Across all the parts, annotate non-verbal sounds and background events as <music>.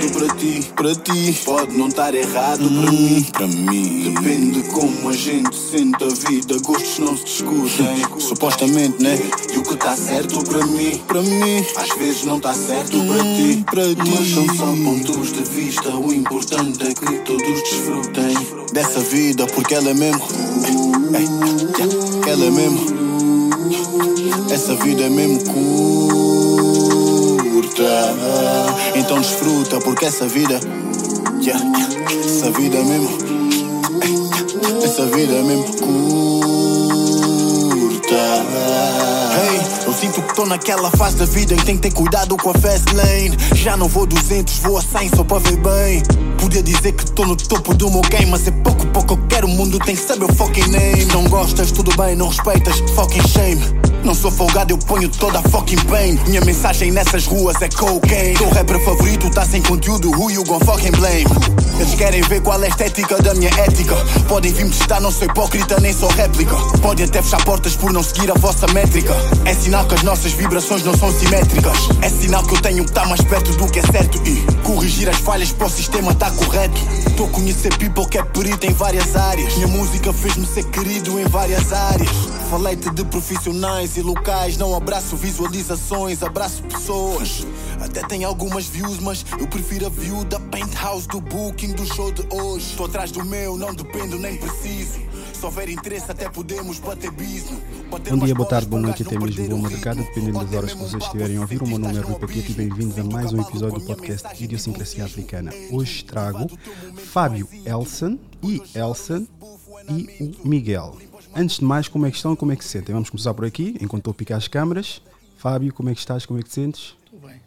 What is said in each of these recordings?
Errado para ti, Para ti, pode não estar errado para mim. para mim. Depende de como a gente sente a vida, gostos não se discutem. <laughs> Supostamente, né? E o que está certo para mim, Para mim, às vezes não está certo para ti. para ti. Mas são só pontos de vista, o importante é que todos desfrutem. dessa vida, porque ela é mesmo. Ei, yeah, ela é mesmo. Essa vida é mesmo Então desfruta, porque essa vida. Essa vida é mesmo. Yeah, essa vida é mesmo curta. Eu sinto que tô naquela fase da vida em que tem que ter cuidado com a fast lane. Já não vou 200, vou a 100 só para ver bem. Podia dizer que tô no topo do meu game, mas é pouco pouco eu quero. O mundo tem que saber o fucking name. Não gostas, tudo bem, não respeitas, fucking shame. Não sou folgado, eu ponho toda a fucking pain. Minha mensagem nessas ruas é cocaine. Teu rapper favorito tá sem conteúdo, who you gon' fucking blame? Eles querem ver qual é a estética da minha ética. Podem vir me testar, não sou hipócrita, nem sou réplica. Podem até fechar portas por não seguir a vossa métrica. É sinal que as nossas vibrações não são simétricas. É sinal que eu tenho que estar mais perto do que é certo e corrigir as falhas para o sistema tá correto. Tô a conhecer people que é perito em várias áreas. Minha música fez-me ser querido em várias áreas. Falei-te de profissionais e locais. Não abraço visualizações, abraço pessoas. Até tem algumas views, mas eu prefiro a view da penthouse do booking do show de hoje. Tô atrás do meu, não dependo nem preciso. Se houver interesse, até podemos bater bisno. Bom dia, boa tarde, boa noite até mesmo boa madrugada, dependendo das horas que vocês estiverem a ouvir. O meu nome é Rui Paquete e bem-vindos a mais um episódio do podcast Idiosincrasia Africana. Hoje trago Fábio Elson e Elson e o Miguel. Antes de mais, como é que estão como é que se sentem? Vamos começar por aqui, enquanto estou a picar as câmaras. Fábio, como é que estás? Como é que te sentes? Estou bem,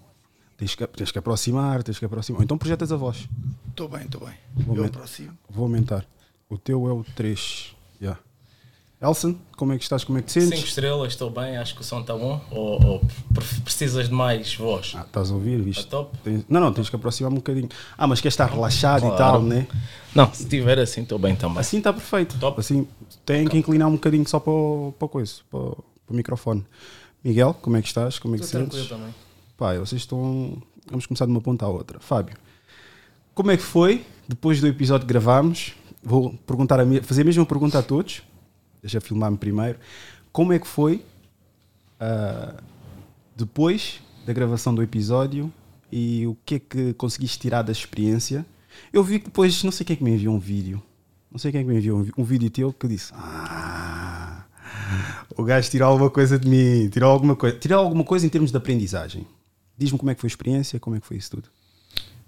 Tens que, tens que aproximar, tens que aproximar. Ou então projetas a voz. estou bem, estou bem. Vou Eu met- aproximo. Vou aumentar. O teu é o 3. Yeah. Elson, como é que estás? Como é que te sentes? 5 estrelas, estou bem, acho que o som está bom. Ou, ou pre- precisas de mais voz? Ah, estás a ouvir, viste? Tá top. Tens- Não, não, tens que aproximar um bocadinho. Ah, mas quer estar relaxado e Claro. tal, né? Não, se tiver assim, estou bem também. Assim está perfeito. Top. Assim, tem que inclinar um bocadinho só para o, para o coisa, para, o- para o microfone. Miguel, como é que estás? Como é que Estou sentes? tranquilo também. Pai, vocês estão. Vamos começar de uma ponta à outra. Fábio, como é que foi depois do episódio que gravámos? Vou perguntar a, fazer a mesma pergunta a todos. Deixa filmar-me primeiro. Como é que foi ah, depois da gravação do episódio e o que é que conseguiste tirar da experiência? Eu vi que depois, não sei quem é que me enviou um vídeo. Não sei quem é que me enviou um, um vídeo teu que disse: Ah, o gajo tirou alguma coisa de mim, tirou alguma coisa, tirou alguma coisa em termos de aprendizagem. Diz-me como é que foi a experiência, como é que foi isso tudo.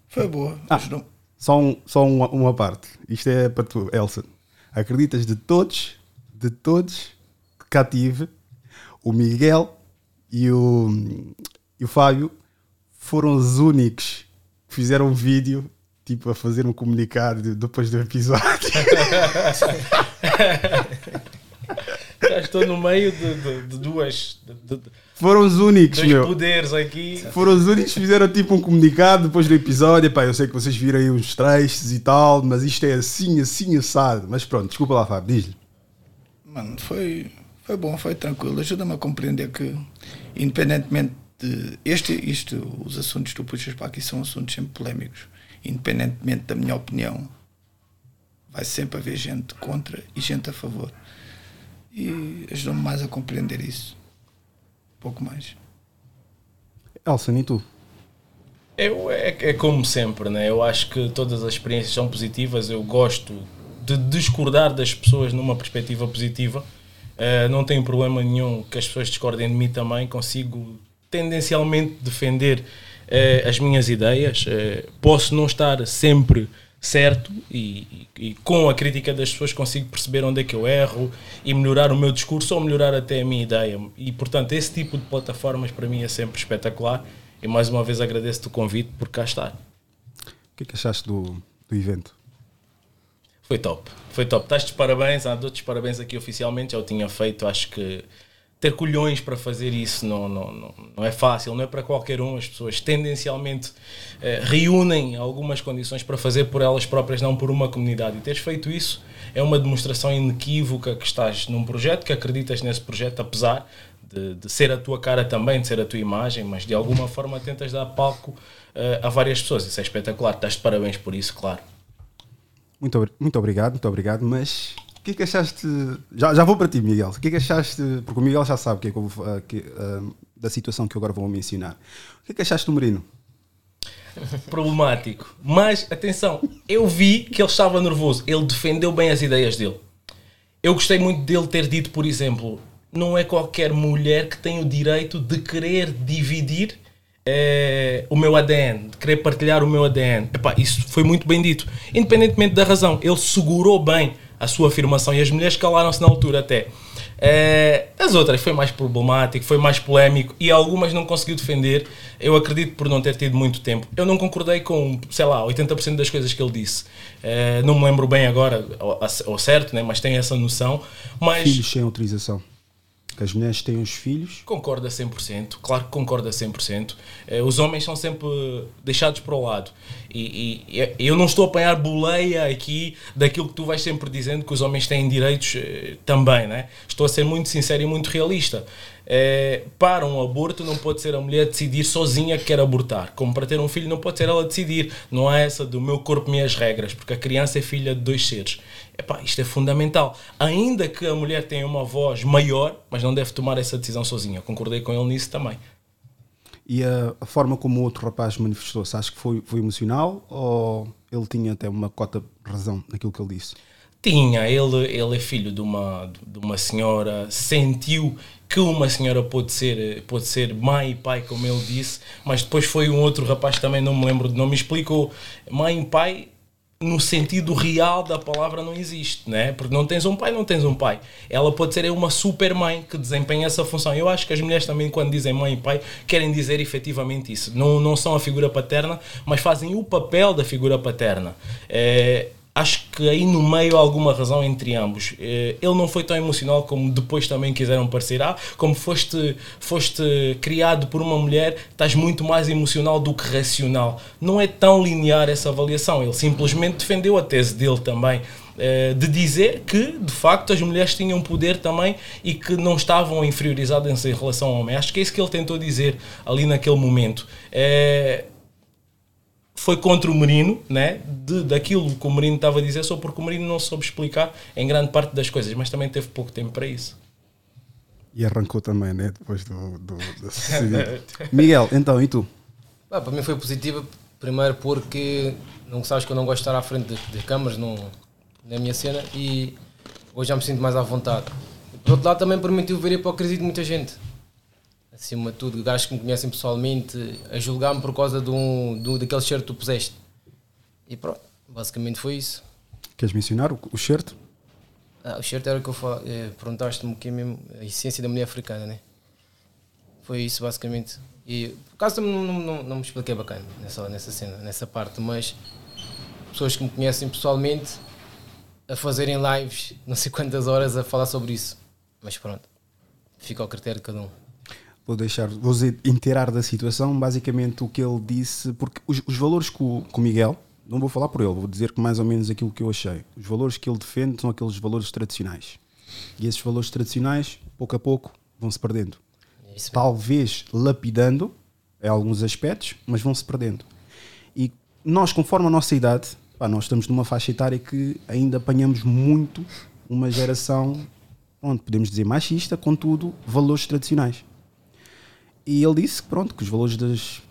Foi boa. Ah. ajudou. Só, um- só uma, uma parte. Isto é para tu, Elson. Acreditas de todos, de todos que cá tive, o Miguel e o, e o Fábio foram os únicos que fizeram um vídeo tipo a fazer um comunicado de- depois do episódio. <laughs> Já estou no meio de, de- de duas. De- Foram os únicos, dois meu. poderes aqui. Foram os únicos que fizeram tipo um comunicado depois do episódio. Pá, eu sei que vocês viram aí uns trechos e tal, mas isto é assim, assim, assado. Mas pronto, desculpa lá, Fábio, diz-lhe. Mano, foi, foi bom, foi tranquilo. Ajuda-me a compreender que, independentemente de. Este, isto, os assuntos que tu puxas para aqui são assuntos sempre polémicos. Independentemente da minha opinião, vai sempre haver gente contra e gente a favor. E ajuda-me mais a compreender isso. Um pouco mais. Elson, e tu? Eu, é, é como sempre, né? eu acho que todas as experiências são positivas. Eu gosto de discordar das pessoas numa perspectiva positiva. Eh, não tenho problema nenhum que as pessoas discordem de mim também. Consigo tendencialmente defender eh, as minhas ideias. Eh, posso não estar sempre certo e, e- e com a crítica das pessoas consigo perceber onde é que eu erro e melhorar o meu discurso ou melhorar até a minha ideia. E portanto, esse tipo de plataformas para mim é sempre espetacular. E mais uma vez agradeço-te o convite por cá estar. O que é que achaste do, do evento? Foi top, foi top. Estás de parabéns, ah, dou-te os parabéns aqui oficialmente. Já o tinha feito, acho que ter colhões para fazer isso não, não, não, não é fácil, não é para qualquer um. As pessoas tendencialmente eh, reúnem algumas condições para fazer por elas próprias, não por uma comunidade. E teres feito isso é uma demonstração inequívoca que estás num projeto, que acreditas nesse projeto, apesar de, de, ser a tua cara também, de ser a tua imagem, mas de alguma forma tentas dar palco uh, a várias pessoas. Isso é espetacular. Estás de parabéns por isso, claro. Muito, muito obrigado, muito obrigado. Mas o que é que achaste? Já, já vou para ti, Miguel. O que é que achaste? Porque o Miguel já sabe que é que uh, que, uh, da situação que eu agora vou mencionar. O que é que achaste do Merino? <laughs> Problemático. Mas atenção, eu vi que ele estava nervoso. Ele defendeu bem as ideias dele. Eu gostei muito dele ter dito, por exemplo, não é qualquer mulher que tem o direito de querer dividir é, o meu ADN, de querer partilhar o meu ADN. Epá, isso foi muito bem dito. Independentemente da razão, ele segurou bem a sua afirmação e as mulheres calaram-se na altura até. É, as outras foi mais problemático, foi mais polémico e algumas não conseguiu defender. Eu acredito por não ter tido muito tempo. Eu não concordei com, sei lá, 80% das coisas que ele disse. É, não me lembro bem agora, ao certo, né, mas tenho essa noção. Mas... Filhos sem autorização que as mulheres têm os filhos. Concorda 100%, claro que concorda 100%. Eh, os homens são sempre deixados para o lado. E, e, eu não estou a apanhar boleia aqui daquilo que tu vais sempre dizendo que os homens têm direitos eh, também, né? Estou a ser muito sincero e muito realista. É, para um aborto não pode ser a mulher decidir sozinha que quer abortar. Como para ter um filho não pode ser ela decidir. Não é essa do meu corpo, minhas regras, porque a criança é filha de dois seres. Epá, isto é fundamental. Ainda que a mulher tenha uma voz maior, mas não deve tomar essa decisão sozinha. Concordei com ele nisso também. E a, a forma como o outro rapaz manifestou-se, acho que foi, foi emocional ou ele tinha até uma cota de razão naquilo que ele disse? Tinha, ele, ele é filho de uma, de uma senhora, sentiu que uma senhora pode ser, pode ser mãe e pai, como ele disse, mas depois foi um outro rapaz, também não me lembro de nome, explicou mãe e pai no sentido real da palavra não existe, né? Porque não tens um pai, não tens um pai. Ela pode ser uma super mãe que desempenha essa função. Eu acho que as mulheres também, quando dizem mãe e pai, querem dizer efetivamente isso. Não, não são a figura paterna, mas fazem o papel da figura paterna. É, acho que aí no meio há alguma razão entre ambos. Eh, ele não foi tão emocional como depois também quiseram parecer. Ah, como foste, foste criado por uma mulher, estás muito mais emocional do que racional. Não é tão linear essa avaliação. Ele simplesmente defendeu a tese dele também. Eh, de dizer que de facto as mulheres tinham poder também e que não estavam inferiorizadas em relação ao homem. Acho que é isso que ele tentou dizer ali naquele momento. É, foi contra o Merino, né? De, daquilo que o Merino estava a dizer, só porque o Merino não soube explicar em grande parte das coisas, mas também teve pouco tempo para isso. E arrancou também, né? Depois do. do, do <laughs> Miguel, então, e tu? Ah, para mim foi positiva, primeiro porque não sabes que eu não gosto de estar à frente das, das câmaras, não, na minha cena, e hoje já me sinto mais à vontade. Por outro lado, também permitiu ver a hipocrisia de muita gente acima de tudo, gajos que me conhecem pessoalmente, a julgar-me por causa de um, de um, daquele shirt que tu puseste. E pronto, basicamente foi isso. Queres mencionar o, o shirt? Ah, o shirt era o que eu falo, eh, perguntaste-me o que é mesmo a essência da mulher africana, né? Foi isso basicamente. E por acaso não, não, não, não me expliquei bacana nessa, nessa cena, nessa parte, mas pessoas que me conhecem pessoalmente a fazerem lives <laughs> não sei quantas horas a falar sobre isso. Mas pronto, fica ao critério de cada um vou deixar, vou inteirar da situação, basicamente o que ele disse, porque os, os valores que o, que o, Miguel, não vou falar por ele, vou dizer que mais ou menos aquilo que eu achei. Os valores que ele defende são aqueles valores tradicionais. E esses valores tradicionais, pouco a pouco, vão se perdendo. Isso Talvez lapidando em alguns aspectos, mas vão se perdendo. E nós, conforme a nossa idade, pá, nós estamos numa faixa etária que ainda apanhamos muito uma geração, onde podemos dizer machista, contudo, valores tradicionais. E ele disse que pronto, que os valores das.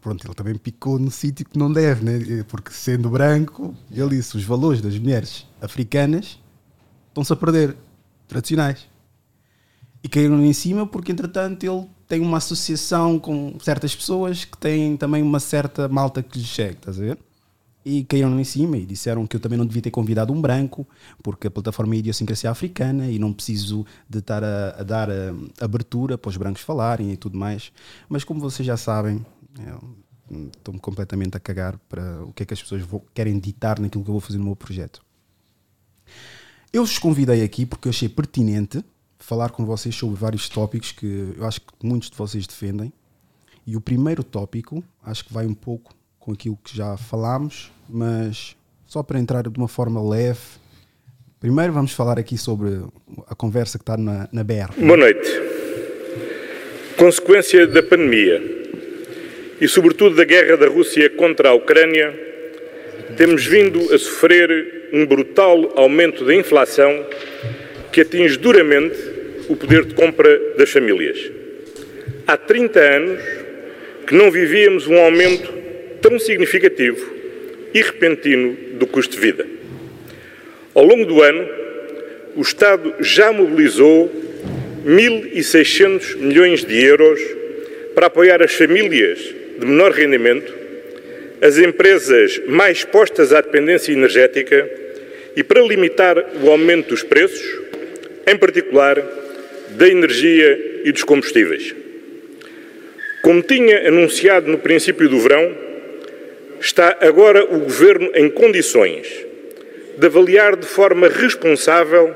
Pronto, ele também picou no sítio que não deve, né? porque sendo branco, ele disse os valores das mulheres africanas estão-se a perder, tradicionais. E caíram em cima porque, entretanto, ele tem uma associação com certas pessoas que têm também uma certa malta que lhe chega, estás a ver? E caíram em cima e disseram que eu também não devia ter convidado um branco, porque a plataforma é idiosincrasia africana e não preciso de estar a, a dar a, a abertura para os brancos falarem e tudo mais. Mas como vocês já sabem, estou-me completamente a cagar para o que é que as pessoas vou, querem ditar naquilo que eu vou fazer no meu projeto. Eu vos convidei aqui porque eu achei pertinente falar com vocês sobre vários tópicos que eu acho que muitos de vocês defendem. E o primeiro tópico, acho que vai um pouco com aquilo que já falámos, mas só para entrar de uma forma leve, primeiro vamos falar aqui sobre a conversa que está na, na BR. Boa noite. Consequência da pandemia e, sobretudo, da guerra da Rússia contra a Ucrânia, temos vindo a sofrer um brutal aumento da inflação que atinge duramente o poder de compra das famílias. Há 30 anos que não vivíamos um aumento tão significativo e repentino do custo de vida. Ao longo do ano, o Estado já mobilizou 1.600 milhões de euros para apoiar as famílias de menor rendimento, as empresas mais expostas à dependência energética e para limitar o aumento dos preços, em particular da energia e dos combustíveis. Como tinha anunciado no princípio do verão, está agora o Governo em condições de avaliar de forma responsável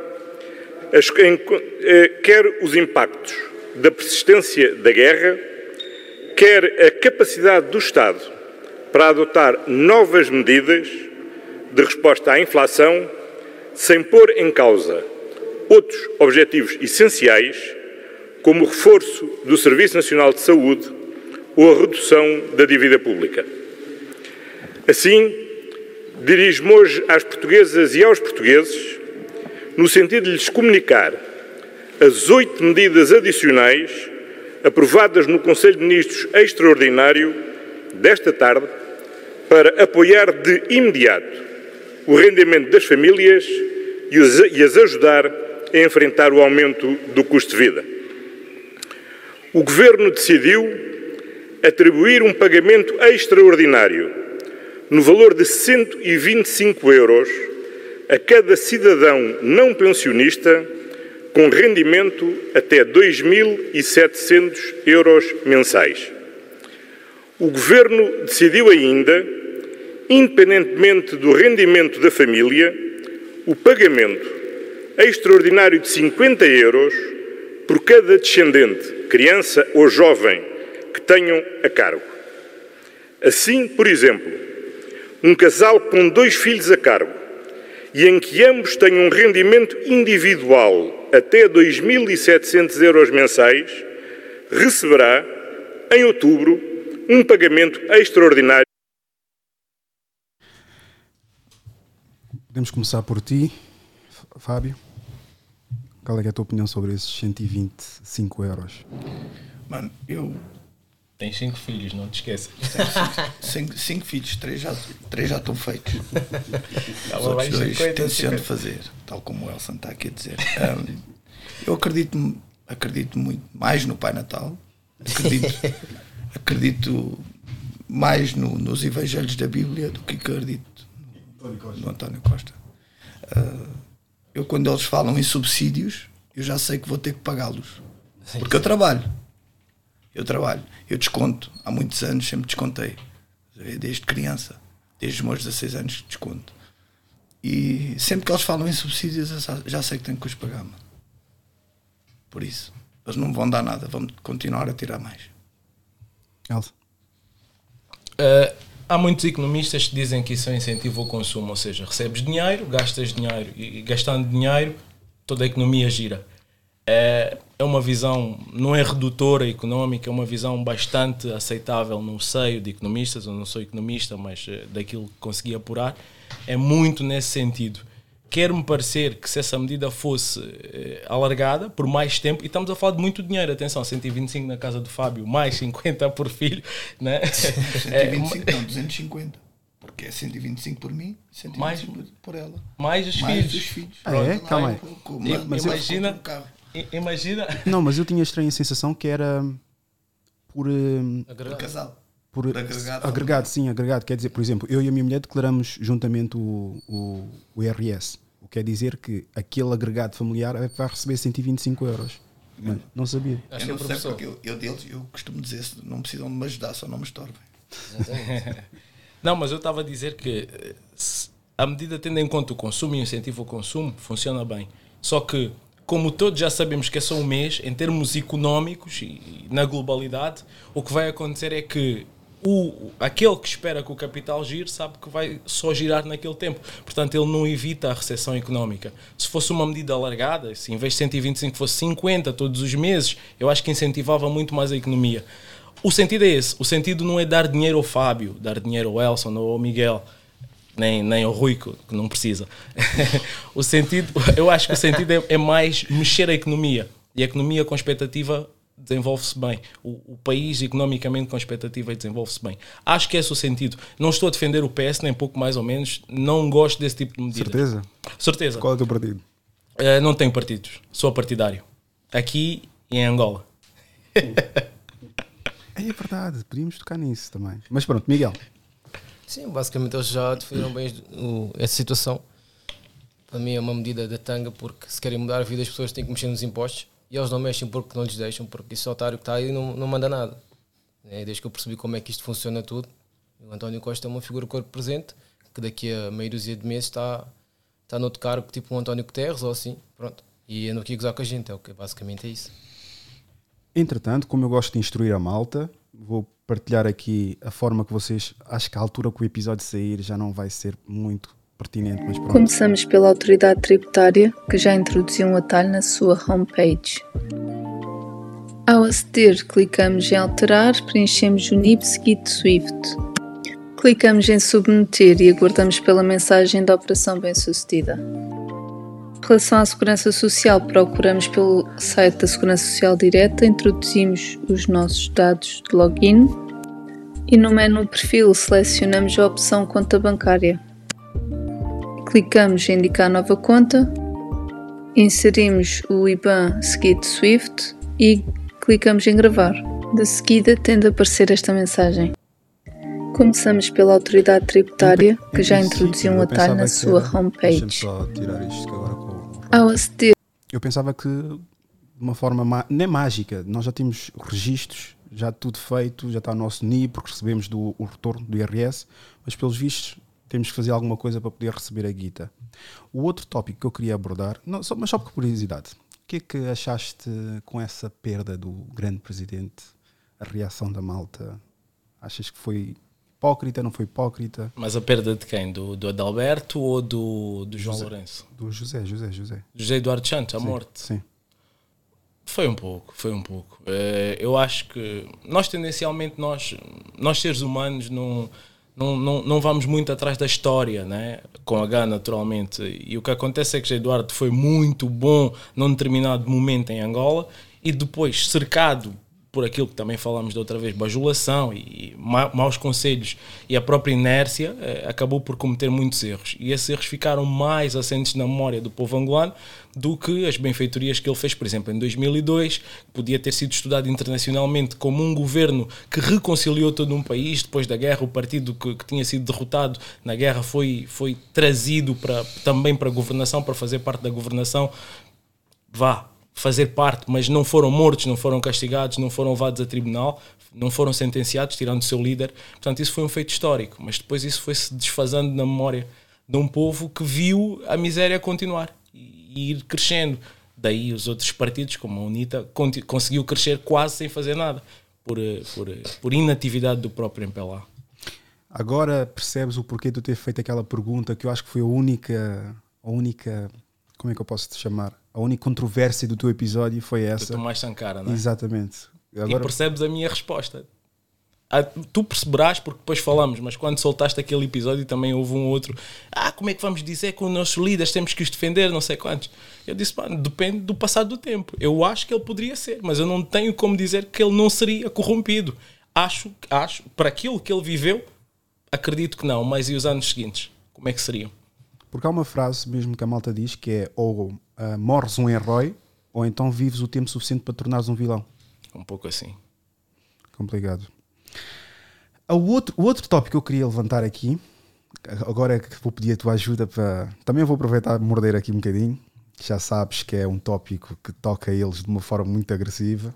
as, em, eh, quer os impactos da persistência da guerra, quer a capacidade do Estado para adotar novas medidas de resposta à inflação, sem pôr em causa outros objetivos essenciais, como o reforço do Serviço Nacional de Saúde ou a redução da dívida pública. Assim, dirijo-me hoje às portuguesas e aos portugueses no sentido de lhes comunicar as oito medidas adicionais aprovadas no Conselho de Ministros Extraordinário desta tarde para apoiar de imediato o rendimento das famílias e as ajudar a enfrentar o aumento do custo de vida. O Governo decidiu atribuir um pagamento extraordinário no valor de 125 euros a cada cidadão não pensionista com rendimento até 2.700 euros mensais. O Governo decidiu ainda, independentemente do rendimento da família, o pagamento extraordinário de 50 euros por cada descendente, criança ou jovem, que tenham a cargo. Assim, por exemplo, um casal com dois filhos a cargo e em que ambos tenham um rendimento individual até 2.700 euros mensais, receberá, em outubro, um pagamento extraordinário. Podemos começar por ti, Fábio. Qual é, é a tua opinião sobre esses 125 euros? Mano, eu Tens cinco filhos, não te esqueças. cinco, cinco filhos, três já, três já estão feitos. Os outros dois 50, tenciono 50. fazer, tal como o Elson está aqui a dizer. Um, eu acredito, acredito muito mais no Pai Natal, acredito, <laughs> acredito mais no- nos Evangelhos da Bíblia do que acredito no António Costa. Uh, eu, quando eles falam em subsídios, eu já sei que vou ter que pagá-los. Porque eu trabalho. Eu trabalho. Eu desconto. Há muitos anos sempre descontei. Desde criança. Desde os meus 16 anos desconto. E sempre que eles falam em subsídios, eu já- sei que tenho que os pagar. Mano. Por isso. Eles não me vão dar nada. Vão continuar a tirar mais. Elsa? Uh, há muitos economistas que dizem que isso é incentivo ao consumo, ou seja, recebes dinheiro, gastas dinheiro e, e gastando dinheiro toda a economia gira. É, é uma visão, não é redutora económica, é uma visão bastante aceitável no seio de economistas. Eu não sou economista, mas eh, daquilo que consegui apurar, é muito nesse sentido. Quer-me parecer que se essa medida fosse eh, alargada por mais tempo, e estamos a falar de muito dinheiro, atenção, 125 na casa do Fábio, mais 50 por filho, né? <laughs> É, 125, não, 250. Porque é 125 por mim, 125 Mais- por ela. mais os Mais filhos. os filhos. Ah, é? Pronto, Calma aí. eu mas eu imagina-. I- Imagina, Não, mas eu tinha a estranha sensação que era por. hum, Por casal. por Por agregado agregado, sim, agregado. Quer dizer, por exemplo, eu e a minha mulher declaramos juntamente o, o, o IRS. O que quer dizer que aquele agregado familiar vai receber 125 euros. Mas não sabia. Acho eu que não é sei porque eu, eu deles, eu costumo dizer, se não precisam de me ajudar, só não me estorvem. <laughs> Não, mas eu estava a dizer que eh, se a medida tendo em conta o consumo e o incentivo ao consumo funciona bem. Só que, como todos já sabemos que é só um mês, em termos económicos e, e na globalidade, o que vai acontecer é que o, aquele que espera que o capital gire sabe que vai só girar naquele tempo. Portanto, ele não evita a recessão económica. Se fosse uma medida alargada, se em vez de 125 fosse 50 todos os meses, eu acho que incentivava muito mais a economia. O sentido é esse. O sentido não é dar dinheiro ao Fábio, dar dinheiro ao Elson ou ao Miguel. Nem, nem ao Rui, que não precisa. <laughs> o sentido, eu acho que o sentido é, é mais mexer a economia. E a economia com expectativa desenvolve-se bem. O, o, país, economicamente, com expectativa, desenvolve-se bem. Acho que esse é o sentido. Não estou a defender o PS, nem pouco mais ou menos. Não gosto desse tipo de medida. Certeza? Certeza. Qual é o teu partido? Uh, não tenho partidos. Sou partidário. Aqui e em Angola. é verdade. Podíamos tocar nisso também. Mas pronto, Miguel. Sim, basicamente eles já definiram bem essa situação. Para mim é uma medida da tanga, porque se querem mudar a vida das pessoas têm que mexer nos impostos e eles não mexem porque não lhes deixam, porque esse otário que está aí não, não manda nada. É, desde que eu percebi como é que isto funciona tudo, o António Costa é uma figura corpo presente, que daqui a meia dúzia de meses está, está no outro cargo, tipo um António Guterres ou assim, pronto. E ando aqui a gozar com a gente, é o que basicamente é isso. Entretanto, como eu gosto de instruir a malta, vou partilhar aqui a forma que vocês. Acho que a altura que o episódio sair já não vai ser muito pertinente, mas. Começamos pela autoridade tributária, que já introduziu um atalho na sua homepage. Ao aceder, clicamos em Alterar, preenchemos o NIB seguido SWIFT. Clicamos em Submeter e aguardamos pela mensagem da operação bem-sucedida. Em relação à Segurança Social, procuramos pelo site da Segurança Social Direta, introduzimos os nossos dados de login e no menu Perfil selecionamos a opção Conta Bancária. Clicamos em indicar nova conta, inserimos o IBAN seguido SWIFT e clicamos em gravar. De seguida tende a aparecer esta mensagem. Começamos pela autoridade tributária, que já introduziu um atalho na sua homepage. Aceder. Eu pensava que de uma forma nem mágica, nós já tínhamos registros, já tudo feito, já está o nosso NI, porque recebemos do, o retorno do IRS, mas pelos vistos temos que fazer alguma coisa para poder receber a guita. O outro tópico que eu queria abordar, não, só, mas só por curiosidade, o que é que achaste com essa perda do grande presidente? A reação da malta? Achas que foi hipócrita, não foi hipócrita? Mas a perda de quem? Do, do Adalberto ou do, do João José, Lourenço? Do José, José, José. José Eduardo Santos, a sim, morte? Sim. Foi um pouco, foi um pouco. Eh, eu acho que nós tendencialmente, nós, nós seres humanos, não não, não, não vamos muito atrás da história, né? com H naturalmente. E o que acontece é que Eduardo foi muito bom num determinado momento em Angola e depois cercado por aquilo que também falámos da outra vez, bajulação e maus conselhos e a própria inércia, eh, acabou por cometer muitos erros. E esses erros ficaram mais assentes na memória do povo angolano do que as benfeitorias que ele fez, por exemplo, em 2002, que podia ter sido estudado internacionalmente como um governo que reconciliou todo um país depois da guerra. O partido que, que tinha sido derrotado na guerra foi, foi trazido para, também para a governação, para fazer parte da governação. Vá, fazer parte, mas não foram mortos, não foram castigados, não foram levados a tribunal, não foram sentenciados, tirando o seu líder. Portanto, isso foi um feito histórico, mas depois isso foi-se desfazando na memória de um povo que viu a miséria continuar e ir crescendo. Daí os outros partidos, como a UNITA, conseguiu crescer quase sem fazer nada, por, eh, por, eh, por inatividade do próprio MPLA. Agora percebes o porquê de ter feito aquela pergunta que eu acho que foi a única, a única, como é que eu posso te chamar? A única controvérsia do teu episódio foi essa. Do Tomás Sankara, não é? Exatamente. Agora... E percebes a minha resposta. Ah, tu perceberás, porque depois falamos, mas quando soltaste aquele episódio também houve um outro. Ah, como é que vamos dizer que os nossos líderes temos que os defender, não sei quantos. Eu disse, mano, depende do passado do tempo. Eu acho que ele poderia ser, mas eu não tenho como dizer que ele não seria corrompido. Acho, acho, para aquilo que ele viveu, acredito que não, mas e os anos seguintes? Como é que seriam? Porque há uma frase mesmo que a malta diz que é ou uh, morres um herói ou então vives o tempo suficiente para tornares um vilão. Um pouco assim. Complicado. O outro, o outro tópico que eu queria levantar aqui, agora é que vou pedir a tua ajuda para. Também vou aproveitar e morder aqui um bocadinho. Já sabes que é um tópico que toca a eles de uma forma muito agressiva.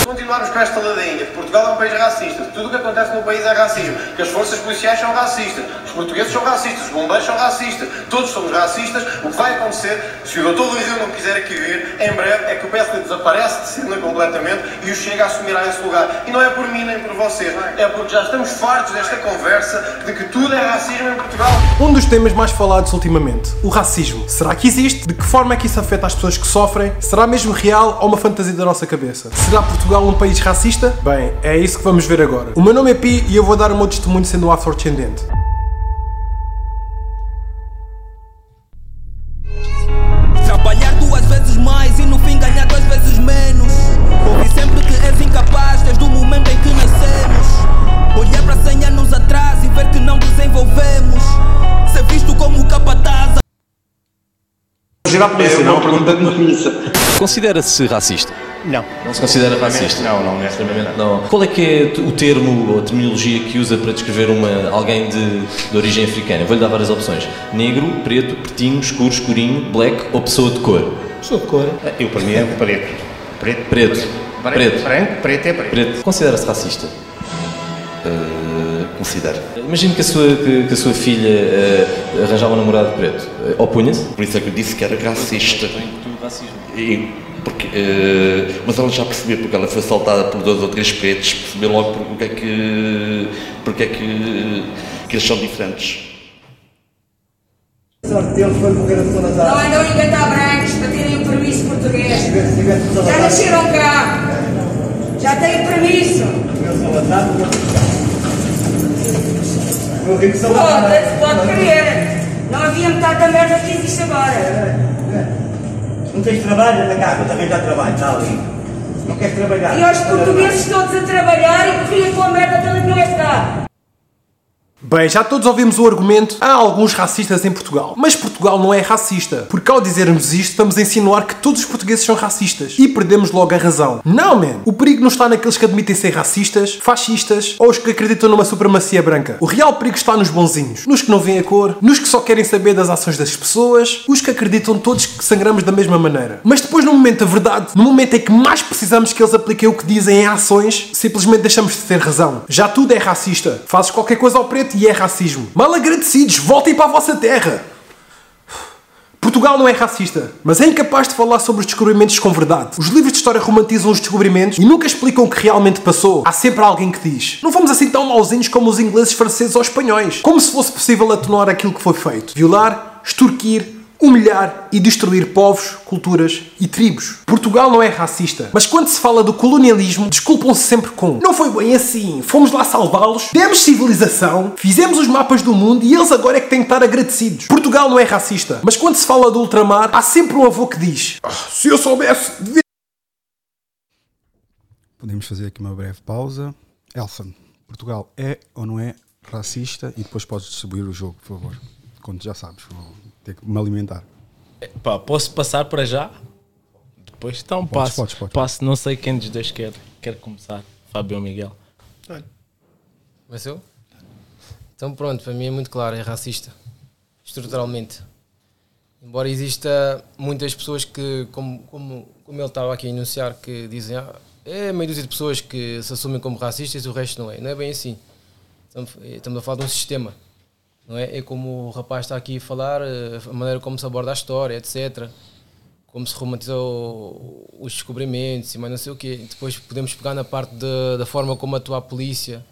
Se continuarmos com esta ladainha, Portugal é um país racista, tudo o que acontece no país é racismo, que as forças policiais são racistas, os portugueses são racistas, os bombeiros são racistas, todos somos racistas, o que vai acontecer, se o doutor Rui Rio não quiser aqui vir, em breve é que o PSD desaparece de cena completamente e o Chega assumirá esse lugar. E não é por mim nem por vocês, é porque já estamos fartos desta conversa de que tudo é racismo em Portugal. Um dos temas mais falados ultimamente, o racismo. Será que existe? De que forma é que isso afeta as pessoas que sofrem? Será mesmo real ou uma fantasia da nossa cabeça? Será Portugal um país racista? Bem, é isso que vamos ver agora. O meu nome é Pi e eu vou dar o meu testemunho sendo um afrodescendente. Trabalhar duas vezes mais e no fim ganhar duas vezes menos. Ouvi sempre que és incapaz desde o momento em que nascemos. Olhar para 100 anos atrás e ver que não desenvolvemos. Ser visto como capataz. Gerar a polícia, não, pergunta de polícia. Considera-se racista? Não. Não se considera racista? Não, não, necessariamente não. Não. Qual é que é o termo ou a terminologia que usa para descrever uma, alguém de, de origem africana? Vou-lhe dar várias opções. Negro, preto, pretinho, escuro, escurinho, black ou pessoa de cor? Pessoa de cor. Eu, para mim, é preto. Preto. Preto. Preto. Branco, preto é preto. Preto. Considera-se racista? Uh, considero. Imagino que a sua, que, que a sua filha uh, arranjava um namorado preto. Uh, Opunha-se? Por isso é que eu disse que era racista. racismo. E, porque, uh, mas ela já percebeu, porque ela foi assaltada por dois ou três pretos, percebeu logo porque é que, porque é que, que eles são diferentes. sorte deles foi morrer a todas Não andam a engatar brancos para terem o permisso português. Já nasceram cá. Já têm permisso. Pode, pode crer. Não havia metade da merda que existe agora. Não tens trabalho, anda cá, vou também já trabalho, está ali. Não queres trabalhar? E aos portugueses todos a trabalhar e corriem com a merda toda que não é. Bem, já todos ouvimos o argumento há alguns racistas em Portugal. Mas Portugal não é racista. Porque ao dizermos isto, estamos a insinuar que todos os portugueses são racistas. E perdemos logo a razão. Não, man! O perigo não está naqueles que admitem ser racistas, fascistas ou os que acreditam numa supremacia branca. O real perigo está nos bonzinhos. Nos que não veem a cor, nos que só querem saber das ações das pessoas, os que acreditam todos que sangramos da mesma maneira. Mas depois, no momento da verdade, no momento em que mais precisamos que eles apliquem o que dizem em ações, simplesmente deixamos de ter razão. Já tudo é racista. Fazes qualquer coisa ao preto e é racismo. Mal agradecidos, voltem para a vossa terra! Portugal não é racista, mas é incapaz de falar sobre os descobrimentos com verdade. Os livros de história romantizam os descobrimentos e nunca explicam o que realmente passou. Há sempre alguém que diz: não fomos assim tão mauzinhos como os ingleses, franceses ou espanhóis. Como se fosse possível atenuar aquilo que foi feito. Violar, extorquir, humilhar e destruir povos, culturas e tribos. Portugal não é racista, mas quando se fala do colonialismo, desculpam-se sempre com não foi bem assim, fomos lá salvá-los, demos civilização, fizemos os mapas do mundo e eles agora é que têm que estar agradecidos. Portugal não é racista, mas quando se fala do ultramar, há sempre um avô que diz "Ah, se eu soubesse, devia Podemos fazer aqui uma breve pausa. Elson, Portugal é ou não é racista? E depois podes distribuir o jogo, por favor. Quando já sabes, vou ter que me alimentar. Pá, posso passar para já? Depois então Podes, passo. podes, podes. passo. Não sei quem dos dois quer, quer começar. Fábio ou Miguel? Mas eu? Então pronto, para mim é muito claro, é racista. Estruturalmente. Embora exista muitas pessoas que, como, como, como ele estava aqui a enunciar, que dizem ah, é meia dúzia de pessoas que se assumem como racistas e o resto não é. Não é bem assim. Estamos a falar de um sistema. Não é? é como o rapaz está aqui a falar, eh, a maneira como se aborda a história, etc. Como se romantizou os descobrimentos e mais não sei o quê. Depois podemos pegar na parte da, da forma como atua a polícia.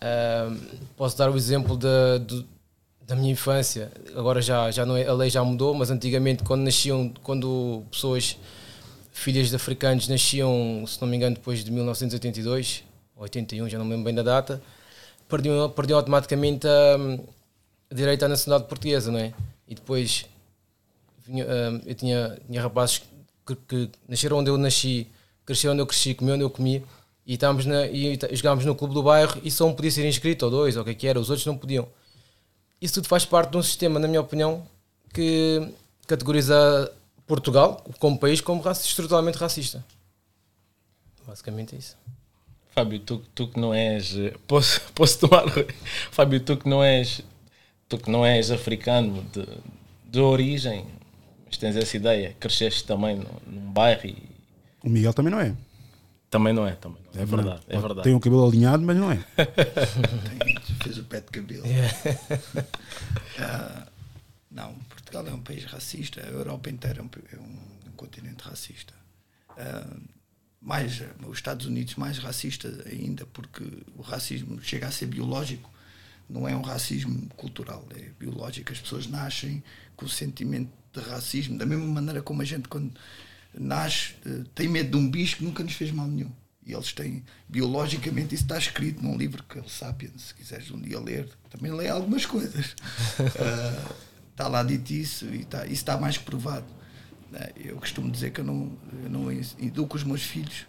Ahm, posso dar o exemplo da, do- da minha infância. Agora já, já não é, a lei já mudou, mas antigamente quando nasciam, quando pessoas filhas de africanos nasciam, se não me engano, depois de 1982, ou 81, já não me lembro bem da data, perdiam, perdiam automaticamente a, a direito à nacionalidade portuguesa, não é? E depois vinha, ah, eu tinha, tinha rapazes que, que nasceram onde eu nasci, cresceram onde eu cresci, comiam onde eu comi, e, estávamos na, e jogámos no clube do bairro e só um podia ser inscrito, ou dois, ou o que é que era, os outros não podiam. Isso tudo faz parte de um sistema, na minha opinião, que categoriza Portugal como país como raci- estruturalmente racista. Basicamente é isso. Fábio, tu, tu que não és. eh, Posso, <laughs> posso tomar. Fábio, tu que não és. Tu que não és africano de, de origem, mas tens essa ideia, cresceste também no- num bairro e O Miguel também não é. Também não é, também não é. É verdade, é verdade. Tem o cabelo alinhado, mas não é. <laughs> Fez o pé de cabelo. <laughs> Ah, não, Portugal é um país racista, a Europa inteira é um, é um- um continente racista. Ah, mais, os Estados Unidos mais racista ainda, porque o racismo chega a ser biológico, não é um racismo cultural, é biológico. As pessoas nascem com o sentimento de racismo, da mesma maneira como a gente, quando nasce, eh, tem medo de um bicho que nunca nos fez mal nenhum. E eles têm, biologicamente, isso está escrito num livro que é o Sapiens, se quiseres um dia ler, também lê algumas coisas. Ah, <laughs> está lá dito isso e está, isso está mais provado. Ah, Eu costumo dizer que eu não, eu não educo os meus filhos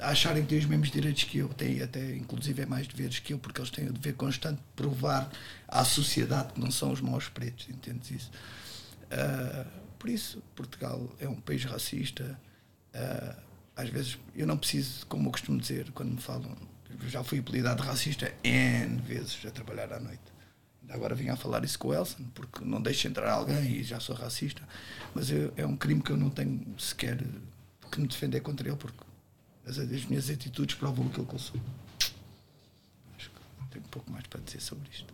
a acharem que têm os mesmos direitos que eu, têm até inclusive é mais deveres que eu, porque eles têm o dever constante de provar à sociedade que não são os maus pretos, entendes isso? Ah, por isso, Portugal é um país racista. Ah, às vezes, eu não preciso, como eu costumo dizer, quando me falam, já fui apelidado racista N vezes a trabalhar à noite. Agora vim a falar isso com o Elson, porque não deixo entrar alguém e já sou racista. Mas eu- é um crime que eu não tenho sequer que me defender contra ele, porque as, as minhas atitudes provam aquilo que eu sou. Acho que tenho um pouco mais para dizer sobre isto.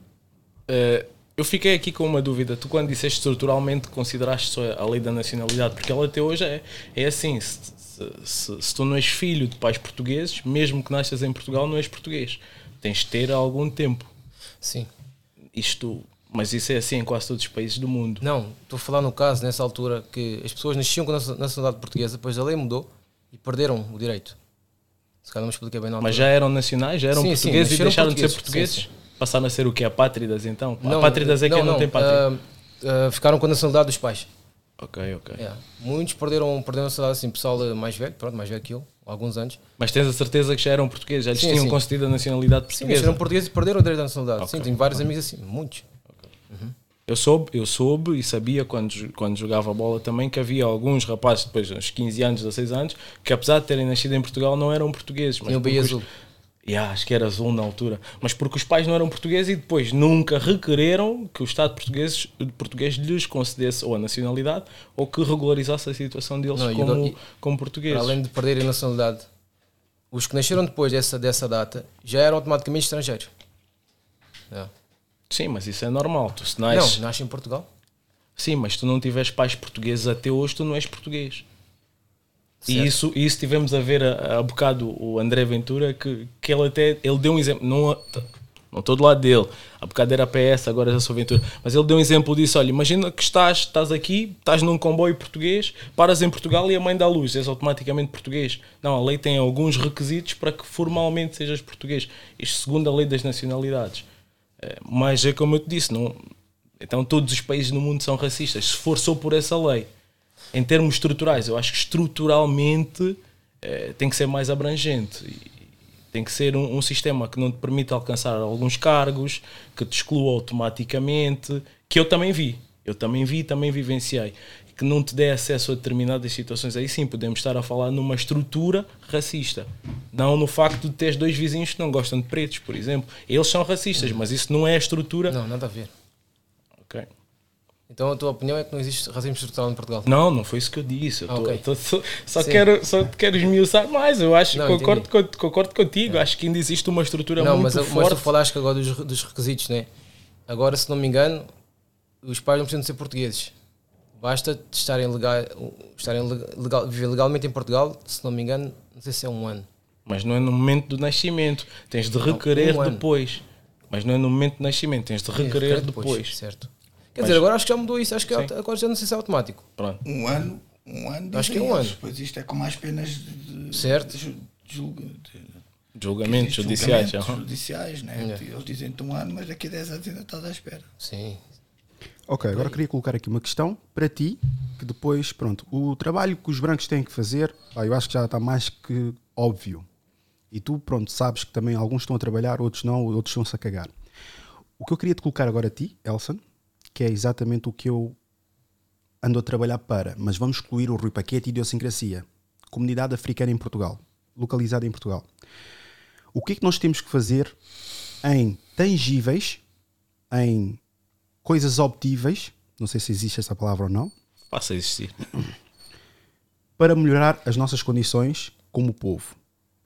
Eh, eu fiquei aqui com uma dúvida. Tu, quando disseste estruturalmente, consideraste só a lei da nacionalidade, porque ela até hoje é, é assim: se, se- se- se tu não és filho de pais portugueses, mesmo que nasças em Portugal, não és português. Tens de ter algum tempo. Sim. Isto, mas isso é assim em quase todos os países do mundo. Não, estou a falar no caso, nessa altura, que as pessoas nasciam com a nacio- nacionalidade portuguesa, depois a lei mudou e perderam o direito. Se calhar não me expliquei bem na altura. Mas já eram nacionais, já eram Sim, sim, portugueses e nasceram deixaram de ser portugueses, portugueses? sim, Passaram a ser o quê? Apátridas então? Apátridas é quem não, tem pátria. ah, ah, ficaram com a nacionalidade dos pais. ok, ok. Yeah. Muitos perderam, perderam a nacionalidade, assim, pessoal mais velho, pronto, mais velho que eu, alguns anos. Mas tens a certeza que já eram portugueses? Já lhes Sim, tinham sim. concedido a nacionalidade Sim, portuguesa? eles eram portugueses e perderam o direito da nacionalidade. Ok, Sim, tenho vários ok. amigos assim, muitos. Eu soube, eu soube e sabia quando, quando jogava bola também que havia alguns rapazes, depois uns 15 anos, 16 anos, que apesar de terem nascido em Portugal não eram portugueses. Mas Tinham o os- azul. Yeah, acho que era azul na altura. Mas porque os pais não eram portugueses e depois nunca requereram que o Estado português, português lhes concedesse ou a nacionalidade ou que regularizasse a situação deles Não, como, e- como portugueses. Além de perderem a nacionalidade, os que nasceram depois dessa, dessa data já eram automaticamente estrangeiros. Yeah. Sim, mas isso é normal. Tu se nasces... Não, nasce em Portugal. Sim, mas tu não tiveres pais portugueses até hoje, tu não és português. Certo. E isso, isso tivemos a ver a, a bocado o André Ventura, que, que ele até ele deu um exemplo, não, não estou do lado dele, a bocado era PS, agora já sou Ventura, mas ele deu um exemplo disso: olha, imagina que estás, estás aqui, estás num comboio português, paras em Portugal e a mãe dá luz, és automaticamente português. Não, a lei tem alguns requisitos para que formalmente sejas português. Isto segundo a lei das nacionalidades. Mas é como eu te disse, não, então todos os países no mundo são racistas. Se for só por essa lei, em termos estruturais, eu acho que estruturalmente eh, tem que ser mais abrangente. E tem que ser um, um sistema que não te permita alcançar alguns cargos, que te exclua automaticamente, que eu também vi. Eu também vi, também vivenciei. Que não te dê acesso a determinadas situações. Aí sim podemos estar a falar numa estrutura racista. Não no facto de teres dois vizinhos que não gostam de pretos, por exemplo. Eles são racistas, mas isso não é a estrutura. Não, nada a ver. Ok. Então a tua opinião é que não existe racismo estrutural em Portugal? Não, não foi isso que eu disse. Eu tô- Ok. eu tô- só quero, só quero esmiuçar mais. Eu acho, Não, concordo, con- concordo contigo. Acho que ainda existe uma estrutura Não, muito mas, mas forte. tu falaste agora dos, dos requisitos, né? Agora, se não me engano, os pais não precisam de ser portugueses. Basta estarem legal, estarem legal, viver legalmente em Portugal, se não me engano, não sei se é um ano. Mas não é no momento do nascimento. Tens de Não, requerer um ano. depois. Mas não é no momento do nascimento. Tens de requerer requerer depois. depois, certo. Quer Mas- dizer, agora acho que já mudou isso, acho que é Sim. agora já não sei se é automático. Pronto. Um ano, um ano. Acho que é um ano. Pois isto é com mais penas de, Certo. de ju- julga- de- Julgamentos judiciais. julgamentos aham. judiciais, né? É. Eles dizem-te um ano, mas daqui a 10 anos ainda estás à espera. Sim. Ok, agora queria colocar aqui uma questão para ti, que depois, pronto, o trabalho que os brancos têm que fazer, pá, eu acho que já está mais que óbvio. E tu, pronto, sabes que também alguns estão a trabalhar, outros não, outros estão-se a cagar. O que eu queria te colocar agora a ti, Elson, que é exatamente o que eu ando a trabalhar para, mas vamos excluir o Rui Paquete e idiosincrasia. Comunidade africana em Portugal, localizada em Portugal. O que é que nós temos que fazer em tangíveis, em coisas obtíveis, não sei se existe essa palavra ou não, Passa a existir. para melhorar as nossas condições como povo.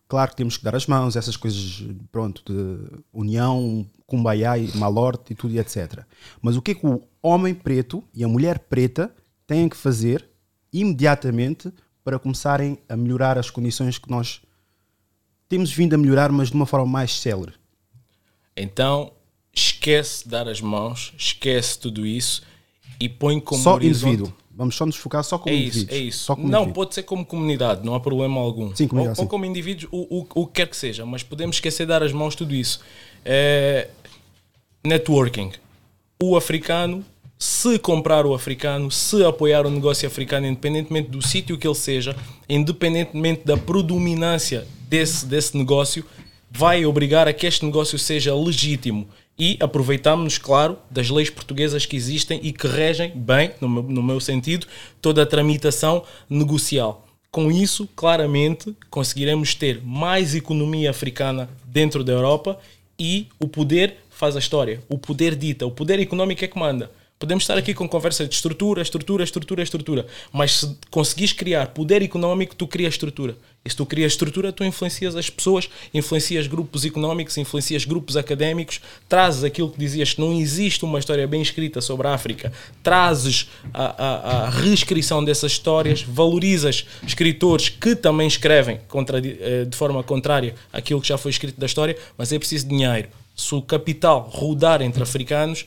claro que temos que dar as mãos, essas coisas, pronto, de união, kumbaya, e malorte e tudo e etc. Mas o que é que o homem preto e a mulher preta têm que fazer imediatamente para começarem a melhorar as condições que nós temos vindo a melhorar, mas de uma forma mais célere? Então, esquece dar as mãos, esquece tudo isso e põe como só horizonte- indivíduo. Vamos só nos focar só como é isso, indivíduos. é isso. Só como não, indivíduo. pode ser como comunidade, não há problema algum. Sim, ou, ou como indivíduos, o, o, o que quer que seja, mas podemos esquecer de dar as mãos, tudo isso. É, networking. O africano, se comprar o africano, se apoiar o negócio africano, independentemente do sítio que ele seja, independentemente da predominância desse, desse negócio, vai obrigar a que este negócio seja legítimo. E aproveitamos-nos, claro, das leis portuguesas que existem e que regem bem, no meu, no meu sentido, toda a tramitação negocial. Com isso, claramente, conseguiremos ter mais economia africana dentro da Europa e o poder faz a história. O poder dita, o poder económico é que manda. Podemos estar aqui com conversa de estrutura, estrutura, estrutura, estrutura. Mas se conseguires criar poder económico, tu crias estrutura. E se tu crias estrutura, tu influencias as pessoas, influencias grupos económicos, influencias grupos académicos, trazes aquilo que dizias que não existe uma história bem escrita sobre a África, trazes a, a- a reescrição dessas histórias, valorizas escritores que também escrevem contra, de forma contrária àquilo que já foi escrito da história, mas é preciso dinheiro. Se o capital rodar entre africanos,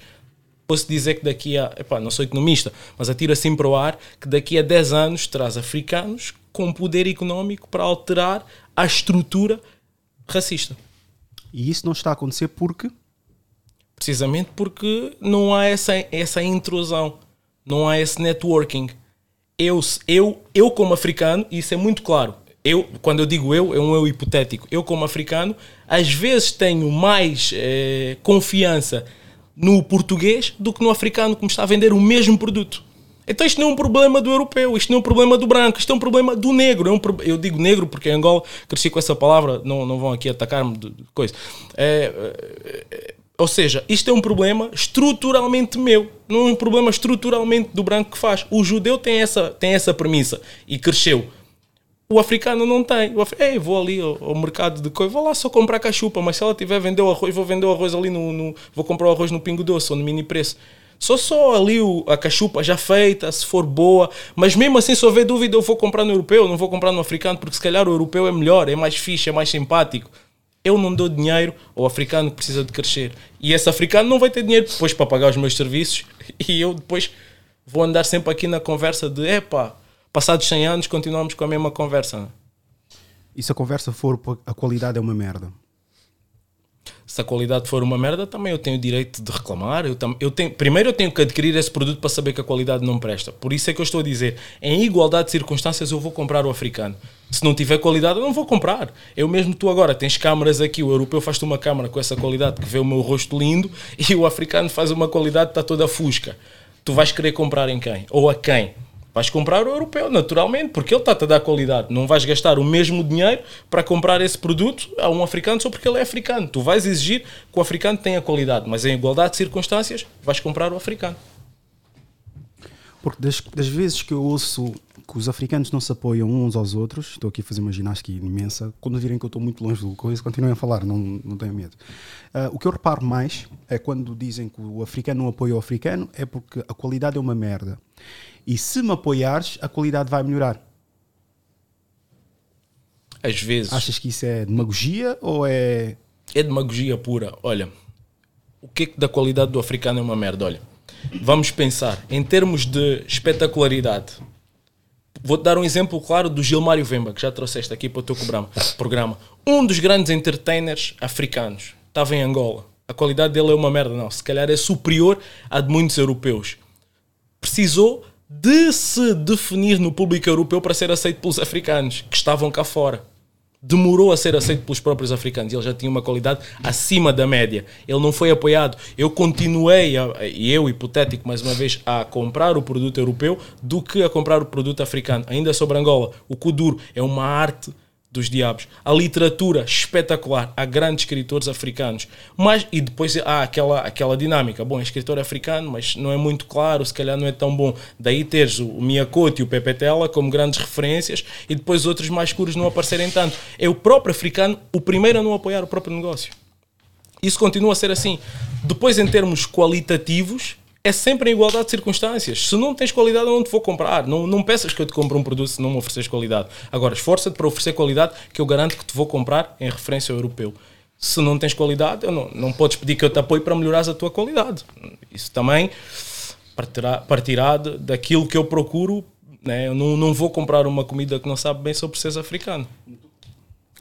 posso dizer que daqui a. Epá, não sou economista, mas atiro assim para o ar que daqui a 10 anos traz africanos com poder económico para alterar a estrutura racista. E isso não está a acontecer porque Precisamente porque não há essa, essa intrusão, não há esse networking. Eu, eu, eu como africano, e isso é muito claro, eu, quando eu digo eu, é um eu hipotético. Eu, como africano, às vezes tenho mais eh, confiança no português do que no africano que me está a vender o mesmo produto. Então isto não é um problema do europeu, isto não é um problema do branco, isto é um problema do negro. É um eu digo negro porque em Angola cresci com essa palavra, não, não vão aqui atacar-me de, de coisa. É, é, ou seja, isto é um problema estruturalmente meu, não é um problema estruturalmente do branco que faz. O judeu tem essa, tem essa premissa e cresceu. O africano não tem. O. Ei, vou ali ao, ao mercado de coisa, vou lá só comprar cachupa, mas se ela tiver vender o arroz, vou vender o arroz ali no, no- Vou comprar o arroz no Pingo Doce ou no mini preço. Só só ali o- a cachupa já feita, se for boa, mas mesmo assim, se houver dúvida, eu vou comprar no europeu, não vou comprar no africano, porque se calhar o europeu é melhor, é mais fixe, é mais simpático. Eu não dou dinheiro ao africano que precisa de crescer. E esse africano não vai ter dinheiro depois para pagar os meus serviços <laughs> e eu depois vou andar sempre aqui na conversa de epá, passados 100 anos continuamos com a mesma conversa. e se a conversa for a qualidade é uma merda. Se a qualidade for uma merda, também eu tenho o direito de reclamar. Eu, tam- eu tenho, primeiro eu tenho que adquirir esse produto para saber que a qualidade não presta. Por isso é que eu estou a dizer, em igualdade de circunstâncias eu vou comprar o africano. Se não tiver qualidade, eu não vou comprar. Eu mesmo, tu agora tens câmaras aqui, o europeu faz-te uma câmara com essa qualidade que vê o meu rosto lindo <laughs> e o africano faz uma qualidade que está toda fusca. Tu vais querer comprar em quem? Ou a quem? Vais comprar o europeu, naturalmente, porque ele está-te a dar qualidade. Não vais gastar o mesmo dinheiro para comprar esse produto a um africano só porque ele é africano. Tu vais exigir que o africano tenha qualidade, mas em igualdade de circunstâncias, vais comprar o africano. Porque das, das vezes que eu ouço que os africanos não se apoiam uns aos outros, estou aqui a fazer uma ginástica imensa, quando virem que eu estou muito longe do coisa, continuem a falar, não, não tenho medo. Ah, o que eu reparo mais é quando dizem que o africano não apoia o africano, é porque a qualidade é uma merda. E se me apoiares, a qualidade vai melhorar. Às vezes. Achas que isso é demagogia ou é. É demagogia pura. Olha, o que é que da qualidade do africano é uma merda? Olha, vamos pensar em termos de espetacularidade. Vou-te dar um exemplo claro do Gilmário Vemba, que já trouxeste aqui para o teu programa. programa. Um dos grandes entertainers africanos. Estava em Angola. A qualidade dele é uma merda, não. Se calhar é superior à de muitos europeus. Precisou de se definir no público europeu para ser aceito pelos africanos, que estavam cá fora demorou a ser aceito pelos próprios africanos. Ele já tinha uma qualidade acima da média. Ele não foi apoiado. Eu continuei, e eu, hipotético, mais uma vez, a comprar o produto europeu do que a comprar o produto africano. Ainda sobre Angola, o Kuduro é uma arte dos diabos. A literatura espetacular, há grandes escritores africanos. Mas e depois há aquela aquela dinâmica. Bom, é escritor africano, mas não é muito claro, se calhar não é tão bom. Daí teres o Miyakoto e o Pepe Tela como grandes referências e depois outros mais escuros não aparecerem tanto. É o próprio africano o primeiro a não apoiar o próprio negócio. Isso continua a ser assim. Depois, em termos qualitativos, é sempre em igualdade de circunstâncias. Se não tens qualidade, eu não te vou comprar. Não, não peças que eu te compre um produto se não me ofereces qualidade. Agora, esforça-te para oferecer qualidade que eu garanto que te vou comprar em referência ao europeu. Se não tens qualidade, eu não, não podes pedir que eu te apoie para melhorar a tua qualidade. Isso também partirá, partirá de- daquilo que eu procuro. Né? Eu não, não vou comprar uma comida que não sabe bem se eu preciso africano.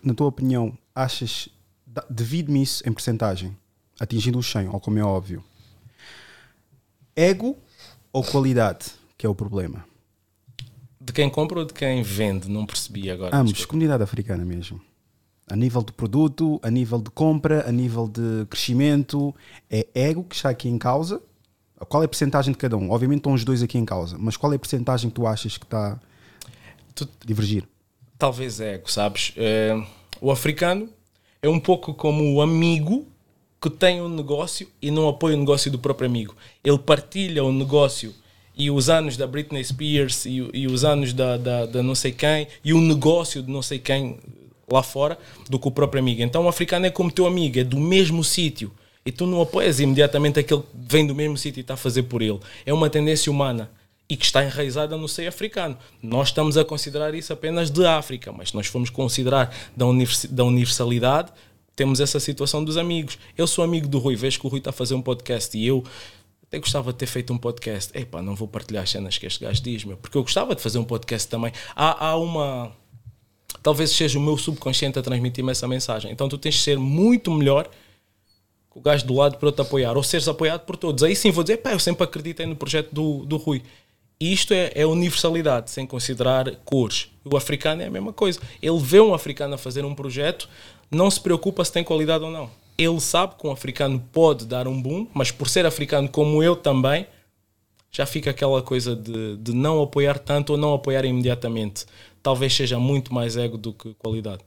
Na tua opinião, achas, divide-me isso em porcentagem, atingindo o 100, ou como é óbvio. Ego ou qualidade, que é o problema? De quem compra ou de quem vende? Não percebi agora. Ambos, comunidade africana mesmo. A nível de produto, a nível de compra, a nível de crescimento, é ego que está aqui em causa. Qual é a porcentagem de cada um? Obviamente estão os dois aqui em causa, mas qual é a porcentagem que tu achas que está a divergir? talvez ego, sabes? Eh, o africano é um pouco como o amigo que tem um negócio e não apoia o negócio do próprio amigo. Ele partilha o negócio e os anos da Britney Spears e, e os anos da, da, da não sei quem e o negócio de não sei quem lá fora do que o próprio amigo. Então o africano é como teu amigo, é do mesmo sítio. E tu não apoias imediatamente aquele que vem do mesmo sítio e está a fazer por ele. É uma tendência humana e que está enraizada no seio africano. Nós estamos a considerar isso apenas de África, mas nós formos considerar da universalidade, temos essa situação dos amigos. Eu sou amigo do Rui, vejo que o Rui está a fazer um podcast e eu até gostava de ter feito um podcast. Epá, não vou partilhar as cenas que este gajo diz, meu, porque eu gostava de fazer um podcast também. Há, há uma. Talvez seja o meu subconsciente a transmitir-me essa mensagem. Então tu tens de ser muito melhor que o gajo do lado para te apoiar, ou seres apoiado por todos. Aí sim vou dizer, pá, eu sempre acreditei no projeto do, do Rui. E isto é, é universalidade, sem considerar cores. O africano é a mesma coisa. Ele vê um africano a fazer um projeto, não se preocupa se tem qualidade ou não. Ele sabe que um africano pode dar um boom, mas por ser africano como eu também, já fica aquela coisa de, de não apoiar tanto ou não apoiar imediatamente. Talvez seja muito mais ego do que qualidade.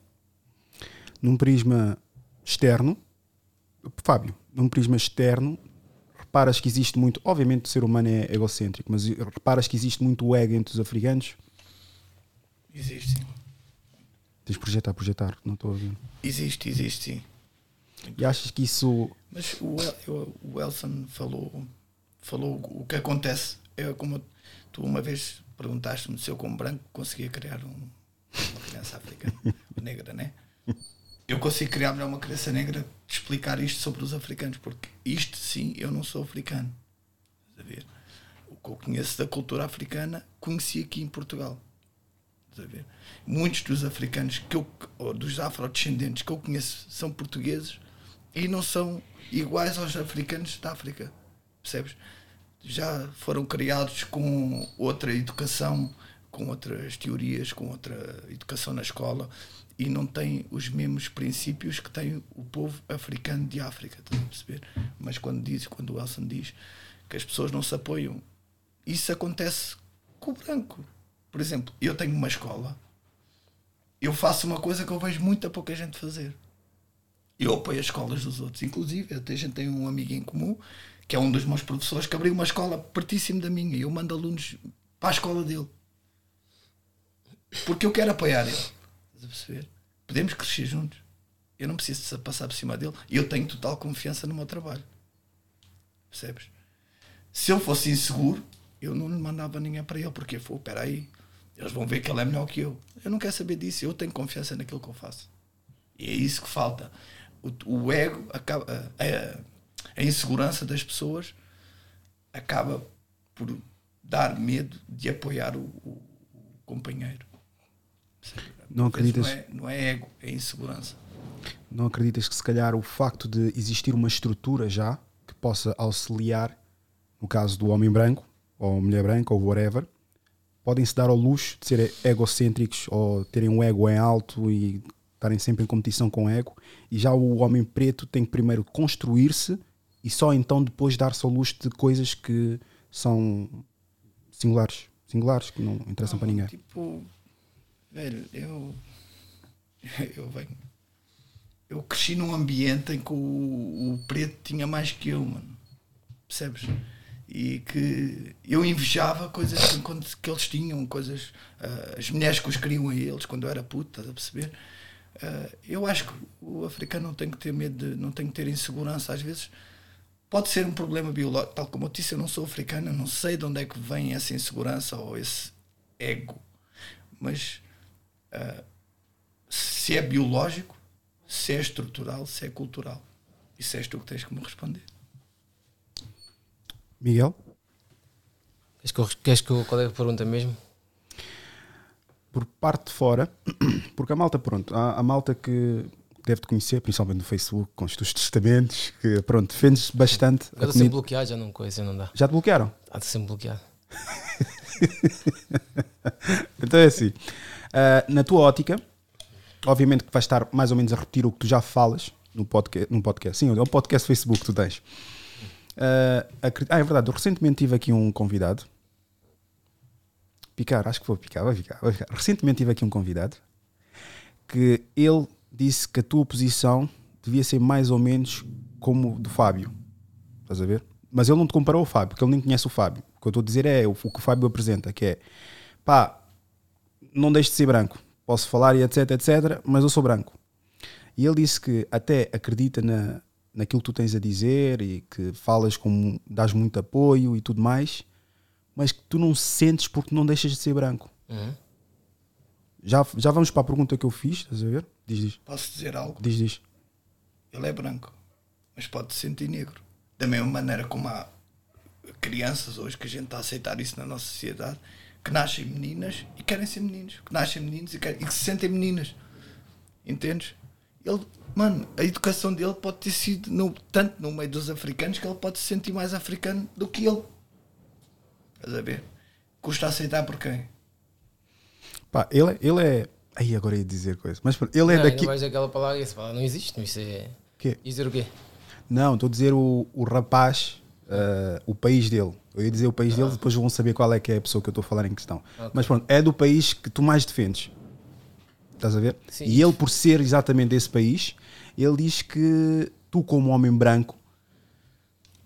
Num prisma externo, Fábio, num prisma externo, reparas que existe muito, obviamente o ser humano é egocêntrico, mas reparas que existe muito ego entre os africanos? Existe, sim. Tens de projetar, projetar, não estou a ouvir. Existe, existe, sim. E achas que isso. Mas o, El- o Elson falou, falou o que acontece. É como tu uma vez perguntaste-me se eu, como branco, conseguia criar um- uma criança africana, <laughs> negra, né? Eu consigo criar melhor uma criança negra, explicar isto sobre os africanos, porque isto sim, eu não sou africano. Estás a ver? O que eu conheço da cultura africana, conheci aqui em Portugal. Estás a ver? Muitos dos africanos que eu, ou dos afrodescendentes que eu conheço são portugueses e não são iguais aos africanos da África. Percebes? Já foram criados com outra educação, com outras teorias, com outra educação na escola e não têm os mesmos princípios que tem o povo africano de África, estás a perceber? Mas quando diz, quando o Elson diz que as pessoas não se apoiam, isso acontece com o branco. Por exemplo, eu tenho uma escola, eu faço uma coisa que eu vejo muita pouca gente fazer. Eu apoio as escolas dos outros. Inclusive, até a gente tem um amigo em comum, que é um dos meus professores, que abriu uma escola pertíssimo da minha e eu mando alunos para a escola dele. Porque eu quero apoiar ele. Estás a perceber? Podemos crescer juntos. Eu não preciso passar por cima dele. E eu tenho total confiança no meu trabalho. Percebes? Se eu fosse inseguro, eu não mandava ninguém para ele. Porque, pô, espera aí, eles vão ver que ele é melhor que eu. Eu não quero saber disso. Eu tenho confiança naquilo que eu faço. E é isso que falta. O, o ego, acaba, a, a- insegurança das pessoas acaba por dar medo de apoiar o, o- o companheiro. Não acreditas? Não é, não é ego, é insegurança. Não acreditas que se calhar o facto de existir uma estrutura já que possa auxiliar, no caso do homem branco, ou mulher branca, ou whatever, podem se dar ao luxo de serem egocêntricos ou terem um ego em alto e estarem sempre em competição com o ego, e já o homem preto tem que primeiro construir-se e só então depois dar-se ao luxo de coisas que são singulares, singulares, que não interessam para ninguém. Tipo, velho, eu, <laughs> eu venho. Eu cresci num ambiente em que o, o preto tinha mais que eu, mano. Percebes? E que eu invejava coisas que, que eles tinham, coisas. ah, as mulheres que os queriam a eles quando eu era puto, estás a perceber? Ah, eu acho que o africano não tem que ter medo, de, não tem que ter insegurança. Às vezes pode ser um problema biológico, tal como eu disse, eu não sou africano, não sei de onde é que vem essa insegurança ou esse ego, mas ah, se é biológico, se é estrutural, se é cultural. Isso és tu que tens que me responder. Miguel? Queres que, eu, queres que eu, qual é a pergunta mesmo? Por parte de fora, <clears throat> porque a malta, pronto, há a malta que deve-te conhecer, principalmente no Facebook, com os teus <laughs> testamentos, que pronto, defendes bastante. Eu estou sempre bloqueado, já não coisa, não dá. Já te bloquearam? Ah, estou sempre bloqueado. <laughs> então é assim. ah, na tua ótica, obviamente que vais estar mais ou menos a repetir o que tu já falas no podcast. No podcast. Sim, é um podcast Facebook que tu tens. Acre- ah, é verdade, recentemente tive aqui um convidado. Picar, acho que vou picar, vai picar, vai picar. Recentemente tive aqui um convidado que ele disse que a tua posição devia ser mais ou menos como do Fábio. Estás a ver? Mas ele não te comparou ao Fábio, porque ele nem conhece o Fábio. O que eu estou a dizer é o, o que o Fábio apresenta, que é pá, não deixe de ser branco. Posso falar e etc, etc, mas eu sou branco. E ele disse que até acredita na, naquilo que tu tens a dizer e que falas como dás muito apoio e tudo mais, mas que tu não sentes porque não deixas de ser branco. Uhum. Já, já vamos para a pergunta que eu fiz, estás a ver? Diz, diz. Posso dizer algo? Diz, diz. Ele é branco, mas pode se sentir negro. Da mesma maneira como há crianças hoje que a gente está a aceitar isso na nossa sociedade, que nascem meninas e querem ser meninos, que nascem meninos e, querem, e que se sentem meninas. Entendes? Ele, mano, a educação dele pode ter sido no, tanto no meio dos africanos que ele pode se sentir mais africano do que ele. Estás a ver? Custa aceitar por quem? Pá, ele, é- ele é. Aí agora ia dizer coisa. Mas pronto, ele é não, daqui. Vais aquela palavra e essa palavra não existe, isso é. Quê? Dizer o quê? Não, estou a dizer o, o rapaz, ah, o país dele. Eu ia dizer o país dele, depois vão saber qual é que é a pessoa que eu estou a falar em questão. Ok. Mas pronto, é do país que tu mais defendes. Estás a ver? Sim. E ele, por ser exatamente desse país, ele diz que tu, como homem branco,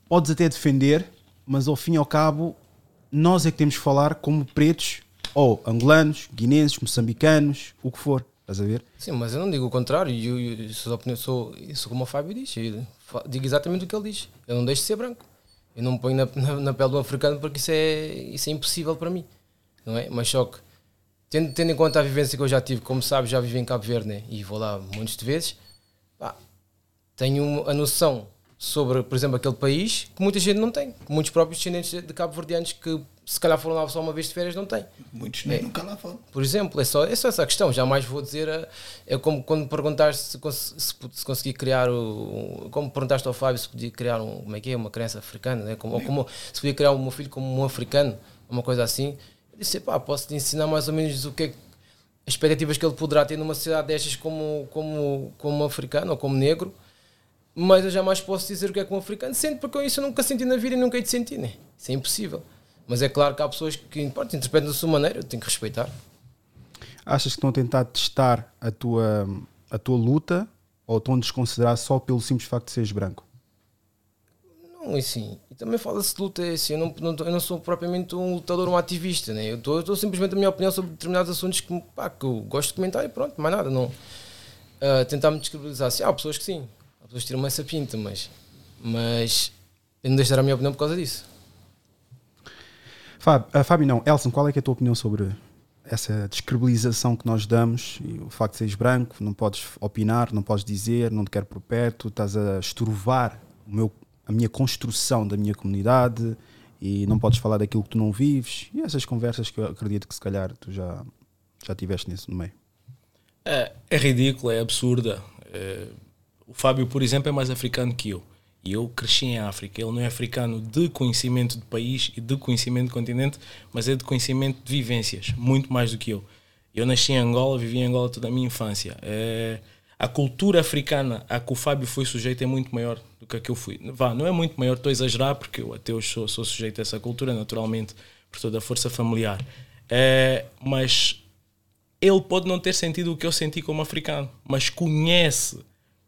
podes até defender, mas ao fim e ao cabo, nós é que temos que falar como pretos, ou angolanos, guinenses, moçambicanos, o que for. Estás a ver? Sim, mas eu não digo o contrário. Eu, eu, eu sou, sou, sou como o Fábio diz. Digo exatamente o que ele diz. Eu não deixo de ser branco. Eu não me ponho na, na, na pele do africano porque isso é, isso é impossível para mim. Não é? Mas só que, tendo, tendo em conta a vivência que eu já tive, como sabes, já vivi em Cabo Verde né? e vou lá muitas de vezes, pá, tenho a noção sobre, por exemplo, aquele país que muita gente não tem. Muitos próprios descendentes de- de cabo-verdianos que se calhar foram lá só uma vez de férias não têm. Muitos nem É. nunca lá foram. Por exemplo, é só, é só essa a questão. Jamais vou dizer. eh, É como quando perguntaste se, cons- se, se consegui criar o. Como perguntaste ao Fábio se podia criar um, como é que é, uma criança africana, né? como, ou como, se podia criar o meu filho como um africano, uma coisa assim. Disse, pá, posso te ensinar mais ou menos o que é as expectativas que ele poderá ter numa sociedade destas como, como, como africano ou como negro, mas eu jamais posso dizer o que é que um africano sente, porque isso eu nunca senti na vida e nunca hei de sentir, né? Isso é impossível. Mas é claro que há pessoas que pronto, interpretam da sua maneira, eu tenho que respeitar. Achas que estão a tentar testar a tua, a tua luta ou estão a desconsiderar só pelo simples facto de seres branco? Não, e assim, e também fala-se de luta, é assim, eu não, não, eu não sou propriamente um lutador, um ativista, né? eu estou simplesmente a minha opinião sobre determinados assuntos que, pá, que eu gosto de comentar e pronto, mais nada, não ah, tentar me descredibilizar. Assim, há pessoas que sim, há pessoas que tiram essa pinta, mas, mas eu não deixar a minha opinião por causa disso. Fábio, ah, Fábio não, Elson, qual é, é a tua opinião sobre essa descredibilização que nós damos e o facto de seres branco, não podes opinar, não podes dizer, não te quero por perto, estás a estrovar o meu, a minha construção da minha comunidade e não podes falar daquilo que tu não vives e essas conversas que eu acredito que se calhar tu já, já tiveste nisso no meio. É, é ridícula, é absurda. É, o Fábio, por exemplo, é mais africano que eu. E eu cresci em África. Ele não é africano de conhecimento de país e de conhecimento de continente, mas é de conhecimento de vivências, muito mais do que eu. Eu nasci em Angola, vivi em Angola toda a minha infância. É, a cultura africana a que o Fábio foi sujeito é muito maior do que a que eu fui. Vá, não é muito maior, estou a exagerar, porque eu até hoje sou, sou sujeito a essa cultura, naturalmente, por toda a força familiar. É, mas ele pode não ter sentido o que eu senti como africano, mas conhece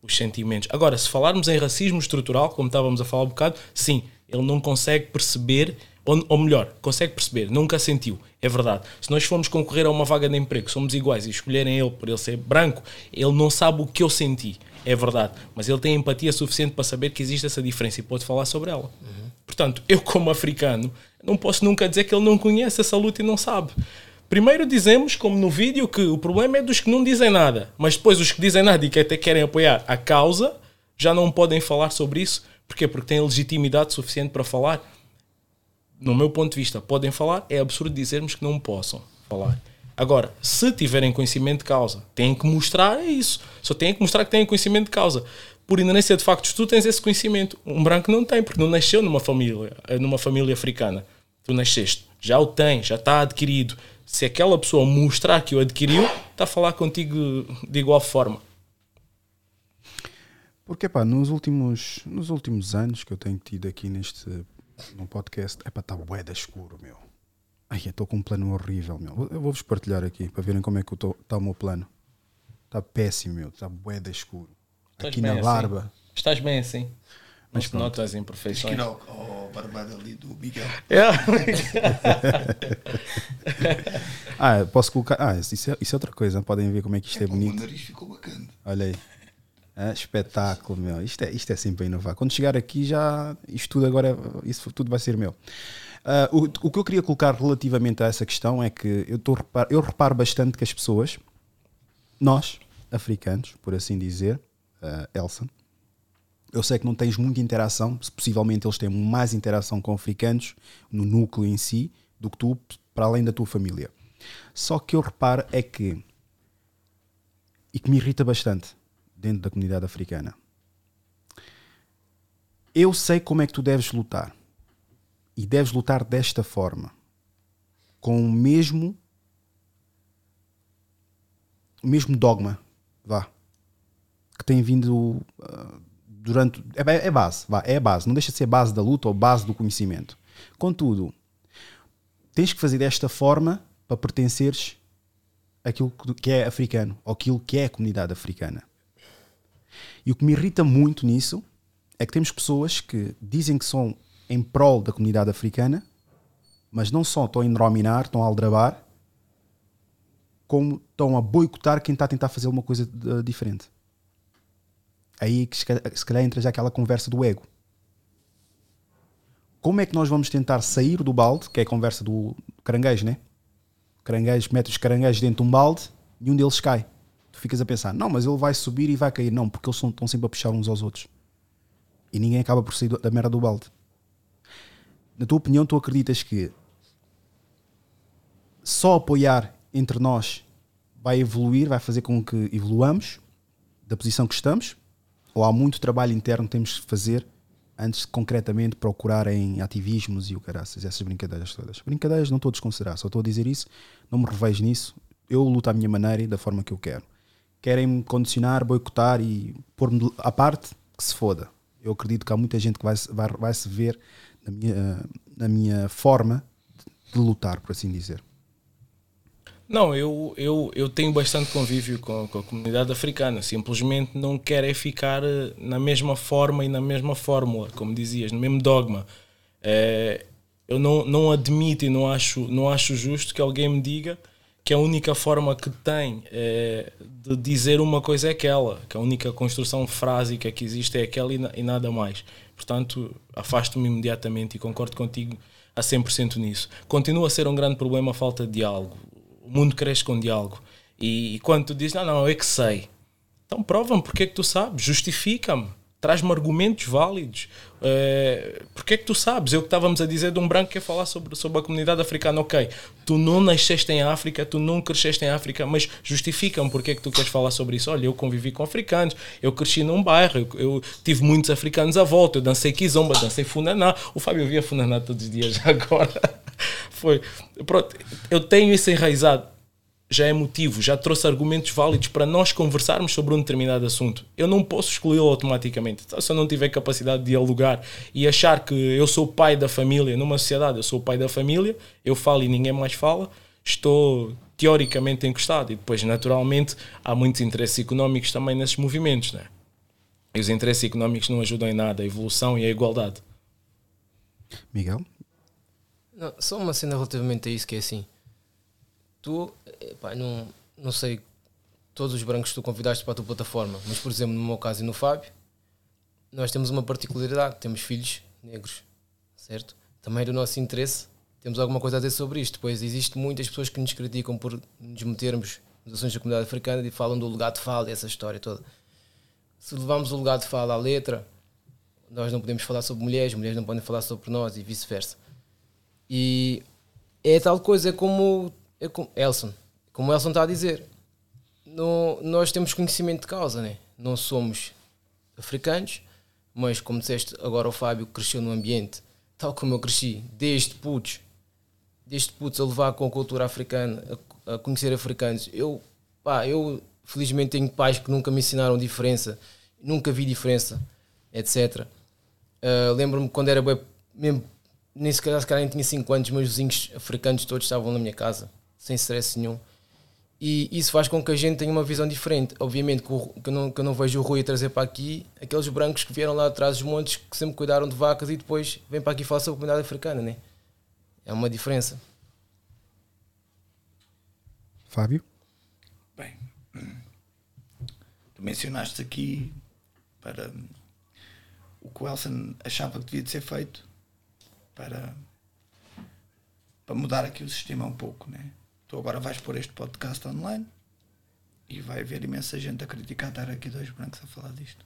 os sentimentos. Agora, se falarmos em racismo estrutural, como estávamos a falar um bocado, sim, ele não consegue perceber, ou, ou melhor, consegue perceber, nunca sentiu. É verdade. Se nós formos concorrer a uma vaga de emprego, somos iguais e escolherem ele por ele ser branco, ele não sabe o que eu senti. É verdade. Mas ele tem empatia suficiente para saber que existe essa diferença e pode falar sobre ela. Portanto, eu, como africano, não posso nunca dizer que ele não conhece essa luta e não sabe. Primeiro dizemos, como no vídeo, que o problema é dos que não dizem nada, mas depois os que dizem nada e que até querem apoiar a causa já não podem falar sobre isso. Porquê? Porque têm legitimidade suficiente para falar. No meu ponto de vista, podem falar, é absurdo dizermos que não possam falar. Agora, se tiverem conhecimento de causa, têm que mostrar é isso. Só têm que mostrar que têm conhecimento de causa. Por inerência de factos, tu tens esse conhecimento. Um branco não tem, porque não nasceu numa família, numa família africana. Tu nasceste, já o tens, já está adquirido. Se aquela pessoa mostrar que o adquiriu, está a falar contigo de igual forma. Porque, pá, nos últimos, nos últimos anos que eu tenho tido aqui neste no podcast, é pá, está bué da escuro, meu. Ai, eu estou com um plano horrível, meu. Eu vou-vos partilhar aqui para verem como é que está o meu plano. Está péssimo, meu. Está bué da escuro. Estás aqui na assim? barba. Estás bem assim. Mas se pronto. nota as Tens que imperfeições. ao, ao barbado ali do Miguel. <laughs> <laughs> ah, posso colocar. Ah, isso é, isso é outra coisa. Podem ver como é que isto é, O meu bonito. nariz ficou bacana. Olha aí. Ah, espetáculo, meu. Isto é, isto é sempre inovar. Quando chegar aqui, já. Isto tudo agora. Isso tudo vai ser meu. Ah, o, o que eu queria colocar relativamente a essa questão é que eu, tô, eu reparo bastante que as pessoas, nós, africanos, por assim dizer, ah, Elson, eu sei que não tens muita interação, possivelmente eles têm mais interação com africanos no núcleo em si do que tu, para além da tua família. Só que eu reparo é que, e que me irrita bastante dentro da comunidade africana, eu sei como é que tu deves lutar. E deves lutar desta forma, com o mesmo, o mesmo dogma, vá, que tem vindo ah, durante. É, é base, vá, é base. Não deixa de ser base da luta ou base do conhecimento. Contudo, tens que fazer desta forma para pertenceres àquilo que- que é africano ou aquilo que é a comunidade africana. E o que me irrita muito nisso é que temos pessoas que dizem que são em prol da comunidade africana, mas não só estão a enrominar, estão a aldrabar, como estão a boicotar quem está a tentar fazer uma coisa eh, diferente. Aí que se calhar entra já aquela conversa do ego. Como é que nós vamos tentar sair do balde, que é a conversa do caranguejo, né? Caranguejo, mete os caranguejos dentro de um balde e um deles cai. Ficas a pensar, não, mas ele vai subir e vai cair. Não, porque eles estão sempre a puxar uns aos outros. E ninguém acaba por sair da merda do balde. Na tua opinião, tu acreditas que só apoiar entre nós vai evoluir, vai fazer com que evoluamos da posição que estamos? Ou há muito trabalho interno que temos que fazer antes de concretamente procurar em ativismos e o caraças, essas brincadeiras todas? Brincadeiras não estou a desconsiderar, só estou a dizer isso, não me revejo nisso. Eu luto à minha maneira e da forma que eu quero. Querem-me condicionar, boicotar e pôr-me à parte, que se foda. Eu acredito que há muita gente que vai, vai, vai se ver na minha, na minha forma de lutar, por assim dizer. Não, eu, eu, eu tenho bastante convívio com, com a comunidade africana. Simplesmente não quero é ficar eh, na mesma forma e na mesma fórmula, como dizias, no mesmo dogma. Eh, eu não, não admito e não acho, não acho justo que alguém me diga que a única forma que tem eh, de dizer uma coisa é aquela, que a única construção frásica que existe é aquela e, na- e nada mais. Portanto, afasto-me imediatamente e concordo contigo a 100% nisso. Continua a ser um grande problema a falta de diálogo. O mundo cresce com diálogo. E, e quando tu dizes, não, não, eu é que sei. Então prova-me porque é que tu sabes, justifica-me, traz-me argumentos válidos. Eh, porque é que tu sabes? Eu que estávamos a dizer de um branco que ia falar sobre, sobre a comunidade africana, ok, tu não nasceste em África, tu não cresceste em África, mas justifica-me porque é que tu queres falar sobre isso. Olha, eu convivi com africanos, eu cresci num bairro, eu, eu tive muitos africanos à volta, eu dancei kizomba, dancei funaná. O Fábio via funaná todos os dias <laughs> agora. Foi. Pronto, eu tenho isso enraizado já é motivo, já trouxe argumentos válidos para nós conversarmos sobre um determinado assunto. Eu não posso excluí-lo automaticamente. Então, se eu não tiver capacidade de dialogar e achar que eu sou o pai da família numa sociedade, eu sou o pai da família, eu falo e ninguém mais fala, estou teoricamente encostado. E depois, naturalmente, há muitos interesses económicos também nesses movimentos, né? E os interesses económicos não ajudam em nada a evolução e a igualdade. Miguel? Não, só uma cena relativamente a isso que é assim. Tu, epá, não, não sei todos os brancos que tu convidaste para a tua plataforma, mas por exemplo, no meu caso e no Fábio, nós temos uma particularidade, temos filhos negros, certo? Também é do nosso interesse, temos alguma coisa a dizer sobre isto, pois existem muitas pessoas que nos criticam por nos metermos nas ações da comunidade africana e falam do legado de fala e essa história toda. Se levamos o legado de fala à letra, nós não podemos falar sobre mulheres, mulheres não podem falar sobre nós e vice-versa. E é tal coisa, é como, é como Elson, como Elson está a dizer, nós temos conhecimento de causa, né? não somos africanos, mas como disseste agora o Fábio cresceu no ambiente, tal como eu cresci, desde putos, desde putos a levar com a cultura africana, a, a conhecer africanos, eu, pá, eu felizmente tenho pais que nunca me ensinaram diferença, nunca vi diferença, etc. Uh, Lembro-me quando era bem, mesmo, nem se calhar, se calhar nem tinha 5 anos, meus vizinhos africanos todos estavam na minha casa, sem stress nenhum. E isso faz com que a gente tenha uma visão diferente. Obviamente que, o, que, eu, não, que eu não vejo o Rui a trazer para aqui aqueles brancos que vieram lá atrás dos montes, que sempre cuidaram de vacas e depois vêm para aqui falar sobre a comunidade africana, né? É uma diferença. Fábio? Bem, tu mencionaste aqui para o que o Elson achava que devia de ser feito para, para mudar aqui o sistema um pouco, né? Tu agora vais pôr este podcast online e vai haver imensa gente a criticar estar aqui dois brancos a falar disto.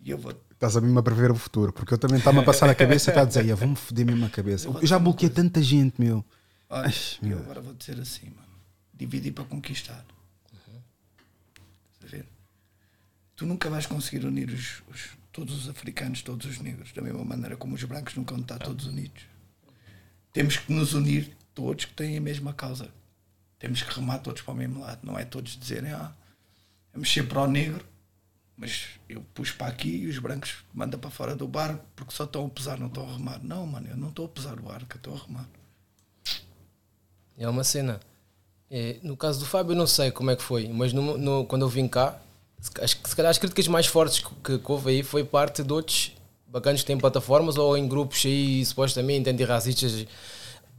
E eu vou. Estás a mim a prever o futuro, porque eu também estava a passar a cabeça e está a dizer, "Ia, vou-me foder mesmo a cabeça. Eu já bloqueei tanta gente, meu. Olha, Ai, eu agora vou dizer assim, mano. Dividir para conquistar. Estás a ver? Tu nunca vais conseguir unir os, os- todos os africanos, todos os negros, da mesma maneira como os brancos nunca vão estar todos unidos. Temos que nos unir todos que têm a mesma causa. Temos que remar todos para o mesmo lado. Não é todos dizerem, ah, vamos ser para o negro, mas eu pus para aqui e os brancos mandam para fora do barco porque só estão a pesar, não estão a remar. Não, mano, eu não estou a pesar o barco, eu estou a remar. É uma cena. É, no caso do Fábio, eu não sei como é que foi, mas no, no- quando eu vim cá, acho que se calhar as críticas mais fortes que, que, que houve aí foi parte de outros bacanas que têm plataformas ou em grupos aí supostamente antirracistas,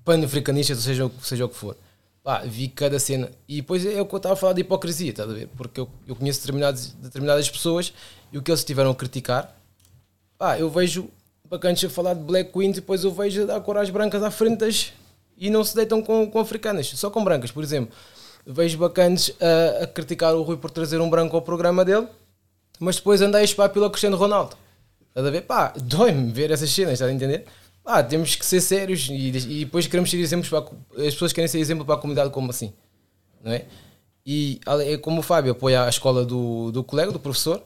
pan-africanistas, ou seja, seja o que for. Pá, vi cada cena. E depois é o que eu estava a falar de hipocrisia, estás a ver? Porque eu, eu conheço determinadas, determinadas pessoas e o que eles tiveram a criticar, pá, eu vejo bacanas a falar de Black Queens e depois eu vejo a dar cor às brancas à frente das, e não se deitam com, com africanas, só com brancas, por exemplo. Vejo bacanas a, a criticar o Rui por trazer um branco ao programa dele, mas depois andei a espar pelo Cristiano Ronaldo. Estás a ver? Pá, dói-me ver essas cenas, estás a entender? Pá, temos que ser sérios e, e depois queremos ser exemplos para as pessoas querem ser exemplo para a comunidade como assim, não é? E é como o Fábio apoia a escola do, do colega, do professor,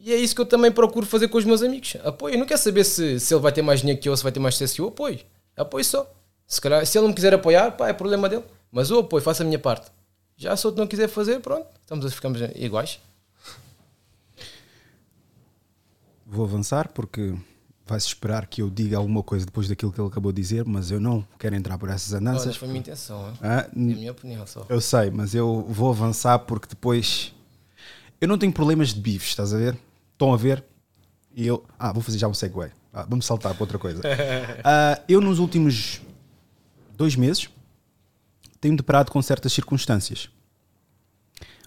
e é isso que eu também procuro fazer com os meus amigos. Apoio. Eu não quero saber se, se ele vai ter mais dinheiro que eu, se vai ter mais sucesso eu. Apoio. Apoio só. Se, calhar, se ele não me quiser apoiar, pá, é problema dele. Mas eu apoio, faço a minha parte. Já se outro não quiser fazer, pronto, estamos a ficamos iguais. Vou avançar porque vai-se esperar que eu diga alguma coisa depois daquilo que ele acabou de dizer, mas eu não quero entrar por essas andanças. Olha, foi a minha intenção. hein? Ah, é a minha opinião só. Eu sei, mas eu vou avançar porque depois. Eu não tenho problemas de bifes, estás a ver? Estão a ver? E eu. Ah, vou fazer já um segue. Ah, vamos saltar para outra coisa. <laughs> Ah, eu, nos últimos dois meses, tenho deparado com certas circunstâncias.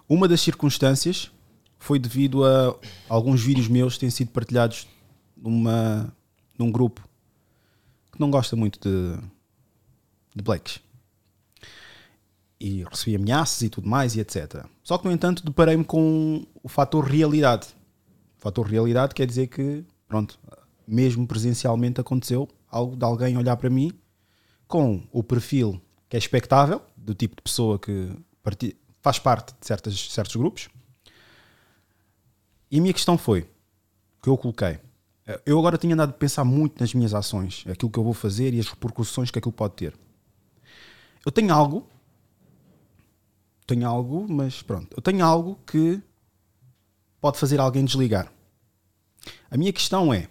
Uma das circunstâncias foi devido a alguns vídeos meus que têm sido partilhados numa, num grupo que não gosta muito de, de blacks e recebi ameaças e tudo mais e etc. Só que, no entanto, deparei-me com o fator realidade. O fator realidade quer dizer que, pronto, mesmo presencialmente aconteceu algo de alguém olhar para mim com o perfil que é expectável, do tipo de pessoa que faz parte de certas, certos grupos. E a minha questão foi, que eu coloquei, eu agora tinha andado a pensar muito nas minhas ações, aquilo que eu vou fazer e as repercussões que aquilo pode ter. Eu tenho algo tenho algo, mas pronto, eu tenho algo que pode fazer alguém desligar. A minha questão é: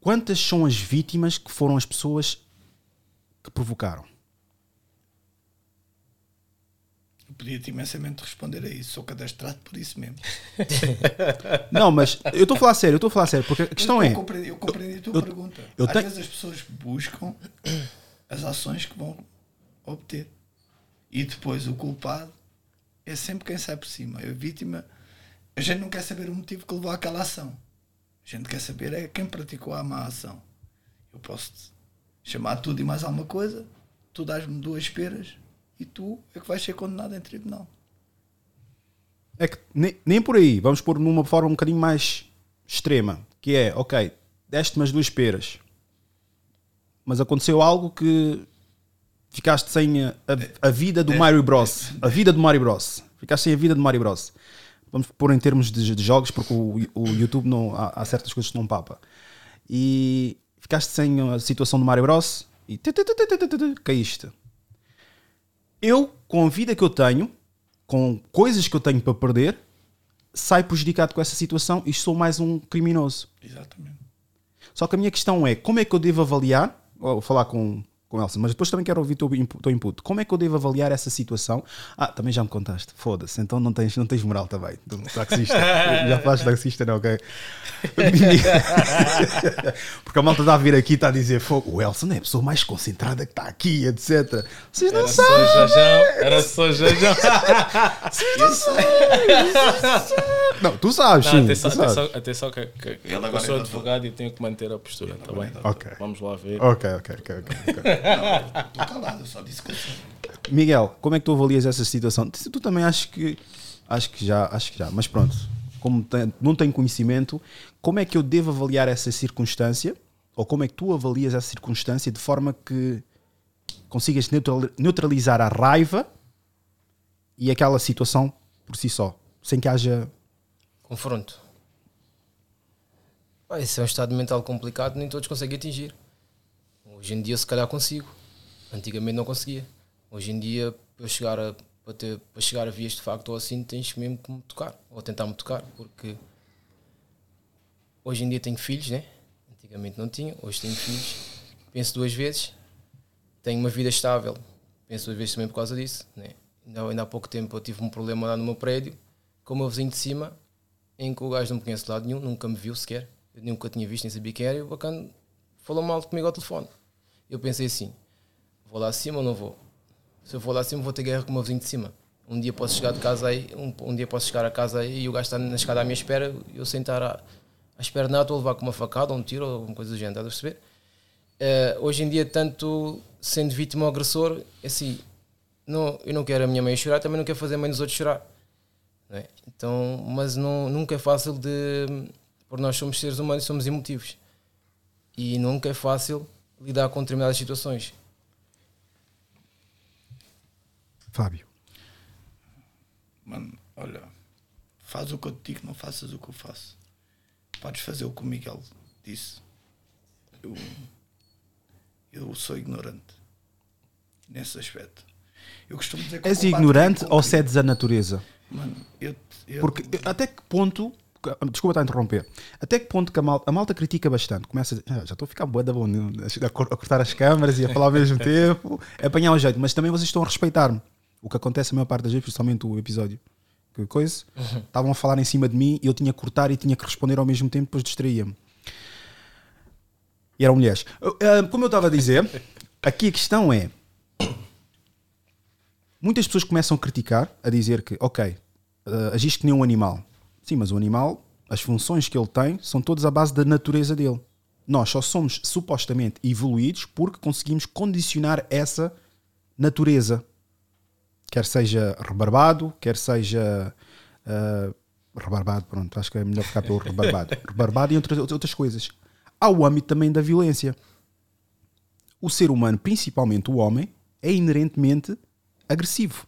quantas são as vítimas que foram as pessoas que provocaram? Podia-te imensamente responder a isso. Sou cadastrado por isso mesmo. <laughs> Não, mas eu estou a falar sério, eu estou a falar sério, porque a questão eu é. Compreendi, eu compreendi a tua eu- pergunta. eu Às tenho- vezes as pessoas buscam as ações que vão obter. E depois o culpado é sempre quem sai por cima. A vítima, a gente não quer saber o motivo que levou àquela ação. A gente quer saber é quem praticou a má ação. Eu posso chamar tudo e mais alguma coisa, tu dás-me duas esperas e tu é que vais ser condenado em tribunal. É que nem, nem por aí, vamos pôr numa forma um bocadinho mais extrema, que é, ok, deste-me as duas peras, mas aconteceu algo que ficaste sem a, a- a vida do Mario Bros. A vida do Mario Bros. Ficaste sem a vida do Mario Bros. Vamos pôr em termos de, de jogos, porque o, o YouTube não, há, há certas coisas que não papa. E ficaste sem a situação do Mario Bros. e caíste. Eu, com a vida que eu tenho, com coisas que eu tenho para perder, saio prejudicado com essa situação e sou mais um criminoso. Exatamente. Só que a minha questão é como é que eu devo avaliar, vou falar com, com Elsa, mas depois também quero ouvir o teu input, teu input. Como é que eu devo avaliar essa situação? Ah, também já me contaste. Foda-se, então não tens, não tens moral também. Do taxista. <laughs> já falaste de taxista, não, ok? <laughs> Porque a malta está a vir aqui e está a dizer: Fogo, o Elson é a pessoa mais concentrada que está aqui, etc. Vocês não Era só sabem. jajão, era só jajão. <laughs> Vocês não sabem. Não, tu sabes, Não, sim. atenção, tu sabes. atenção, atenção que, que eu agora sou advogado e tenho que manter a postura, está bem? Ok. Vamos lá ver. Ok, ok, ok. ok, Estou calado, eu só disse que eu sei. Miguel, como é que tu avalias essa situação? Tu, tu também acho que acho que já, acho que já, mas pronto, como tem- não tenho conhecimento, como é que eu devo avaliar essa circunstância? Ou como é que tu avalias essa circunstância de forma que consigas neutral- neutralizar a raiva e aquela situação por si só, sem que haja Confronto. Isso é um estado mental complicado, nem todos conseguem atingir. Hoje em dia, se calhar, consigo. Antigamente não conseguia. Hoje em dia, para chegar a, para ter, para chegar a vias de facto ou assim, tens mesmo que me tocar, ou tentar me tocar, porque hoje em dia tenho filhos, né? Antigamente não tinha, hoje tenho filhos. Penso duas vezes, tenho uma vida estável, penso duas vezes também por causa disso, né? Ainda, ainda há pouco tempo eu tive um problema lá no meu prédio, com o meu vizinho de cima, em que o gajo não me conhece de lado nenhum, nunca me viu sequer, eu nunca tinha visto, nem sabia quem era, e o bacana falou mal comigo ao telefone. Eu pensei assim: vou lá acima ou não vou? Se eu for lá acima, vou ter guerra com o meu vizinho de cima. Um dia posso chegar de casa aí, um, um dia posso chegar a casa aí e o gajo está na escada à minha espera, eu sentar à, à espera nada, estou a levar com uma facada, ou um tiro, ou alguma coisa do género, estás a perceber? Eh, hoje em dia, tanto sendo vítima ou agressor, é assim, não, eu não quero a minha mãe chorar, também não quero fazer a mãe dos outros chorar. é? Então, mas não, nunca é fácil de. Porque nós somos seres humanos somos emotivos. E nunca é fácil lidar com determinadas situações. Fábio. Mano, olha, faz o que eu te digo, não faças o que eu faço. Podes fazer o que o Miguel disse. Eu, eu sou ignorante nesse aspecto. Eu costumo dizer que o És ignorante ou cedes a natureza? Mano, eu, eu, Porque até que ponto. Desculpa estar a interromper. Até que ponto que a malta, a malta critica bastante? Começa a, ah, já estou a ficar boa da bom, a cor- a cortar as câmaras e a falar ao mesmo <laughs> tempo, a apanhar o jeito, mas também vocês estão a respeitar-me. O que acontece a maior parte das vezes, principalmente o episódio. Que coisa? Uhum. Estavam a falar em cima de mim e eu tinha que cortar e tinha que responder ao mesmo tempo, depois distraía-me. E eram mulheres. Ah, Como eu estava a dizer, aqui a questão é: muitas pessoas começam a criticar, a dizer que, ok, uh, agiste que nem um animal. Sim, mas o animal, as funções que ele tem, são todas à base da natureza dele. Nós só somos supostamente evoluídos porque conseguimos condicionar essa natureza. Quer seja rebarbado, quer seja. uh, rebarbado, pronto, acho que é melhor ficar pelo rebarbado. <laughs> rebarbado e outras, outras coisas. Há o âmbito também da violência. O ser humano, principalmente o homem, é inerentemente agressivo.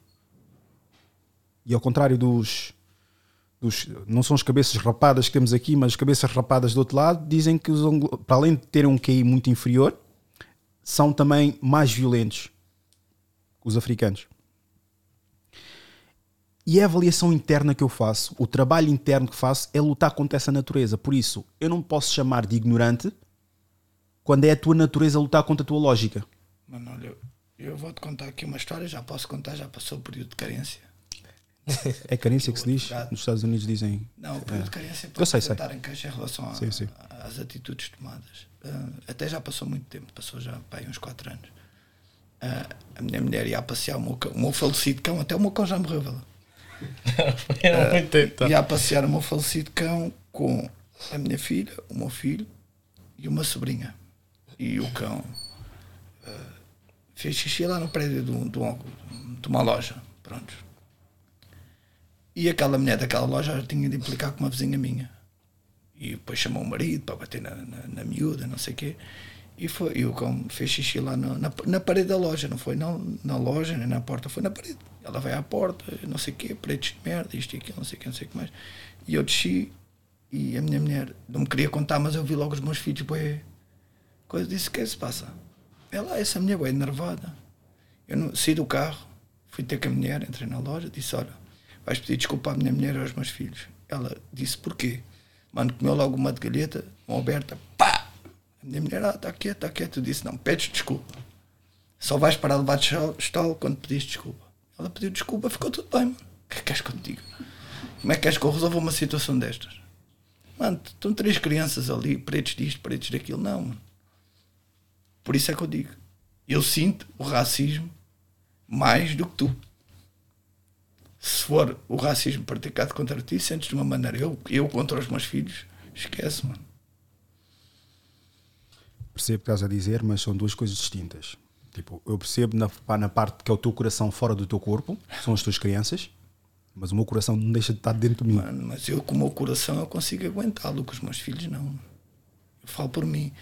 E ao contrário dos, dos- Não são as cabeças rapadas que temos aqui, mas as cabeças rapadas do outro lado, dizem que, os para além de terem um QI muito inferior, são também mais violentos. Os africanos. E a avaliação interna que eu faço, o trabalho interno que faço, é lutar contra essa natureza. Por isso, eu não posso chamar de ignorante quando é a tua natureza lutar contra a tua lógica. Mano, olha, eu vou-te contar aqui uma história, já posso contar, já passou o período de carência. <laughs> É carência que se diz? Nos Estados Unidos dizem. Não, o período de carência pode sei, sei. estar em queixa em relação a- Sim, sim. às atitudes tomadas. Ah, até já passou muito tempo, passou já pá, aí uns 4 anos. Ah, a minha mulher ia a passear o meu, cão, o meu falecido cão, até o meu cão já morreu, vê lá. <laughs> Era muito tempo. ia a passear o meu falecido cão com a minha filha, o meu filho e uma sobrinha. E o cão ah, fez xixi lá no prédio de, um- de um- de uma loja. Pronto. E aquela mulher daquela loja tinha de implicar com uma vizinha minha. E depois chamou o marido para bater na, na, na miúda, não sei o quê. E, foi, e o cão fez xixi lá no- na, na parede da loja, não foi na, na loja nem na porta, foi na parede. Ela vai à porta, não sei o quê, paredes de merda, isto e aquilo, não sei o quê, não sei o que mais. E eu desci e a minha mulher não me queria contar, mas eu vi logo os meus filhos, bué, coisa disse: o que é que se passa? Ela, essa mulher, bué, enervada. Eu não, saí do carro, fui ter com a mulher, entrei na loja, disse: Olha, vais pedir desculpa à minha mulher e aos meus filhos. Ela disse: Porquê? Mano, comeu logo uma de galheta, uma aberta, pá! A minha mulher, ah, está quieto, está quieto. Eu disse: Não, pedes desculpa. Só vais parar de levar de estalo quando pediste desculpa. Ela pediu desculpa, ficou tudo bem, mano. O que é que queres que eu te diga? Como é que queres que eu resolva uma situação destas? Mano, estão três crianças ali, pretos disto, pretos daquilo. Não, mano. Por isso é que eu digo. Eu sinto o racismo mais do que tu. Se for o racismo praticado contra ti, sentes de uma maneira. Eu, eu contra os meus filhos, esquece, mano. Percebo o que estás a dizer, mas são duas coisas distintas. Tipo, eu percebo na, na parte que é o teu coração fora do teu corpo, são as tuas crianças, mas o meu coração não deixa de estar dentro de mim. Mano, mas eu com o meu coração eu consigo aguentá-lo, com os meus filhos não. Eu falo por mim.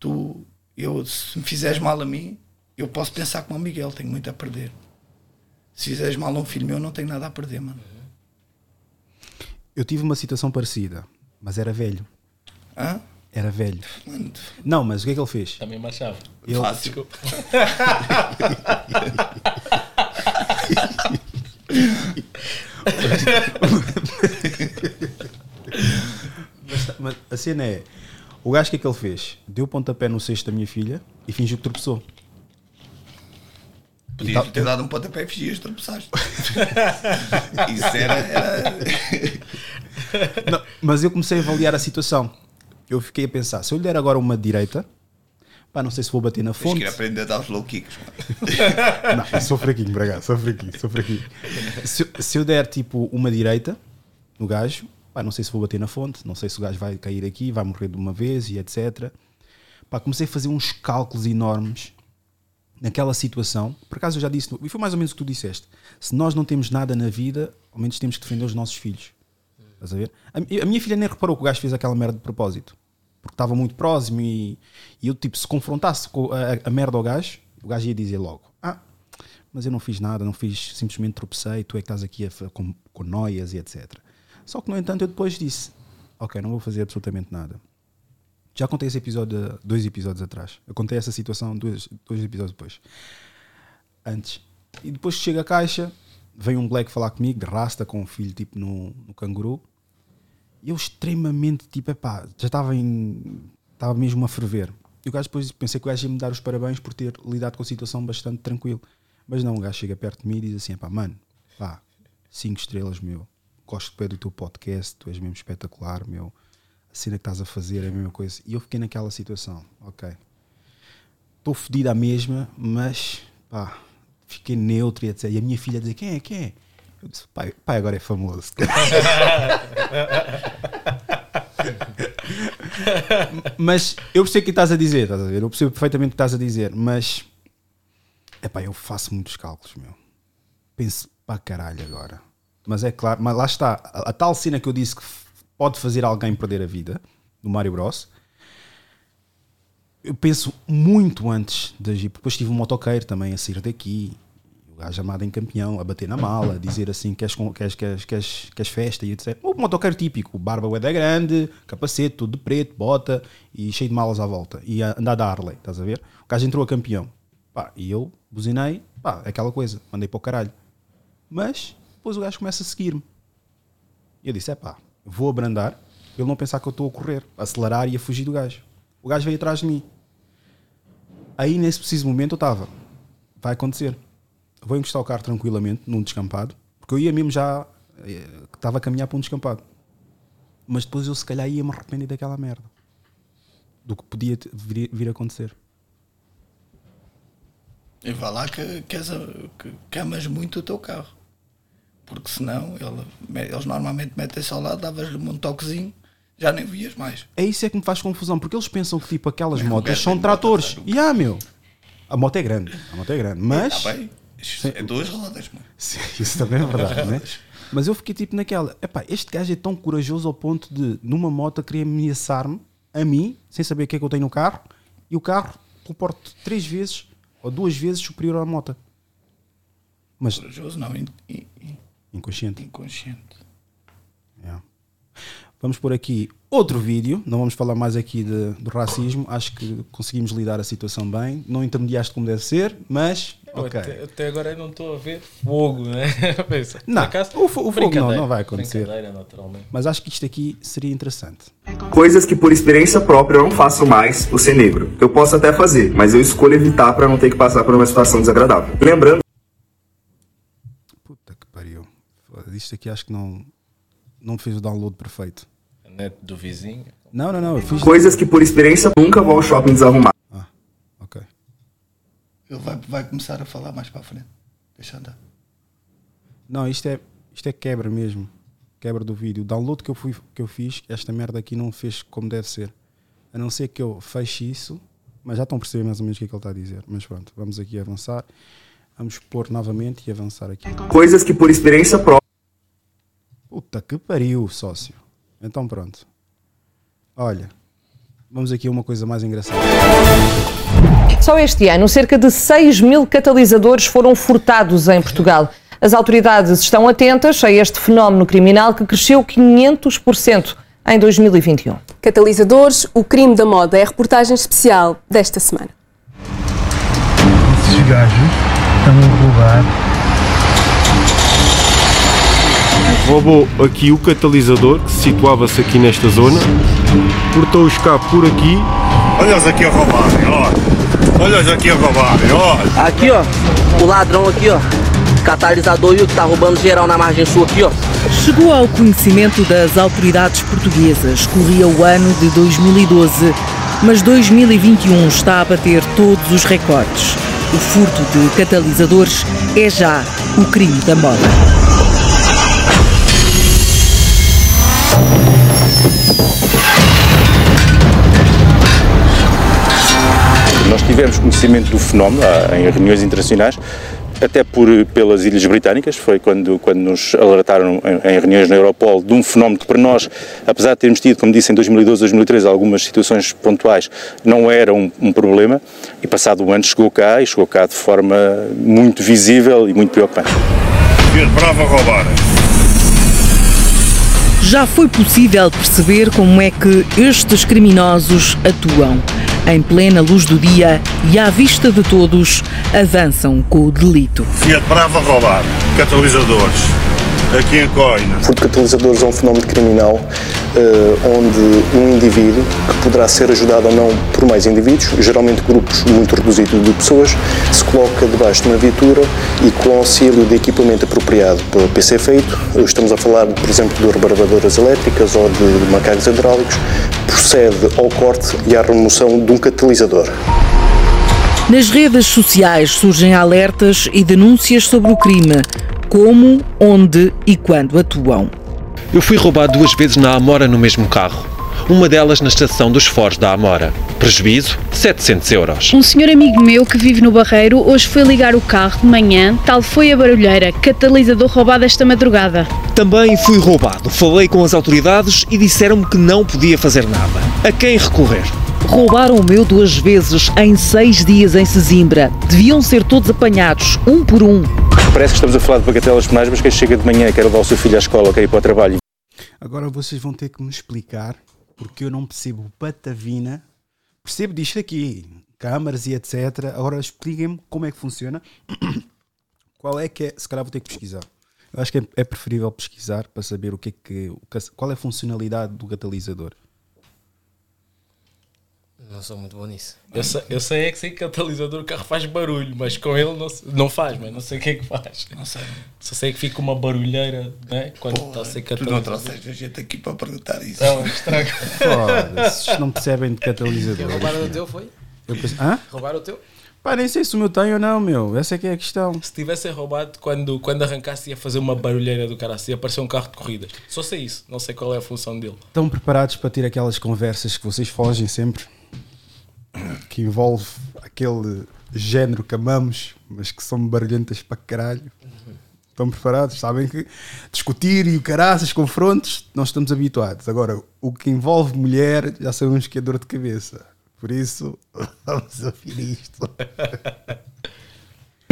Tu, eu, se me fizeres mal a mim, eu posso pensar como o Miguel, tenho muito a perder. Se fizeres mal a um filho meu, não tenho nada a perder, mano. Eu tive uma situação parecida, mas era velho. Hã? Era velho. Mano, Não, mas o que é que ele fez? Também marchava. Ele- Desculpa. <laughs> mas, mas a cena é: o gajo o que é que ele fez? Deu pontapé no cesto da minha filha e fingiu que tropeçou. Podias ter dado um pontapé e fingias tropeçaste. <laughs> Isso era. era... Não, mas eu comecei a avaliar a situação. Eu fiquei a pensar: se eu lhe der agora uma direita, pá, não sei se vou bater na Tens fonte. que ir aprender a dar os low kicks. Não, sou fraquinho, cá, sou fraquinho, sou fraquinho. Se, se eu der tipo uma direita no gajo, pá, não sei se vou bater na fonte, não sei se o gajo vai cair aqui, vai morrer de uma vez e etc. Pá, comecei a fazer uns cálculos enormes naquela situação. Por acaso eu já disse, e foi mais ou menos o que tu disseste: se nós não temos nada na vida, ao menos temos que defender os nossos filhos. Estás a ver? A, a minha filha nem reparou que o gajo fez aquela merda de propósito. Porque estava muito próximo e, e eu, tipo, se confrontasse com a, a merda ao gajo, o gajo ia dizer logo: Ah, mas eu não fiz nada, não fiz, simplesmente tropecei, tu é que estás aqui a, com, com noias e etc. Só que, no entanto, eu depois disse: Ok, não vou fazer absolutamente nada. Já contei esse episódio dois episódios atrás. Eu contei essa situação dois, dois episódios depois. Antes. E depois chega a caixa, vem um black falar comigo, de rasta, com um filho tipo no, no canguru. E eu extremamente, tipo, epá, já estava em. Estava mesmo a ferver. E o gajo depois pensei que o gajo ia me dar os parabéns por ter lidado com a situação bastante tranquilo. Mas não, o gajo chega perto de mim e diz assim: pá, mano, pá, cinco estrelas, meu. Gosto bem do teu podcast, tu és mesmo espetacular, meu. A cena que estás a fazer é a mesma coisa. E eu fiquei naquela situação, ok. Estou fodido à mesma, mas, pá, fiquei neutro e etc. E a minha filha dizer: quem é, quem é? Eu disse: pai, pai agora é famoso. <laughs> mas eu percebo o que estás a dizer, estás a ver? Eu percebo perfeitamente o que estás a dizer, mas epá, eu faço muitos cálculos, meu. Penso para caralho agora. Mas é claro, mas lá está, a, a tal cena que eu disse que pode fazer alguém perder a vida no Mario Bros. Eu penso muito antes de agir. Depois tive um motoqueiro também a sair daqui, o gajo armado em campeão, a bater na mala, a dizer assim: queres, queres, queres, queres, queres festa e etc. O motoqueiro típico, barba é da grande, capacete, tudo de preto, bota e cheio de malas à volta. E a andar da Harley, estás a ver? O gajo entrou a campeão. Pá, e eu buzinei, pá, é aquela coisa, mandei para o caralho. Mas depois o gajo começa a seguir-me. E eu disse: é pá, vou abrandar, para ele não pensar que eu estou a correr, a acelerar e a fugir do gajo. O gajo veio atrás de mim. Aí nesse preciso momento eu estava: vai acontecer. Vou encostar o carro tranquilamente num descampado, Porque eu ia mesmo já. eh, Estava a caminhar para um descampado. Mas depois eu, se calhar, ia me arrepender daquela merda. Do que podia vir, vir a acontecer. E vá lá que, que, que amas muito o teu carro. Porque senão ele, eles normalmente metem-se ao lado, davas-lhe um toquezinho, já nem vias mais. É isso é que me faz confusão, porque eles pensam que tipo aquelas motas são tratores. E ah, meu, a moto é grande, a moto é grande, mas. Está bem, é duas rodas, mano. Sim, <laughs> isso também é verdade, né? <laughs> Mas eu fiquei tipo naquela, epá, este gajo é tão corajoso ao ponto de, numa moto, querer ameaçar-me, a mim, sem saber o que é que eu tenho no carro, e o carro comporte três vezes ou duas vezes superior à moto. Mas. Corajoso não, in- in- inconsciente. inconsciente. Yeah. Vamos por aqui outro vídeo. Não vamos falar mais aqui de, do racismo. Acho que conseguimos lidar a situação bem. Não intermediaste como deve ser, mas. Eu Ok. Até, até agora eu não estou a ver fogo, né? <laughs> Pensa, Não, acaso, o, o fogo não, não vai acontecer. Mas acho que isto aqui seria interessante. Coisas que por experiência própria eu não faço mais por ser negro. Eu posso até fazer, mas eu escolho evitar para não ter que passar por uma situação desagradável. Lembrando Puta que pariu. Foda, Isto aqui acho que não, não fez o download perfeito. A net do vizinho. Não, não, não. Eu fiz. coisas que por experiência nunca vou ao shopping desarrumar. Ok. Ele vai, vai começar a falar mais para a frente. Deixa andar. Não, isto é, isto é quebra mesmo. Quebra do vídeo. O download que eu, fui, que eu fiz, esta merda aqui não fez como deve ser. A não ser que eu feche isso, mas já estão a perceber mais ou menos o que é que ele está a dizer. Mas pronto, vamos aqui avançar. Vamos pôr novamente e avançar aqui. Coisas que por experiência própria. Puta que pariu, sócio. Então pronto. Olha, vamos aqui a uma coisa mais engraçada. Só este ano, cerca de 6 mil catalisadores foram furtados em Portugal. As autoridades estão atentas a este fenómeno criminal que cresceu 500% em 2021. Catalisadores, o crime da moda é a reportagem especial desta semana. Esses gajos estão a roubar. Roubou aqui o catalisador que situava-se aqui nesta zona, portou-os cá por aqui. Olha-os aqui a roubarem, olha. Olha-os aqui a roubarem, olha. Aqui, ó, o ladrão aqui, ó. Catalisador e o que tá roubando geral na margem sul aqui, ó. Chegou ao conhecimento das autoridades portuguesas. Corria o ano de 2012, mas 2021 está a bater todos os recordes. O furto de catalisadores é já o crime da moda. Nós tivemos conhecimento do fenómeno ah, em reuniões internacionais, até por, pelas Ilhas Britânicas, foi quando, quando nos alertaram em, em reuniões na Europol de um fenómeno que para nós, apesar de termos tido, como disse, em 2012, 2013, algumas situações pontuais, não era um, um problema, e passado um ano chegou cá, e chegou cá de forma muito visível e muito preocupante. Ver bravo a roubarem. Já foi possível perceber como é que estes criminosos atuam. Em plena luz do dia e à vista de todos, avançam com o delito. Fiat bravo a roubar. Catalisadores. Aqui em Coina. O furto de catalisadores é um fenómeno criminal eh, onde um indivíduo, que poderá ser ajudado ou não por mais indivíduos, geralmente grupos muito reduzidos de pessoas, se coloca debaixo de uma viatura e com o auxílio de equipamento apropriado pelo PC feito, estamos a falar, por exemplo, de rebarbadoras elétricas ou de macacos hidráulicos, procede ao corte e à remoção de um catalisador. Nas redes sociais surgem alertas e denúncias sobre o crime, como, onde e quando atuam. Eu fui roubado duas vezes na Amora no mesmo carro. Uma delas na estação dos Foros da Amora. Prejuízo, 700 euros. Um senhor amigo meu que vive no Barreiro hoje foi ligar o carro de manhã, tal foi a barulheira, catalisador roubado esta madrugada. Também fui roubado. Falei com as autoridades e disseram-me que não podia fazer nada. A quem recorrer? Roubaram o meu duas vezes em seis dias em Sesimbra. Deviam ser todos apanhados, um por um. Parece que estamos a falar de bagatelas penais, mas quem chega de manhã quer levar o seu filho à escola, quer ir para o trabalho Agora vocês vão ter que me explicar porque eu não percebo patavina. Percebo disto aqui, câmaras e etc. Agora expliquem-me como é que funciona. <coughs> Qual é que é? Se calhar vou ter que pesquisar. Eu acho que é, é preferível pesquisar para saber o que é que, que- qual é a funcionalidade do catalisador. Não sou muito bom nisso. Eu sei, eu sei é que sei que o catalisador do carro faz barulho, mas com ele não, não faz, mas não sei o que é que faz. Não sei. Só sei que fica uma barulheira né, quando está a ser Tu não catalisador. trouxeste a gente aqui para perguntar isso. Não, estraga. Foda-se, não percebem de catalisadores. Roubaram o teu, foi? Eu pensei, hã? Roubaram o teu? Pá, nem sei se o meu tem ou não, meu. Essa é que é a questão. Se tivessem roubado, quando, quando arrancasse, ia fazer uma barulheira do cara assim, ia aparecer um carro de corridas. Só sei isso, não sei qual é a função dele. Estão preparados para ter aquelas conversas que vocês fogem sempre? Que envolve aquele género que amamos, mas que são barulhentas para caralho. Estão preparados? Sabem que discutir e o caraças, confrontos, nós estamos habituados. Agora, o que envolve mulher, já sabemos que é dor de cabeça. Por isso, <laughs> vamos ouvir isto. <laughs>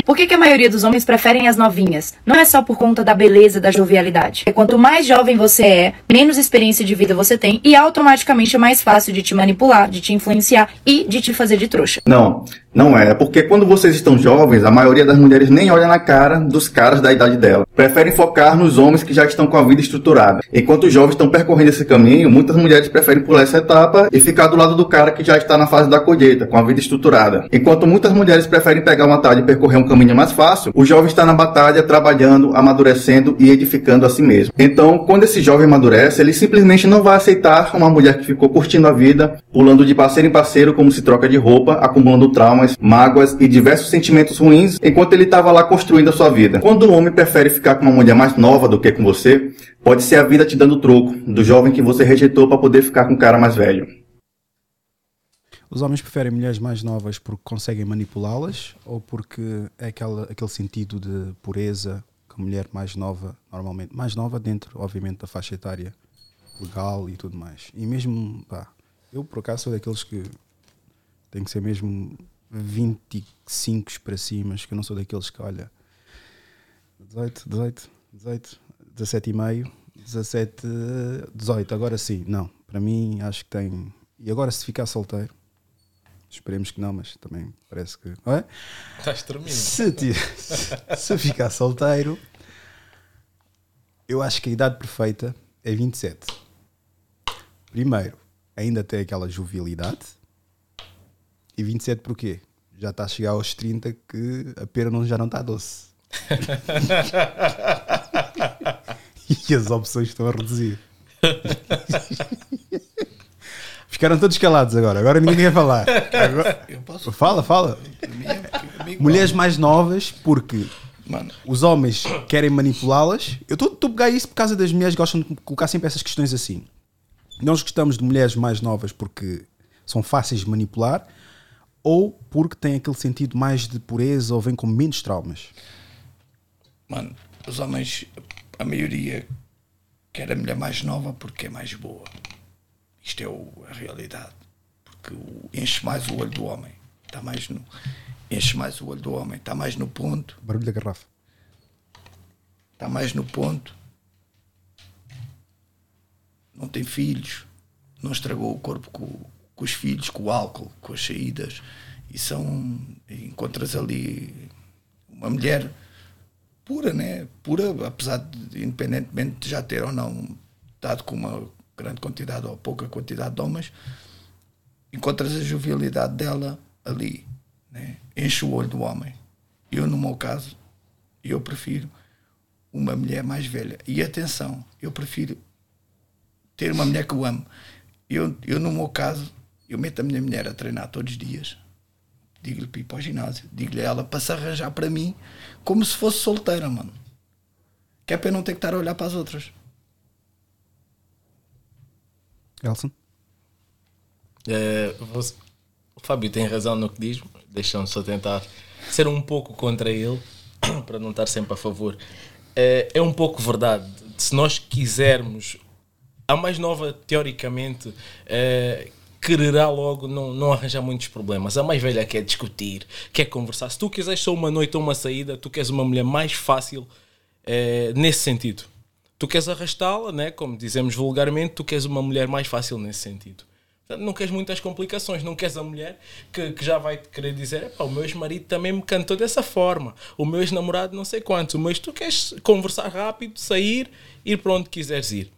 Por que, que a maioria dos homens preferem as novinhas? Não é só por conta da beleza, da jovialidade. É quanto mais jovem você é, menos experiência de vida você tem e automaticamente é mais fácil de te manipular, de te influenciar e de te fazer de trouxa. Não, não é. É porque quando vocês estão jovens, a maioria das mulheres nem olha na cara dos caras da idade dela. Preferem focar nos homens que já estão com a vida estruturada. Enquanto os jovens estão percorrendo esse caminho, muitas mulheres preferem pular essa etapa e ficar do lado do cara que já está na fase da colheita, com a vida estruturada. Enquanto muitas mulheres preferem pegar uma atalho e percorrer um caminho mais fácil, o jovem está na batalha, trabalhando, amadurecendo e edificando a si mesmo. Então, quando esse jovem amadurece, ele simplesmente não vai aceitar uma mulher que ficou curtindo a vida, pulando de parceiro em parceiro como se troca de roupa, acumulando traumas, mágoas e diversos sentimentos ruins, enquanto ele estava lá construindo a sua vida. Quando o homem prefere ficar com uma mulher mais nova do que com você, pode ser a vida te dando troco do jovem que você rejeitou para poder ficar com um cara mais velho. Os homens preferem mulheres mais novas porque conseguem manipulá-las ou porque é aquela, aquele sentido de pureza que a mulher mais nova, normalmente, mais nova dentro, obviamente, da faixa etária legal e tudo mais. E mesmo, pá, eu por acaso sou daqueles que tem que ser mesmo 25 para cima, que eu não sou daqueles que, olha, 18, 18, 18, 17 e meio, 17, 18, agora sim, não, para mim acho que tem. E agora se ficar solteiro, esperemos que não, mas também parece que. Não é? Estás tremido. Se, ti- <laughs> se ficar solteiro, eu acho que a idade perfeita é 27. Primeiro, ainda tem aquela jovialidade. E 27 porquê? Já está a chegar aos 30 que a pera não, já não está doce. <laughs> e as opções estão a reduzir. Ficaram todos calados agora. Agora ninguém quer falar. Agora- posso- Fala, fala. <laughs> Mulheres mais novas, porque Mano. os homens querem manipulá-las. Eu estou a pegar isso por causa das mulheres que gostam de colocar sempre essas questões assim. Nós gostamos de mulheres mais novas porque são fáceis de manipular ou porque têm aquele sentido mais de pureza ou vêm com menos traumas. Mano, os homens, a maioria quer a mulher mais nova porque é mais boa. Isto é o- a realidade. Porque o- enche mais o olho do homem. Está mais no. Enche mais o olho do homem. Está mais no ponto. Barulho da garrafa. Está mais no ponto. Não tem filhos. Não estragou o corpo com, com os filhos, com o álcool, com as saídas. E são. Encontras ali uma mulher pura, né? Pura, apesar de, independentemente de já ter ou não dado com uma grande quantidade ou pouca quantidade de homens, encontras a jovialidade dela ali, né? Enche o olho do homem. Eu, no meu caso, eu prefiro uma mulher mais velha. E atenção, eu prefiro ter uma mulher que eu amo. Eu, eu no meu caso, eu meto a minha mulher a treinar todos os dias. Digo-lhe para ir para o ginásio. Digo-lhe a ela para se arranjar para mim como se fosse solteira, mano. Que é para eu não ter que estar a olhar para as outras. Elson? É, você- o Fábio tem razão no que diz, deixamos só tentar ser um pouco contra ele, <coughs> para não estar sempre a favor. É, é um pouco verdade. Se nós quisermos, a mais nova, teoricamente, é, quererá logo não, não arranjar muitos problemas. A mais velha quer discutir, quer conversar. Se tu quiseres só uma noite ou uma saída, tu queres uma mulher mais fácil é, nesse sentido. Tu queres arrastá-la, né? como dizemos vulgarmente, tu queres uma mulher mais fácil nesse sentido. Portanto, não queres muitas complicações, não queres a mulher que, que já vai querer dizer: "Epá, o meu ex-marido também me cantou dessa forma, o meu ex-namorado não sei quantos, mas tu queres conversar rápido, sair, ir para onde quiseres ir.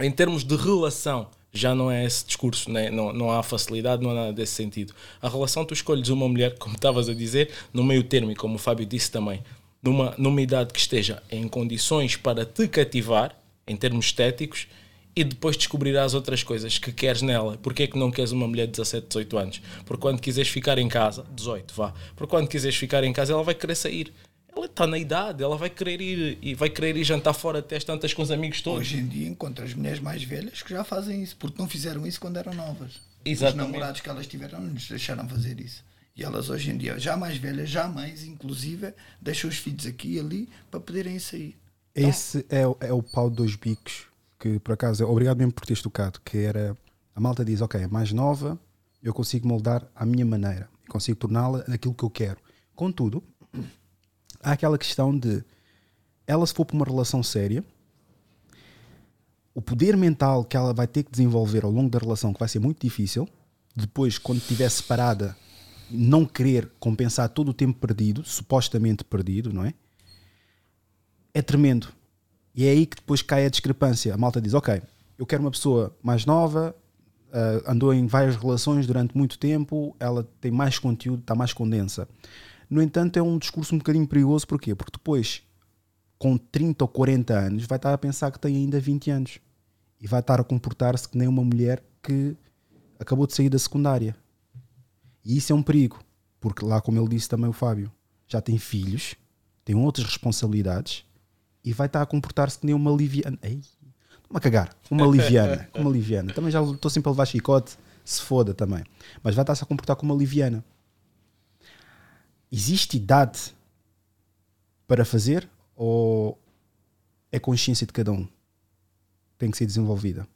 Em termos de relação, já não é esse discurso, né? não, não há facilidade, não há nada desse sentido. A relação, tu escolhes uma mulher, como estavas a dizer, no meio termo, e como o Fábio disse também, numa, numa idade que esteja em condições para te cativar, em termos estéticos, e depois descobrirás outras coisas que queres nela. Porquê que não queres uma mulher de 17, 18 anos? Porque quando quiseres ficar em casa, 18, vá, porque quando quiseres ficar em casa, ela vai querer sair. Ela está na idade, ela vai querer ir e vai querer ir jantar fora até tantas com os amigos todos. Hoje em dia encontras mulheres mais velhas que já fazem isso, porque não fizeram isso quando eram novas. Exatamente. Os namorados que elas tiveram não lhes deixaram fazer isso. E elas hoje em dia, já mais velhas, já mães, inclusive, deixam os filhos aqui e ali para poderem sair. Esse é, o- é o pau de dois bicos que, por acaso, obrigado mesmo por teres tocado. Que era a malta diz: Ok, é mais nova, eu consigo moldar à minha maneira, consigo torná-la daquilo que eu quero. Contudo, há aquela questão de ela, se for para uma relação séria, o poder mental que ela vai ter que desenvolver ao longo da relação, que vai ser muito difícil, depois, quando estiver separada, não querer compensar todo o tempo perdido, supostamente perdido, não é? é tremendo. E é aí que depois cai a discrepância. A malta diz: Ok, eu quero uma pessoa mais nova, ah, andou em várias relações durante muito tempo, ela tem mais conteúdo, está mais condensa. No entanto, é um discurso um bocadinho perigoso, porquê? Porque depois, com 30 ou 40 anos, vai estar a pensar que tem ainda 20 anos e vai estar a comportar-se que nem uma mulher que acabou de sair da secundária. E isso é um perigo, porque lá, como ele disse também o Fábio, já tem filhos, tem outras responsabilidades e vai estar a comportar-se que nem uma liviana. Ei, estou-me a cagar. Uma liviana. <laughs> Uma liviana. Também já estou sempre a levar chicote, se foda também. Mas vai estar-se a comportar como uma liviana. Existe idade para fazer ou é consciência de cada um? Tem que ser desenvolvida.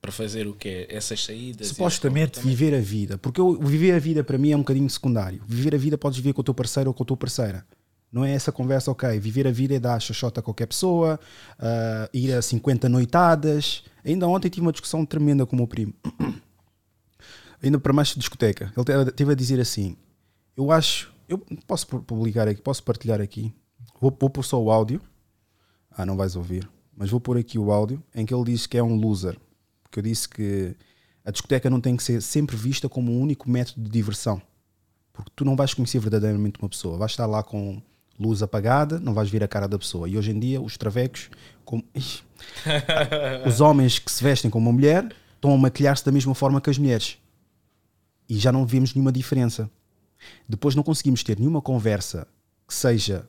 Para fazer o quê? Essas saídas? Supostamente viver a vida. Porque eu, viver a vida para mim é um bocadinho secundário. Viver a vida podes viver com o teu parceiro ou com a tua parceira. Não é essa conversa, ok, viver a vida é dar xoxota a qualquer pessoa, ah, ir a 50 noitadas. Ainda ontem tive uma discussão tremenda com o meu primo. <clears throat> Ainda para mais discoteca. Ele esteve a dizer assim: Eu acho, eu posso pu- publicar aqui, posso partilhar aqui. Vou, vou pôr só o áudio. Ah, não vais ouvir. Mas vou pôr aqui o áudio em que ele diz que é um loser. Porque eu disse que a discoteca não tem que ser sempre vista como um único método de diversão. Porque tu não vais conhecer verdadeiramente uma pessoa. Vais estar lá com luz apagada, não vais ver a cara da pessoa. E hoje em dia, os travecos, como... <laughs> Os homens que se vestem como uma mulher, estão a maquilhar-se da mesma forma que as mulheres. E já não vemos nenhuma diferença. Depois não conseguimos ter nenhuma conversa que seja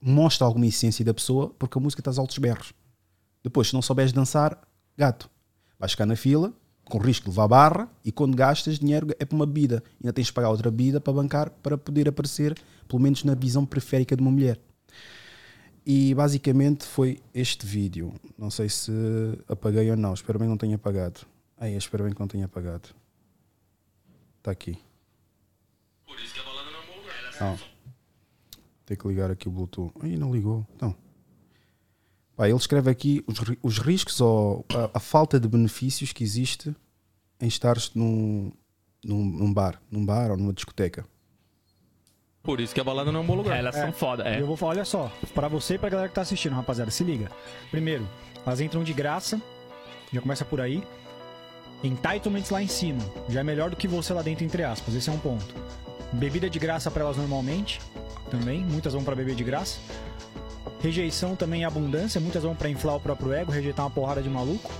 mostre alguma essência da pessoa porque a música está aos altos berros. Depois, se não souberes dançar, gato, vais ficar na fila, com risco de levar barra, e quando gastas dinheiro é para uma bebida. Ainda tens de pagar outra bebida para bancar para poder aparecer, pelo menos na visão periférica de uma mulher. E basicamente foi este vídeo. Não sei se apaguei ou não. Espero bem que não tenha apagado. Ai, espero bem que não tenha apagado. Está aqui. Ah. Tem que ligar aqui o Bluetooth. Ai, não ligou. Então. Pá, ele escreve aqui os, os riscos ou a, a falta de benefícios que existe em estares num, num, num bar, num bar ou numa discoteca. Por isso que a balada não é um bom lugar. elas são foda, é. Eu vou falar, olha só, pra você e pra galera que tá assistindo, rapaziada, se liga. Primeiro, elas entram de graça, já começa por aí. Entitlements lá em cima, já é melhor do que você lá dentro, entre aspas, esse é um ponto. Bebida de graça pra elas normalmente, também, muitas vão pra beber de graça. Rejeição também em abundância, muitas vão pra inflar o próprio ego, rejeitar uma porrada de maluco,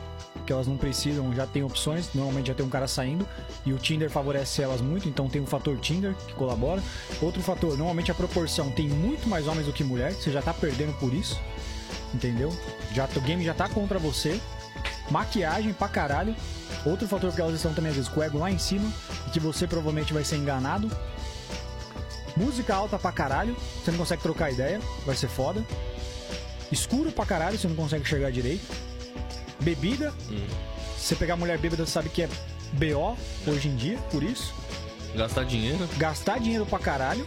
que elas não precisam, já tem opções, normalmente já tem um cara saindo, e o Tinder favorece elas muito, então tem o fator Tinder que colabora. Outro fator, normalmente a proporção tem muito mais homens do que mulheres, você já tá perdendo por isso, entendeu? Já, o game já tá contra você. Maquiagem pra caralho. Outro fator que elas estão também às vezes com o ego lá em cima, e que você provavelmente vai ser enganado. Música alta pra caralho, você não consegue trocar ideia, vai ser foda. Escuro pra caralho, você não consegue enxergar direito. Bebida, se você pegar mulher bêbada, você sabe que é BO hoje em dia, por isso. Gastar dinheiro. Gastar dinheiro pra caralho.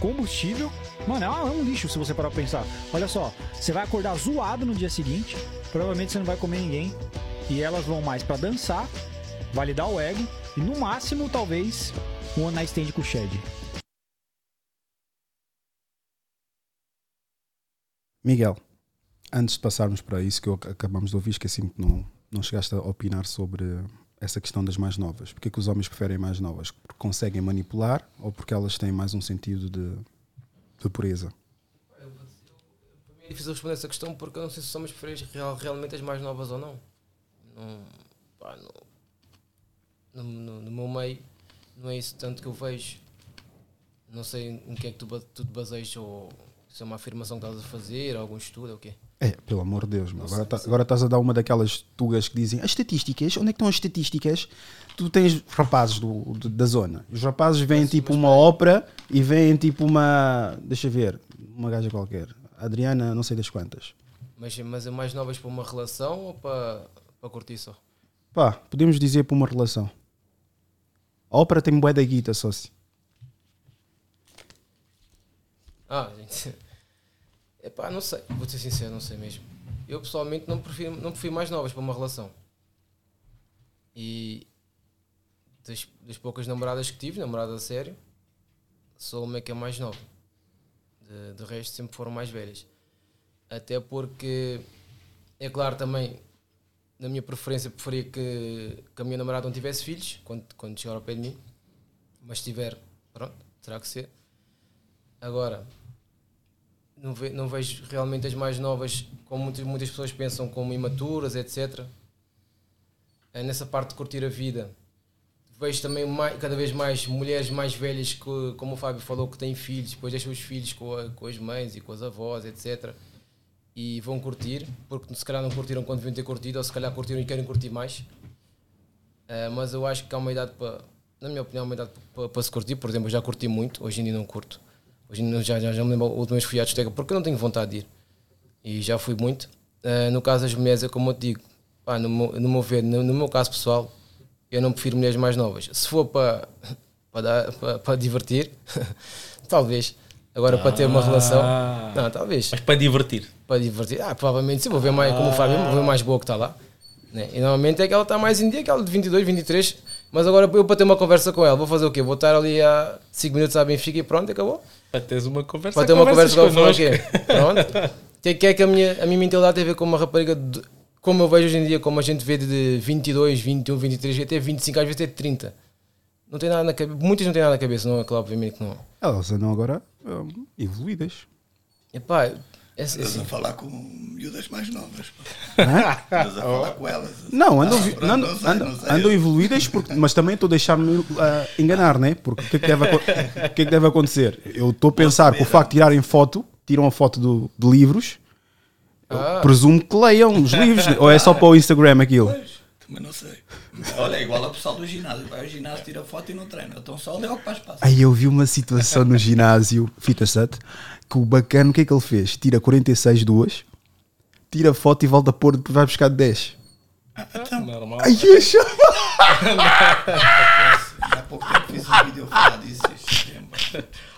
Combustível. Mano, é um- é um lixo se você parar pra pensar. Olha só, você vai acordar zoado no dia seguinte. Provavelmente você não vai comer ninguém. E elas vão mais pra dançar, validar o ego. E no máximo, talvez, um one night stand com o Shed. Miguel, antes de passarmos para isso que eu ac- acabamos de ouvir, esqueci-me que não, não chegaste a opinar sobre essa questão das mais novas. Porque é que os homens preferem mais novas? Porque conseguem manipular ou porque elas têm mais um sentido de, de pureza? É difícil responder essa questão porque eu não sei se os homens preferem real, realmente as mais novas ou não. pá, no, no, no, meu meio não é isso tanto que eu vejo. Não sei em que é que tu, tu te baseias ou se é uma afirmação que estás a fazer, algum estudo ou o quê. É, pelo amor de Deus, agora, tá, agora estás a dar uma daquelas tugas que dizem as estatísticas, onde é que estão as estatísticas? Tu tens rapazes do, do da zona. Os rapazes veem mas, tipo mas uma ópera e veem tipo uma. Deixa ver, uma gaja qualquer. Adriana, não sei das quantas. Mas, mas é mais novas para uma relação ou para, para curtir só? Pá, podemos dizer para uma relação. A ópera tem bué da guita, sócio. Ah, gente. <laughs> Epá, não sei, vou ser sincero, não sei mesmo. Eu pessoalmente não prefiro, não prefiro mais novas para uma relação. E das, das poucas namoradas que tive, namorada a sério, sou uma que é mais nova. De, de resto sempre foram mais velhas. Até porque é claro também, na minha preferência, preferia que, que a minha namorada não tivesse filhos quando, quando chegar ao pé de mim. Mas se tiver, pronto, terá que ser. Agora, não, ve, não vejo realmente as mais novas, como muitas, muitas pessoas pensam, como imaturas, etc. É nessa parte de curtir a vida. Vejo também mais, cada vez mais mulheres mais velhas, que, como o Fábio falou, que têm filhos, depois deixam os filhos com, a, com as mães e com as avós, etc. E vão curtir, porque se calhar não curtiram quando deviam ter curtido, ou se calhar curtiram e querem curtir mais. Uh, mas eu acho que há uma idade para, na minha opinião, há uma idade para, para se curtir. Por exemplo, eu já curti muito, hoje em dia não curto Hoje já, já, já me lembro a última vez que fui à discoteca porque eu não tenho vontade de ir. E já fui muito. Uh, no caso das mulheres, é como eu te digo, pá, no, meu, no meu ver, no, no, meu caso pessoal, eu não prefiro mulheres mais novas. Se for para, para, para, para divertir, <laughs> talvez. Agora ah, para ter uma relação, não, talvez. Mas para divertir? Para divertir, ah, provavelmente sim, vou ver mais, como o Fábio, vou ver mais boa que está lá. Né? E normalmente é que ela está mais em dia, aquela de 22, 23. Mas agora eu para ter uma conversa com ela, vou fazer o quê? Vou estar ali há 5 minutos à Benfica e pronto, acabou. Para teres uma conversa Para ter uma conversa com o quê? <laughs> Pronto. O que é que a minha, a minha mentalidade tem a ver com uma rapariga, de, como eu vejo hoje em dia, como a gente vê de 22, 21, 23, até 25, às vezes até 30. Não tem nada na cabeça. Muitas não têm nada na cabeça, não é? Claro, obviamente que não. Elas andam agora um, evoluídas. Epá, é, Estás a falar com miúdas mais novas. Estás a falar com elas. Não, andam, ah, andam, andam, andam evoluídas, porque, mas também estou a deixar-me uh, enganar, né? Porque o que, é que, deve, o que, é que deve acontecer? Eu estou a pensar que o facto de tirarem foto, tiram a foto do, de livros, ah. presumo que leiam os livros, ou é só para o Instagram aquilo? Pois, também não sei. Olha, é igual ao pessoal do ginásio. Vai ao ginásio, tira foto e não treina. Então só lê o que faz espaço. Aí eu vi uma situação no ginásio, fita set, que o bacana, o que é que ele fez? Tira 46 duas, tira foto e volta a pôr, depois vai buscar 10. Ah, então. Normal. Ai, deixa. <laughs> Há pouco tempo fiz um vídeo a falar disso.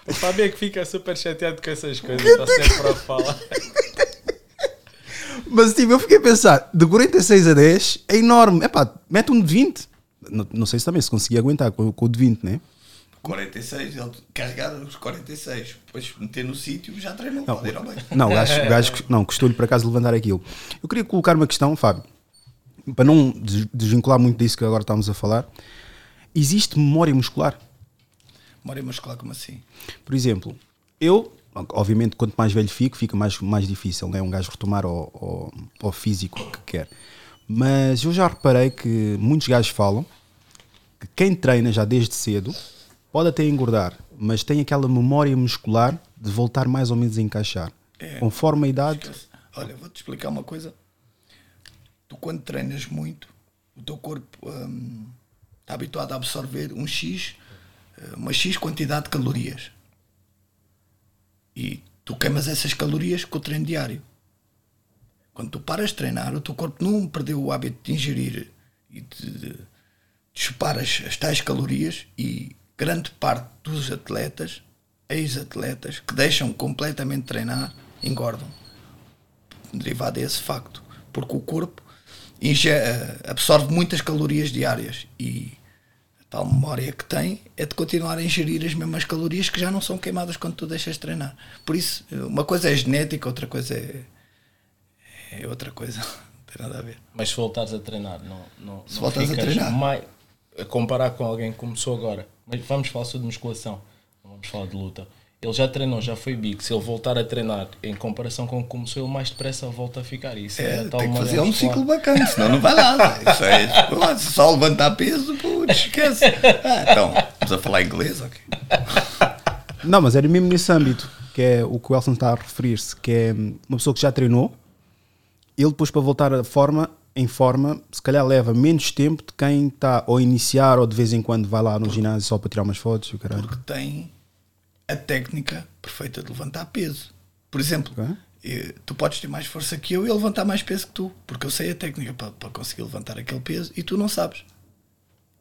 O Fábio é que fica super chateado com essas coisas, está sempre para falar. <laughs> Mas tipo, eu fiquei a pensar, de 46 a 10 é enorme. Epá, mete um de 20. Não, não sei se também se conseguia aguentar com, com o de 20, né? 46, ele carregar os 46, depois meter no sítio, já treinou, não, pode ir ao bem. Não, o gajo, o gajo não, custou-lhe para casa levantar aquilo. Eu queria colocar uma questão, Fábio, para não desvincular muito disso que agora estamos a falar. Existe memória muscular? Memória muscular, como assim? Por exemplo, eu, obviamente, quanto mais velho fico, fica mais, mais difícil, né? Um gajo retomar ao, ao, ao físico que quer. Mas eu já reparei que muitos gajos falam que quem treina já desde cedo pode até engordar, mas tem aquela memória muscular de voltar mais ou menos a encaixar. É, conforme a idade. Esquece. Olha, vou-te explicar uma coisa. Tu, quando treinas muito, o teu corpo hum, está habituado a absorver um X, eh, uma X quantidade de calorias. E tu queimas essas calorias com o treino diário. Quando tu paras de treinar, o teu corpo não perdeu o hábito de ingerir e de, de, de chupar as, as tais calorias e grande parte dos atletas, ex-atletas, que deixam completamente de treinar, engordam. Derivado desse facto. Porque o corpo eh, absorve muitas calorias diárias e a tal memória que tem é de continuar a ingerir as mesmas calorias que já não são queimadas quando tu deixas de treinar. Por isso, uma coisa é genética, outra coisa é, é outra coisa. <laughs> tem nada a ver. Mas se voltares a treinar, não, não, Se não voltares a treinar. mai- a comparar com alguém que começou agora. Mas vamos falar só de musculação, não vamos falar de luta. Ele já treinou, já foi big. Se ele voltar a treinar em comparação com o que começou, ele mais depressa volta a ficar. Isso É, é, tal tem que fazer um ciclo bacana, senão não vai lá. Isso é, se só levantar peso, putz, esquece. Ah, então, vamos a falar inglês, ok? Não, mas era mesmo nesse âmbito, que é o que o Elson está a referir-se, que é uma pessoa que já treinou, ele depois para voltar a forma, em forma, se calhar leva menos tempo de quem está ou a iniciar ou de vez em quando vai lá no ginásio só para tirar umas fotos caralho. Tem a técnica perfeita de levantar peso. Por exemplo, eh, tu podes ter mais força que eu e levantar mais peso que tu, porque eu sei a técnica para, para conseguir levantar aquele peso e tu não sabes.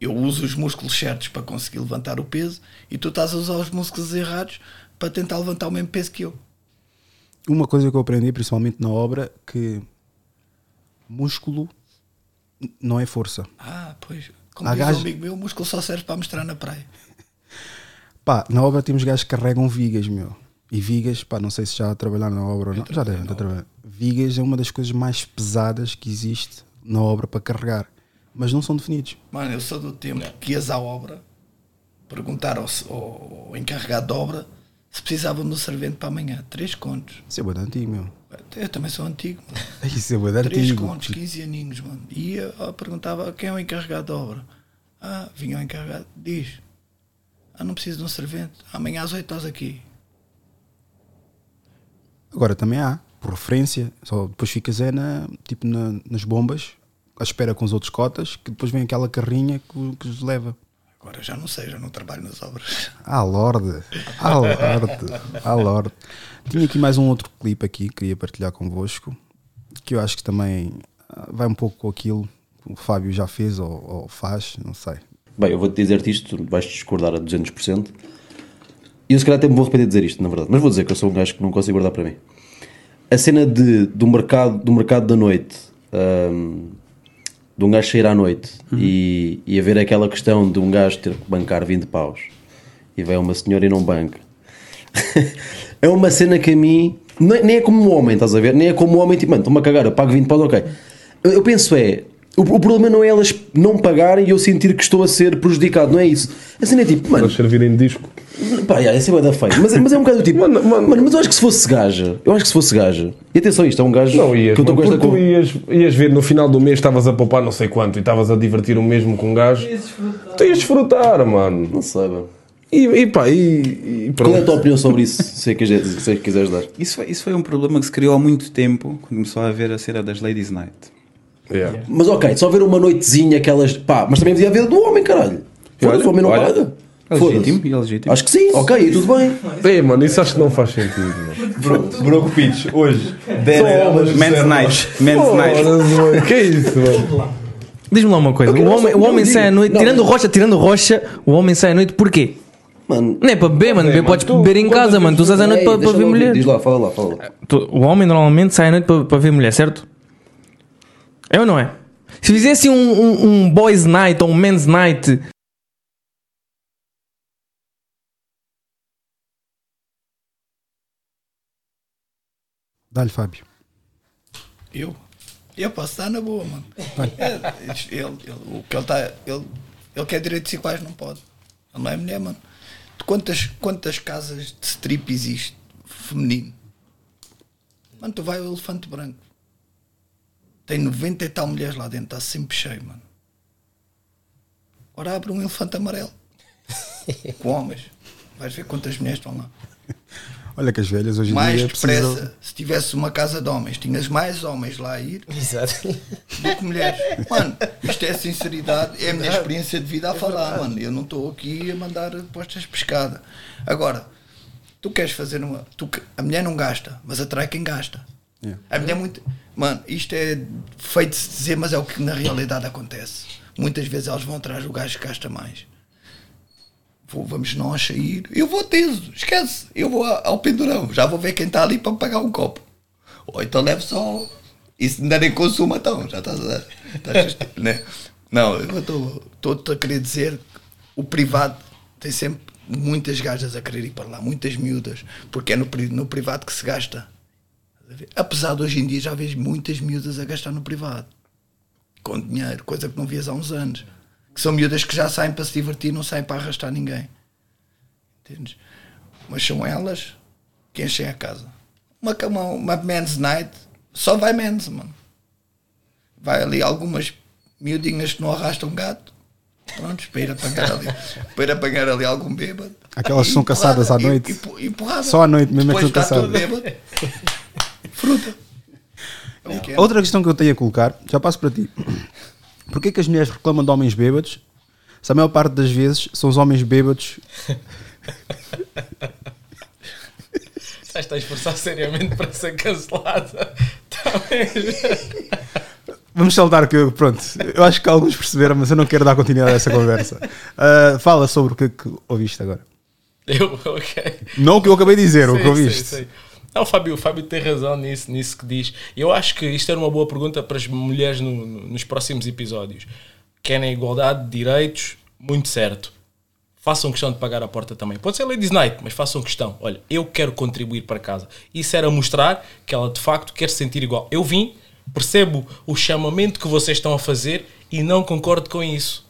Eu uso os músculos certos para conseguir levantar o peso e tu estás a usar os músculos errados para tentar levantar o mesmo peso que eu. Uma coisa que eu aprendi, principalmente na obra, que músculo não é força. Ah, pois. Como Há diz gajos- um amigo meu, o músculo só serve para mostrar na praia. <laughs> Pá, na obra temos gajos que carregam vigas, meu. E vigas, pá, não sei se já trabalharam na obra ou não. Já devem estar a trabalhar. Vigas é uma das coisas mais pesadas que existe na obra para carregar. Mas não são definidos. Mano, eu sou do tempo que ias à obra perguntar ao, ao- encarregado de obra se precisava de um servente para amanhã. Três contos. Isso é de antigo, meu. Eu também sou antigo. Mano. <laughs> Isso é bué de Três antigo. contos, 15 aninhos, mano. E ia, ó, perguntava quem é o encarregado de obra. Ah, vinha o encarregado. Diz. Ah, não preciso de um servente. Amanhã às 8 estás aqui. Agora também há, por referência, só depois ficas é na, tipo na- nas bombas, à espera com os outros cotas, que depois vem aquela carrinha que, que os leva. Agora já não sei, já não trabalho nas obras. Ah, Lorde! Ah, Lorde! Ah, Lorde! Tinha aqui mais um outro clipe aqui que queria partilhar convosco, que eu acho que também ah, vai um pouco com aquilo que o Fábio já fez ou, ou faz, não sei. Bem, eu vou-te dizer-te isto, tu vais discordar a 200%. E eu se calhar até me vou arrepender de dizer isto, na verdade. Mas vou dizer que eu sou um gajo que não consigo guardar para mim. A cena de, do, mercado, do mercado da noite, hum, de um gajo sair à noite e, e haver aquela questão de um gajo ter que bancar 20 paus e vai uma senhora e não banca. <laughs> é uma cena que a mim, nem nem é como um homem, estás a ver? Nem é como um homem, tipo, mano, estou-me a cagar, eu pago 20 paus, ok. Eu, eu penso é, o, o problema não é elas não pagarem e eu sentir que estou a ser prejudicado, não é isso. A cena é tipo, mano. Elas servirem de disco. Pá, yeah, esse é da feio. Mas, é- mas é um bocado do tipo, mano, mas eu acho que se fosse gaja, eu acho que se fosse gaja, e atenção, isto é um gajo Não ias, que eu estou mano, com esta tu ias, ias ver no final do mês estavas a poupar não sei quanto e estavas a divertir o mesmo com um gajo. Tu ias desfrutar, mano. Não sei, mano. E, e pá, e, e Qual é a tua opinião sobre isso, se, quiser, se quiseres dar? Isso foi, isso foi um problema que se criou há muito tempo, quando começou a haver a cena das Ladies Night. Mas ok, só ver uma noitezinha, aquelas. pá, mas também podia haver do homem, caralho. Foda-se, o homem não paga. é legítimo, e é legítimo. Acho que sim, ok, e tudo bem. Ei, mano, isso acho que não faz sentido, mano. Bro- Broke Pitch, hoje. Só elas Men's. Night. Men's Night. mano, Que é isso, mano? Diz-me lá uma coisa, Ok, o homem, o homem sai à noite, Não, tirando rocha, tirando rocha, o homem sai à noite porquê? Mano, não é para beber, mano, beber, podes tu- beber em casa, mano, tu sais à noite para, para ver mulher. Diz lá, fala lá, fala lá. Tu- O homem normalmente sai à noite para, para ver mulher, certo? É ou não é? Se fizesse um, um, um boys night ou um men's night, Dá-lhe, Fábio. Eu? Eu posso estar na boa, mano. Isto- <laughs> ele, ele- o que ele está. Ele, ele quer direitos iguais, não pode. Ele não é mulher, mano. Quantas, quantas casas de strip existe feminino? Mano, tu vai ao elefante branco. Tem 90 e tal mulheres lá dentro, está sempre cheio, mano. Ora abre um elefante amarelo. <laughs> Com homens. Vais ver quantas mulheres estão lá. Olha que as velhas hoje em mais dia depressa, precisam... se tivesse uma casa de homens, tinhas mais homens lá a ir Exato. do que mulheres. <laughs> Mano, isto é sinceridade, é a minha experiência de vida a falar, mano. Eu não estou aqui a mandar postas de pescada. Agora, tu queres fazer uma. Tu, a mulher não gasta, mas atrai quem gasta. A mulher é muito. Mano, isto é feito de se dizer, mas é o que na realidade acontece. Muitas vezes elas vão atrás do gajo que gasta mais. Vamos nós sair. Eu vou teso, esquece. Eu vou ao pendurão. Já vou ver quem está ali para pagar um copo. Ou então levo só. Se me derem consumo, então já estás a. Estás a né? Não, eu estou-te a querer dizer o privado tem sempre muitas gajas a querer ir para lá, muitas miúdas, porque é no, no privado que se gasta. Apesar de hoje em dia já vejo muitas miúdas a gastar no privado. Com dinheiro, coisa que não vias há uns anos. Que são miúdas que já saem para se divertir, não saem para arrastar ninguém. Entendes? Mas são elas que enchem a casa. Uma, uma, uma men's night, só vai men's, mano. Vai ali algumas miudinhas que não arrastam gato. Pronto, para ir apanhar ali, <laughs> para ir apanhar ali algum bêbado. Aquelas que são caçadas à noite. e e. Só à noite mesmo é que Depois são está tudo caçadas. Fruta. <laughs> É é. Outra questão que eu tenho a colocar, já passo para ti. Porquê que as mulheres reclamam de homens bêbados? Se a maior parte das vezes são os homens bêbados. <laughs> Estás a esforçar seriamente para ser cancelada. Tá? Vamos saltar que eu, pronto, eu acho que alguns perceberam, mas eu não quero dar continuidade a essa conversa. Ah, fala sobre o que, que ouviste agora. Eu, ok. Não o que eu acabei de dizer, o que ouviste. sei, sei. Não, o Fábio, o Fábio tem razão nisso, nisso que diz. Eu acho que isto era uma boa pergunta para as mulheres no- no- nos próximos episódios. Querem igualdade de direitos, muito certo. Façam questão de pagar a porta também. Pode ser Ladies Night, mas façam questão. Olha, eu quero contribuir para casa. Isso era mostrar que ela de facto quer se sentir igual. Eu vim, percebo o chamamento que vocês estão a fazer e não concordo com isso.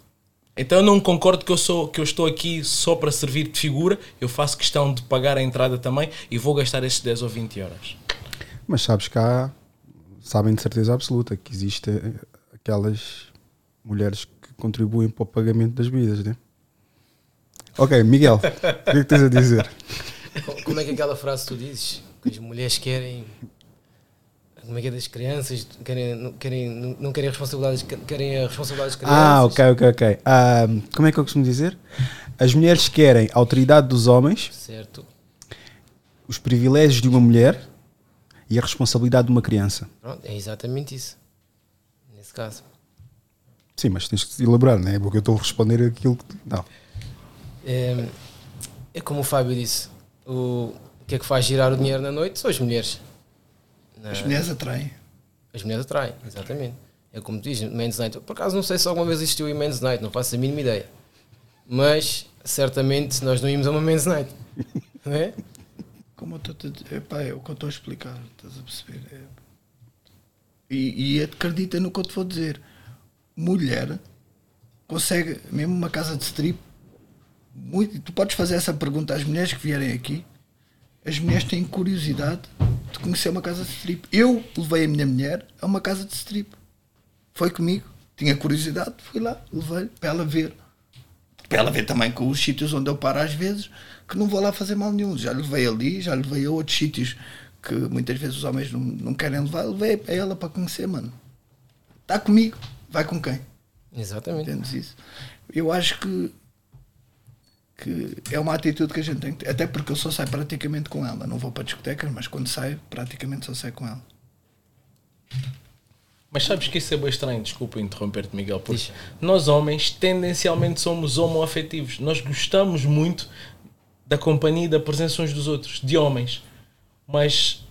Então eu não concordo que eu, sou, que eu estou aqui só para servir de figura. Eu faço questão de pagar a entrada também e vou gastar esses 10 ou 20 horas. Mas sabes que há, sabem de certeza absoluta que existem aquelas mulheres que contribuem para o pagamento das vidas, né? Ok, Miguel, o que é que tens a dizer? <laughs> Como é que aquela frase tu dizes? Que as mulheres querem. Como é que é das crianças? Querem, não, querem, não, querem responsabilidades, querem a responsabilidade das crianças. Ah, ok, ok, ok. Ah, como é que eu costumo dizer? As mulheres querem a autoridade dos homens, Certo. os privilégios de uma mulher e a responsabilidade de uma criança. Pronto, é exatamente isso. Nesse caso. Sim, mas tens que elaborar, não é? Porque eu estou a responder aquilo que. Não. É, é como o Fábio disse: o, o que é que faz girar o dinheiro na noite são as mulheres. Na- As mulheres atraem. As mulheres atraem, exatamente. É como dizes, Men's Night. Por acaso não sei se alguma vez existiu em Men's Night, não faço a mínima ideia. Mas certamente nós não íamos a uma Men's Night. <laughs> Não é? Como eu estou a dizer, epá, é o que eu estou a explicar, estás a perceber? É- E, e acredita no que eu te vou dizer. Mulher consegue, mesmo uma casa de strip, muito, tu podes fazer essa pergunta às mulheres que vierem aqui. As mulheres têm curiosidade de conhecer uma casa de strip. Eu levei a minha mulher a uma casa de strip. Foi comigo, tinha curiosidade, fui lá, levei para ela ver. Para ela ver também com os sítios onde eu paro às vezes, que não vou lá fazer mal nenhum. Já levei ali, já levei a outros sítios que muitas vezes os homens não, não querem levar, levei a ela para conhecer, mano. Está comigo, vai com quem? Exatamente. Entendes isso? Eu acho que, que é uma atitude que a gente tem que ter, até porque eu só saio praticamente com ela. Não vou para discotecas, mas quando saio, praticamente só saio com ela. Mas sabes que isso é bem estranho, desculpa interromper-te, Miguel, porque nós homens tendencialmente somos homoafetivos. Nós gostamos muito da companhia e da presença uns dos outros, de homens. Mas,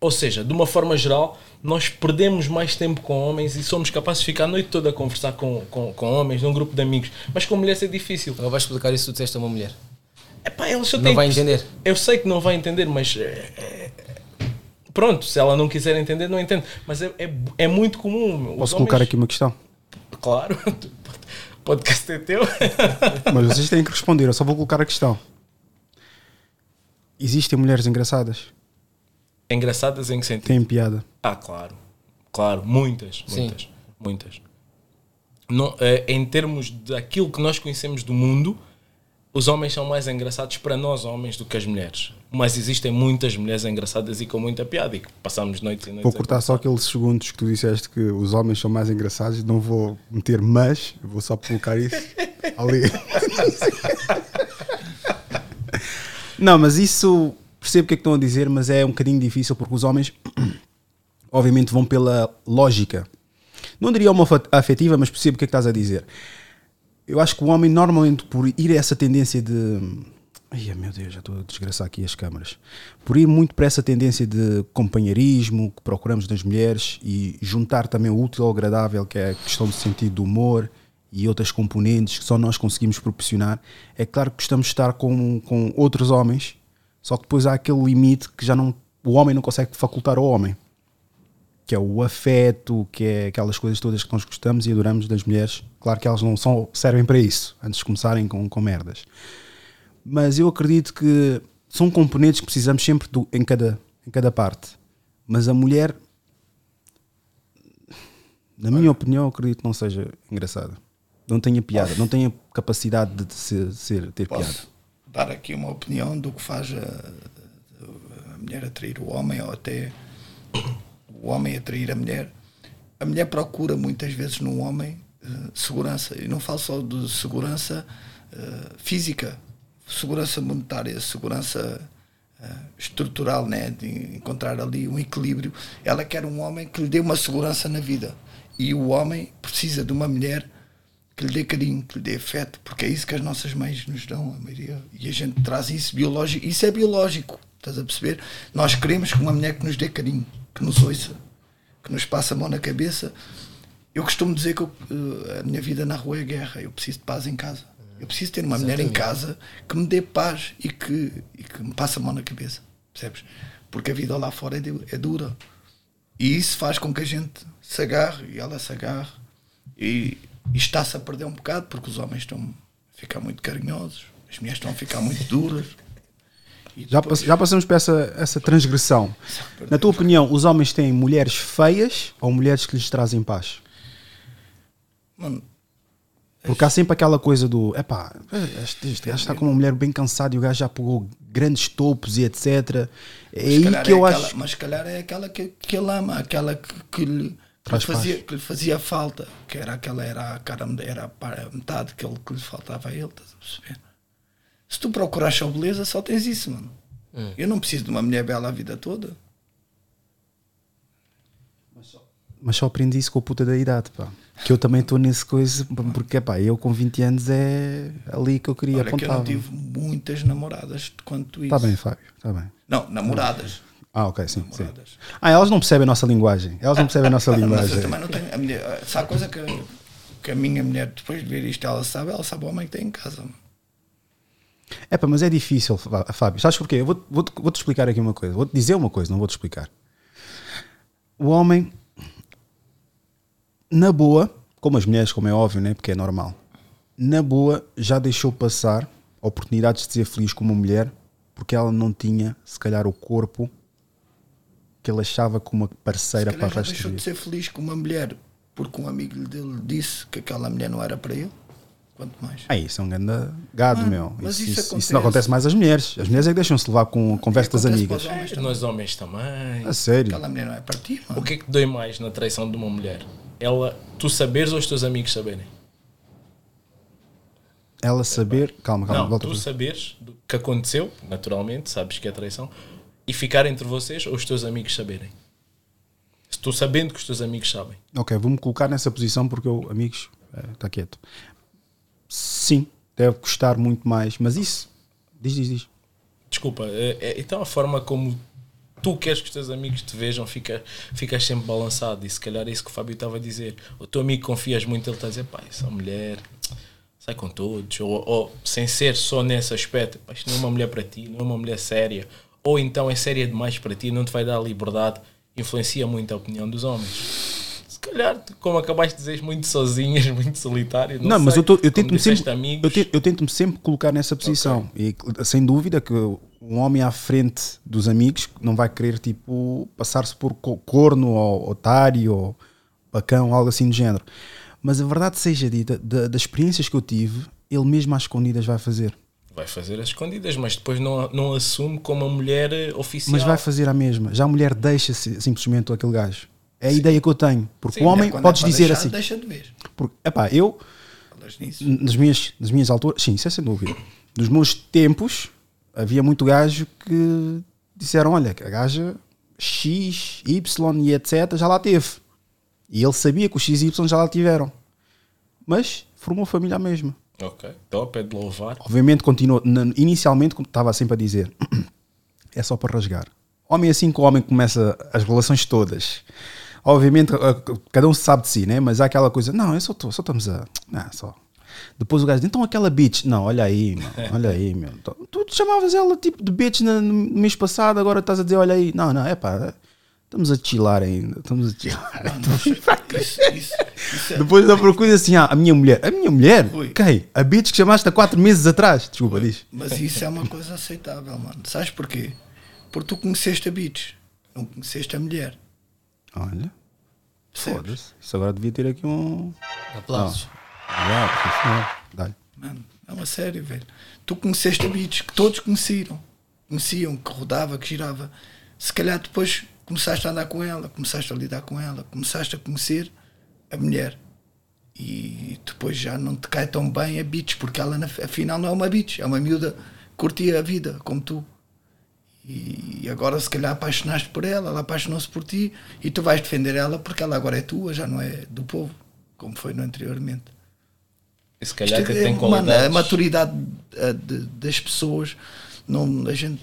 ou seja, de uma forma geral, nós perdemos mais tempo com homens e somos capazes de ficar a noite toda a conversar com, com, com homens, num grupo de amigos. Mas com mulheres é difícil. Agora vais explicar isso que tu disseste a uma mulher. Epá, ela só Não tem vai que- entender. Eu sei que não vai entender, mas é, é- pronto, se ela não quiser entender, não entende. Mas é, é, é muito comum. meu. Os Posso colocar homens- aqui uma questão? Claro, o <laughs> podcast é teu. <laughs> Mas vocês têm que responder, eu só vou colocar a questão. Existem mulheres engraçadas? Engraçadas em que sentido? Têm piada. Ah, claro. Claro, muitas, Sim. muitas, muitas. Não, eh, em termos daquilo que nós conhecemos do mundo, os homens são mais engraçados para nós homens do que as mulheres. Mas existem muitas mulheres engraçadas e com muita piada e que passamos noites e noites Vou cortar só aqueles segundos que tu disseste que os homens são mais engraçados. Não vou meter mas, vou só colocar isso <laughs> ali. <laughs> Não, mas isso percebo o que é que estão a dizer, mas é um bocadinho difícil porque os homens, <clears throat> obviamente, vão pela lógica. Não diria uma afetiva, mas percebo o que é que estás a dizer. Eu acho que o homem, normalmente, por ir a essa tendência de. Ai meu Deus, já estou a desgraçar aqui as câmaras. Por ir muito para essa tendência de companheirismo que procuramos nas mulheres e juntar também o útil ao agradável, que é a questão do sentido do humor e outras componentes que só nós conseguimos proporcionar. É claro que gostamos de estar com, com outros homens, só que depois há aquele limite que já não, o homem não consegue facultar ao homem. Que é o afeto, que é aquelas coisas todas que nós gostamos e adoramos das mulheres. Claro que elas não só servem para isso, antes de começarem com, com merdas. Mas eu acredito que são componentes que precisamos sempre do- em, cada, em cada parte. Mas a mulher, na minha opinião, acredito que não seja engraçada. Não tenha piada, não tenha capacidade de ser, ser- ter piada. Dar aqui uma opinião do que faz a, a mulher atrair o homem ou até o homem atrair a mulher. A mulher procura muitas vezes no homem eh, segurança. E não falo só de segurança eh, física, segurança monetária, segurança eh, estrutural, né? de encontrar ali um equilíbrio. Ela quer um homem que lhe dê uma segurança na vida. E o homem precisa de uma mulher que lhe dê carinho, que lhe dê afeto, porque é isso que as nossas mães nos dão, a maioria. E a gente traz isso biológico. Isso é biológico, estás a perceber? Nós queremos que uma mulher que nos dê carinho, que nos ouça, que nos passe a mão na cabeça. Eu costumo dizer que eu, eh, a minha vida na rua é guerra, eu preciso de paz em casa. Eu preciso ter uma mulher em Exatamente. casa que me dê paz e que, e que me passe a mão na cabeça, percebes? Porque a vida lá fora é, é dura. E isso faz com que a gente se agarre e ela se agarre. E, e está-se a perder um bocado porque os homens estão a ficar muito carinhosos, as mulheres estão a ficar muito duras. Já, já passamos por essa, essa transgressão. Na tua opinião, os homens têm mulheres feias ou mulheres que lhes trazem paz? Mano, Porque há sempre aquela coisa do epá, este, este gajo está com uma mulher bem cansada e o gajo já pegou grandes topos e etc. É aí que eu é acho. aquela- mas se calhar é aquela que, que ele ama, aquela que, que, lhe, que, lhe fazia, que lhe fazia falta, que era aquela, era a cara, era a metade que, ele, que lhe faltava a ele, estás a perceber? Se tu procuras só beleza, só tens isso, mano. Hum. Eu não preciso de uma mulher bela a vida toda. Mas só aprendi isso com a puta da idade, pá. Que eu também estou nesse coisa, porque pá, eu com 20 anos é ali que eu queria Olha que eu não tive muitas namoradas quanto isso. Está bem, Fábio, está bem. Não, namoradas. Ah, ok, sim, sim. Ah, elas não percebem a nossa linguagem. Elas não percebem a nossa <laughs> linguagem. também não tenho. A mulher, se há coisa que, que a minha mulher, depois de ver isto, ela sabe, ela sabe o homem que tem em casa. É pá, mas é difícil, Fá- Fábio. Sabes porquê? Eu vou- vou-te vou-te explicar aqui uma coisa. Vou-te dizer uma coisa, não vou-te explicar. O homem, na boa, como as mulheres, como é óbvio, né? porque é normal, na boa já deixou passar oportunidades de ser feliz com uma mulher porque ela não tinha, se calhar, o corpo que ele achava como uma parceira para resto deixou de ser feliz com uma mulher porque um amigo dele disse que aquela mulher não era para ele. Quanto mais. Ah, isso é um grande gado, Mano, meu. mas Isso, isso isso- isso não acontece acontece. mais às mulheres. As mulheres é que deixam-se levar com a conversa das Acontece amigas. homens também. Nós homens também. A sério. Aquela mulher não é para ti, mano. O que é que te dói mais na traição de uma mulher? Ela, tu saberes ou os teus amigos saberem? Ela saber. Calma, calma, não, volta tu saberes do que aconteceu, naturalmente, sabes que é traição, e ficar entre vocês ou os teus amigos saberem. Tu sabendo que os teus amigos sabem. Ok, vou-me colocar nessa posição porque eu, amigos, está quieto. Sim, deve custar muito mais, mas isso. Diz, diz, diz. Desculpa, é- é- então a forma como tu queres que os teus amigos te vejam, fica, ficas sempre balançado. E se calhar é isso que o Fábio estava a dizer. O teu amigo confias muito, ele está a dizer, pá, essa mulher sai com todos. Ou, ou sem ser só nesse aspecto, pá, isto não é uma mulher para ti, não é uma mulher séria. Ou então é séria demais para ti, não te vai dar liberdade. Influencia muito a opinião dos homens. Se calhar, como acabaste de dizer, muito sozinhas, <laughs> muito solitário. Não, Não, mas sei, eu, tô- eu tento-me sempre, amigos. eu, te- eu tento-me sempre colocar nessa posição. E sem dúvida que um homem à frente dos amigos não vai querer tipo passar-se por co- corno ou otário ou bacão, algo assim do género. Mas a verdade seja dita, da- das experiências que eu tive, ele mesmo às escondidas vai fazer. Vai fazer as escondidas, mas depois não, não assume como a mulher eh, oficial. Mas vai fazer a mesma. Já a mulher deixa -se, simplesmente aquele gajo. É a ideia que eu tenho. Porque Sim, o homem, quando é podes para dizer deixar, assim. Deixa de ver. Porque, epá, eu, nas minhas, nas minhas alturas, sim, isso é sem dúvida. Nos meus tempos, havia muito gajo que disseram: olha, a gaja X, Y e etc. já lá teve. E ele sabia que os X e Y já lá tiveram. Mas formou família mesmo. Ok, top, é de louvar. Obviamente, continuou. na- Inicialmente, como estava sempre a dizer, <clears throat> é só para rasgar. Homem assim que o homem começa as relações todas. Obviamente, cada um sabe de si, né? Mas há aquela coisa, não, é só, tô- só estamos a. Não, só. Depois o gajo diz, então aquela bitch. Não, olha aí, meu, <laughs> olha aí, meu. Tu chamavas ela tipo de bitch no, no mês passado, agora estás a dizer, olha aí. Não, não, é pá, estamos a chilar ainda. Estamos a chilar. Isso, isso, isso é- Depois da procura assim, ah, a minha mulher. A minha mulher? Quem? A bitch que chamaste há 4 meses atrás. Desculpa, diz. Mas isso é uma coisa aceitável, mano. Sabes porquê? Porque tu conheceste a bitch, não conheceste a mulher. Olha. Foda-se. Isso agora devia ter aqui um. Aplausos. Ah. Dá-lhe. Mano, é uma série, velho. Tu conheceste a bitch que todos conheciam. Conheciam, que rodava, que girava. Se calhar depois começaste a andar com ela, começaste a lidar com ela, começaste a conhecer a mulher. E depois já não te cai tão bem a bitch, porque ela na- afinal não é uma bitch, é uma miúda que curtia a vida, como tu. E agora se calhar apaixonaste por ela, ela apaixonou-se por ti e tu vais defender ela porque ela agora é tua, já não é do povo, como foi no anteriormente. E se calhar Isto que é- tem mano, a qualidades. maturidade eh, de- das pessoas, não, a gente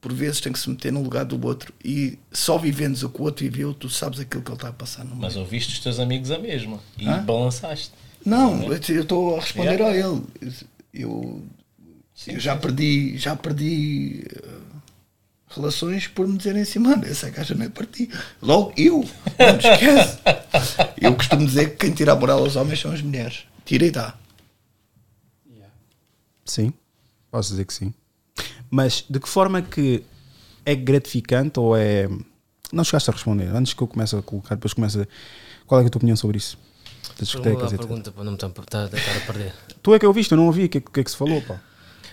por vezes tem que se meter no lugar do outro e só vivendo o que o outro viveu, tu sabes aquilo que ele está a passar. Mas ouviste os teus amigos a mesma e Hã? balançaste. Não, eu te- eu estou a responder Yeah. a ele. Eu, eu já perdi, já perdi eh, relações por me dizerem assim, mano, essa gaja não é para ti. Logo eu, não te esquece. <laughs> Eu costumo dizer que quem tira a moral aos homens são as mulheres. Tira e dá. Sim, posso dizer que sim. Mas de que forma que é gratificante ou é. Não chegaste a responder. Antes que eu comece a colocar, depois começa. Qual é a tua opinião sobre isso? Das Formula discotecas a e etc. pergunta para não me estar a estar a perder. Tu é que ouviste, eu não ouvi. O que, é que- o que é que se falou, pá?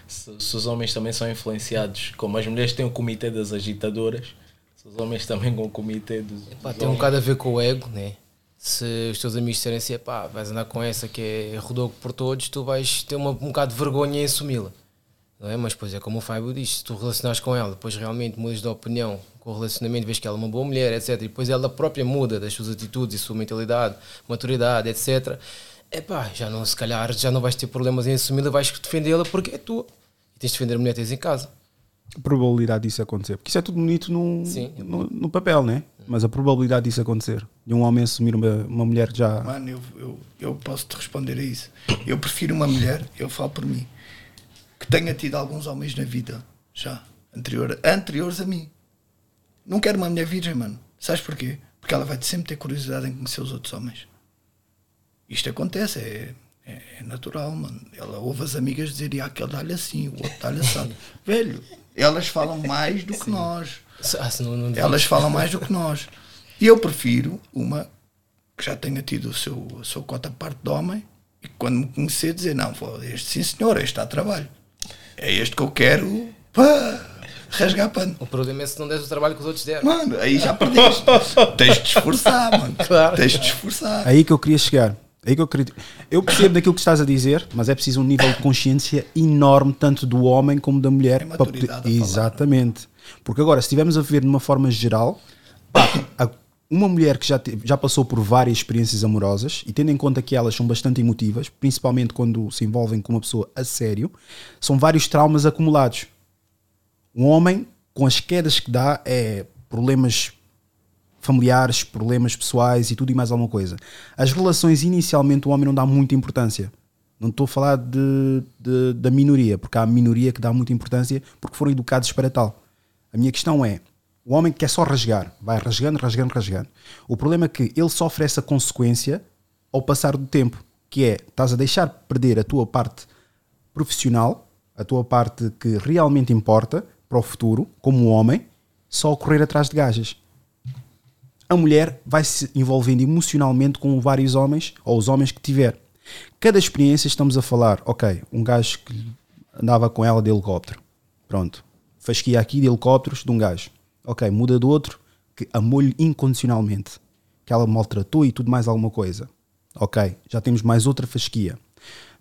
Se, se os homens também são influenciados, como as mulheres têm o comitê das agitadoras, se os homens também com o comitê dos. Pá, dos tem um homens. bocado a ver com o ego, né? Se os teus amigos disserem assim, pá, vais andar com essa que é rodogo por todos, tu vais ter uma, um bocado de vergonha em assumi-la. Não é? Mas depois é como o Fábio diz, se tu relacionares com ela, depois realmente mudas de opinião com o relacionamento, vês que ela é uma boa mulher, etc. E depois ela própria muda das suas atitudes e sua mentalidade, maturidade, etc. É pá, já não, se calhar já não vais ter problemas em assumi-la, vais defendê-la porque é tua. E tens de defender a mulher que tens em casa. A probabilidade disso acontecer. Porque isso é tudo bonito no, Sim. no, no papel, né? Mas a probabilidade disso acontecer. De um homem assumir uma, uma mulher já. Mano, eu, eu, eu posso te responder a isso. Eu prefiro uma mulher, eu falo por mim, que tenha tido alguns homens na vida já, anterior, anteriores a mim. Não quero uma mulher virgem, mano. Sabes porquê? Porque ela vai sempre ter curiosidade em conhecer os outros homens. Isto acontece, é, é, é natural, mano. Ela ouve as amigas dizerem ah, aquele dá-lhe assim, o outro dá-lhe assado. <laughs> Velho, elas falam mais do que nós. Ah, não- não Elas falam mais do que nós. E eu prefiro uma que já tenha tido o seu, a sua cota parte de homem e que quando me conhecer dizer, não, este sim senhor, este está a trabalho. É este que eu quero pá, rasgar pano. O problema é se não deres o trabalho que os outros deram. Mano, aí já perdeste. <laughs> Tens de te esforçar, mano. Claro. Tens de te esforçar. Aí que eu queria chegar. Aí que eu, queria... eu percebo daquilo que estás a dizer, mas é preciso um nível de consciência enorme, tanto do homem como da mulher. É para maturidade poder-. Exatamente. Porque agora, se estivermos a ver de uma forma geral, pá, a- uma mulher que já, já passou por várias experiências amorosas e tendo em conta que elas são bastante emotivas, principalmente quando se envolvem com uma pessoa a sério, são vários traumas acumulados. Um homem, com as quedas que dá, é problemas familiares, problemas pessoais e tudo e mais alguma coisa. As relações, inicialmente, o homem não dá muita importância. Não estou a falar de, de- da minoria, porque há a minoria que dá muita importância porque foram educados para tal. A minha questão é: o homem quer só rasgar, vai rasgando, rasgando, rasgando. O problema é que ele sofre essa consequência ao passar do tempo, que é estás a deixar perder a tua parte profissional, a tua parte que realmente importa para o futuro, como homem, só correr atrás de gajas. A mulher vai se envolvendo emocionalmente com vários homens, ou os homens que tiver. Cada experiência estamos a falar, ok, um gajo que andava com ela de helicóptero, pronto, fasquia aqui de helicópteros de um gajo, ok, muda do outro que amou-lhe incondicionalmente, que ela maltratou e tudo mais alguma coisa, ok, já temos mais outra fasquia.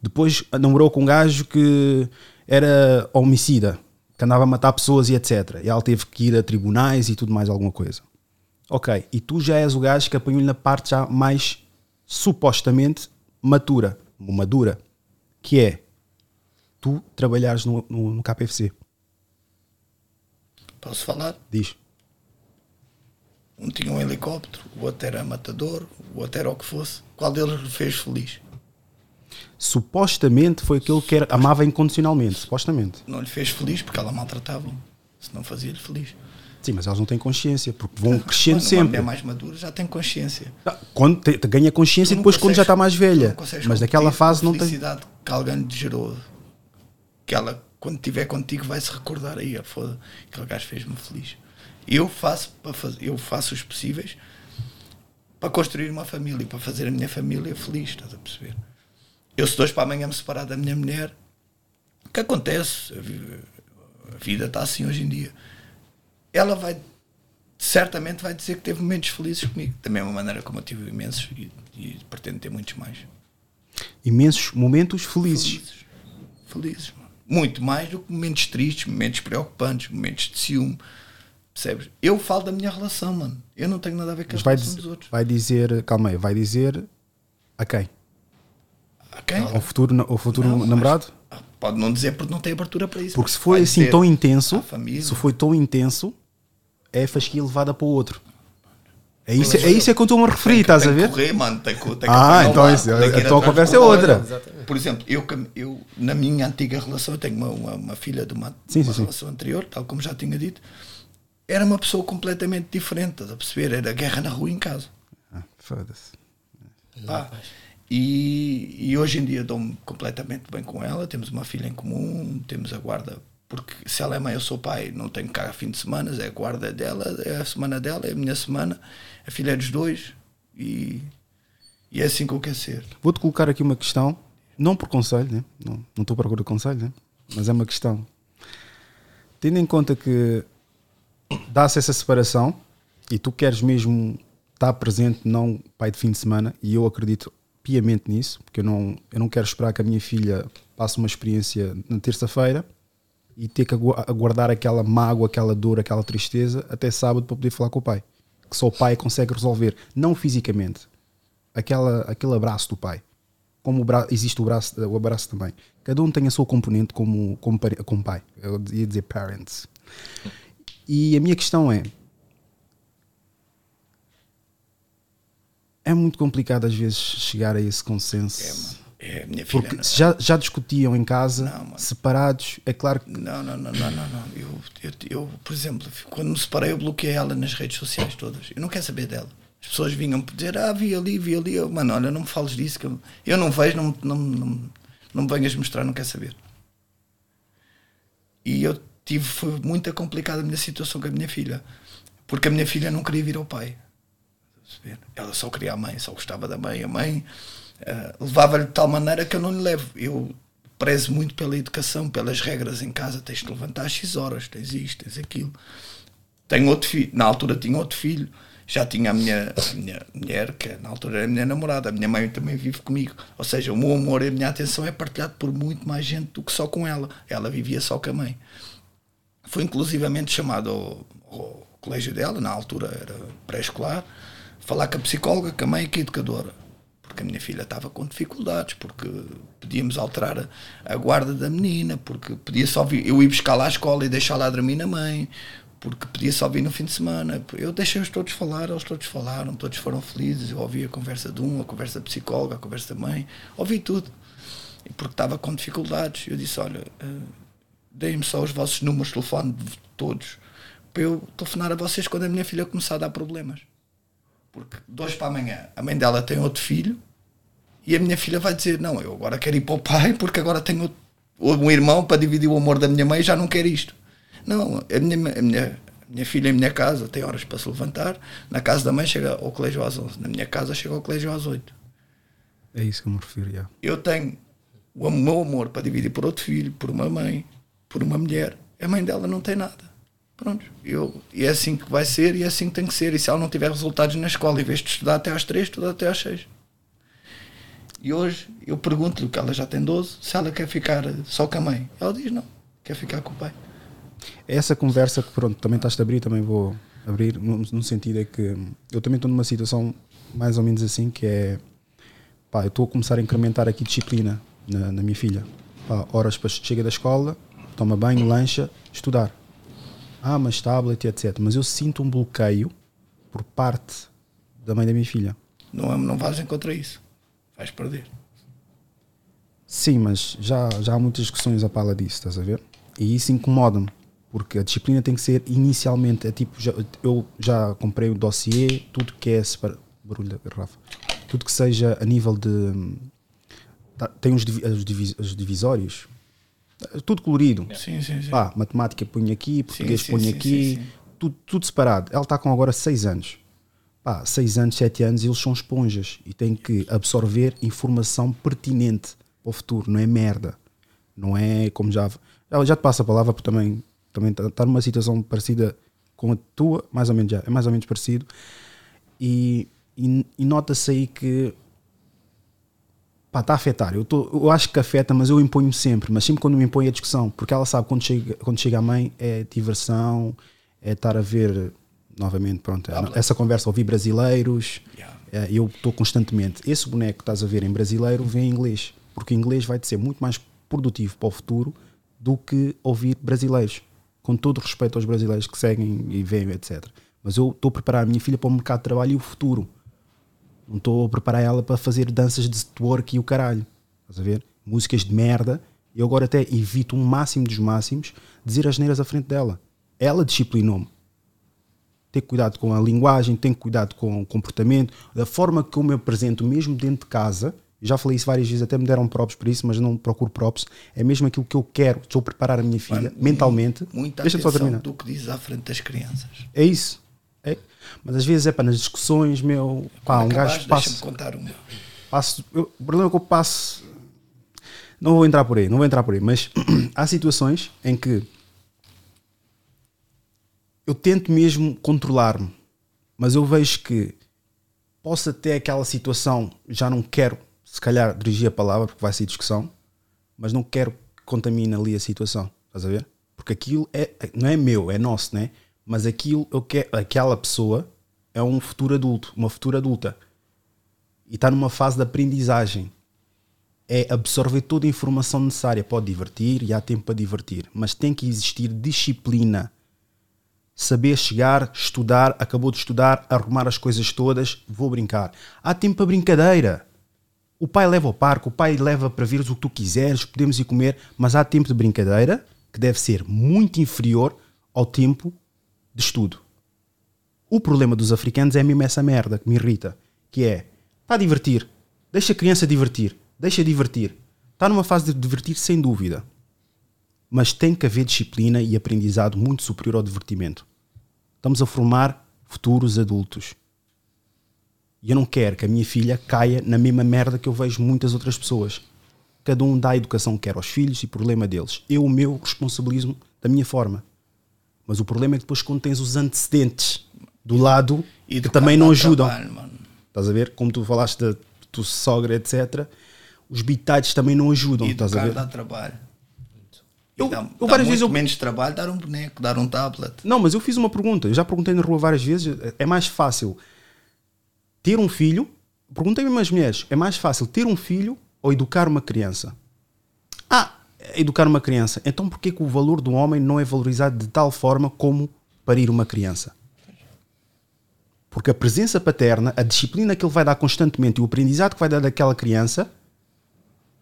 Depois namorou com um gajo que era homicida, que andava a matar pessoas e etc. E ela teve que ir a tribunais e tudo mais alguma coisa. Ok, e tu já és o gajo que apanhou-lhe na parte já mais supostamente matura, madura, que é tu trabalhares no, no, no KPFC. Posso falar? Diz. Um tinha um helicóptero, o outro era matador, o outro era o que fosse. Qual deles lhe fez feliz? supostamente foi aquele que era, amava incondicionalmente, supostamente. Não lhe fez feliz porque ela maltratava. Se não fazia-lhe feliz. Sim, mas elas não têm consciência, porque vão crescendo Quando uma sempre. mulher mais madura já tem consciência. Quando te- te ganha consciência depois quando já está mais velha. Mas naquela competir fase a não tem. felicidade que alguém lhe gerou. Que ela, quando estiver contigo, vai se recordar aí. Foda, aquele gajo fez-me feliz. Eu faço, para faz- eu faço os possíveis para construir uma família, para fazer a minha família feliz, estás a perceber? Eu se dois para amanhã me separar da minha mulher, o que acontece? A vi- a vida está assim hoje em dia. Ela vai, certamente vai dizer que teve momentos felizes comigo, da mesma maneira como eu tive imensos e, e pretendo ter muitos mais. Imensos momentos felizes. Felizes, mano. Muito mais do que momentos tristes, momentos preocupantes, momentos de ciúme. Percebes? Eu falo da minha relação, mano. Eu não tenho nada a ver com Mas a relação dizer- dos outros. vai dizer, calma aí, vai dizer a quem? A quem? Ao futuro, ao futuro Não, namorado? Pode não dizer porque não tem abertura para isso. Porque se foi assim tão intenso, se foi tão intenso, é a fasquia levada para o outro. É isso, é isso é que eu estou-me a referir, Tem que- estás a tem que ver? correr, mano, tem que, tem que Ah, então isso- tem que ir então a atrás conversa é outra. Por exemplo, eu, eu, na minha antiga relação, eu tenho uma, uma, uma filha de uma, Sim, uma sim, sim. relação anterior, tal como já tinha dito, era uma pessoa completamente diferente, estás a perceber? Era guerra na rua em casa. Foda-se. Pá, e, e hoje em dia dou-me completamente bem com ela. Temos uma filha em comum, temos a guarda. Porque se ela é mãe, eu sou pai, não tenho cá fim de semana, é a guarda dela, é a semana dela, é a minha semana. A filha é dos dois e, e é assim que eu quero ser. Vou-te colocar aqui uma questão, não por conselho, né? não estou à procura conselho, né? mas é uma questão. Tendo em conta que dá-se essa separação e tu queres mesmo estar presente, não pai de fim de semana, e eu acredito piamente nisso, porque eu não, eu não quero esperar que a minha filha passe uma experiência na terça-feira e ter que agu- aguardar aquela mágoa, aquela dor, aquela tristeza até sábado para poder falar com o pai. Que só o pai consegue resolver, não fisicamente, aquela, aquele abraço do pai. Como o bra- existe o, braço, o abraço também. Cada um tem a sua componente como, como, como pai. Eu ia dizer parents. E a minha questão é: é muito complicado às vezes chegar a esse consenso. É, a minha filha Porque não- já, já discutiam em casa, separados, é claro que. Não, não, não, não, não. não. Eu, eu, eu, por exemplo, quando me separei, eu bloqueei ela nas redes sociais todas. Eu não quero saber dela. As pessoas vinham dizer, ah, vi ali, vi ali. Eu, Mano, olha, não me fales disso. Que eu, eu não vejo, não, não, não, não me venhas mostrar, não quero saber. E eu tive, foi muito complicada a minha situação com a minha filha. Porque a minha filha não queria vir ao pai. Ela só queria a mãe, só gostava da mãe. A mãe eh, levava-lhe de tal maneira que eu não lhe levo. Eu prezo muito pela educação, pelas regras em casa. Tens de levantar às X horas, tens isto, tens aquilo. Tenho outro filho, na altura tinha outro filho. Já tinha a minha, a minha mulher, que na altura era a minha namorada. A minha mãe também vive comigo. Ou seja, o meu amor e a minha atenção é partilhado por muito mais gente do que só com ela. Ela vivia só com a mãe. Foi inclusivamente chamado ao, ao colégio dela, na altura era pré-escolar, falar com a psicóloga, com a mãe e com a educadora. Porque a minha filha estava com dificuldades, porque podíamos alterar a, guarda da menina, porque podia só vir, eu ir buscar lá à escola e deixar lá dormir na mãe, porque podia só vir no fim de semana. Eu deixei-os todos falar, eles todos falaram, todos foram felizes. Eu ouvi a conversa de um, a conversa da psicóloga, a conversa da mãe, ouvi tudo. E porque estava com dificuldades, eu disse: Olha, eh, deem-me só os vossos números de telefone de todos para eu telefonar a vocês quando a minha filha começar a dar problemas. Porque dois para amanhã a mãe dela tem outro filho e a minha filha vai dizer: Não, eu agora quero ir para o pai porque agora tenho um irmão para dividir o amor da minha mãe e já não quero isto. Não, a minha, a minha, a minha filha em minha casa tem horas para se levantar, na casa da mãe chega ao colégio às 11, na minha casa chega ao colégio às 8. É isso que eu me refiro, já. Eu tenho o meu amor para dividir por outro filho, por uma mãe, por uma mulher. A mãe dela não tem nada. Pronto. Eu, e é assim que vai ser e é assim que tem que ser. E se ela não tiver resultados na escola, em vez de estudar até às 3, estuda até às 6. E hoje eu pergunto-lhe, que ela já tem 12, se ela quer ficar só com a mãe. Ela diz não, quer ficar com o pai. Essa conversa que pronto, também estás a abrir, também vou abrir, no, no sentido é que eu também estou numa situação mais ou menos assim, que é pá, eu estou a começar a incrementar aqui disciplina na, na minha filha. Pá, horas para chega da escola, toma banho, lancha, estudar. Ah, mas tablet etc. Mas eu sinto um bloqueio por parte da mãe da minha filha. Não, não vais contra isso. Vais perder. Sim, mas já, já há muitas discussões a pala disso, estás a ver? E isso incomoda-me, porque a disciplina tem que ser inicialmente, é tipo, já- eu já comprei o dossiê, tudo que é separa- barulho da garrafa, tudo que seja a nível de tá- tem os, divi- os divis- os divisórios, tudo colorido. Sim, sim, sim. Pá, matemática põe aqui, português sim, põe sim, aqui, sim, sim. Tudo, tudo separado. Ela está com agora 6 anos. Pá, 6 anos, 7 anos, eles são esponjas e têm que absorver informação pertinente para o futuro, não é merda. Não é como já. Ela já te passa a palavra porque também também está tá numa situação parecida com a tua, mais ou menos já, é mais ou menos parecido. E, e, e nota-se aí que pá, está a afetar. Eu, tô, eu acho que afeta, mas eu imponho sempre. Mas sempre quando me impõe a discussão, porque ela sabe quando chega, quando chega a mãe é diversão, é estar a ver novamente, pronto, essa conversa, ouvir brasileiros. É, eu estou constantemente. Esse boneco que estás a ver em brasileiro vem em inglês, porque o inglês vai-te ser muito mais produtivo para o futuro do que ouvir brasileiros. Com todo o respeito aos brasileiros que seguem e veem, etc. Mas eu estou a preparar a minha filha para o mercado de trabalho e o futuro. Não estou a preparar ela para fazer danças de twerk e o caralho. Estás a ver? Músicas de merda. Eu agora até evito um máximo dos máximos dizer as neiras à frente dela. Ela disciplinou-me. Ter cuidado com a linguagem, tem cuidado com o comportamento, da forma que eu me apresento, mesmo dentro de casa. Já falei isso várias vezes, até me deram props por isso, mas não procuro props. É mesmo aquilo que eu quero. Estou a preparar a minha filha mentalmente. Muita Deixa-me só atenção terminar. do que dizes à frente das crianças. É isso. É. Mas às vezes é para nas discussões, meu. Pá, um Acabaste, gajo passa. Deixa-me contar uma. passo eu- o problema é que eu passo. Não vou entrar por aí, não vou entrar por aí, mas <clears throat> há situações em que eu tento mesmo controlar-me, mas eu vejo que posso até aquela situação, já não quero, se calhar, dirigir a palavra, porque vai ser discussão, mas não quero que contamine ali a situação, estás a ver? Porque aquilo é, não é meu, é nosso, né? Mas aquilo, eu quero, aquela pessoa é um futuro adulto, uma futura adulta e está numa fase de aprendizagem. É absorver toda a informação necessária. Pode divertir e há tempo para divertir, mas tem que existir disciplina. Saber chegar, estudar, acabou de estudar, arrumar as coisas todas, vou brincar. Há tempo para brincadeira. O pai leva ao parque, o pai leva para vires o que tu quiseres, podemos ir comer, mas há tempo de brincadeira que deve ser muito inferior ao tempo de estudo. O problema dos africanos é mesmo essa merda que me irrita, que é, está a divertir, deixa a criança divertir, deixa divertir. Está numa fase de divertir sem dúvida. Mas tem que haver disciplina e aprendizado muito superior ao divertimento. Estamos a formar futuros adultos. E eu não quero que a minha filha caia na mesma merda que eu vejo muitas outras pessoas. Cada um dá a educação que quer aos filhos e problema deles. Eu, o meu, responsabilizo da minha forma. Mas o problema é que depois quando tens os antecedentes do lado que Educar também não ajudam. trabalho. Estás a ver? Como tu falaste da tua sogra, etc. Os bitates também não ajudam. Estás a ver? dá trabalho. Eu, dá, eu várias vezes eu- menos trabalho dar um boneco, dar um tablet. Não, mas eu fiz uma pergunta. Eu já perguntei na rua várias vezes. É mais fácil ter um filho. Perguntei mesmo às mulheres: é mais fácil ter um filho ou educar uma criança? Ah, educar uma criança. Então porquê que o valor do homem não é valorizado de tal forma como parir uma criança? Porque a presença paterna, a disciplina que ele vai dar constantemente e o aprendizado que vai dar daquela criança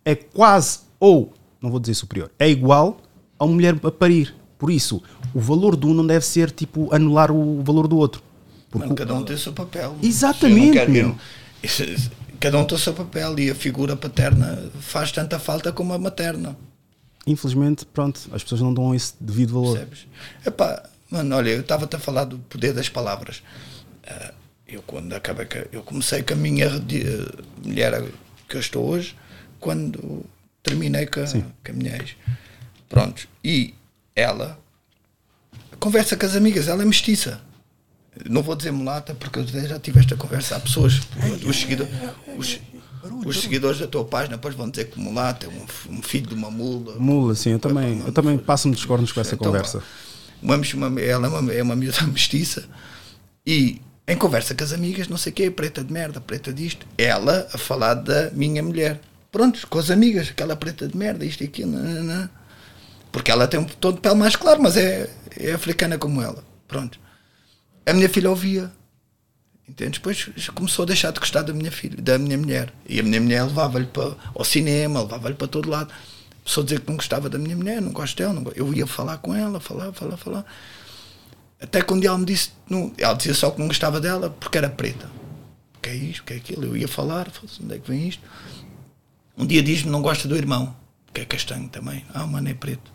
é quase, ou, não vou dizer superior, é igual a uma mulher a parir. Por isso, o valor de um não deve ser tipo anular o valor do outro. Porque Mano, cada um tem o seu papel. Exatamente, Eu não quero- eu- Cada um tem o seu papel e a figura paterna faz tanta falta como a materna. infelizmente, pronto, as pessoas não dão esse devido valor. Percebes? Epá, mano, olha, eu estava-te a falar do poder das palavras. Ah, eu quando acabei, eu comecei com a minha eh, mulher que eu estou hoje, quando terminei com a, com a minha ex. Pronto. E ela conversa com as amigas, ela é mestiça. Não vou dizer mulata porque eu já tive esta conversa. Há pessoas, os, seguidor, os, os seguidores da tua página depois vão dizer que mulata é um, um filho de uma mula. Mula, sim, eu também, eu também passo-me dos cornos com essa Então, conversa. uma, uma, ela é uma, é uma miúda <laughs> mestiça e em conversa com as amigas, não sei o quê, preta de merda, preta disto. Ela a falar da minha mulher. Pronto, com as amigas, aquela preta de merda, isto e aquilo. Porque ela tem um tom de pele mais claro, mas é, é africana como ela. Pronto. A minha filha ouvia. Entende? Depois começou a deixar de gostar da minha filha, da minha mulher. E a minha mulher levava-lhe para ao cinema, levava-lhe para todo lado. A dizer que não gostava da minha mulher, não gosto dela. Não Eu ia falar com ela, falar, falar, falar. Até dia ela me disse, não, ela dizia só que não gostava dela porque era preta. O que é isto? O que é aquilo? Eu ia falar, onde é que vem isto? Um dia diz-me não gosta do irmão, que é castanho também. Ah, o mano é preto.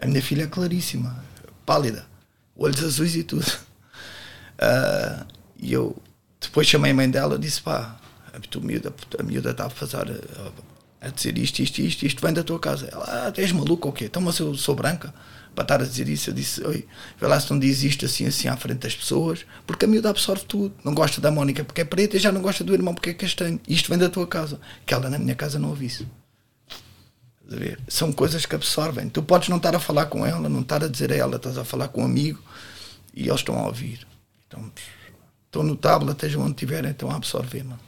A minha filha é claríssima, pálida, olhos azuis e tudo. Ah, e eu depois chamei a mãe dela e disse: pá, a, miúda, a miúda está a fazer a, dizer isto, isto, isto, isto vem da tua casa. Ela, ah, és maluco ou quê? Então, mas eu sou branca estar a dizer isso. Eu disse: oi, vê lá se não diz isto assim, assim à frente das pessoas, porque a miúda absorve tudo. Não gosta da Mónica porque é preta e já não gosta do irmão porque é castanho. Isto vem da tua casa. Que ela na minha casa não ouve isso. Estás a ver? São coisas que absorvem. Tu podes não estar a falar com ela, não estar a dizer a ela, estás a falar com um amigo e eles estão a ouvir. Então, estão no tablet, estejam onde estiverem, estão a absorver, mano.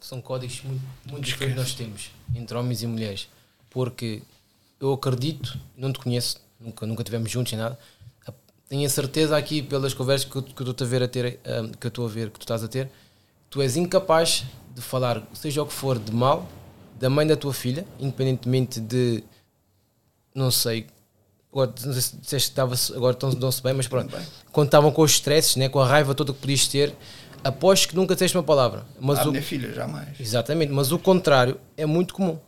São códigos muito, muito diferentes que nós temos entre homens e mulheres. Porque eu acredito, não te conheço, nunca, nunca tivemos juntos nem nada. Tenho a certeza aqui pelas conversas que eu que eu estou a ver a ter, ah, que eu estou a ver, que tu estás a ter, tu és incapaz de falar, seja o que for, de mal da mãe da tua filha, independentemente de não sei, agora não sei se disseste que agora estão- dão-se bem, mas pronto, quando estavam com os stresses, né, com a raiva toda que podias ter, aposto que nunca disseste uma palavra. Mas a o- minha filha, jamais. Exatamente, mas o contrário é muito comum.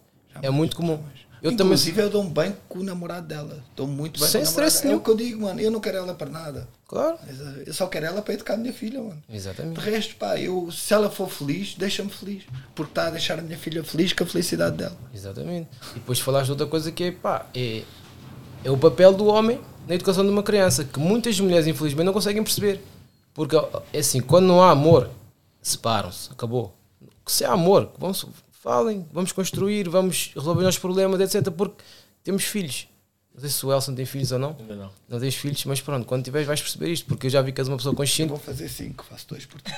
é muito comum. Eu Inclusive, eu dou-me bem com o namorado dela. Dou muito bem Sem com o namorado dela. É o que eu digo, mano. Eu não quero ela para nada. Claro. Eu só quero ela para educar a minha filha, mano. Exatamente. De resto, pá, eu, se ela for feliz, deixa-me feliz. Porque está a deixar a minha filha feliz com a felicidade dela. Exatamente. E depois falaste de outra coisa que é, pá, é, é o papel do homem na educação de uma criança, que muitas mulheres, infelizmente, não conseguem perceber. Porque, é assim, quando não há amor, separam-se, acabou. Se há amor, vamos, falem, vamos construir, vamos resolver os nossos problemas, etc. Porque temos filhos. Não sei se o Elson tem filhos ou não. Ainda não. Não tens filhos, mas pronto, quando tiveres vais perceber isto, porque eu já vi que és uma pessoa consciente. Vou fazer cinco, faço dois por ti.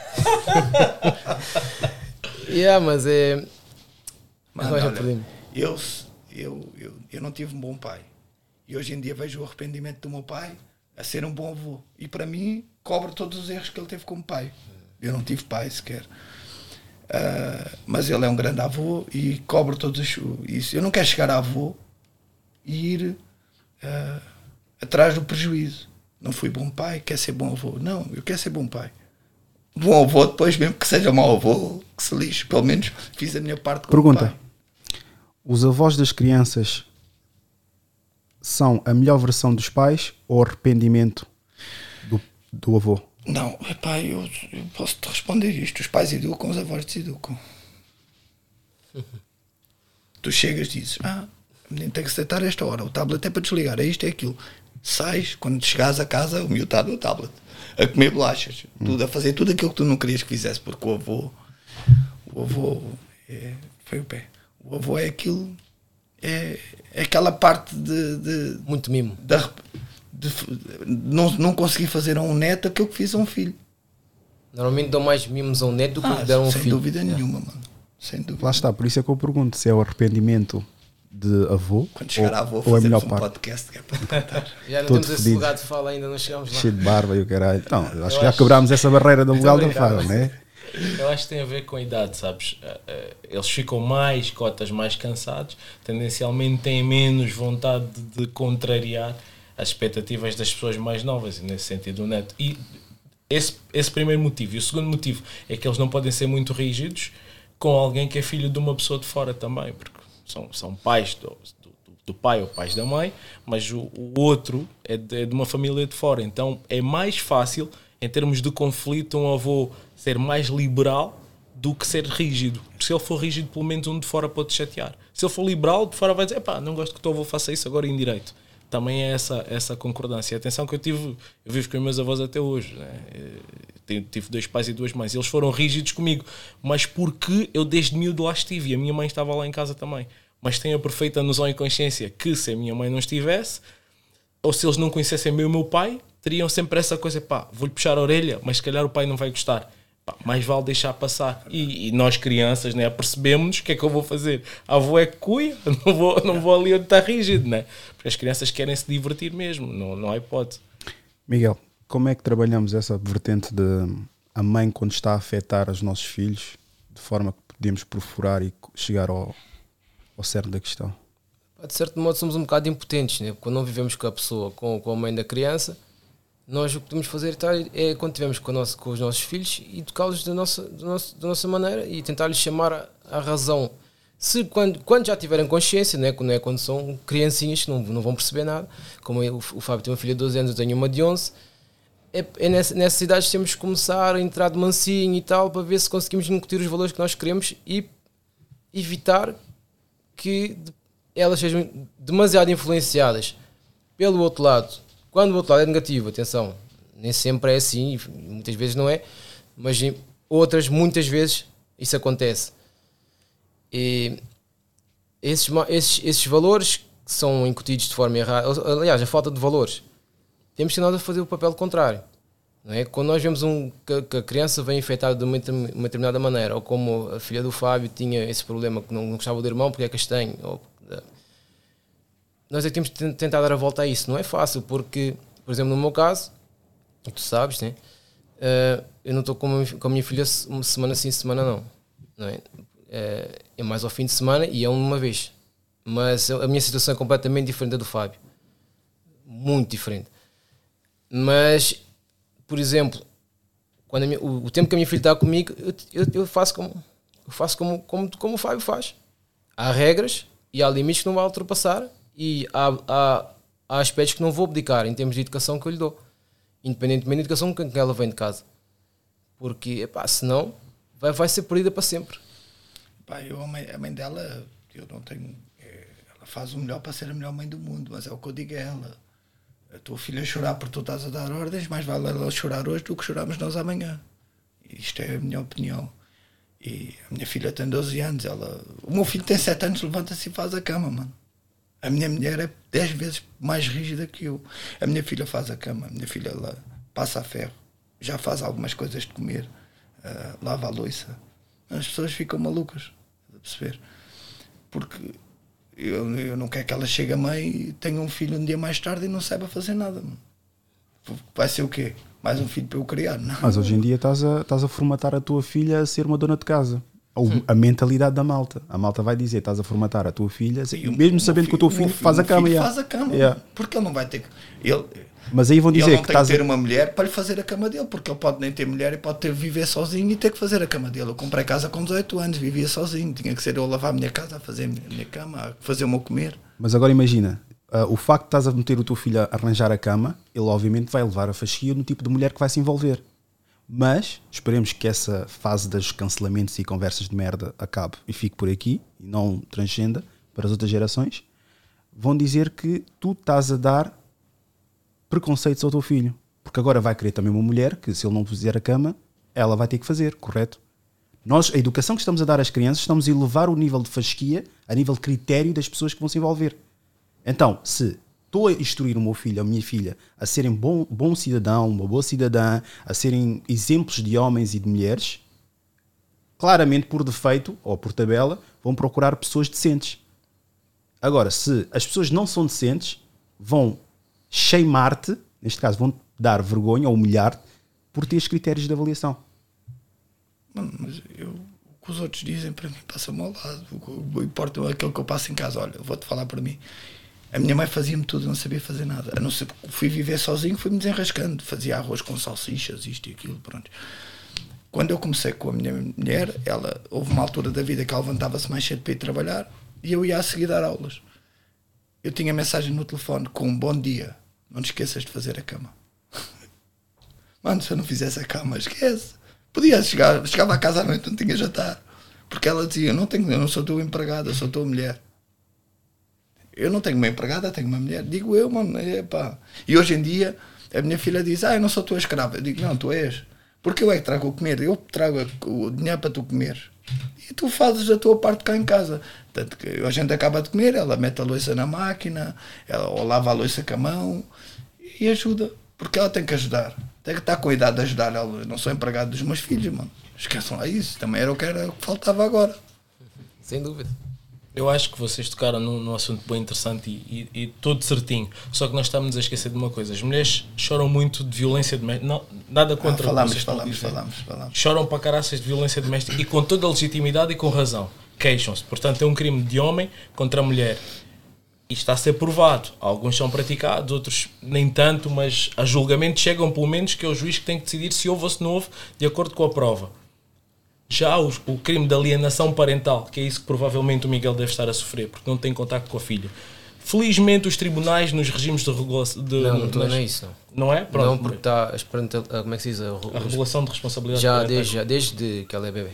<laughs> yeah, mas é. Mano, Agora olha, eu, eu, eu, eu não tive um bom pai. E hoje em dia vejo o arrependimento do meu pai a ser um bom avô. E para mim, cobro todos os erros que ele teve como pai. Eu não tive pai sequer. Ah, mas ele é um grande avô e cobro todos os- isso. Eu não quero chegar a avô e ir ah, atrás do prejuízo. Não fui bom pai, quer ser bom avô. Não, eu quero ser bom pai. Bom avô, depois mesmo que seja mau avô, que se lixe. Pelo menos fiz a minha parte como Pergunta: pai. os avós das crianças são a melhor versão dos pais ou arrependimento do, do avô? Não, epá, eu, eu posso te responder isto. Os pais educam, os avós deseducam. <laughs> tu chegas e dizes: Ah, o menino tem que se deitar a esta hora, o tablet é para desligar, é isto, é aquilo. Sais, quando chegares a casa, o miúdo está no tablet, a comer bolachas, tudo, a fazer tudo aquilo que tu não querias que fizesse, porque o avô, o avô é, foi o pé. O avô é aquilo, é, é aquela parte de, de muito mimo. Da, de, não, não consegui fazer a um neto aquilo que fiz a um filho. Normalmente dão mais mimos a um neto do que Ah, deram a um sem filho. dúvida nenhuma, mano. Sem dúvida. Lá está, por isso é que eu pergunto se é o arrependimento de avô Quando chegar ou, avô, é a melhor fazemos um parte. podcast que é para contar. <laughs> Já não Todo temos esse lugar de fala ainda, não chegamos lá. Cheio de barba e o caralho. Não, eu acho Eu que já acho- quebrámos essa barreira do da obrigado. fala, né? Eu acho que tem a ver com a idade, sabes? Eh, eh, Eles ficam mais cotas, mais cansados, tendencialmente têm menos vontade de contrariar as expectativas das pessoas mais novas, nesse sentido o neto. E esse, esse primeiro motivo. E o segundo motivo é que eles não podem ser muito rígidos com alguém que é filho de uma pessoa de fora também, porque são, são pais do, do, do pai ou pais da mãe, mas o, o outro é de, é de uma família de fora. Então é mais fácil, em termos de conflito, um avô ser mais liberal do que ser rígido. Porque se ele for rígido, pelo menos um de fora pode chatear. Se ele for liberal, de fora vai dizer: pá, não gosto que o teu avô faça isso agora em direito. Também é essa, essa concordância. E atenção que eu tive, eu vivo com os meus avós até hoje. Né? Eh, Tive, dois pais e duas mães. Eles foram rígidos comigo, mas porque eu desde miúdo lá estive e a minha mãe estava lá em casa também. Mas tenho a perfeita noção e consciência que se a minha mãe não estivesse, ou se eles não conhecessem bem o meu pai, teriam sempre essa coisa, pá, vou-lhe puxar a orelha, mas se calhar o pai não vai gostar. Pá, mais vale deixar passar. E, e nós crianças, né, percebemos o que é que eu vou fazer. A avó é cuia, <laughs> não vou, não vou ali onde está rígido, né? Porque as crianças querem se divertir mesmo, não, não há hipótese. Miguel, como é que trabalhamos essa vertente de a mãe quando está a afetar os nossos filhos de forma que podemos perfurar e chegar ao, ao cerne da questão? De certo modo somos um bocado impotentes, né? quando não vivemos com a pessoa, com, com a mãe da criança, nós o que podemos fazer é quando estivermos com, com os nossos filhos e tocá-los da nossa, da, nossa, da nossa maneira e tentar-lhes chamar a, a, razão. Se quando, quando já tiverem consciência, né? quando, é, quando são criancinhas que não, não vão perceber nada, como eu, o Fábio tem uma filha de 12 anos, eu tenho uma de 11, é, é nessa, nessas idades temos que começar a entrar de mansinho e tal para ver se conseguimos incutir os valores que nós queremos e evitar que elas sejam demasiado influenciadas pelo outro lado. Quando o outro lado é negativo, atenção, nem sempre é assim, muitas vezes não é, mas outras, muitas vezes, isso acontece. E esses, esses, esses valores que são incutidos de forma errada, aliás, a falta de valores, temos que nós a fazer o papel contrário. Não é? Quando nós vemos um, que, que a criança vem infectada de uma, uma, determinada maneira, ou como a filha do Fábio tinha esse problema que não, não gostava do irmão porque é castanho, ou, nós é que temos de tentar dar a volta a isso. Não é fácil, porque, por exemplo, no meu caso, tu sabes, né? Uh, eu não estou com, com a minha filha semana sim, semana não. não é? Uh, é mais ao fim de semana e é uma vez. Mas a minha situação é completamente diferente da do Fábio. Muito diferente. Mas, por exemplo, quando minha, o, o, tempo que a minha filha está comigo, eu, eu, eu, faço, como, eu faço como, como, como o Fábio faz. Há regras e há limites que não vai ultrapassar e há, há, há aspectos que não vou abdicar em termos de educação que eu lhe dou, independentemente da educação que ela vem de casa. Porque, epá, senão vai, vai ser perdida para sempre. Pá, eu, a, mãe, a mãe dela, eu não tenho. É, ela faz o melhor para ser a melhor mãe do mundo, mas é o que eu digo a ela. A tua filha chorar porque tu estás a dar ordens, mais vale ela chorar hoje do que chorarmos nós amanhã. Isto é a minha opinião. E a minha filha tem 12 anos, ela. O meu filho tem 7 anos, levanta-se e faz a cama, mano. A minha mulher é 10 vezes mais rígida que eu. A minha filha faz a cama, a minha filha ela passa a ferro, já faz algumas coisas de comer, uh, lava a louça. As pessoas ficam malucas, a perceber? Porque eu, eu não quero que ela chegue a mãe e tenha um filho um dia mais tarde e não saiba fazer nada. Vai ser o quê? Mais um filho para eu criar? Não. Mas hoje em dia estás a, estás a formatar a tua filha a ser uma dona de casa. A, a mentalidade da malta. A malta vai dizer: estás a formatar a tua filha, Sim, mesmo sabendo filho, que o teu filho, faz a cama. Filho faz a cama, yeah. porque ele não vai ter que. Ele, mas aí vão dizer ele não que tem estás que ter uma mulher para lhe fazer a cama dele, porque ele pode nem ter mulher e pode ter viver sozinho e ter que fazer a cama dele. Eu comprei casa com 18 anos, vivia sozinho, tinha que ser eu a lavar a minha casa, a fazer a minha cama, a fazer o meu comer. Mas agora imagina, uh, o facto de estás a meter o teu filho a arranjar a cama, ele obviamente vai levar a fasquia no tipo de mulher que vai se envolver. Mas esperemos que essa fase dos cancelamentos e conversas de merda acabe e fique por aqui e não transcenda para as outras gerações. Vão dizer que tu estás a dar preconceitos ao teu filho. Porque agora vai querer também uma mulher que, se ele não fizer a cama, ela vai ter que fazer, correto? Nós, a educação que estamos a dar às crianças, estamos a elevar o nível de fasquia a nível de critério das pessoas que vão se envolver. Então, se estou a instruir o meu filho, a minha filha, a serem bom, bom cidadão, uma boa cidadã, a serem exemplos de homens e de mulheres, claramente por defeito ou por tabela, vão procurar pessoas decentes. Agora, se as pessoas não são decentes, vão shamear-te, neste caso, vão dar vergonha ou humilhar-te por teres critérios de avaliação. Mas eu, o que os outros dizem para mim passa-me ao lado. O que importa é aquilo que eu passo em casa. Olha, vou-te falar para mim. A minha mãe fazia-me tudo, não sabia fazer nada. A não ser fui viver sozinho, fui-me desenrascando. Fazia arroz com salsichas, isto e aquilo, pronto. Quando eu comecei com a minha mulher, ela houve uma altura da vida que ela levantava-se mais cedo para ir trabalhar e eu ia a seguir dar aulas. Eu tinha mensagem no telefone com um bom dia. Não te esqueças de fazer a cama. <laughs> Mano, se eu não fizesse a cama, esquece. Podia chegar, chegava a casa à noite, não tinha jantar. Porque ela dizia: não, tenho, eu não sou tua empregada, sou tua mulher. Eu não tenho uma empregada, tenho uma mulher. Digo eu, mano, epá. E hoje em dia, a minha filha diz: Ah, eu não sou tua escrava. Eu digo: Não, tu és. Porque eu é que trago o comer. Eu trago o dinheiro para tu comer. E tu fazes a tua parte cá em casa. Tanto que a gente acaba de comer, ela mete a louça na máquina, ela, ou lava a louça com a mão e ajuda. Porque ela tem que ajudar. Tem que estar com a idade de ajudar. Eu não sou empregado dos meus filhos, mano. Esqueçam lá isso. Também era o que, era, o que faltava agora. Sem dúvida. Eu acho que vocês tocaram num, num assunto bem interessante e, e, e todo certinho. Só que nós estamos a esquecer de uma coisa: as mulheres choram muito de violência doméstica. Não, nada contra Ah, o que falamos, falamos, falamos, falamos. Choram para caraças de violência doméstica e com toda a legitimidade e com razão. Queixam-se. Portanto, é um crime de homem contra a mulher. E está a ser provado. Alguns são praticados, outros nem tanto, mas a julgamento chegam, pelo menos, que é o juiz que tem que decidir se houve ou se não houve, de acordo com a prova. Já os- o, crime de alienação parental, que é isso que provavelmente o Miguel deve estar a sofrer, porque não tem contacto com a filha. Felizmente, os tribunais, nos regimes de regulação. De, Não, não, nas- não é isso. Não, Não é? Pronto. Não, porque está ah, como é que se diz? A, A regulação de responsabilidade Já desde, já desde que ela é bebê.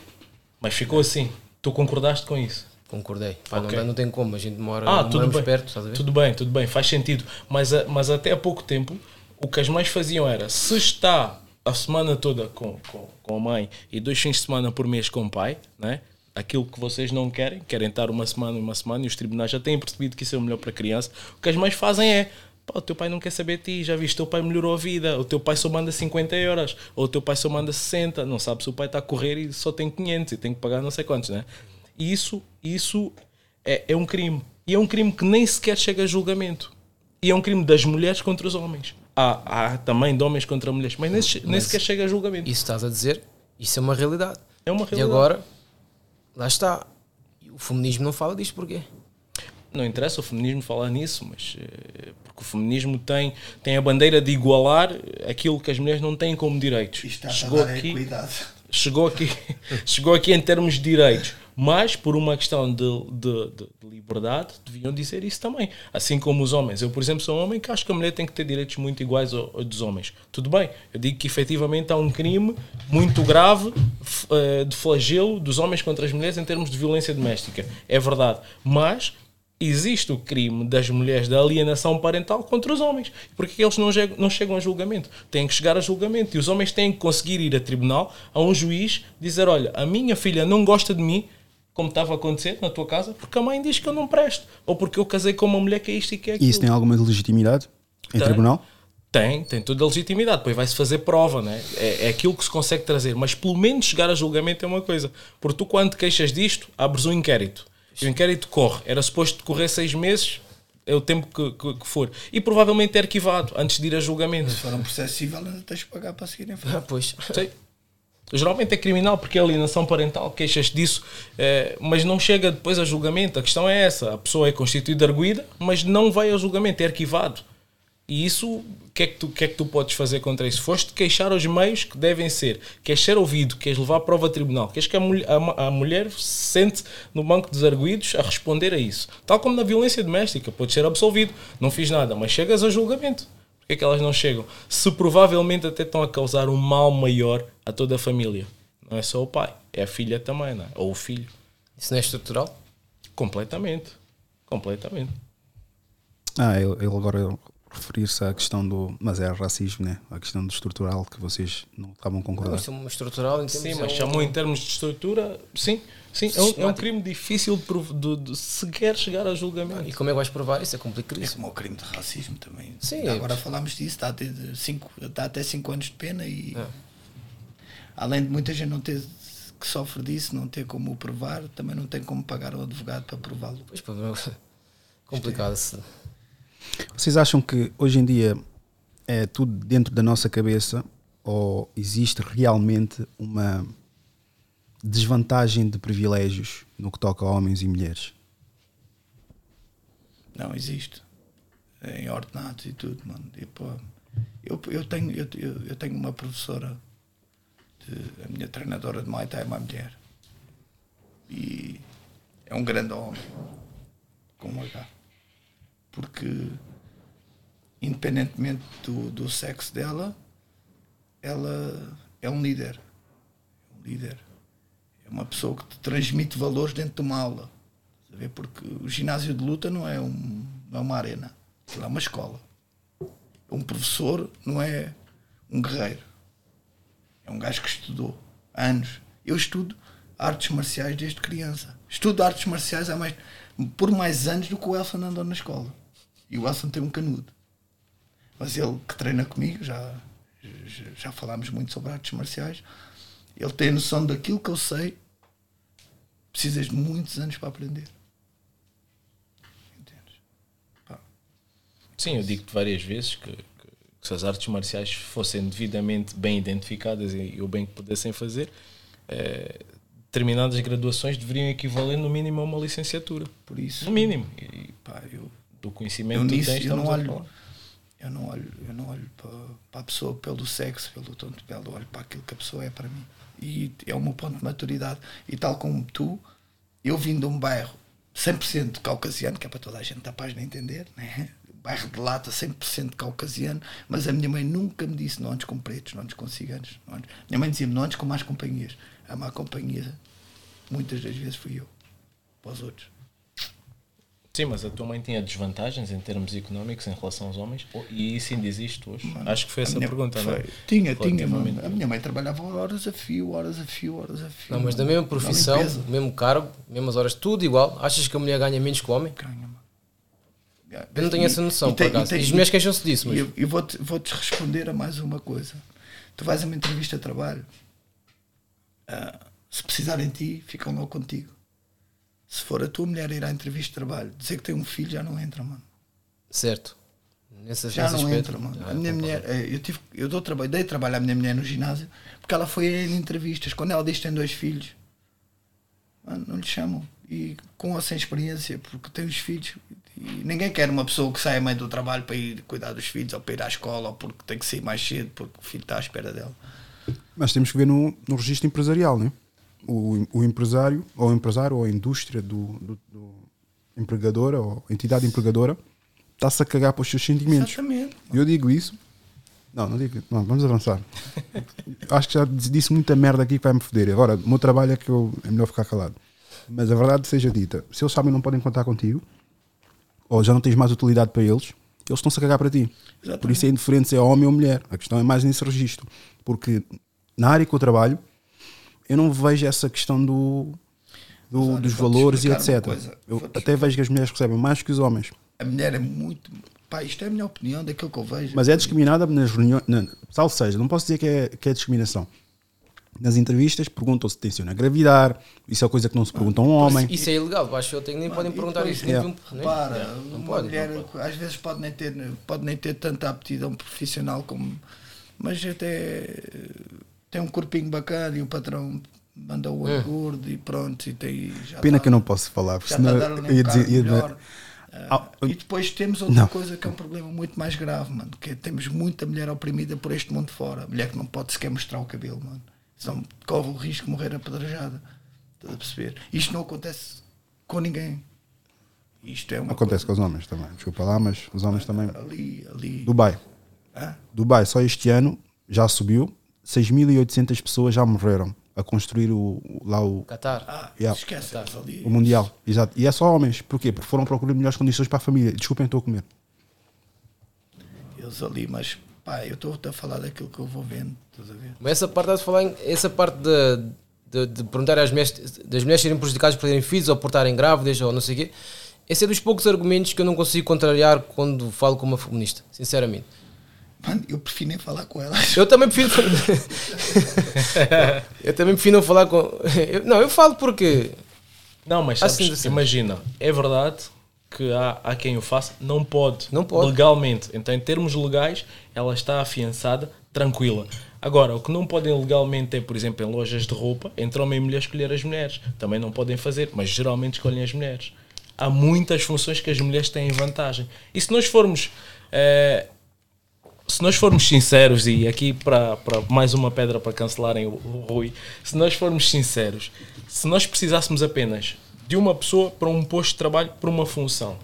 Mas ficou assim. Tu concordaste com isso? Concordei. Pá, não Ok. dá- não, tem como, a gente mora Ah, tudo bem. perto, estás a ver? Tudo bem, tudo bem, faz sentido. Mas, a- mas até há pouco tempo, o que as mães faziam era, se está a semana toda com, com, com a mãe e dois fins de semana por mês com o pai, né? aquilo que vocês não querem, querem estar uma semana e uma semana, e os tribunais já têm percebido que isso é o melhor para a criança, o que as mães fazem é, pá, o teu pai não quer saber de ti, já viste, o teu pai melhorou a vida, o teu pai só manda 50 euros, ou o teu pai só manda 60, não sabe se o pai está a correr e só tem 500 e tem que pagar não sei quantos, né? E isso, isso é, é um crime. E é um crime que nem sequer chega a julgamento. E é um crime das mulheres contra os homens. Há, há também de homens contra mulheres, mas nem, sequer chega a julgamento. Isso estás a dizer, isso é uma realidade. É uma E realidade. agora, lá está. E O feminismo não fala disto porquê? Não interessa o feminismo falar nisso, mas eh, porque o feminismo tem, tem a bandeira de igualar aquilo que as mulheres não têm como direitos. Está a Chegou dar a aqui, equidade. chegou aqui, <laughs> chegou aqui em termos de direitos, mas por uma questão de, de, de- de liberdade deviam dizer isso também. Assim como os homens. Eu, por exemplo, sou um homem que acho que a mulher tem que ter direitos muito iguais ao, ao dos homens. Tudo bem, eu digo que efetivamente há um crime muito grave eh, de flagelo dos homens contra as mulheres em termos de violência doméstica. É verdade. Mas existe o crime das mulheres da alienação parental contra os homens. Porque eles não, não chegam a julgamento. Têm que chegar a julgamento. E os homens têm que conseguir ir a tribunal, a um juiz, dizer: Olha, a minha filha não gosta de mim, como estava a acontecer na tua casa, porque a mãe diz que eu não presto. Ou porque eu casei com uma mulher que é isto e que é E aquilo. isso tem alguma legitimidade em Tem. tribunal? Tem, tem toda a legitimidade. Depois vai-se fazer prova, né? É, é aquilo que se consegue trazer. Mas pelo menos chegar a julgamento é uma coisa. Porque tu, quando te queixas disto, abres um inquérito. E o inquérito corre. Era suposto decorrer seis meses, é o tempo que, que- que for. E provavelmente é arquivado antes de ir a julgamento. Se for um processo civil, ainda tens de pagar para seguir em frente. Ah, pois. Sei. Geralmente é criminal porque é alienação parental, queixas disso, eh, mas não chega depois a julgamento. A questão é essa: a pessoa é constituída arguída, mas não vai ao julgamento, é arquivado. E isso, o que, é que, tu, que é que tu podes fazer contra isso? Foste queixar aos meios que devem ser. Queres ser ouvido, queres levar a prova a tribunal, queres que a, mulher- a a mulher se sente no banco dos arguídos a responder a isso. Tal como na violência doméstica, podes ser absolvido, não fiz nada, mas chegas a julgamento. Porquê é que elas não chegam? Se provavelmente até estão a causar um mal maior a toda a família. Não é só o pai, é a filha também, não é? ou o filho. Isso não é estrutural? Completamente. Completamente. Ah, ele, ele agora referir-se à questão do. Mas é racismo, né? A questão do estrutural que vocês não estavam a concordar. Isto é uma estrutural em termos Sim, mas chamou em termos de estrutura, sim, sim, é um, é um crime difícil de, de, de sequer chegar a julgamento. E como é que vais provar isso? É complicadíssimo. É como o crime de racismo também. Sim, Ainda é- Agora falámos disso, está, a ter cinco, está até 5 anos de pena e É. além de muita gente não ter que sofre disso, não ter como o provar, também não tem como pagar o advogado para prová-lo. Pois, pá, complicado. -se. Vocês acham que hoje em dia é tudo dentro da nossa cabeça ou existe realmente uma desvantagem de privilégios no que toca a homens e mulheres? Não existe. Em ordenados e tudo, mano. Pô, eu, eu, tenho, eu, eu, tenho uma professora, de, a minha treinadora de Muay é uma mulher. E é um grande homem, com um H. Porque, independentemente do, do sexo dela, ela é um líder. É um líder. É uma pessoa que te transmite valores dentro de uma aula. Ver? Porque o ginásio de luta não é, um, não é uma arena, é uma escola. Um professor não é um guerreiro. É um gajo que estudou anos. Eu estudo artes marciais desde criança. Estudo artes marciais há mais, por mais anos do que o Elson andou na escola. E o Elson tem um canudo. Mas ele que treina comigo, já, já, já falámos muito sobre artes marciais, ele tem noção daquilo que eu sei. Precisas de muitos anos para aprender. Entendes? Sim, eu digo-te várias vezes que, que, que, se as artes marciais fossem devidamente bem identificadas e, e o bem que pudessem fazer, é, determinadas graduações deveriam equivaler no mínimo a uma licenciatura. Por isso. No mínimo. E, pá, eu, do conhecimento eu que tens, eu não olho, eu não olho, eu não olho para, para a pessoa pelo sexo, pelo tom de pele, olho para aquilo que a pessoa é para mim. E é o meu ponto de maturidade. E tal como tu, eu vim de um bairro 100% caucasiano, que é para toda a gente da página entender, né? bairro de lata 100% caucasiano, mas a minha mãe nunca me disse não andes com pretos, não andes com ciganos. Não andes. Minha mãe dizia-me não andes com más companhias. A má companhia, muitas das vezes fui eu, para os outros. Sim, mas a tua mãe tinha desvantagens em termos económicos em relação aos homens e isso ainda existe hoje. Acho que foi essa a pergunta, não é? foi. Tinha, tinha. Mano. A minha mãe trabalhava horas a fio, horas a fio, horas a fio. Não, mas da mesma profissão, mesmo cargo, mesmas horas, tudo igual. Achas que a mulher ganha menos que o homem? Eu não tenho essa noção, E por acaso. tem- E as mulheres queixam-se disso, mas- E eu, eu vou-te vou-te responder a mais uma coisa. Tu vais a uma entrevista de trabalho, ah, se precisarem de ti, ficam logo contigo. Se for a tua mulher ir à entrevista de trabalho, dizer que tem um filho, já não entra, mano. Certo. Nesse, já nesse não aspecto, entra, mano. A minha concordo. mulher, eh, eu, tive, eu dou trabalho, dei trabalho à minha mulher no ginásio porque ela foi em entrevistas. Quando ela diz que tem dois filhos, mano, não lhe chamam. E com ou sem experiência, porque tem os filhos. E ninguém quer uma pessoa que saia meio do trabalho para ir cuidar dos filhos, ou para ir à escola, ou porque tem que sair mais cedo, porque o filho está à espera dela. Mas temos que ver no, no registro empresarial, né? O, o empresário, ou o empresário, ou a indústria do, do, do empregadora, ou entidade empregadora, está-se a cagar para os seus sentimentos. Exatamente. Eu digo isso. Não, não digo. Não, vamos avançar. <laughs> Acho que já disse muita merda aqui que vai me foder. Agora, o meu trabalho é que eu, é melhor ficar calado. Mas a verdade seja dita: se eles sabem não podem contar contigo, ou já não tens mais utilidade para eles, eles estão-se a cagar para ti. Exatamente. Por isso é indiferente se é homem ou mulher. A questão é mais nesse registro. Porque na área que eu trabalho, eu não vejo essa questão do, do- olha, dos valores e etc. Eu até vejo que as mulheres recebem mais que os homens. A mulher é muito. Pá, isto é a minha opinião daquilo que eu vejo. Mas é discriminada nas reuniões. Salvo seja, não posso dizer que é, que é discriminação. Nas entrevistas perguntam se tenciona engravidar, isso é coisa que não se pergunta a um homem. Isso é ilegal, acho eu tenho, nem podem perguntar isso. É. um- nem- Repara, É, não uma pode, mulher não pode. às vezes pode nem, ter, pode nem ter tanta aptidão profissional como. Mas até tem um corpinho bacana e o patrão manda o olho É. gordo e pronto. E tem, já Pena tá- que eu não posso falar, porque senão ia um dizer. ia- melhor. Ah, e depois temos outra não. coisa que é um problema muito mais grave, mano. Que é, temos muita mulher oprimida por este mundo fora. Mulher que não pode sequer mostrar o cabelo, mano. Senão corre o risco de morrer apedrejada. Estás a perceber? Isto não acontece com ninguém. Isto é uma Acontece com os homens também, desculpa lá, mas os homens também. Ali, ali. Dubai. Hã? Dubai, só este ano já subiu, 6.800 pessoas já morreram a construir o, o- lá o. Qatar. Ah, Yeah. esquece ali. O Mundial, exato. E é só homens, porquê? Porque foram procurar melhores condições para a família. Desculpem, estou a comer. Eles ali, mas pá, eu estou a falar daquilo que eu vou vendo. Estás a ver? Mas essa parte estás a falar, essa parte de, de, de perguntar às mulheres, das mulheres serem prejudicadas por terem filhos ou por estarem grávidas ou não sei o quê, esse é dos poucos argumentos que eu não consigo contrariar quando falo com uma feminista, sinceramente. Mano, eu prefiro nem falar com elas. Eu também prefiro. <laughs> eu também prefiro não falar com. eu- não, eu falo porque. Não, mas sabes, sim, sim. imagina, é verdade que há, há quem o faça, não pode, Não pode. legalmente. Então, em termos legais, ela está afiançada, tranquila. Agora, o que não podem legalmente é, por exemplo, em lojas de roupa, entre homem e mulher escolher as mulheres. Também não podem fazer, mas geralmente escolhem as mulheres. Há muitas funções que as mulheres têm vantagem. E se nós formos. eh, se nós formos sinceros, e aqui para mais uma pedra para cancelarem o, o Rui, se nós formos sinceros, se nós precisássemos apenas de uma pessoa para um posto de trabalho, para uma função,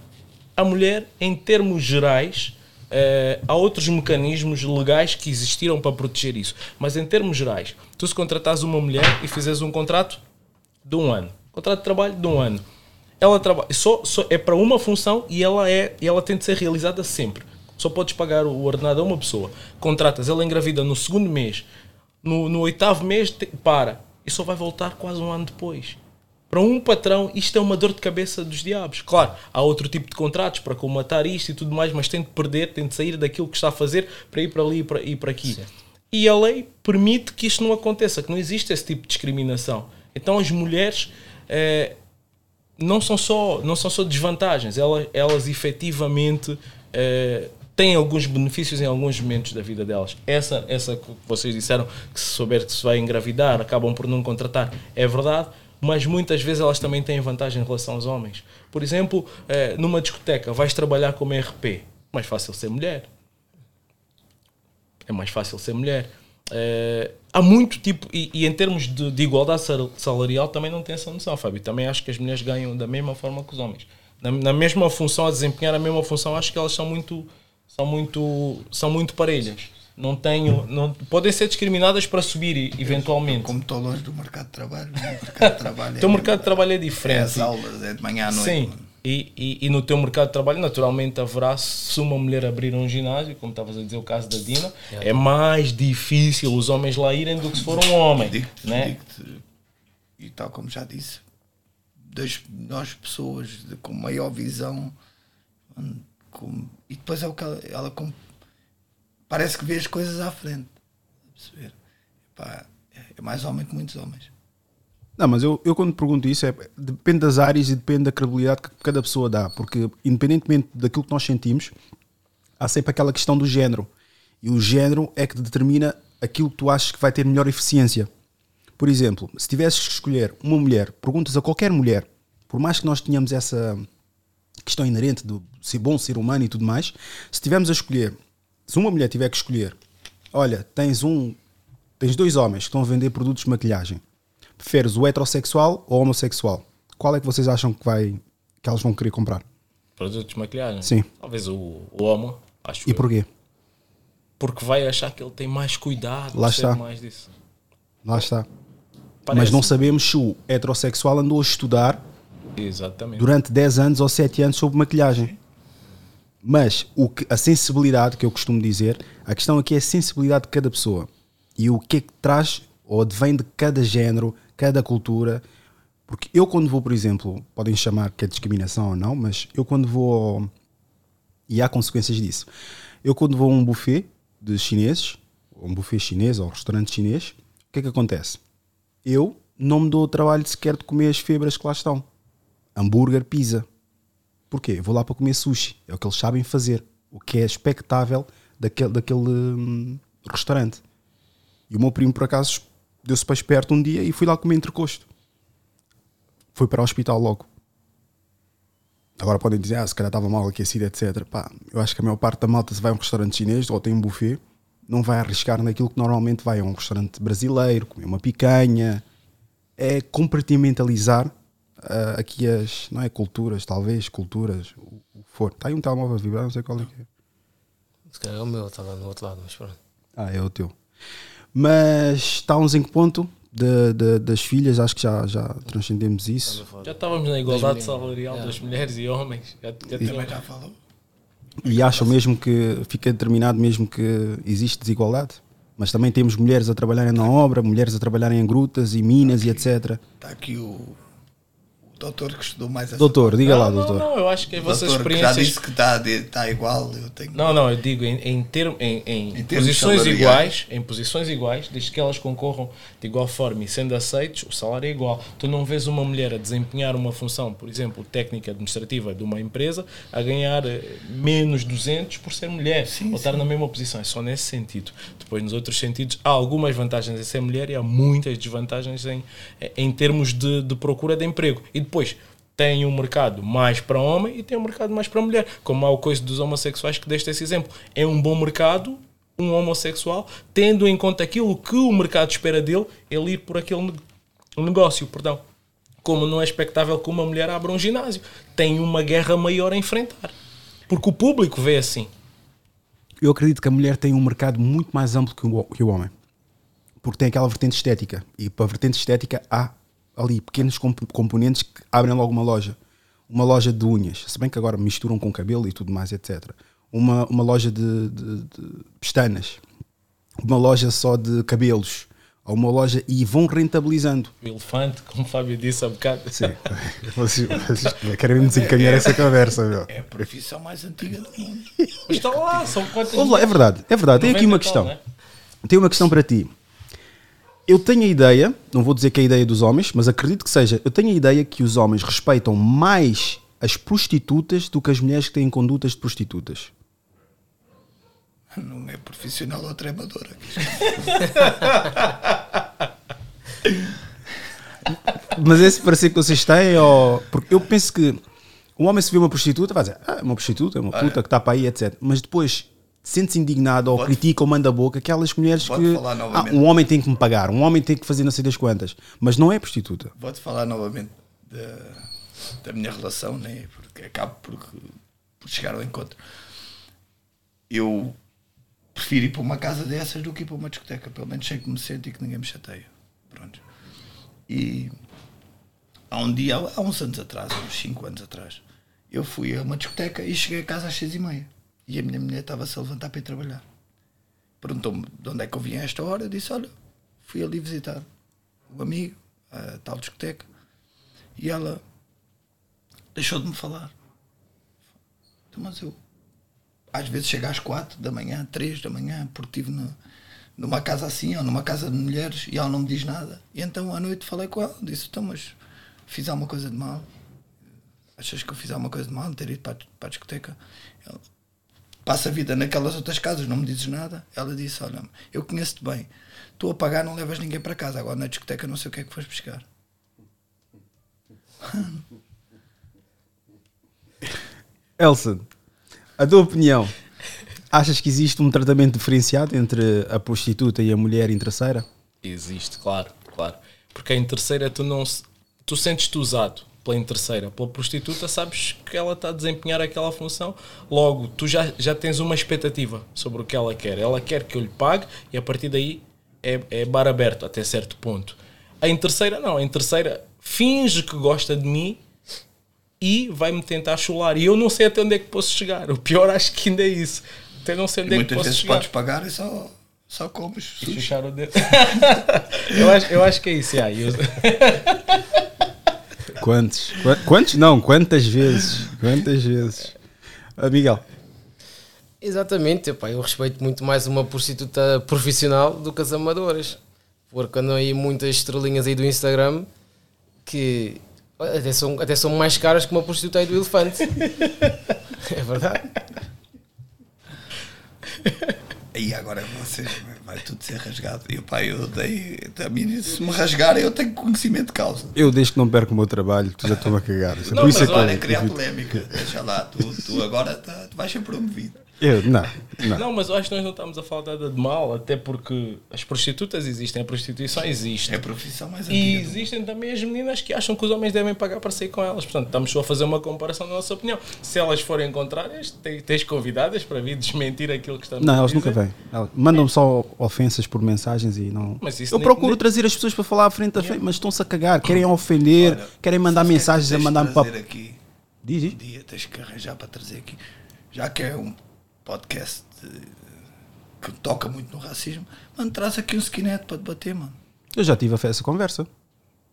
a mulher, em termos gerais, eh, há outros mecanismos legais que existiram para proteger isso, mas em termos gerais, tu se contratares uma mulher e fizeres um contrato de um ano, contrato de trabalho de um ano, ela trabalha só, só é para uma função e ela é e ela tem de ser realizada sempre. Só podes pagar o ordenado a uma pessoa. Contratas, ela engravida no segundo mês, no, no oitavo mês te- para e só vai voltar quase um ano depois. Para um patrão, isto é uma dor de cabeça dos diabos. Claro, há outro tipo de contratos para comatar isto e tudo mais, mas tem de perder, tem de sair daquilo que está a fazer para ir para ali e para, e para aqui. E a lei permite que isto não aconteça, que não existe esse tipo de discriminação. Então as mulheres eh, não são só, não são só desvantagens, elas, elas efetivamente eh, têm alguns benefícios em alguns momentos da vida delas. Essa, essa que vocês disseram que se souber que se vai engravidar, acabam por não contratar, é verdade, mas muitas vezes elas também têm vantagem em relação aos homens. Por exemplo, eh, numa discoteca, vais trabalhar como RP, mais fácil ser mulher. É mais fácil ser mulher. Eh, há muito tipo, e, e em termos de, de igualdade sal- salarial também não tem essa noção, Fábio. Também acho que as mulheres ganham da mesma forma que os homens. Na, na mesma função, a desempenhar a mesma função, acho que elas são muito, são muito, são muito parelhas. Não tenho, não, podem ser discriminadas para subir eventualmente. Como estou longe do mercado de trabalho, o mercado de trabalho O <laughs> teu mercado de trabalho é diferente. É as aulas, é de manhã à noite. Sim. E, e, e no teu mercado de trabalho, naturalmente, haverá, se uma mulher abrir um ginásio, como estavas a dizer o caso da Dina, é mais difícil os homens lá irem do que se for um homem. né? Digo-te, e tal como já disse, das nós pessoas de- com maior visão, e depois é o que ela, ela com- parece que vê as coisas à frente. perceber? Pá, é mais homem que muitos homens. Não, mas eu, eu quando pergunto isso é depende das áreas e depende da credibilidade que cada pessoa dá, porque independentemente daquilo que nós sentimos, há sempre aquela questão do género. E o género é que determina aquilo que tu achas que vai ter melhor eficiência. Por exemplo, se tivesses que escolher uma mulher, perguntas a qualquer mulher, por mais que nós tenhamos essa questão inerente de ser bom ser humano e tudo mais, se tivermos a escolher, se uma mulher tiver que escolher, olha, tens um, tens dois homens que estão a vender produtos de maquilhagem, preferes o heterossexual ou o homossexual? Qual é que vocês acham que vai que elas vão querer comprar? Produtos de maquilhagem. Sim. Talvez o, o homo, acho E eu. porquê? Porque vai achar que ele tem mais cuidado, Lá está. mais disso. Lá está. Mas Parece. não sabemos se o heterossexual andou a estudar Exatamente. durante 10 anos ou 7 anos sobre maquilhagem. Mas o que, a sensibilidade, que eu costumo dizer, a questão aqui é a sensibilidade de cada pessoa. E o que é que traz ou advém de cada género, cada cultura. Porque eu, quando vou, por exemplo, podem chamar que é discriminação ou não, mas eu, quando vou. E há consequências disso. Eu, quando vou a um buffet de chineses, ou um buffet chinês ou um restaurante chinês, o que é que acontece? Eu não me dou o trabalho sequer de comer as febras que lá estão hambúrguer, pizza. Porquê? Eu vou lá para comer sushi. É o que eles sabem fazer. O que é expectável daquele, daquele hum, restaurante. E o meu primo, por acaso, deu-se para esperto um dia e fui lá comer entrecosto. Foi para o hospital logo. Agora podem dizer, ah, se calhar estava mal aquecido, etc. Pá, eu acho que a maior parte da malta, se vai a um restaurante chinês ou tem um buffet, não vai arriscar naquilo que normalmente vai a um restaurante brasileiro, comer uma picanha. É compartimentalizar ah, aqui as, não é culturas, talvez, culturas, o o for. Está aí um telemóvel a vibrar, não sei qual é que é. Se calhar é o meu, está lá no outro lado, mas pronto. Ah, é o teu. Mas estávamos em que ponto? De, de- das filhas, acho que já, já transcendemos isso. Já estávamos na igualdade salarial das mulheres e homens. Já, já E- tínhamos- Já falou. E acham mesmo que fica determinado mesmo que existe desigualdade? Mas também temos mulheres a trabalharem na obra, mulheres a trabalharem em grutas e minas e etc. Está aqui o doutor que estudou mais essa Doutor, diga lá, Não, não, doutor. não, eu acho que vossas doutor que já experiências. disse que está, está igual, eu tenho. Não, não, eu digo em, em, termo- em, em Em termos posições iguais, em posições iguais, desde que elas concorram de igual forma e sendo aceitos, o salário é igual. Tu não vês uma mulher a desempenhar uma função, por exemplo, técnica administrativa de uma empresa, a ganhar eh, menos 200 por ser mulher, ou estar na mesma posição. É só nesse sentido. Depois, nos outros sentidos, há algumas vantagens em ser mulher e há muitas desvantagens em, em termos de, de procura de emprego. E depois, tem um mercado mais para homem e tem um mercado mais para mulher. Como há o coisa dos homossexuais que deste esse exemplo. É um bom mercado, um homossexual, tendo em conta aquilo que o mercado espera dele, ele ir por aquele ne- negócio, perdão. Como não é expectável que uma mulher abra um ginásio. Tem uma guerra maior a enfrentar. Porque o público vê assim. Eu acredito que a mulher tem um mercado muito mais amplo que o, que o homem. Porque tem aquela vertente estética. E para a vertente estética há ali pequenos comp- componentes que abrem logo uma loja. Uma loja de unhas. Se bem que agora misturam com cabelo e tudo mais, etc. Uma, uma loja de, de- de pestanas. Uma loja só de cabelos. Ou uma loja. E vão rentabilizando. O elefante, como o Fábio disse há bocado. Sim. <laughs> Vocês- vocês Querem desencaminhar essa conversa, meu. É a profissão mais antiga do mundo. Mas está lá, são quantas Ouve lá, é verdade, é verdade. Tem aqui 90 uma e tal, questão. né? Tenho uma questão para ti. Eu tenho a ideia, não vou dizer que é a ideia dos homens, mas acredito que seja. Eu tenho a ideia que os homens respeitam mais as prostitutas do que as mulheres que têm condutas de prostitutas. Não é profissional ou tremadora. <laughs> Mas esse parecer que vocês têm, ou... porque eu penso que o homem se vê uma prostituta, vai dizer, ah, é uma prostituta, é uma puta que está para aí, etc. Mas depois sente-se indignado ou Pode- critica ou manda a boca aquelas mulheres Pode que ah, um homem tem que me pagar, um homem tem que fazer não sei das quantas, mas não é prostituta. Vou-te falar novamente da, da minha relação, né? porque acabo por, por chegar ao encontro. Eu prefiro ir para uma casa dessas do que ir para uma discoteca, pelo menos sei que me sinto e que ninguém me chateia. Pronto. E há um dia, há uns anos atrás, uns 5 anos atrás, eu fui a uma discoteca e cheguei a casa às 6 e meia. E a minha mulher estava-se a levantar para ir trabalhar. Perguntou-me de onde é que eu vinha a esta hora. Eu disse: Olha, fui ali visitar o amigo, a tal discoteca. E ela deixou de me falar. Então, mas eu às vezes chego às quatro da manhã, três da manhã, porque estive no- numa casa assim, ou numa casa de mulheres, e ela não me diz nada. E então à noite falei com ela, disse, então, mas fiz alguma coisa de mal? Achas que eu fiz alguma coisa de mal, ter ido para, para a discoteca? Ela, passa a vida naquelas outras casas, não me dizes nada. Ela disse, olha, eu conheço-te bem, tu a pagar não levas ninguém para casa, agora na discoteca não sei o que é que foste buscar. <laughs> Elson, a tua opinião, achas que existe um tratamento diferenciado entre a prostituta e a mulher interesseira? Existe, claro, claro. Porque a interesseira tu não se- tu sentes-te usado pela interesseira, pela prostituta, sabes que ela está a desempenhar aquela função, logo tu já, já tens uma expectativa sobre o que ela quer. Ela quer que eu lhe pague e a partir daí é, é bar aberto até certo ponto. A interesseira não, a interesseira finge que gosta de mim e vai-me tentar chular. E eu não sei até onde é que posso chegar. O pior acho que ainda é isso. Até não sei E onde é que muitas posso vezes chegar. podes pagar e só, só comes E fechar o dedo. <laughs> eu, acho, eu acho que é isso. já, eu- <laughs> Quantos? Qua- Quantos? Não, quantas vezes? Quantas vezes? Ah, Miguel, Exatamente, epá, eu respeito muito mais uma prostituta profissional do que as amadoras. Porque andam aí muitas estrelinhas aí do Instagram que até são, até são mais caras que uma prostituta aí do elefante. <laughs> é verdade. Aí agora você vai tudo ser rasgado. E pá, eu dei. A mim, se me rasgarem, eu tenho conhecimento de causa. eu desde que não perco o meu trabalho, tu já estou a cagar. Não, mas é olha, criar polémica. Deixa lá, tu, tu agora tá, tu vais ser promovido. Eu, não, não. Não, mas eu acho que nós não estamos a falar nada de mal, até porque as prostitutas existem, a prostituição existe. É a profissão mais E antiga. do existem também as meninas que acham que os homens devem pagar para sair com elas. Portanto, estamos só a fazer uma comparação da nossa opinião. Se elas forem contrárias, te- tens convidadas para vir desmentir aquilo que estamos Não, a elas dizer. nunca vêm. Elas Mandam só ofensas por mensagens e não. Mas isso Eu nem- procuro nem- trazer as pessoas para falar à frente da frente, mas estão-se a cagar, querem ofender, querem mandar mensagens a mandar-me trazer para. aqui. Diz, diz. Um dia tens que arranjar para trazer aqui. Já que é um podcast de- que toca muito no racismo, mano, traz aqui um skinhead para debater, mano. Eu já tive essa conversa.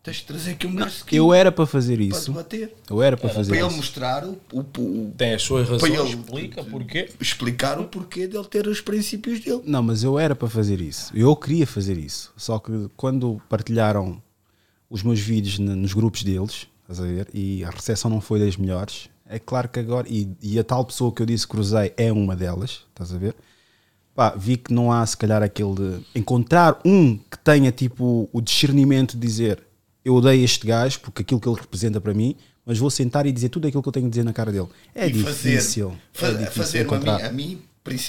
Tens de trazer aqui um gajo skinhead Eu era para fazer para isso. debater. Eu era para Para fazer ele isso. mostrar o, o, o- Tem as suas para razões, ele explica porquê. explicar o porquê dele ter os princípios dele. Não, mas eu era para fazer isso. Eu queria fazer isso. Só que quando partilharam os meus vídeos nos grupos deles, estás a ver? E a recepção não foi das melhores. É claro que agora. E, e a tal pessoa que eu disse que cruzei é uma delas, estás a ver? Pá, vi que não há se calhar aquele de encontrar um que tenha tipo o discernimento de dizer eu odeio este gajo porque aquilo que ele representa para mim, mas vou sentar e dizer tudo aquilo que eu tenho que dizer na cara dele. É E difícil. Fazer, é difícil fazer a, mim, encontrar. a, mim,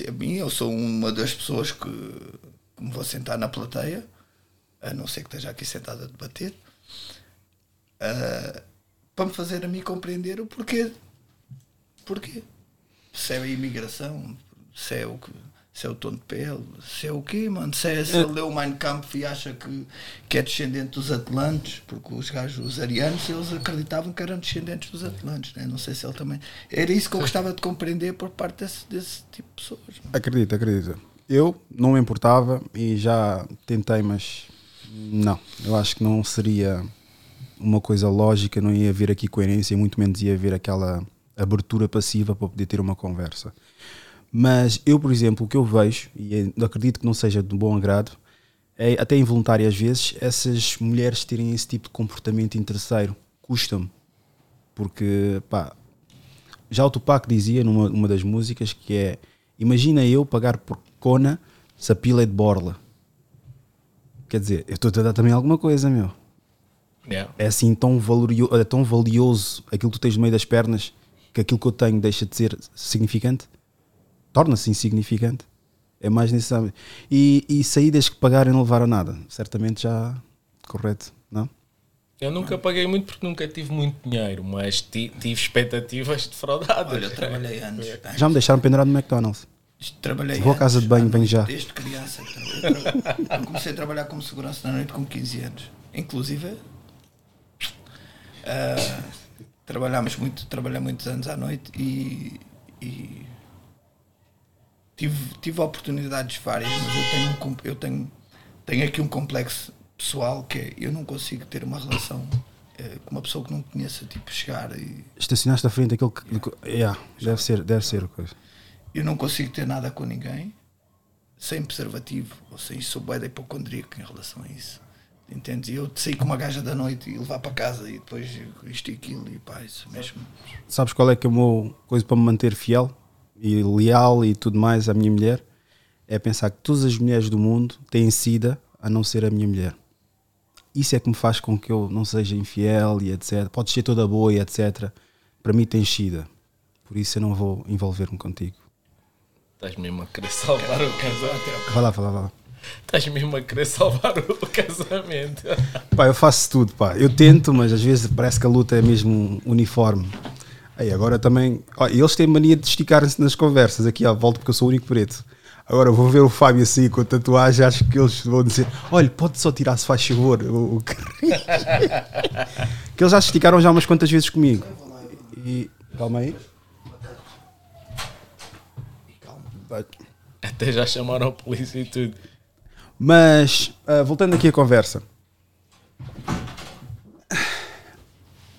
a mim, eu sou uma das pessoas que, que me vou sentar na plateia, a não ser que esteja aqui sentado a debater, ah, para me fazer a mim compreender o porquê. Porquê? Se é a imigração, se é o que. Se é o tom de pele, se é o quê, mano? Se, é, se ele leu o Mein Kampf e acha que, que é descendente dos Atlantes, porque os gajos, os arianos, eles acreditavam que eram descendentes dos Atlantes, né? não sei se ele também. Era isso que eu gostava de compreender por parte desse, desse tipo de pessoas. Acredito, acredito. Eu não me importava e já tentei, mas não. Eu acho que não seria uma coisa lógica, não ia haver aqui coerência, muito menos ia haver aquela abertura passiva para poder ter uma conversa. Mas eu, por exemplo, o que eu vejo, e acredito que não seja de bom agrado, é até involuntário às vezes, essas mulheres terem esse tipo de comportamento interesseiro. Custa-me. Porque, pá, já o Tupac dizia numa, numa das músicas que é: Imagina eu pagar por cona se a pila é de borla. Quer dizer, eu estou a dar também alguma coisa, meu. Yeah. É assim tão, valorio, é tão valioso aquilo que tu tens no meio das pernas que aquilo que eu tenho deixa de ser significante? Torna-se insignificante. É mais nesse âmbito. E, e saídas que pagarem não levaram nada. Certamente já. Correto, não? Eu nunca paguei muito porque nunca tive muito dinheiro, mas ti- tive expectativas defraudadas. Olha, eu trabalhei <laughs> anos. Já me deixaram pendurado no McDonald's. Trabalhei Vou à casa de banho, venho já. Desde criança. Eu, comecei a trabalhar como segurança na noite com 15 anos. Inclusive, ah, trabalhámos muito, trabalhei muitos anos à noite e, e tive, tive oportunidades várias, mas eu tenho, um eu tenho, tenho aqui um complexo pessoal que é eu não consigo ter uma relação eh, com uma pessoa que não conheça, tipo, chegar e Estacionaste à frente daquele que. Yeah, deve ser, deve ser a coisa. eu não consigo ter nada com ninguém sem preservativo, ou seja, sou bué de hipocondríaco em relação a isso. Entendes? E eu sair com uma gaja da noite e levar para casa e depois isto e aquilo e pá, isso mesmo. Sabes qual é que é o meu coisa para me manter fiel e leal e tudo mais à minha mulher? É pensar que todas as mulheres do mundo têm sida a não ser a minha mulher. Isso é que me faz com que eu não seja infiel e etc. Podes ser toda boa e etc. Para mim tens sida. Por isso eu não vou envolver-me contigo. Estás mesmo a querer salvar o casamento. Vai lá, vai lá, vai lá. Estás mesmo a querer salvar o <laughs> casamento. Pá, eu faço tudo, pá. Eu tento, mas às vezes parece que a luta é mesmo uniforme. Aí agora também. ó, eles têm mania de esticarem-se nas conversas aqui à volta, porque eu sou o único preto. Agora vou ver o Fábio assim com a tatuagem, acho que eles vão dizer: olha, pode só tirar se faz favor. O, o... <laughs> que eles já se esticaram já umas quantas vezes comigo. E. Calma aí. Até já chamaram a polícia e tudo. Mas, ah, voltando aqui à conversa.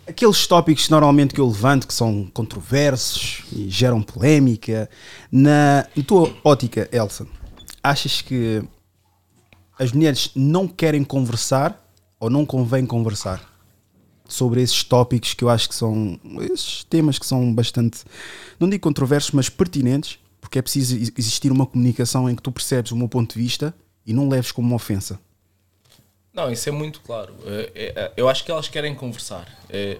Aqueles tópicos normalmente que eu levanto que são controversos e geram polémica, na, na tua ótica, Elsa, achas que as mulheres não querem conversar ou não convém conversar sobre esses tópicos que eu acho que são esses temas que são bastante, não digo controversos, mas pertinentes, porque é preciso ex- existir uma comunicação em que tu percebes o meu ponto de vista e não leves como uma ofensa. Não, isso é muito claro. Eh, eh, Eu acho que elas querem conversar.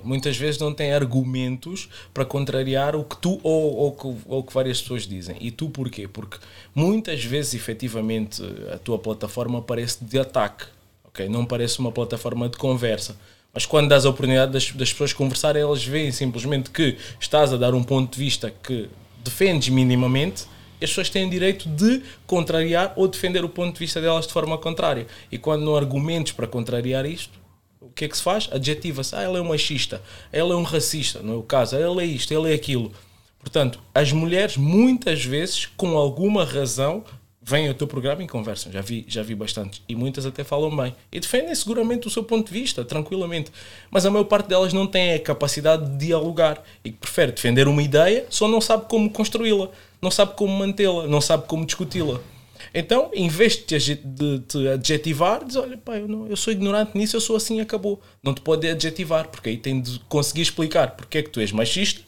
Muitas vezes não têm argumentos para contrariar o que tu ou, ou, que- ou que várias pessoas dizem. E tu porquê? Porque muitas vezes, efetivamente, a tua plataforma parece de ataque. ok? Não parece uma plataforma de conversa. Mas quando dás a oportunidade das, das pessoas conversarem, elas veem simplesmente que estás a dar um ponto de vista que defendes minimamente as pessoas têm direito de contrariar ou defender o ponto de vista delas de forma contrária. E quando não há argumentos para contrariar isto, o que é que se faz? Adjetiva-se. Ah, ele é um machista, ele é um racista, não é o caso. Ah, Ele é isto, ele é aquilo. Portanto, as mulheres muitas vezes, com alguma razão, vêm ao teu programa e conversam. Já vi, já vi bastante. E muitas até falam bem. E defendem seguramente o seu ponto de vista, tranquilamente. Mas a maior parte delas não tem a capacidade de dialogar e prefere defender uma ideia, só não sabe como construí-la, não sabe como mantê-la, não sabe como discuti-la. Então, em vez de te, adjetivar, diz: Olha, pá, eu, não, eu sou ignorante nisso, eu sou assim acabou. Não te pode adjetivar, porque aí tem de conseguir explicar porque é que tu és machista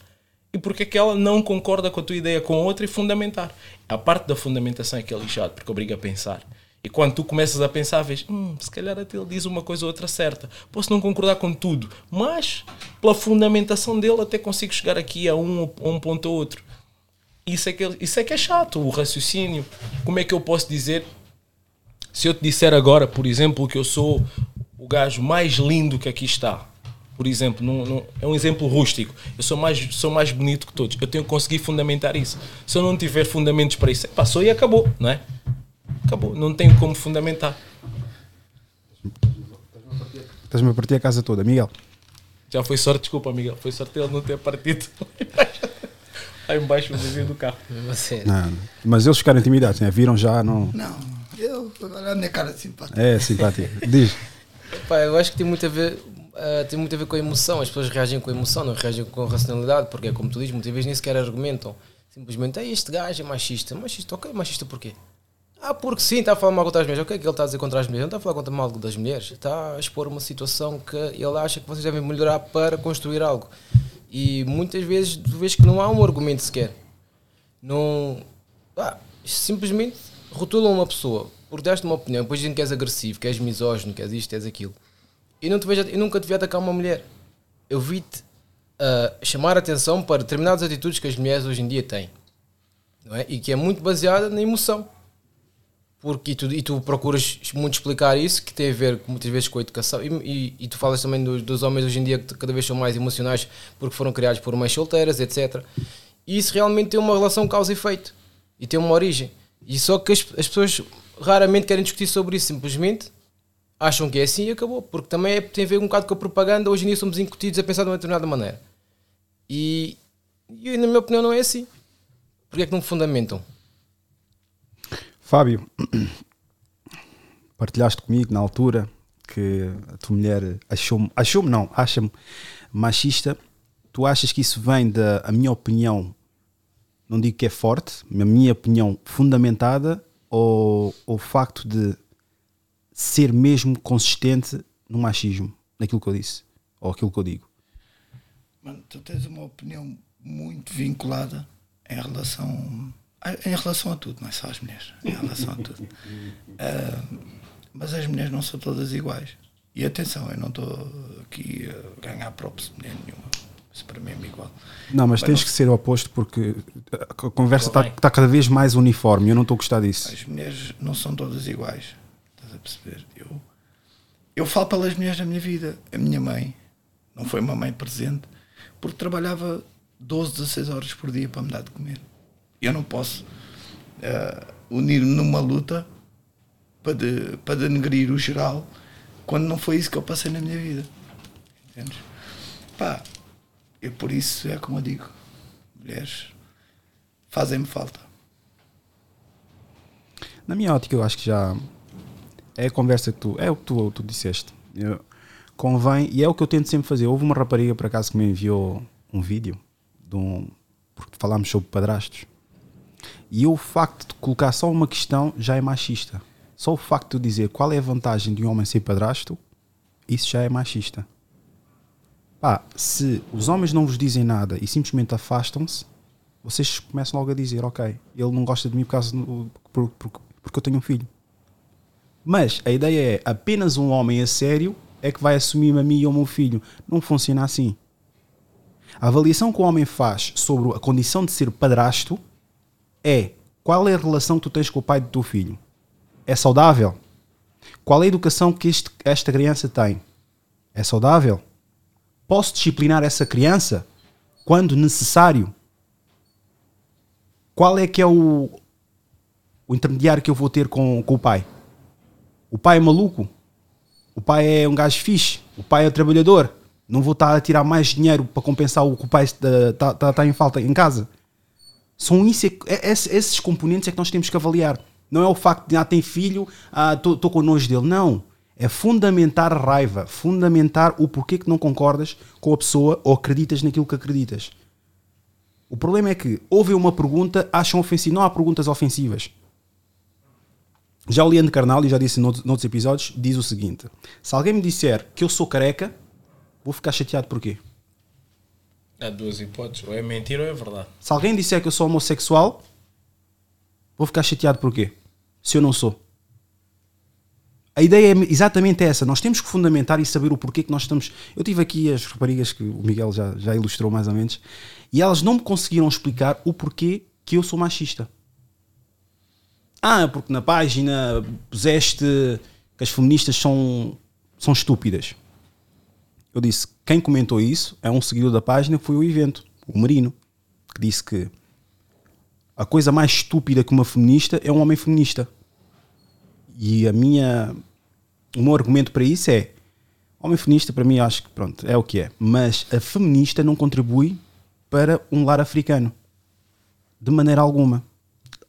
e porque é que ela não concorda com a tua ideia com a outra e fundamentar. A parte da fundamentação é que é lixado, porque obriga a pensar. E quando tu começas a pensar, vês, hum, se calhar até ele diz uma coisa ou outra certa. Posso não concordar com tudo, mas pela fundamentação dele até consigo chegar aqui a um, a um ponto ou outro. Isso é, que, isso é que é chato, o raciocínio. Como é que eu posso dizer, se eu te disser agora, por exemplo, que eu sou o gajo mais lindo que aqui está, por exemplo, num- num- é um exemplo rústico. Eu sou mais, sou mais bonito que todos. Eu tenho que conseguir fundamentar isso. Se eu não tiver fundamentos para isso, passou e acabou, não é? Acabou. Não tenho como fundamentar. Estás-me a partir a casa toda, Miguel. Já foi sorte, desculpa, Miguel. Foi sorte ele não ter partido. <laughs> Aí embaixo o vizinho do carro. Não, não. Mas eles ficaram intimidados, né? viram já, não. Não, eu olha a minha cara de simpática. É simpático. Diz. Pá, eu acho que tem muito a ver ah, tem muito a ver com a emoção as pessoas reagem com a emoção não reagem com racionalidade porque é como tu dizes muitas vezes nem sequer argumentam simplesmente "Ei, este gajo é machista machista ok machista porquê Ah, porque sim, está a falar mal contra as mulheres. O que é que ele está a dizer contra as mulheres? Não está a falar contra mal das mulheres. Está a expor uma situação que ele acha que vocês devem melhorar para construir algo. E muitas vezes tu vês que não há um argumento sequer. Não. Ah, simplesmente rotulam uma pessoa porque deste uma opinião, depois dizem que és agressivo, que és misógino, que és isto, que és aquilo. Eu, não te vejo, eu nunca te vi atacar uma mulher. Eu vi-te uh, chamar a atenção para determinadas atitudes que as mulheres hoje em dia têm. Não é? E que é muito baseada na emoção. Porque, e, tu, e tu procuras muito explicar isso, que tem a ver muitas vezes com a educação. E, e, e tu falas também dos, dos, homens hoje em dia que cada vez são mais emocionais porque foram criados por mães solteiras, etc. E isso realmente tem uma relação causa e efeito. E tem uma origem. E só que as, as pessoas raramente querem discutir sobre isso, simplesmente acham que é assim e acabou. Porque também é, tem a ver um bocado com a propaganda. Hoje em dia somos incutidos a pensar de uma determinada maneira. E, e na minha opinião não é assim. Porquê é que não fundamentam? Fábio, partilhaste comigo na altura que a tua mulher achou-me, achou-me não, acha-me machista. Tu achas que isso vem da a minha opinião, não digo que é forte, a minha opinião fundamentada ou o facto de ser mesmo consistente no machismo, naquilo que eu disse, ou aquilo que eu digo? Mano, tu tens uma opinião muito vinculada em relação em relação a tudo, não é só as mulheres, em relação a tudo. Uh, mas as mulheres não são todas iguais. E atenção, eu não estou aqui a ganhar props de mulher nenhuma. Isso para mim é igual. Não, mas, mas tens não... que ser o oposto porque a conversa está tá cada vez mais uniforme. Eu não estou a gostar disso. As mulheres não são todas iguais. Estás a perceber? Eu, eu falo pelas mulheres da minha vida. A minha mãe não foi uma mãe presente porque trabalhava 12, 16 horas por dia para me dar de comer. Eu não posso uh, unir-me numa luta para, de, para denegrir o geral quando não foi isso que eu passei na minha vida. Entendes? Pá, eu por isso é como eu digo: mulheres fazem-me falta. Na minha ótica, eu acho que já é a conversa que tu, é o que tu, tu disseste. Eu, convém, e é o que eu tento sempre fazer. Houve uma rapariga por acaso que me enviou um vídeo de um, porque falámos sobre padrastos e o facto de colocar só uma questão já é machista. Só o facto de dizer qual é a vantagem de um homem ser padrasto, isso já é machista. Pá, se os homens não vos dizem nada e simplesmente afastam-se, vocês começam logo a dizer: Ok, ele não gosta de mim por causa do, por, por, porque eu tenho um filho. Mas a ideia é apenas um homem a sério é que vai assumir-me a mim e ao meu filho. Não funciona assim. A avaliação que o homem faz sobre a condição de ser padrasto é qual é a relação que tu tens com o pai do teu filho? É saudável? Qual é a educação que este, esta criança tem? É saudável? Posso disciplinar essa criança quando necessário? Qual é que é o, o intermediário que eu vou ter com, com o pai? O pai é maluco? O pai é um gajo fixe? O pai é trabalhador? Não vou estar a tirar mais dinheiro para compensar o que o pai está tá, tá em falta em casa? São isso, é, é, esses componentes é que nós temos que avaliar. Não é o facto de, ah, tem filho, estou ah, com nojo dele. Não. É fundamentar a raiva, fundamentar o porquê que não concordas com a pessoa ou acreditas naquilo que acreditas. O problema é que houve uma pergunta, acham ofensivo. Não há perguntas ofensivas. Já o Leandro Carnal, e já disse noutros, noutros episódios, diz o seguinte: se alguém me disser que eu sou careca, vou ficar chateado porquê? Há duas hipóteses, ou é mentira ou é verdade. Se alguém disser que eu sou homossexual, vou ficar chateado porquê? Se eu não sou. A ideia é exatamente essa. Nós temos que fundamentar e saber o porquê que nós estamos. Eu tive aqui as raparigas que o Miguel já, já ilustrou mais ou menos, e elas não me conseguiram explicar o porquê que eu sou machista. Ah, porque na página puseste que as feministas são, são estúpidas. Eu disse: quem comentou isso é um seguidor da página, foi o evento, o Marino, que disse que a coisa mais estúpida que uma feminista é um homem feminista. E a minha, o meu argumento para isso é: homem feminista, para mim, acho que pronto, é o que é. Mas a feminista não contribui para um lar africano. De maneira alguma.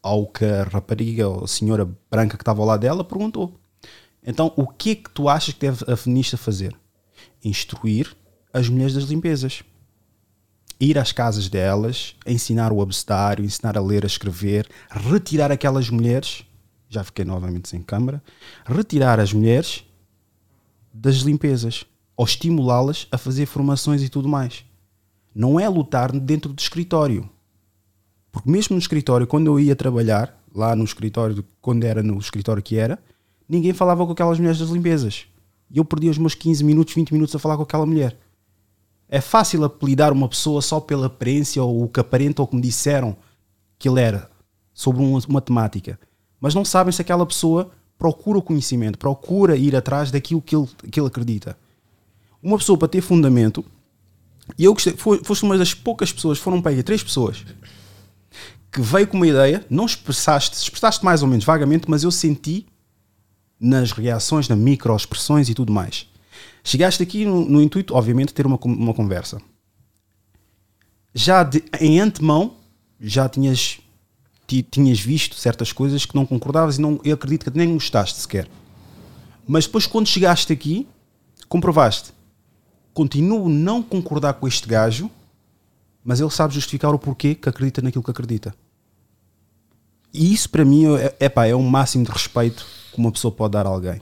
Ao que a rapariga ou a senhora branca que estava ao lado dela perguntou. Então, o que é que tu achas que deve a feminista fazer? Instruir as mulheres das limpezas. Ir às casas delas, ensinar o abecedário, ensinar a ler, a escrever, retirar aquelas mulheres já fiquei novamente sem câmara, retirar as mulheres das limpezas ou estimulá-las a fazer formações e tudo mais. Não é lutar dentro do escritório. Porque mesmo no escritório, quando eu ia trabalhar, lá no escritório, quando era no escritório que era, ninguém falava com aquelas mulheres das limpezas. E eu perdia os meus 15 minutos, 20 minutos a falar com aquela mulher. É fácil apelidar uma pessoa só pela aparência ou o que aparenta ou me disseram que ele era sobre uma, uma temática. Mas não sabem se aquela pessoa procura o conhecimento, procura ir atrás daquilo que ele, que ele acredita. Uma pessoa para ter fundamento, e eu gostei, foste uma das poucas pessoas, foram para aí três pessoas, que veio com uma ideia, não expressaste, expressaste mais ou menos vagamente, mas eu senti nas reações, nas microexpressões e tudo mais. Chegaste aqui no, no intuito, obviamente, de ter uma, uma conversa. Já de, em antemão, já tinhas, ti- tinhas visto certas coisas que não concordavas e não, eu acredito que nem gostaste sequer. Mas depois, quando chegaste aqui, comprovaste. Continuo não concordar com este gajo, mas ele sabe justificar o porquê que acredita naquilo que acredita. E isso para mim é, é, pá, é um máximo de respeito que uma pessoa pode dar a alguém.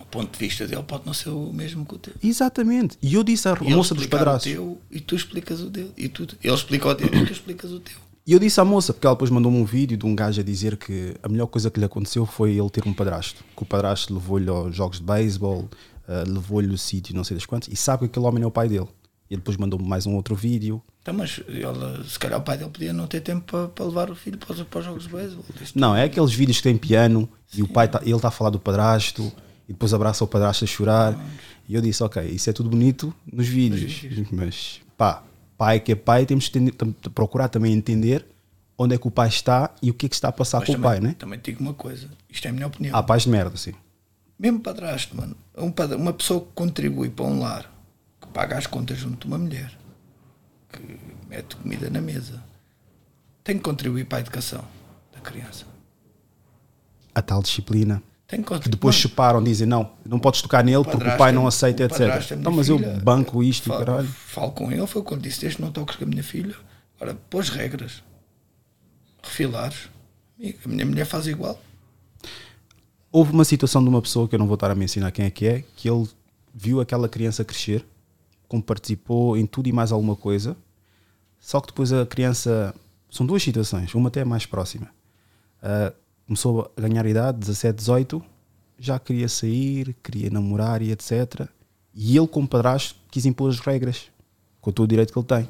O ponto de vista dele pode não ser o mesmo que o teu. Exatamente. E eu disse à E moça dos padrastos. teu e tu explicas o dele. E tu, ele explica o teu e tu explicas o teu. E eu disse à moça, porque ela depois mandou-me um vídeo de um gajo a dizer que a melhor coisa que lhe aconteceu foi ele ter um padrasto. Que o padrasto levou-lhe aos jogos de beisebol, eh, levou-lhe o sítio, não sei das quantas, e sabe que aquele homem é o pai dele. E ele depois mandou-me mais um outro vídeo. Então, mas ele, se calhar o pai dele podia não ter tempo para, para levar o filho para os, para os jogos de beisebol. Não, é aqueles vídeos que tem piano e o pai tá, ele está a falar do padrasto e depois abraça o padrasto a chorar. E eu disse, ok, isso é tudo bonito nos vídeos, mas pá, pai que é pai, temos que procurar também entender onde é que o pai está e o que é que está a passar Mas com também, o pai, né? Também te digo uma coisa, isto é a minha opinião. Há pais de merda, sim. Mesmo padrasto, mano. Um uma pessoa que contribui para um lar, paga as contas junto de uma mulher, que mete comida na mesa, tem que contribuir para a educação da criança. A tal disciplina. Tem que Que depois separam, dizem não, não podes tocar nele porque o pai não aceita, etc. é Então, minha mas eu filha. banco isto e Falo- caralho. Falo com ele, foi quando disse: Deixa não toques com a minha filha. Agora, pôs regras. Refilares. E a minha mulher faz igual. Houve uma situação de uma pessoa que eu não vou estar a mencionar quem é que é, que ele viu aquela criança crescer, como participou em tudo e mais alguma coisa, só que depois a criança. São duas situações, uma até mais próxima. Ah, começou a ganhar idade, 17, 18, já queria sair, queria namorar e etc. E ele, como padrasto, quis impor as regras, com todo o direito que ele tem.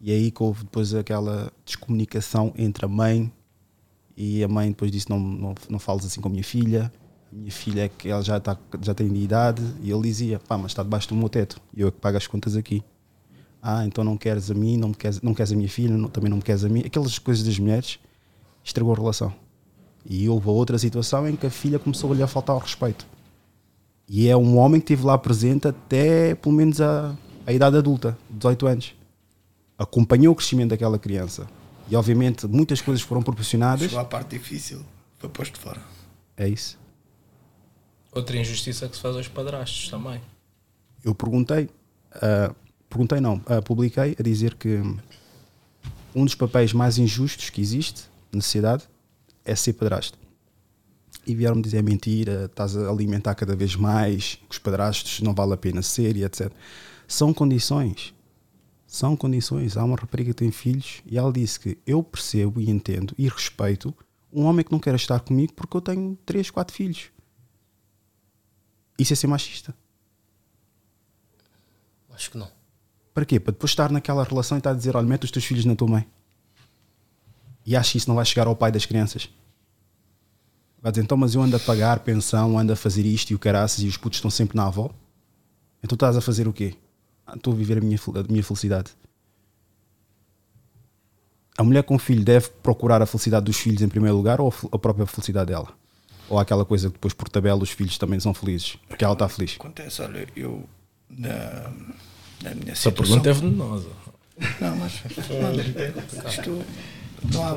E aí que houve depois aquela descomunicação entre a mãe e a mãe depois disse: Não, não, não fales assim com a minha filha. Minha filha é que ela já, está, já tem de idade. E ele dizia: Pá, mas está debaixo do meu teto. E eu é que pago as contas aqui. Ah, então não queres a mim, não, me queres, não queres a minha filha, não- também não me queres a mim. Aquelas coisas das mulheres estragou a relação. E houve outra situação em que a filha começou a lhe faltar ao respeito. E é um homem que esteve lá presente até pelo menos a, a idade adulta, 18 anos. Acompanhou o crescimento daquela criança. E obviamente muitas coisas foram proporcionadas. Chegou à parte difícil, foi posto fora. É isso. Outra injustiça que se faz aos padrastos também. Eu perguntei, ah, perguntei não, ah, publiquei a dizer que um dos papéis mais injustos que existe na sociedade é ser padrasto. E vieram-me dizer "É mentira, estás a alimentar cada vez mais, que os padrastos não vale a pena ser e etc. São condições. São condições. Há uma rapariga que tem filhos e ela disse que eu percebo e entendo e respeito um homem que não quer estar comigo porque eu tenho três, quatro filhos. Isso é ser machista. Acho que não. Para quê? Para depois estar naquela relação e estar a dizer: olha, mete os teus filhos na tua mãe. E acho que isso não vai chegar ao pai das crianças. Vai dizer: então, mas eu ando a pagar pensão, ando a fazer isto e o caraças e os putos estão sempre na avó. Então estás a fazer o quê? "Ah, Estou a viver a minha, a minha felicidade. A mulher com filho deve procurar a felicidade dos filhos em primeiro lugar ou a própria felicidade dela? Ou aquela coisa que depois por tabela os filhos também são felizes? Porque ela está feliz. Acontece, olha, eu na, na minha Essa situação. pergunta é venenosa. Não, mas isto não há,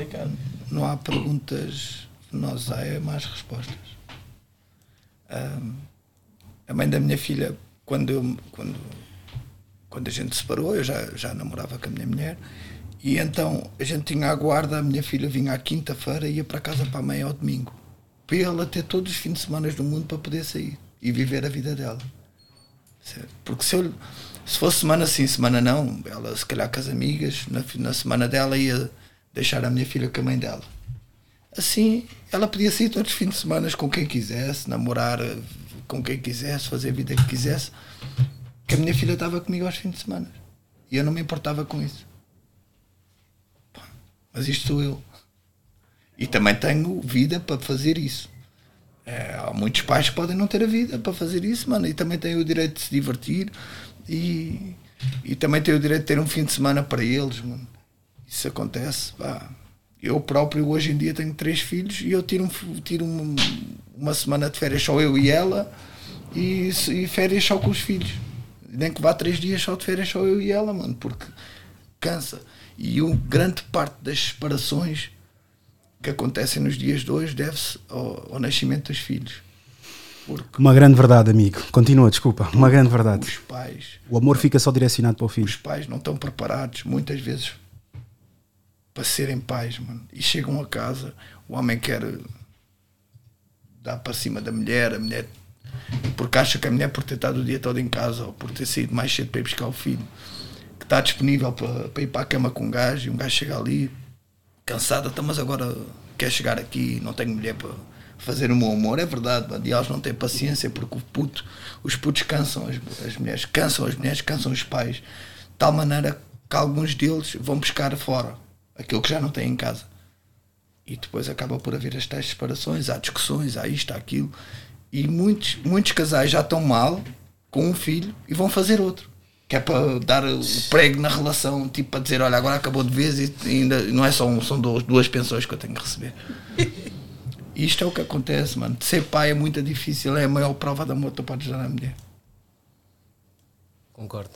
não há perguntas venenosas, há é mais respostas. Ahm, a mãe da minha filha, quando, eu, quando, quando a gente se separou, eu já, já namorava com a minha mulher, e então a gente tinha a guarda, a minha filha vinha à quinta-feira e ia para casa para a mãe ao domingo. Para ela ter todos os fins de semana do mundo para poder sair e viver a vida dela. Certo? Porque se, eu, se fosse semana sim, semana não, ela se calhar com as amigas, na, na semana dela ia deixar a minha filha com a mãe dela. Assim, ela podia sair todos os fins de semana com quem quisesse, namorar eh, com quem quisesse, fazer a vida que quisesse, que a minha filha estava comigo aos fins de semana. E eu não me importava com isso. Mas isto sou eu. E também tenho vida para fazer isso. É, há muitos pais que podem não ter a vida para fazer isso, mano, e também têm o direito de se divertir e, e também têm o direito de ter um fim de semana para eles, mano. Isso acontece, pá. Eu próprio hoje em dia tenho três filhos e eu tiro, um, tiro uma, uma semana de férias só eu e ela e, e férias só com os filhos. Nem que vá três dias só de férias só eu e ela, mano, porque cansa. E um, grande parte das separações que acontecem nos dias de hoje deve-se ao, ao nascimento dos filhos. Uma grande verdade, amigo. Continua, desculpa. Uma grande verdade. Os pais. O amor fica só direcionado para o filho. Os pais não estão preparados, muitas vezes, para serem pais, mano. E chegam a casa, o homem quer dar para cima da mulher, a mulher. Porque acha que a mulher, por ter estado o dia todo em casa ou por ter saído mais cedo para ir buscar o filho, que está disponível para, para ir para a cama com um gajo e um gajo chega ali, cansada, tá, mas agora quer chegar aqui, não tenho mulher para fazer o meu amor. É verdade, mano. E elas não têm paciência porque o puto, os putos cansam as, as mulheres, cansam as mulheres, cansam os pais, de tal maneira que alguns deles vão buscar fora aquilo que já não têm em casa. E depois acaba por haver as tais separações, há discussões, há isto, há aquilo. E muitos, muitos casais já estão mal com um filho e vão fazer outro. Que é para dar o prego na relação, tipo para dizer, olha, agora acabou de vez e ainda não é só um, são duas, duas pensões que eu tenho que receber. <laughs> Isto é o que acontece, mano. Ser pai é muito difícil, é a maior prova de amor que tu podes dar à mulher. Concordo.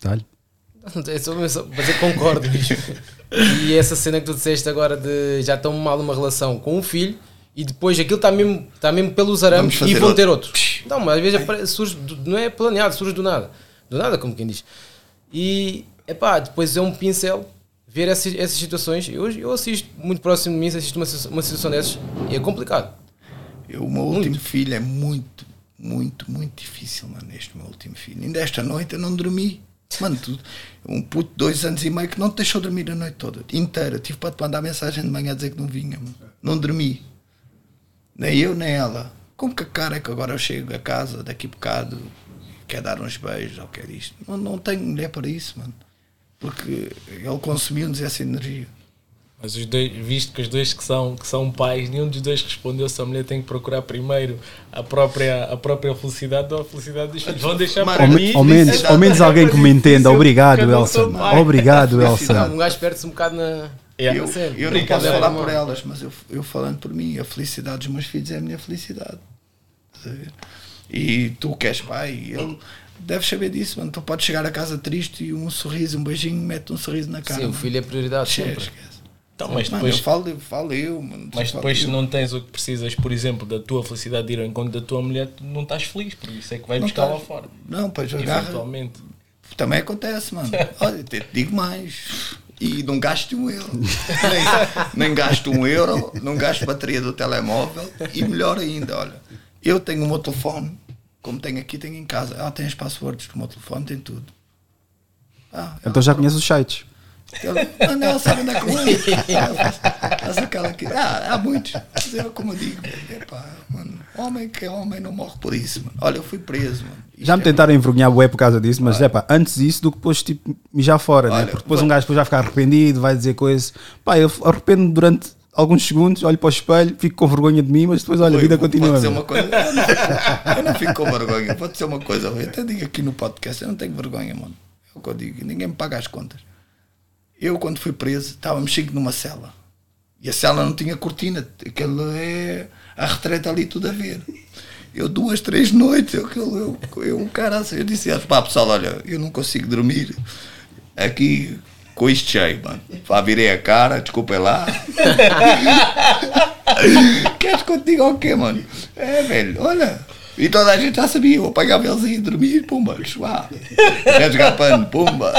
Dá-lhe. É só mesmo só para dizer que concordo. <laughs> e essa cena que tu disseste agora de já estão mal numa relação com um filho e depois aquilo está mesmo, está mesmo pelos arames e vão ter outro. Não, mas às vezes apare- surge, do- não é planeado, surge do nada. Do nada, como quem diz. E epá, depois é um pincel ver essas, essas situações. Eu, eu assisto muito próximo de mim, assisto uma, uma situação dessas e é complicado. Eu, o meu último filho é muito, muito, muito difícil, mano. Este meu último filho. Ainda esta noite eu não dormi. Mano, tu, um puto de dois anos e meio que não te deixou dormir a noite toda, inteira. Tive para te mandar mensagem de manhã a dizer que não vinha, mano. Não dormi. Nem eu, nem ela. Como que a cara é que agora eu chego a casa daqui a bocado, quer dar uns beijos ou quer isto? Não, não tenho mulher para isso, mano. Porque ele consumiu-nos essa energia. Mas os dois, visto que os dois que são, que são pais, nenhum dos dois respondeu se a mulher tem que procurar primeiro a própria, a própria felicidade ou a felicidade dos filhos. Vão deixar para Ao, mim. me- ao menos, ao menos alguém que me entenda. Obrigado, Elsa. Obrigado, Elsa. Um gajo perde-se um bocado na. Eu, na cena. eu não posso falar a mão. por elas, mas eu, eu falando por mim, a felicidade dos meus filhos é a minha felicidade. E tu que és pai, ele deve saber disso, mano. Tu podes chegar a casa triste e um sorriso, um beijinho, mete um sorriso na cara. Sim, o filho é prioridade sempre. esquece. Então, mas Mano, depois- eu falo, eu falo eu, mano. Mas depois, se eu. não tens o que precisas, por exemplo, da tua felicidade de ir ao encontro da tua mulher, tu não estás feliz, por isso é que vai Não buscar lá fora. Não, pois agarra. Eventualmente. Também acontece, mano. <laughs> Olha, te digo mais. E não gasto um euro. nem, nem gasto um euro, não gasto bateria do telemóvel. E melhor ainda, olha, eu tenho o meu telefone, como tenho aqui, tenho em casa. Ela tem as passwords do meu telefone, tem tudo. Ah, Então já conheces os sites. Mano, ela sabe onde é que eu. Faz aquela que. Ah, há muitos. Mas eu, como eu digo, epá, mano, homem que é homem não morre por isso, mano. Olha, eu fui preso, mano. Já me tentaram envergonhar bué por causa disso, mas é pá, antes disso do que depois tipo mijar fora, né? Olha, Porque depois um gajo depois vai ficar arrependido, vai dizer coisas. Pá, eu arrependo durante alguns segundos, olho para o espelho, fico com vergonha de mim, mas depois olha, a vida continua. Vou dizer meu. uma coisa, eu não, fico, eu não fico com vergonha. Vou dizer uma coisa, eu até digo aqui no podcast, eu não tenho vergonha, mano. É o que eu digo, ninguém me paga as contas. Eu, quando fui preso, estávamos cinco numa cela. E a cela não tinha cortina, aquele é a retreta ali tudo a ver. Eu duas, três noites, eu, eu, eu, eu cara, eu disse, pá pessoal, olha, eu não consigo dormir aqui com isto cheio, mano. Pá, virei a cara, desculpem lá. <laughs> Queres que eu te diga o quê, mano? É, velho, olha. E toda a gente já sabia, eu apagava eles aí dormir, pumba, chuá. Rasgar pano, pumba.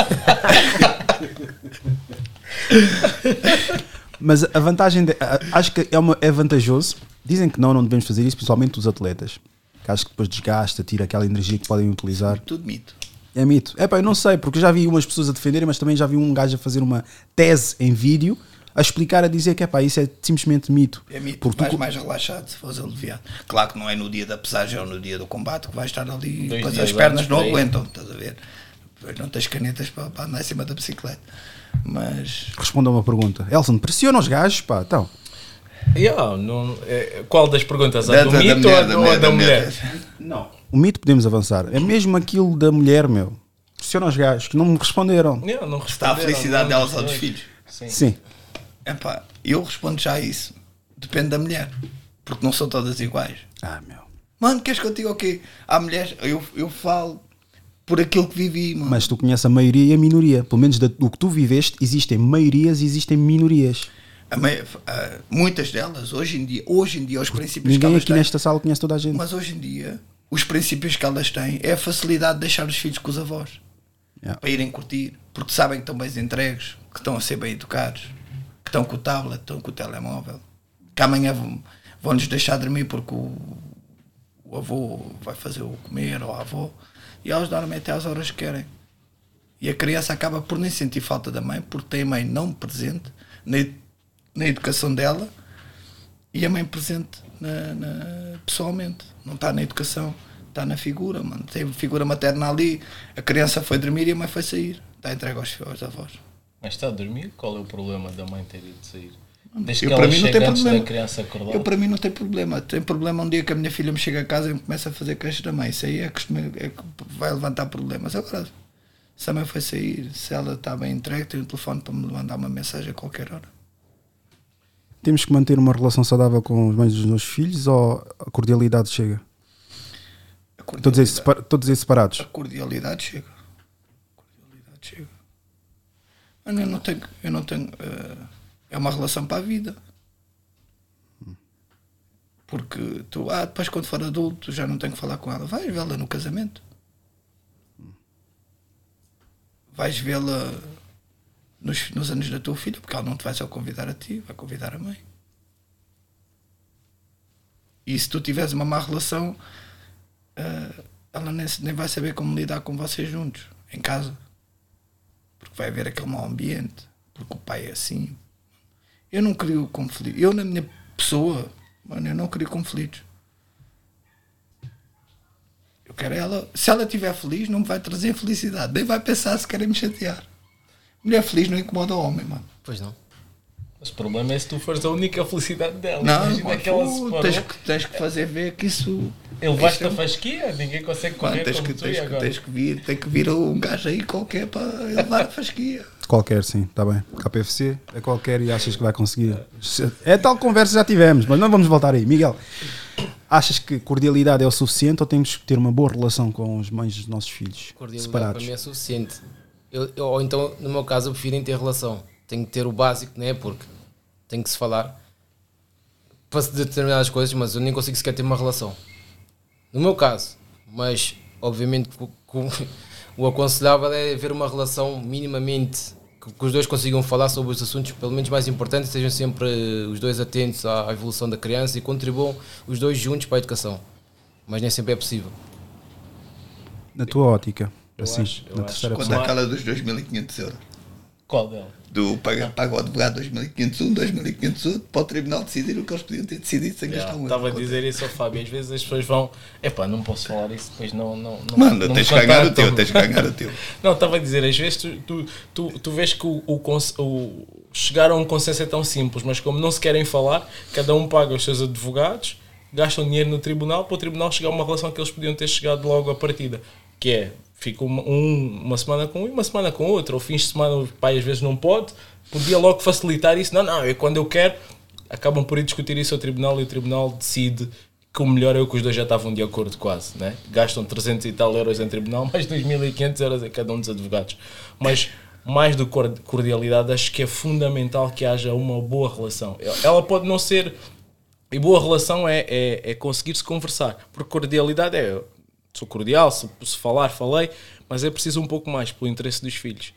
Mas a vantagem, de- acho que é, uma, é vantajoso. Dizem que não, não devemos fazer isso, principalmente os atletas. Que acho que depois desgasta, tira aquela energia que podem utilizar. Tudo mito. É mito. É pá, eu não sei, porque eu já vi umas pessoas a defenderem, mas também já vi um gajo a fazer uma tese em vídeo a explicar, a dizer que é pá, isso é simplesmente mito. É mito, Porque tu- mais relaxado se fores aliviado. Claro que não é no dia da pesagem ou no dia do combate que vais estar ali, Dois depois dias as pernas não aguentam, estás a ver? Depois não tens canetas para, para andar em cima da bicicleta. Mas Responda a uma pergunta. Elson, pressiona os gajos, pá, então. Yeah, não, é, qual das perguntas? A Da- do da- da mito mulher, ou da da da mulher? Não. O mito podemos avançar. É mesmo aquilo da mulher, meu. Pressiona os gajos que não me responderam. Yeah, não está a responderam, felicidade não delas ou responderam. dos filhos. Sim. Sim. Epá, eu respondo já a isso. Depende da mulher. Porque não são todas iguais. Ah, meu. Mano, queres que eu diga o quê? Há mulheres, eu, eu falo por aquilo que vivi, mano. Mas tu conheces a maioria e a minoria. Pelo menos do que tu viveste, existem maiorias e existem minorias. Ah, muitas delas, hoje em dia, hoje em dia, os princípios que Ninguém elas aqui têm. nesta sala conhece toda a gente. Mas hoje em dia, os princípios que elas têm é a facilidade de deixar os filhos com os avós. Yeah. Para irem curtir. Porque sabem que estão bem entregues, que estão a ser bem educados, que estão com o tablet, estão com o telemóvel. Que amanhã vão- vão-nos deixar dormir porque o, o avô vai fazer o comer ou a avó. E elas dormem até às horas que querem. E a criança acaba por nem sentir falta da mãe, porque tem a mãe não presente na, na educação dela e a mãe presente na, na- pessoalmente. Não está na educação, está na figura, mano. Tem figura materna ali, a criança foi dormir e a mãe foi sair. Está entregue aos, aos avós. Mas está a dormir? Qual é o problema da mãe ter ido sair? Desde Eu, que para ela mim, não tem problema. da criança acordar. Eu, para mim, não tem problema. Tem problema um dia que a minha filha me chega a casa e me começa a fazer queixas da mãe. Isso aí é que, é que vai levantar problemas. Agora, se a mãe foi sair, se ela está bem entregue, tem o telefone para me mandar uma mensagem a qualquer hora. Temos que manter uma relação saudável com os mães dos nossos filhos ou a cordialidade chega? Todos esses, separa- todos esses separados. A cordialidade chega. A cordialidade chega. Mano, eu não tenho. Eu não tenho eh, é uma relação para a vida. Porque tu, ah, depois quando for adulto já não tenho que falar com ela. Vais vê-la no casamento. Vais vê-la nos, nos anos da tua filha, porque ela não te vai só convidar a ti, vai convidar a mãe. E se tu tiveres uma má relação, eh, ela nem, nem vai saber como lidar com vocês juntos, em casa. Porque vai haver aquele mau ambiente, porque o pai é assim. Eu não crio conflito. Eu, na minha pessoa, mano, eu não crio conflitos. Eu quero ela. Se ela estiver feliz, não me vai trazer felicidade. Nem vai pensar se querem me chatear. Mulher feliz não incomoda o homem, mano. Pois não. Mas o problema é se tu fores a única felicidade dela. Não, Imagina mano, que ela se tu separou. tens, que, tens que fazer ver que isso. Ele basta isto é- a fasquia, ninguém consegue correr Mano, tens, como que, tu tens, que, agora. tens que vir, tem que vir um gajo aí qualquer para levar a fasquia. Qualquer, sim, está bem. KPFC é qualquer e achas que vai conseguir. É tal conversa que já tivemos, mas não vamos voltar aí. Miguel, achas que cordialidade é o suficiente ou temos que ter uma boa relação com os mães dos nossos filhos Cordialidade separados? para mim é suficiente. Eu, eu- ou então, no meu caso, eu prefiro em ter relação. Tenho que ter o básico, não é? Porque tem que se falar para se determinadas coisas, mas eu nem consigo sequer ter uma relação. No meu caso, mas obviamente o- aconselhável é haver uma relação minimamente que, que os dois consigam falar sobre os assuntos, pelo menos mais importantes, estejam sempre eh, os dois atentos à à evolução da criança e contribuam os dois juntos para a educação. Mas nem sempre é possível. Na tua ótica, Eu assim, acho- na terceira Quanto aquela dos 2.500 euros. Qual dela? Do paga, paga o advogado 2.500 um, 2.500 outro, para o tribunal decidir o que eles podiam ter decidido sem gastar um. Estava a dizer isso ao Fábio. Às vezes as pessoas vão. Epá, não posso falar isso, depois não. não, não Manda, não tens que ganhar o teu, tens que <laughs> ganhar o teu. Não, estava a dizer, às vezes tu, tu, tu, tu vês que o, o, o- chegar a um consenso é tão simples, mas como não se querem falar, cada um paga os seus advogados, gastam dinheiro no tribunal para o tribunal chegar a uma relação que eles podiam ter chegado logo à partida. Que é, fica uma, um, uma semana com um e uma semana com outro, ou fins de semana o pai às vezes não pode, podia logo facilitar isso. Não, não, é quando eu quero, acabam por ir discutir isso ao tribunal e o tribunal decide que o melhor é o que os dois já estavam de acordo quase, né? Gastam 300 e tal euros em tribunal, <laughs> mais 2.500 euros a cada um dos advogados. Mas mais do que cor- cordialidade, acho que é fundamental que haja uma boa relação. Ela pode não ser... E boa relação é, é, é conseguir-se conversar. Porque cordialidade é... Sou cordial, se, se falar, falei, mas é preciso um pouco mais pelo interesse dos filhos.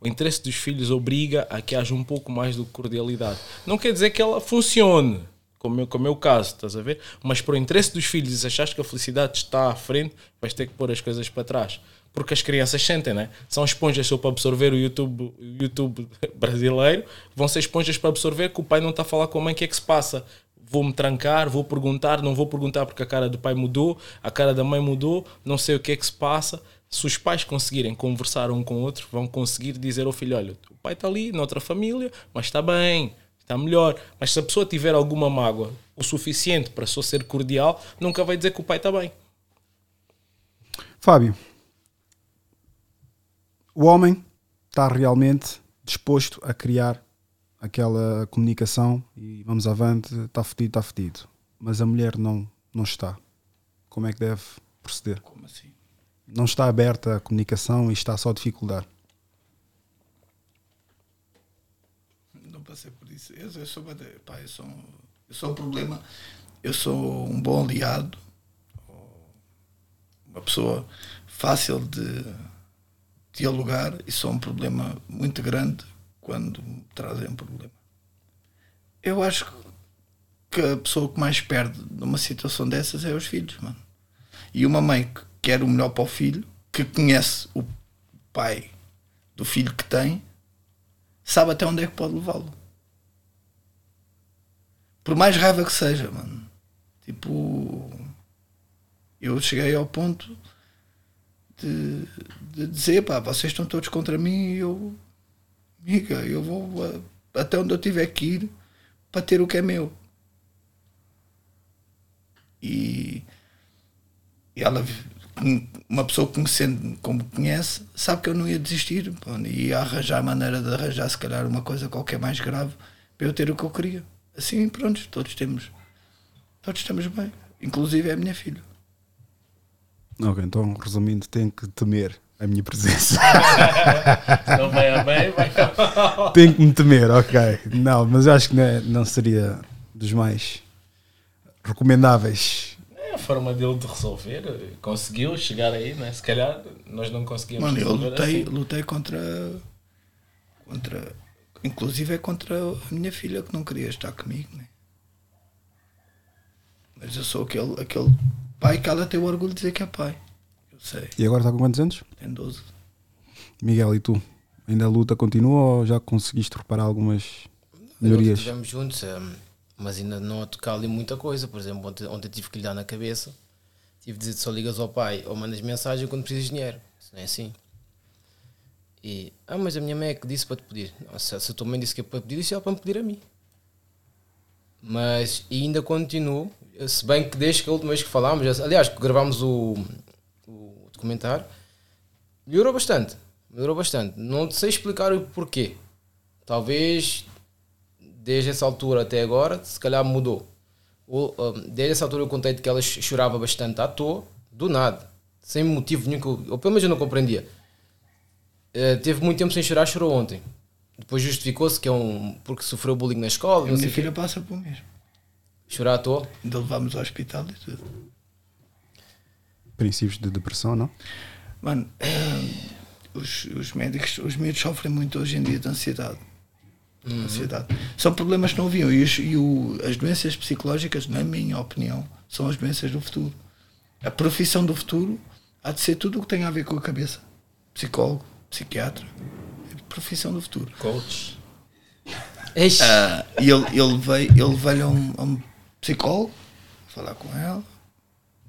O interesse dos filhos obriga a que haja um pouco mais de cordialidade. Não quer dizer que ela funcione, como é, como é o caso, estás a ver? Mas para o interesse dos filhos, se achares que a felicidade está à frente, vais ter que pôr as coisas para trás. Porque as crianças sentem, né? São esponjas só para absorver o YouTube, o YouTube <laughs> brasileiro, vão ser esponjas para absorver que o pai não está a falar com a mãe o que é que se passa. Vou-me trancar, vou perguntar, não vou perguntar porque a cara do pai mudou, a cara da mãe mudou, não sei o que é que se passa. Se os pais conseguirem conversar um com o outro, vão conseguir dizer ao filho: olha, o pai está ali, noutra família, mas está bem, está melhor. Mas se a pessoa tiver alguma mágoa o suficiente para só ser cordial, nunca vai dizer que o pai está bem. Fábio, o homem está realmente disposto a criar aquela comunicação e vamos avante, está fedido, está fedido. Mas a mulher não, não está. Como é que deve proceder? Como assim? Não está aberta a comunicação e está só a dificuldade. Não passei por isso. Eu, eu sou, pá, eu sou, eu sou um problema. Eu sou um bom aliado, uma pessoa fácil de dialogar e sou um problema muito grande quando trazem um problema. Eu acho que a pessoa que mais perde numa situação dessas é os filhos, mano. E uma mãe que quer o melhor para o filho, que conhece o pai do filho que tem, sabe até onde é que pode levá-lo. Por mais raiva que seja, mano. Tipo, eu cheguei ao ponto de, de dizer, pá, vocês estão todos contra mim e eu, amiga, eu vou a- até onde eu tiver que ir para ter o que é meu. E, e ela, uma pessoa conhecendo como conhece, sabe que eu não ia desistir e ia arranjar maneira de arranjar, se calhar, uma coisa qualquer mais grave para eu ter o que eu queria. Assim, pronto, todos temos, todos estamos bem, inclusive é a minha filha. Ok, então resumindo, tem que temer a minha presença. Se <laughs> não vai a bem, vai a mal. tem que me temer, ok. Não, mas eu acho que não, é- não seria dos mais recomendáveis. É a forma dele de resolver. Conseguiu chegar aí, né? Se calhar nós não conseguimos Mano, eu lutei, assim. lutei contra. contra. Inclusive é contra a minha filha que não queria estar comigo, né? Mas eu sou aquele, aquele pai que ela tem o orgulho de dizer que é pai. Eu sei. E agora está com quantos anos? Tem 12. Miguel, e tu? Ainda a luta continua ou já conseguiste reparar algumas Nós melhorias? estivemos juntos, hum, mas ainda não a tocar ali muita coisa. Por exemplo, ontem, ontem tive que lhe dar na cabeça. Tive de dizer só ligas ao pai ou mandas mensagem quando precisas de dinheiro. Isso não é assim. E, ah, mas a minha mãe é que disse para te pedir. Não, se, a tua mãe disse que é para pedir, isso é para me pedir a mim. Mas ainda continuo, se bem que desde que a última vez que falámos, aliás, que gravámos o, documentário, melhorou bastante. Melhorou bastante. Não sei explicar o porquê. Talvez desde essa altura até agora, se calhar mudou. Ou, desde essa altura eu contei que ela ch- chorava bastante à toa, do nada, sem motivo nenhum, eu, ou pelo menos eu não compreendia. Eh, teve muito tempo sem chorar, chorou ontem. Depois justificou-se que é um. porque sofreu bullying na escola. A minha filha passa por mesmo. Chorar à toa. Ainda levámos ao hospital e tudo. Princípios de depressão, não? Mano, os, os médicos, os miúdos sofrem muito hoje em dia de ansiedade. Uhum. ansiedade. São problemas que não haviam. E, os- e o- as doenças psicológicas, na minha opinião, são as doenças do futuro. A profissão do futuro há de ser tudo o que tem a ver com a cabeça. Psicólogo, psiquiatra. É profissão do futuro. Coach. E ele, ele veio, ele veio a um, a um psicólogo falar com ela.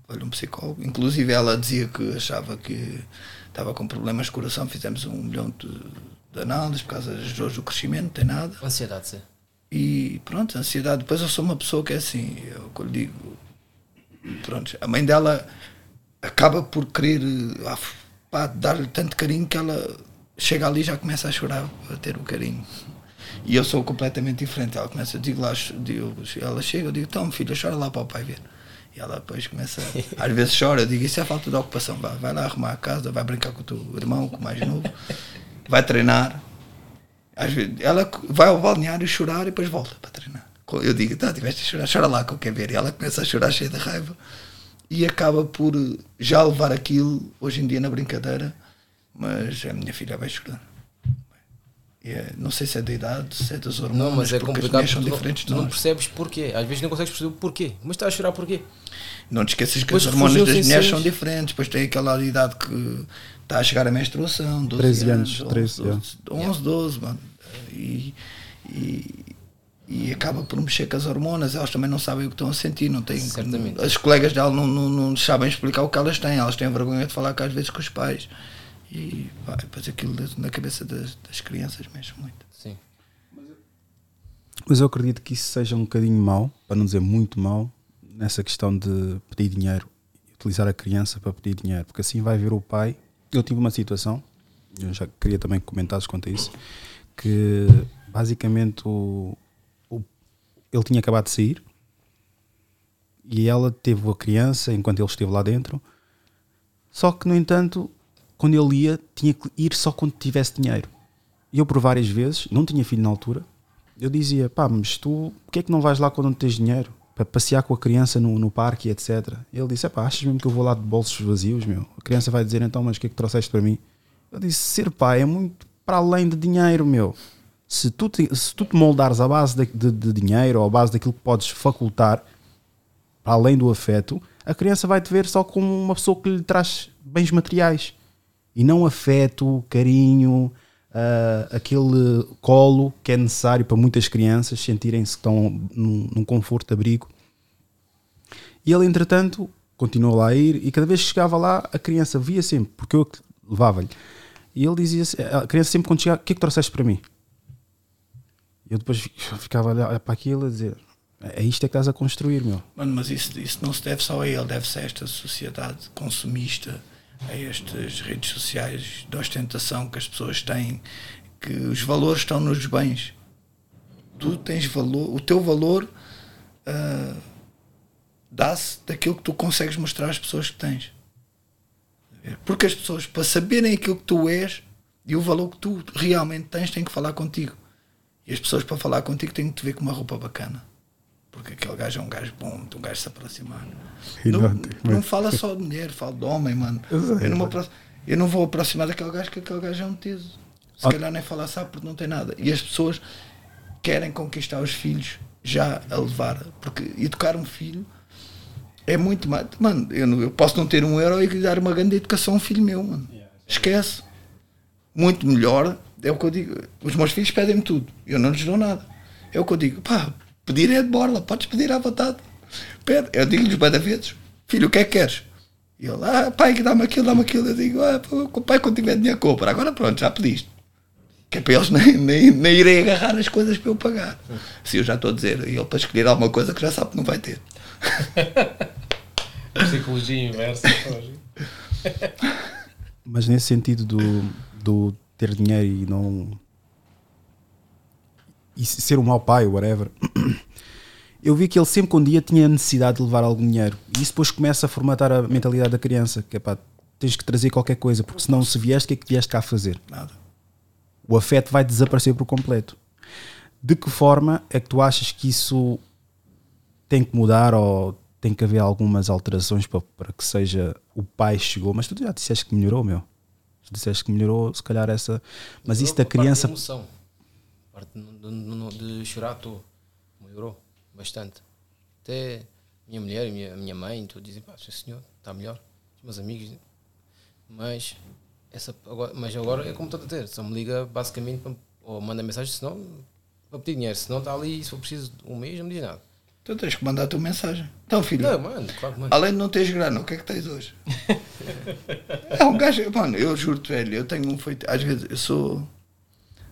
Veio um psicólogo. Inclusive ela dizia que achava que estava com problemas de coração. Fizemos um milhão de, de análises por causa das dores do crescimento, não tem nada. Ansiedade, sim. E pronto, ansiedade. Depois eu sou uma pessoa que é assim, eu lhe digo, pronto, a mãe dela acaba por querer ah, dar-lhe tanto carinho que ela chega ali e já começa a chorar a ter o carinho. E eu sou completamente diferente. Ela começa, eu digo lá, digo, ela chega, eu digo, então filha, chora lá para o pai ver. E ela depois começa, <laughs> às vezes chora, eu digo, isso é falta de ocupação, vai, vai lá arrumar a casa, vai brincar com o teu irmão, com o mais novo, <laughs> vai treinar. Às vezes, ela vai ao balneário chorar e depois volta para treinar. Eu digo, tá, tiveste a chorar, chora lá que eu quero ver. E ela começa a chorar cheia de raiva e acaba por já levar aquilo, hoje em dia, na brincadeira, mas a minha filha vai chorar. É, não sei se é da idade, se é das hormonas, Não, mas é porque as complicado mulheres são tu, diferentes não, de tu não nós. percebes porquê. Às vezes não consegues perceber o porquê. Mas estás a chorar porquê? Não te esqueças que Depois as hormonas das mulheres são diferentes. Depois tem aquela idade que está a chegar a menstruação, 12 13 anos, anos, 13, 11, 12, 11, 12, mano. E, e, e acaba por mexer com as hormonas, elas também não sabem o que estão a sentir, não têm. Certamente. As colegas dela não, não, não sabem explicar o que elas têm, elas têm vergonha de falar que às vezes com os pais. E pá, depois aquilo na cabeça das, das crianças mexe muito. Sim. Mas eu acredito que isso seja um bocadinho mau, para não dizer muito mau, nessa questão de pedir dinheiro, utilizar a criança para pedir dinheiro, porque assim vai ver o pai. Eu tive uma situação, eu já queria também comentar quanto a isso, que basicamente o, o- ele tinha acabado de sair e ela teve a criança enquanto ele esteve lá dentro. Só que, no entanto, quando ele ia, tinha que ir só quando tivesse dinheiro. E eu, por várias vezes, não tinha filho na altura, eu dizia: pá, mas tu, porquê é que não vais lá quando não tens dinheiro? Para passear com a criança no, no parque etc. Ele disse: pá, achas mesmo que eu vou lá de bolsos vazios, meu? A criança vai dizer: então, mas o que é que trouxeste para mim? Eu disse: ser pai é muito para além de dinheiro, meu. Se tu te, se tu te moldares à base de, de- de dinheiro ou à base daquilo que podes facultar, para além do afeto, a criança vai te ver só como uma pessoa que lhe traz bens materiais e não afeto, carinho, ah, aquele colo que é necessário para muitas crianças sentirem-se que estão num, num conforto, abrigo. E ele, entretanto, continuou lá a ir e cada vez que chegava lá, a criança via sempre, porque eu que levava-lhe. E ele dizia, a criança sempre quando chegava, o que é que trouxeste para mim? Eu depois ficava a olhar para aquilo a dizer, é isto é que estás a construir, meu. Mano, mas isso, isso não se deve só a ele, deve-se a esta sociedade consumista, a estas redes sociais de ostentação que as pessoas têm, que os valores estão nos bens. Tu tens valor, o teu valor ah, dá-se daquilo que tu consegues mostrar às pessoas que tens. Porque as pessoas, para saberem aquilo que tu és e o valor que tu realmente tens, têm que falar contigo. E as pessoas, para falar contigo, têm que te ver com uma roupa bacana. Porque aquele gajo é um gajo bom, um gajo se aproximar. Não, não não, tem- fala só de mulher, fala de homem, mano. Eu Eu não, apro- eu não vou aproximar daquele gajo que aquele gajo é um teso. Se Ah. calhar nem falar sabe porque não tem nada. E as pessoas querem conquistar os filhos já a levar. Porque educar um filho é muito mais. Mano, eu, não- eu posso não ter um euro e dar uma grande educação a um filho meu, mano. Esquece. Muito melhor, é o que eu digo. Os meus filhos pedem-me tudo, eu não lhes dou nada. É o que eu digo, pá, pedir é de borla, podes pedir à vontade. Pede. Eu digo-lhes bada vezes, filho, o que é que queres? E ele, ah, pai, que dá-me aquilo, dá-me aquilo. Eu digo, ah, pai, quando tiver dinheiro, compra. Agora pronto, já pediste. Que é para eles nem, nem, nem irem agarrar as coisas para eu pagar. Se eu já estou a dizer, e ele para escolher alguma coisa que já sabe que não vai ter. <laughs> Psicologia inversa. Mas nesse sentido do, do ter dinheiro e não. E ser um mau pai, whatever. <clears throat> Eu vi que ele sempre que um dia tinha necessidade de levar algum dinheiro. E isso depois começa a formatar a mentalidade da criança. Que é pá, tens que trazer qualquer coisa, porque senão se vieste, o que é que vieste cá fazer? Nada. O afeto vai desaparecer por completo. De que forma é que tu achas que isso tem que mudar ou tem que haver algumas alterações para, para que seja o pai chegou? Mas tu já disseste que melhorou, meu. Tu disseste que melhorou, se calhar essa. Mas isso da Melhorou a parte criança. de emoção. A parte de, de, de chorar, estou. Melhorou bastante. Até minha mulher e minha, minha mãe, tu dizem, pá, sim, senhor, está melhor. Os meus amigos. Mas, essa, agora, mas agora é como estou a dizer, só me liga basicamente para, ou manda mensagem, senão para pedir dinheiro. Se não está ali, se for preciso um mês, não me diz nada. Tu tens que mandar a tua mensagem. Então, filho, Não, mano, claro que além de não teres grana, o que é que tens hoje? <laughs> é um gajo, mano, eu juro-te, velho, eu tenho um feito. Às vezes eu sou.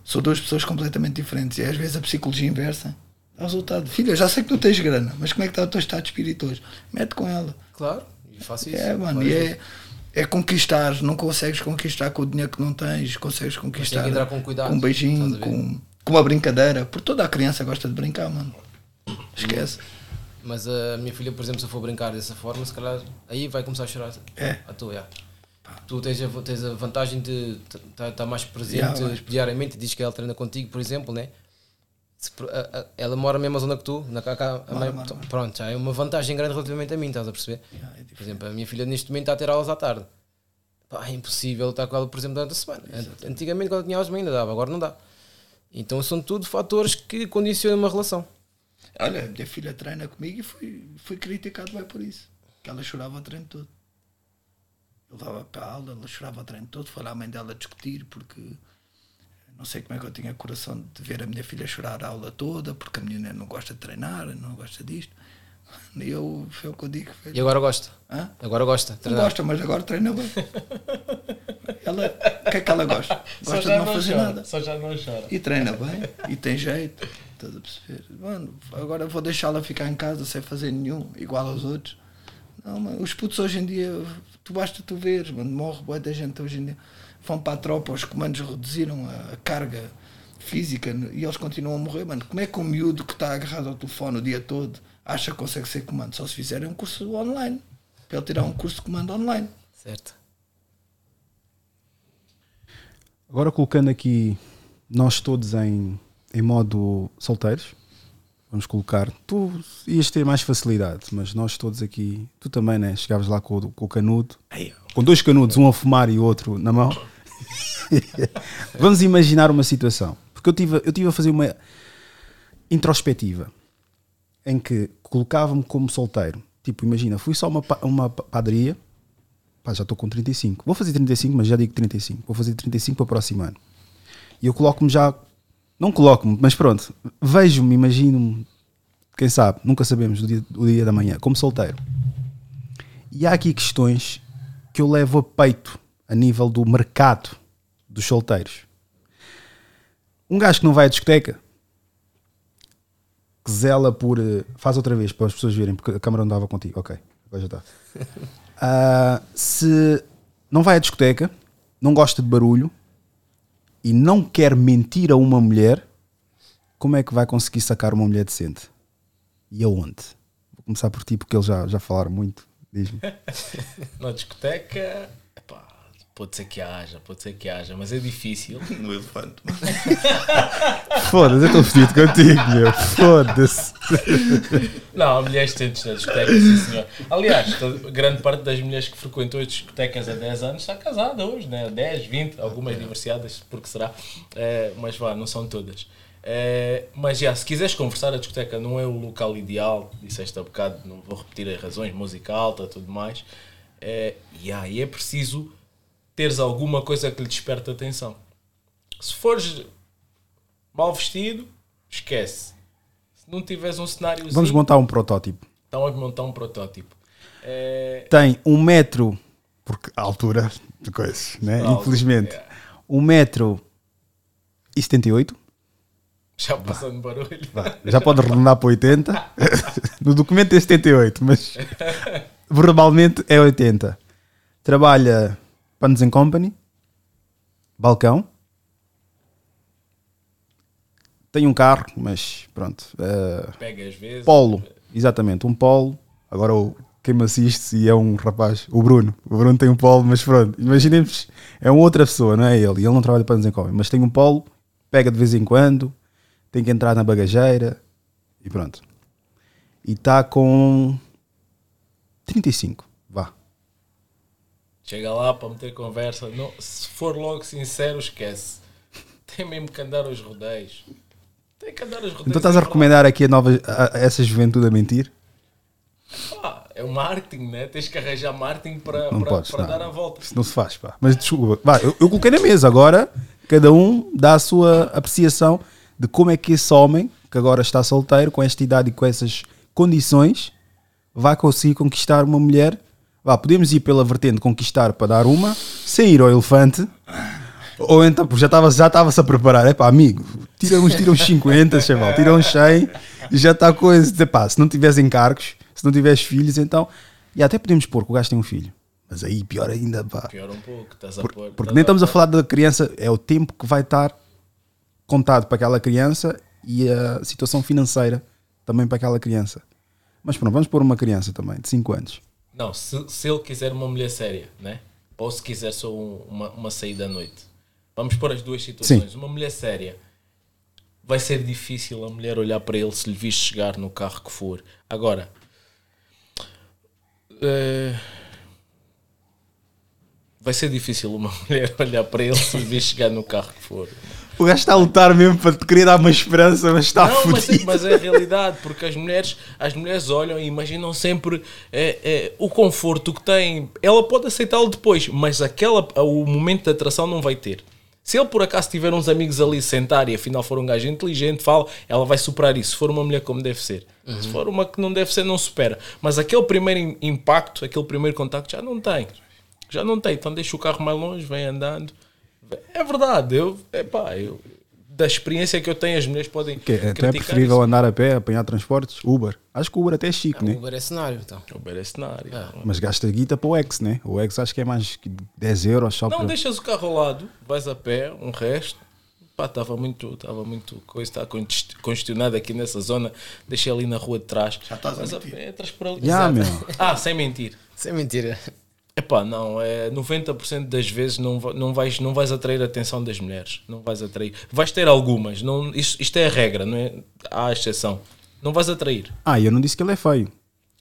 Sou duas pessoas completamente diferentes e às vezes a psicologia inversa dá resultado. Filho, eu já sei que não tens grana, mas como é que está o teu estado de espírito hoje? Mete com ela. Claro, e faço isso. É, mano, e é, é conquistar. Não consegues conquistar com o dinheiro que não tens, consegues conquistar que entrar com cuidado, um beijinho, com, com uma brincadeira. Porque toda a criança gosta de brincar, mano. Esquece. Mas a minha filha, por exemplo, se eu for brincar dessa forma, se calhar aí vai começar a chorar. É. A tua, Tu tens a, tens a vantagem de estar tá mais presente Yeah, mais- diariamente, diz que ela treina contigo, por exemplo, né? Se a- a- ela mora na mesma zona que tu, na cá, pronto, já é uma vantagem grande relativamente a mim, estás a perceber? por exemplo, a minha filha neste momento está a ter aulas à tarde. Pá, é impossível estar com ela, por exemplo, durante a semana. An- Antigamente, quando tinha aulas, ainda dava, agora não dá. Então são tudo fatores que condicionam uma relação. Olha, a minha filha treina comigo e fui, fui criticado bem por isso. Que ela chorava o treino todo. Eu levava para a aula, ela chorava o treino todo, foi lá a mãe dela discutir porque não sei como é que eu tinha coração de ver a minha filha chorar a aula toda, porque a menina não gosta de treinar, não gosta disto. <laughs> E eu, foi o que eu digo. filho. E agora gosta? Hã? Agora gosta. Não treinar. gosta, mas agora treina bem. <laughs> Ela, o que é que ela gosta? Gosta de não não fazer chora, nada. só já não chora. E treina bem, e tem jeito. Estás a perceber? Mano, agora vou deixá-la ficar em casa sem fazer nenhum, igual aos outros. Não, mano, os putos hoje em dia, tu basta tu veres, mano, morre boa da gente hoje em dia. Vão para a tropa, os comandos reduziram a, a carga física e eles continuam a morrer, mano. Como é que um miúdo que está agarrado ao telefone o dia todo acha que consegue ser comando? Só se fizerem um curso online. Para ele tirar um curso de comando online. Certo. Agora colocando aqui nós todos em, em modo solteiros, vamos colocar. Tu ias ter mais facilidade, mas nós todos aqui, tu também, né? Chegavas lá com, o- com o canudo, com dois canudos, um a fumar e o outro na mão. <laughs> vamos imaginar uma situação, porque eu tive, eu tive a fazer uma introspectiva em que colocava-me como solteiro. Tipo, imagina, fui só uma, uma pa- padaria, pá, já estou com 35. Vou fazer 35, mas já digo 35. Vou fazer 35 para o próximo ano. E eu coloco-me já. Não coloco-me, mas pronto. Vejo-me, imagino-me. Quem sabe, nunca sabemos do dia, do dia da manhã, como solteiro. E há aqui questões que eu levo a peito a nível do mercado dos solteiros. Um gajo que não vai à discoteca, que zela por. eh, Faz outra vez para as pessoas verem, porque a câmera não dava contigo. Ok, agora já está. <laughs> Ah, se não vai à discoteca, não gosta de barulho e não quer mentir a uma mulher, como é que vai conseguir sacar uma mulher decente? E aonde? Vou começar por ti, porque eles já, já falaram muito. Diz-me. <laughs> Na discoteca, pode ser que haja, pode ser que haja, mas é difícil. <laughs> No elefante. Foda-se, eu estou fedido contigo, meu. Foda-se. Não, há mulheres decentes na discoteca, sim senhor. Aliás, grande parte das mulheres que frequentou as discotecas há 10 anos está casada hoje, né? 10, 20, algumas divorciadas, porque será, Eh, mas vá, não são todas. Eh, mas já, se quiseres conversar, a discoteca não é o local ideal, disseste há bocado, não vou repetir as razões, música alta, tudo mais. Eh, já, e é preciso teres alguma coisa que lhe desperte atenção. Se fores mal vestido, esquece. Se não tiveres um cenário Vamos montar um protótipo. Estão a montar um protótipo. É, Tem um metro, porque a altura de coisas, né? Alto, Infelizmente. é. Um metro e 78. já passando barulho. Já pode arredondar para 80. <laughs> no documento é 78, mas <laughs> verbalmente é 80. Trabalha Panos and Company, balcão. Tem um carro, mas pronto. eh, Pega às vezes. Polo, exatamente, um polo. Agora o, quem me assiste e é um rapaz, o Bruno. O Bruno tem um polo, mas pronto, imaginemos, é uma outra pessoa, não é ele. Ele não trabalha para nos Company, mas tem um polo, pega de vez em quando, tem que entrar na bagageira e pronto. E está com 35, vá. Chega lá para meter conversa. Não, se for logo sincero, esquece. Tem mesmo que andar aos rodeios. Tem que andar aos rodeios. Então estás a recomendar aqui a, nova, a, a essa juventude a mentir? Pá, é o marketing, né? Tens que arranjar marketing para, Não para, podes, para não. dar a volta. Isso não se faz, pá. Mas desculpa, vá, eu, eu coloquei na mesa. Agora, cada um dá a sua apreciação de como é que esse homem, que agora está solteiro, com esta idade e com essas condições, vai conseguir conquistar uma mulher. Vá, podemos ir pela vertente conquistar para dar uma, sem ir ao elefante. Ou então, porque já estava já estava-se a preparar, é pá, amigo, tira uns, tira uns 50, chaval, tira uns 100 e já está a coisa. Se não tiveres encargos, se não tiveres filhos, então. E até podemos pôr que o gajo tem um filho. Mas aí pior ainda, pá. Pior um pouco. Estás a Por- pôr. porque nem estamos a falar da criança, é o tempo que vai estar contado para aquela criança e a situação financeira também para aquela criança. Mas pronto, vamos pôr uma criança também, de 5 anos. Não, se, se ele quiser uma mulher séria, né? Ou se quiser só um- uma, uma saída à noite. Vamos pôr as duas situações. Uma mulher séria. Vai ser difícil a mulher olhar para ele se lhe viste chegar no carro que for. Agora, eh, vai ser difícil uma <laughs> mulher olhar para ele se lhe viste chegar no carro que for. O gajo está a lutar mesmo para te querer dar uma esperança, mas está não, mas, fodido. mas é a realidade, porque as mulheres, as mulheres olham e imaginam sempre é, é, o conforto que têm. Ela pode aceitá-lo depois, mas aquela, o momento de atração não vai ter. Se ele por acaso tiver uns amigos ali sentar e afinal for um gajo inteligente, fala, ela vai superar isso. Se for uma mulher como deve ser. Uhum. Se for uma que não deve ser, não supera. Mas aquele primeiro im- impacto, aquele primeiro contacto já não tem. Já não tem. Então deixa o carro mais longe, vem andando. É verdade. Eu, epá, eu, da experiência que eu tenho, as mulheres podem Que é até criticar preferível andar a pé, apanhar transportes, Uber. Acho que o Uber até é chique, né? Uber é cenário, então. Uber é cenário. Mas gasta guita para o X, né? O X acho que é mais que 10 euros só Não, para. deixas o carro ao lado, vais a pé, um resto. Pá, estava muito, estava muito coisa, está congest- congestionado aqui nessa zona. Deixei ali na rua de trás. Já estás a Mas mentir. pé, entras por ali. Meu. Ah, sem mentir. Sem mentira. Epá, não, é 90% das vezes não, não, vais, não vais atrair a atenção das mulheres. Não vais atrair. Vais ter algumas. Não, isto, isto é a regra, não é? Há exceção. Não vais atrair. Ah, eu não disse que ele é feio.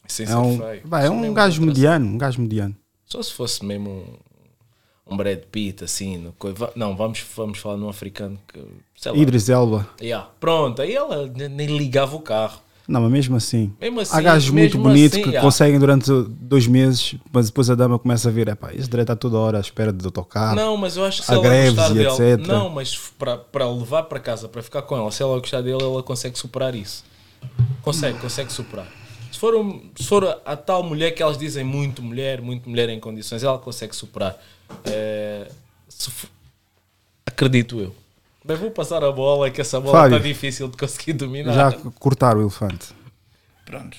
Sem é ser um, feio. vai, é Só um gajo atração. mediano, um gajo mediano. Só se fosse mesmo um, um Brad Pitt, assim. no Não, vamos, vamos falar num africano que. Sei lá. Idris Elba. Yeah. Pronto, aí ela ne- nem ligava o carro. Não, mas mesmo assim. Mesmo há assim, gajos muito bonitos assim, que há. conseguem durante dois meses, mas depois a dama começa a ver, epá, este direito está toda hora à espera de autocarro. Não, mas eu acho que se há ela greves gostar dele. etc. Não, mas para, levar para casa, para ficar com ela, se ela gostar dele, ela consegue superar isso. Consegue, consegue superar. Se for, um- se for a, a tal mulher que elas dizem muito mulher, muito mulher em condições, ela consegue superar. É, for- acredito eu. Bem, vou passar a bola, que essa bola Fábio, está difícil de conseguir dominar. Já cortar o elefante. Pronto.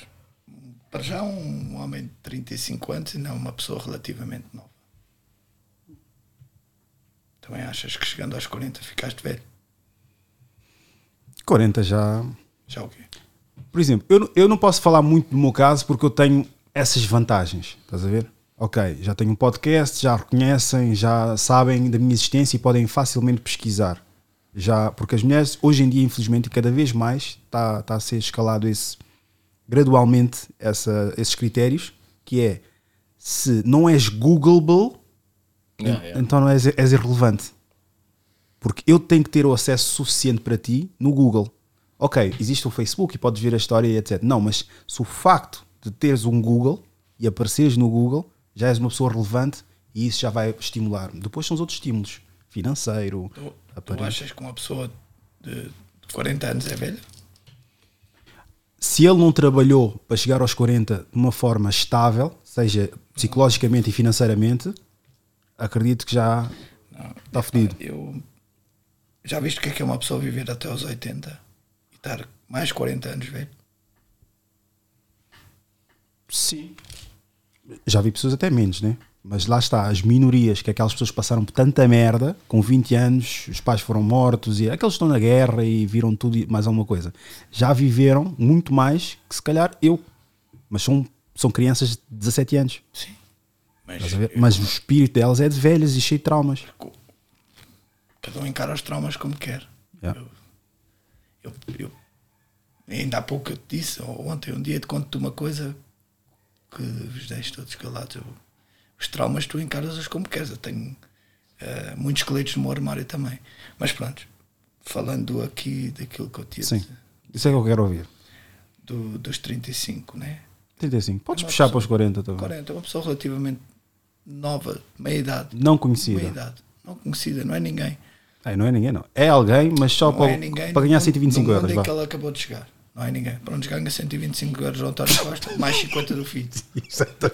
Para já, um homem de 35 anos ainda é uma pessoa relativamente nova. Também achas que chegando aos 40 ficaste velho? 40 já. Já o quê? Por exemplo, eu, não- eu não posso falar muito do meu caso porque eu tenho essas vantagens. Estás a ver? Ok, já tenho um podcast, já reconhecem, já sabem da minha existência e podem facilmente pesquisar. Já, porque as mulheres, hoje em dia, infelizmente, e cada vez mais, está está a ser escalado esse, gradualmente essa, esses critérios, que é se não és Googleable, Yeah, yeah. então não és, és irrelevante. Porque eu tenho que ter o acesso suficiente para ti no Google. Ok, existe o Facebook e podes ver a história e etc. Não, mas se o facto de teres um Google e apareceres no Google, já és uma pessoa relevante e isso já vai estimular. Depois são os outros estímulos. Financeiro, Tu, tu achas que uma pessoa de de 40 anos é velha? se ele não trabalhou para chegar aos 40 de uma forma estável, seja psicologicamente e financeiramente, acredito que já está fodido. Eu já viste o que é que é uma pessoa viver até aos 80 e estar mais 40 anos velho? Sim. Já vi pessoas até menos, né? Mas lá está, as minorias, que aquelas pessoas passaram por tanta merda, com 20 anos, os pais foram mortos, e aqueles que estão na guerra e viram tudo e mais alguma coisa, já viveram muito mais que se calhar eu. Mas são, são crianças de 17 anos. Sim. A ver? Mas o espírito delas é de velhas e cheio de traumas. Cada um encara os traumas como quer. Yeah. Eu, eu- ainda há pouco eu te disse, ou ontem, um dia te conto-te uma coisa que vos deixo todos calados. Eu- os traumas tu encaras-os como queres. Eu tenho eh, muitos esqueletos no meu armário também. Mas pronto, falando aqui daquilo que eu ia Sim. Isso é que eu quero ouvir. do, dos 35, né? 35. Podes É puxar pessoa- para os 40 também. 40, é uma pessoa relativamente nova, meia idade. Não conhecida. Meia idade. Não conhecida, não é ninguém. É, não é ninguém, não. É alguém, mas só não para, é ninguém para ganhar mundo- 125 no mundo euros. vá. que ela acabou de chegar. Não é ninguém. Para onde ganha 125 euros o António <laughs> Costa, mais 50 do filho.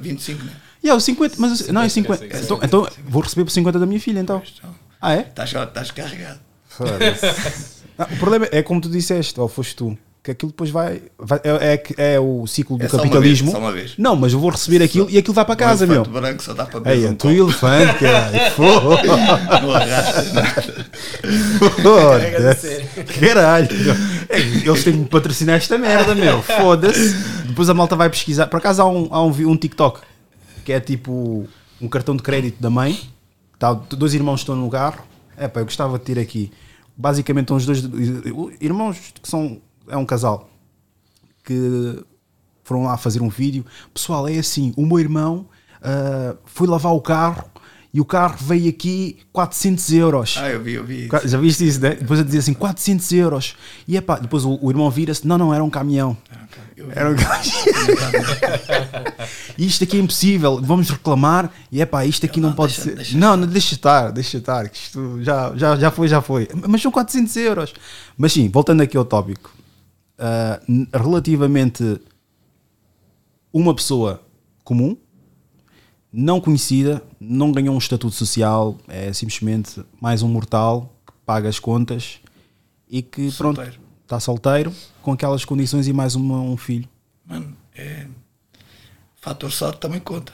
25, não é? E é o 50, mas não é 50. Então, então vou receber por 50 da minha filha então. Ah, é? Estás, estás carregado. <laughs> Não, o problema é como tu disseste, ou foste tu, que aquilo depois vai. vai- é, é, é o ciclo do É só uma capitalismo. vez, só uma vez. Não, mas eu vou receber aquilo e aquilo vai para casa, Um meu. elefante branco só dá para beber Ei, um tu elefante, caralho. <laughs> <laughs> Não arrastas nada. Foda-se. Caralho. É, Eles têm que me patrocinar esta merda, meu. Foda-se. Depois a malta vai pesquisar. Por acaso há um, há um, um TikTok que é tipo um cartão de crédito da mãe. Tá, dois irmãos estão no carro. É pá, eu gostava de ter aqui. Basicamente, os dois irmãos que são. É um casal que foram lá fazer um vídeo. Pessoal, é assim: o meu irmão ah, foi lavar o carro e o carro veio aqui 400 euros. Ah, eu vi, eu vi. Já viste isso, né? Depois eu dizia assim, 400 euros. E epá, depois o, o irmão vira-se, não, não, era um caminhão. Era um caminhão. <laughs> isto aqui é impossível, vamos reclamar. E epá, isto aqui não, pode ser. não, não, deixa estar, deixa estar. que Isto já, já, já foi, já foi. Mas são 400 euros. Mas sim, voltando aqui ao tópico. N- relativamente uma pessoa comum, não conhecida, não ganhou um estatuto social, é simplesmente mais um mortal que paga as contas e que pronto, Solteiro. está solteiro com aquelas condições e mais uma, um filho. Mano, é. Fator sorte também conta.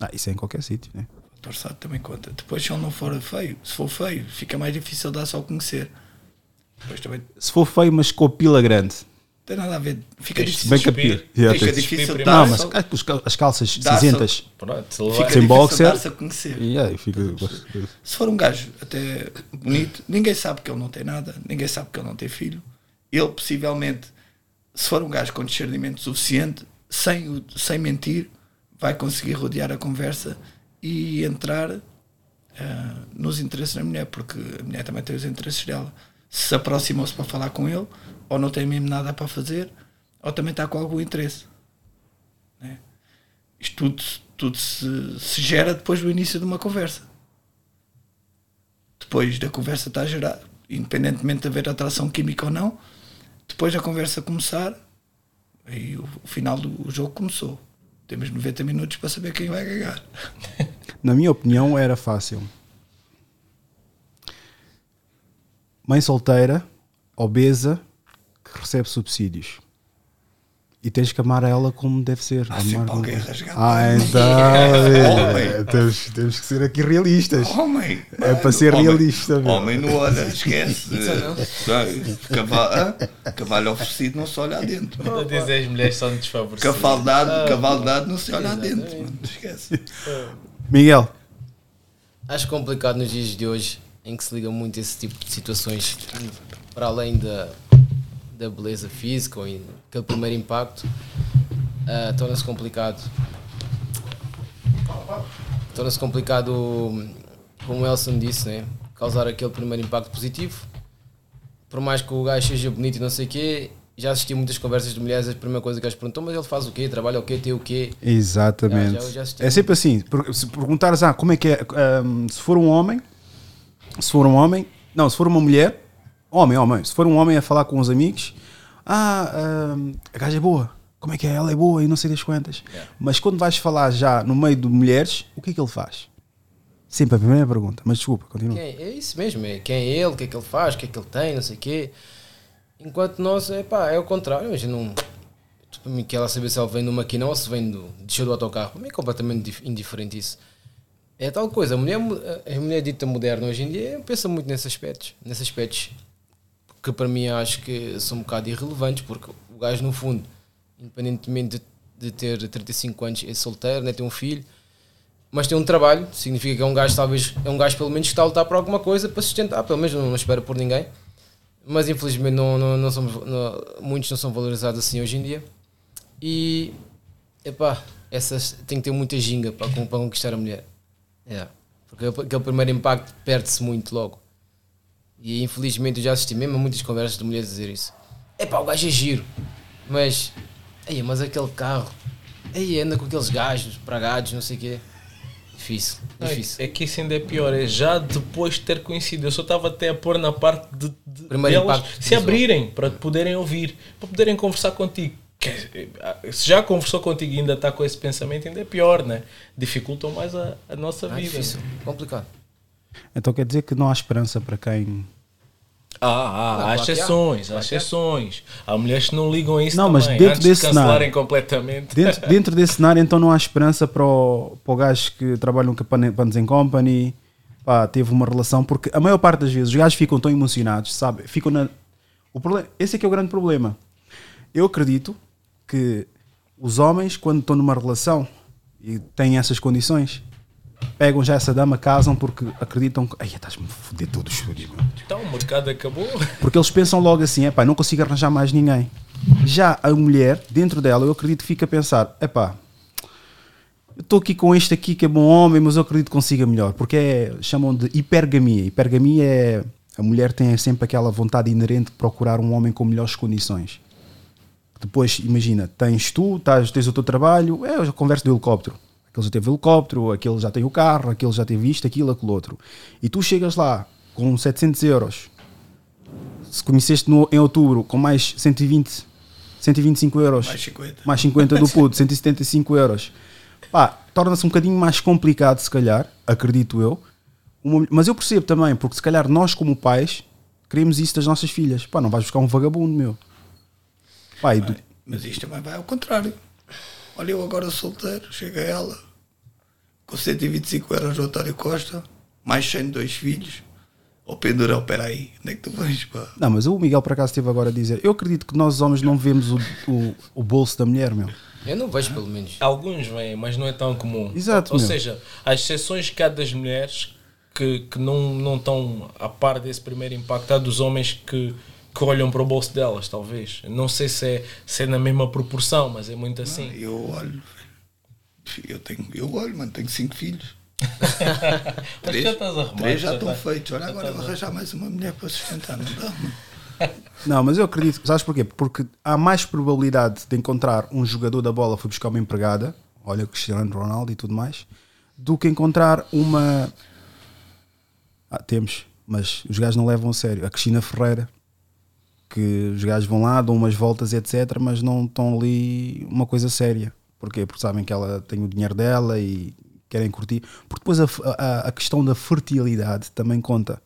Ah, isso é em qualquer sítio, né? Fator sorte também conta. Depois, se ele não for feio, se for feio, fica mais difícil dar só a conhecer. Depois também Se for feio, mas com a pila grande. Não tem nada a ver. Fica de difícil. Bem capir. Yeah, Fica difícil dar Não, mas as calças cinzentas. Fica sem boxer. dar-se a conhecer. Yeah, fica... Se for um gajo até bonito, ninguém sabe que ele não tem nada, ninguém sabe que ele não tem filho. Ele, possivelmente, se for um gajo com discernimento suficiente, sem, o- sem mentir, vai conseguir rodear a conversa e entrar ah, nos interesses da mulher, porque a mulher também tem os interesses dela. Se aproximou-se para falar com ele, ou não tem mesmo nada para fazer, ou também está com algum interesse. né? Isto tudo, tudo se, se gera depois do início de uma conversa depois da conversa estar a gerar, independentemente de haver atração química ou não, depois da conversa começar, aí o, o final do jogo começou. Temos 90 minutos para saber quem vai ganhar. <laughs> Na minha opinião, era fácil. Mãe solteira, obesa, recebe subsídios. E tens que amar ela como deve ser. Há Amar alguém a rasgar Ah, então. É, temos, temos que ser aqui realistas. Homem, É mano, para ser homem, realista. Homem não olha, esquece. Sabe, Cavalo, cavalo oferecido não se olha adentro. Ainda dizem as mulheres são desfavorecidas. Cavalo dado, Ah, cavalo dado não se olha exatamente. adentro. Mano. Esquece. <laughs> Miguel, Acho complicado nos dias de hoje, em que se liga muito esse tipo de situações, para além da, da beleza física ou aquele primeiro impacto, ah, torna-se complicado. Torna-se complicado, como o Elson disse, né? causar aquele primeiro impacto positivo. Por mais que o gajo seja bonito e não sei o quê, já assisti muitas conversas de mulheres, a primeira coisa que elas perguntam, mas ele faz o quê? Trabalha o quê? Tem o quê? Exatamente. Já- já- já é sempre assim. Se perguntares, ah, como é que é? ahm, se for um homem, se for um homem, não, se for uma mulher, homem, homem, se for um homem a falar com os amigos, ah, ahm, a gaja é boa. Como é que é? Ela é boa e não sei das quantas. Mas quando vais falar já no meio de mulheres, o que é que ele faz? Sempre a primeira pergunta. Mas desculpa, continua. Quem é, é isso mesmo, é quem é ele, o que é que ele faz, o que é que ele tem, não sei o quê. Enquanto nós, é pá, é o contrário. Hoje não. Para mim, que ela saber se ela vem do maquinão ou se vem do. deixou do autocarro. Para mim é completamente dif- indiferente isso. É tal coisa. A mulher, a mulher dita moderna hoje em dia pensa muito nesses aspectos. Nesses aspectos que para mim acho que são um bocado irrelevantes, porque o gajo, no fundo, independentemente de, de ter 35 anos, é solteiro, né, tem um filho, mas tem um trabalho, significa que é um gajo, talvez, é um gajo pelo menos que está a lutar por alguma coisa para sustentar, pelo menos não, não espera por ninguém. Mas infelizmente não, não, não somos, não- muitos não são valorizados assim hoje em dia. E epá, essas tem que ter muita ginga para, para conquistar a mulher. É. Porque aquele primeiro impacto perde-se muito logo. E infelizmente eu já assisti mesmo a muitas conversas de mulheres a dizer isso. Epá, o gajo é giro. Mas, ei, mas aquele carro, ei, anda com aqueles gajos pragados, não sei o quê. Difícil, Não, é- difícil. É que isso ainda é pior, é já depois de ter conhecido. Eu só estava até a pôr na parte de, de Primeiro delas se abrirem para te poderem ouvir, para poderem conversar contigo. Que- Se já conversou contigo e ainda está com esse pensamento, ainda é pior, né? Dificultam mais a, a nossa Ah, vida. difícil, né? complicado. Então quer dizer que não há esperança para quem. Ah, ah, há exceções, há exceções. Há mulheres que não ligam a isso Não, também, mas dentro antes de desse cancelarem cenário- completamente. Dentro, <laughs> dentro desse cenário, então não há esperança para o, para o gajo que trabalha no Panes and Company, pá, teve uma relação, porque a maior parte das vezes os gajos ficam tão emocionados, sabe? Ficam na. O problema, esse é que é o grande problema. Eu acredito que os homens, quando estão numa relação e têm essas condições, pegam já essa dama, casam porque acreditam que. Ai, estás-me a foder os filhos, meu. Então o mercado acabou. Porque eles pensam logo assim, epá, não consigo arranjar mais ninguém. Já a mulher, dentro dela, eu acredito que fica a pensar, epá, eu estou aqui com este aqui que é bom homem, mas eu acredito que consiga melhor, porque é, chamam de hipergamia. Hipergamia é a mulher tem sempre aquela vontade inerente de procurar um homem com melhores condições. Depois, imagina, tens tu, tens o teu trabalho, é a conversa do helicóptero. Aquele já teve helicóptero, aquele já tem o carro, aquele já teve isto, aquilo, aquilo outro. E tu chegas lá com 700 euros, se conheceste no, em outubro com mais 120, 125 euros, Mais 50. mais 50 do <laughs> puto, 175 euros, pá, torna-se um bocadinho mais complicado, se calhar, acredito eu. Uma- mas eu percebo também, porque se calhar nós, como pais, queremos isso das nossas filhas. Pá, não vais buscar um vagabundo, meu. Pá, do- Mas isto também vai ao contrário. Olha, eu agora solteiro, chega ela com 125 euros do António Costa, mais 100 de dois filhos. Ou pendurão, peraí, onde é que tu vais, pá? Não, mas o Miguel por acaso esteve agora a dizer. Eu acredito que nós homens não vemos o, o, o bolso da mulher, meu. Eu não vejo, pelo menos. Alguns vêm, mas não é tão comum. Exato, Ou meu. seja, as exceções que há das mulheres que, que não, não estão a par desse primeiro impacto, há dos homens que, que olham para o bolso delas, talvez. Não sei se é, se é na mesma proporção, mas é muito assim. Eu olho, eu tenho, eu olho, mano, tenho cinco filhos. <laughs> Mas já estás arrumado, três já já estão tá- feitos. Olha, agora vou arranjar mais uma mulher para sustentar, não dá, mano. Não, mas eu acredito, sabes porquê? Porque há mais probabilidade de encontrar um jogador da bola foi buscar uma empregada, olha Cristiano Ronaldo e tudo mais, do que encontrar uma. Ah, temos, mas os gajos não levam a sério. A Cristina Ferreira, que os gajos vão lá, dão umas voltas, etc., mas não estão ali uma coisa séria. Porquê? Porque sabem que ela tem o dinheiro dela e querem curtir. Porque depois a, a, a questão da fertilidade também conta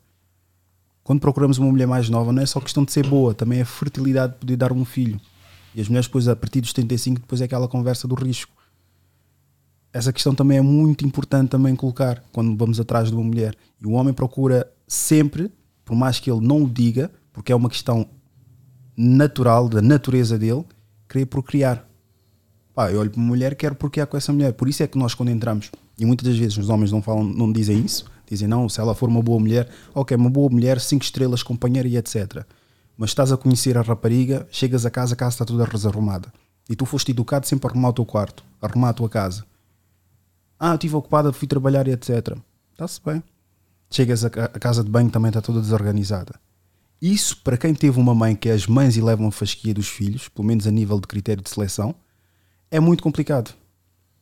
quando procuramos uma mulher mais nova, não é só questão de ser boa, também é a fertilidade de poder dar um filho. E as mulheres, depois, a partir dos 75, depois é aquela conversa do risco. Essa questão também é muito importante também colocar quando vamos atrás de uma mulher. E o homem procura sempre, por mais que ele não o diga, porque é uma questão natural, da natureza dele, querer procriar. Pá, eu olho para uma mulher quero procriar com essa mulher. Por isso é que nós, quando entramos, e muitas das vezes os homens não falam, não dizem isso, dizem não, se ela for uma boa mulher, ok, uma boa mulher, cinco estrelas, companheira e etc. Mas estás a conhecer a rapariga, chegas a casa, a casa está toda desarrumada. E tu foste educado sempre a arrumar o teu quarto, a arrumar a tua casa. Ah, eu estive ocupada, fui trabalhar e etc. Está-se bem. Chegas a, a casa de banho também está toda desorganizada. Isso, para quem teve uma mãe que é as mães e levam a fasquia dos filhos, pelo menos a nível de critério de seleção, é muito complicado.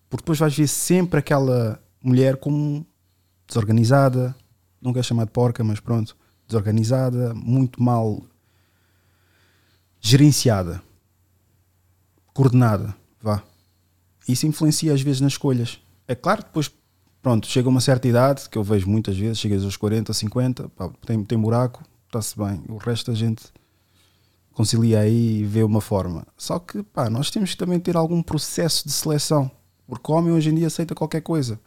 Porque depois vais ver sempre aquela mulher como desorganizada, não quero chamar de porca, mas pronto, desorganizada, muito mal gerenciada, coordenada, vá. Isso influencia às vezes nas escolhas. É claro, depois, pronto, chega uma certa idade, que eu vejo muitas vezes, chegas aos 40, 50, pá, tem, tem buraco, está-se bem. O resto a gente concilia aí e vê uma forma. Só que, pá, nós temos que também ter algum processo de seleção. Porque o homem hoje em dia aceita qualquer coisa.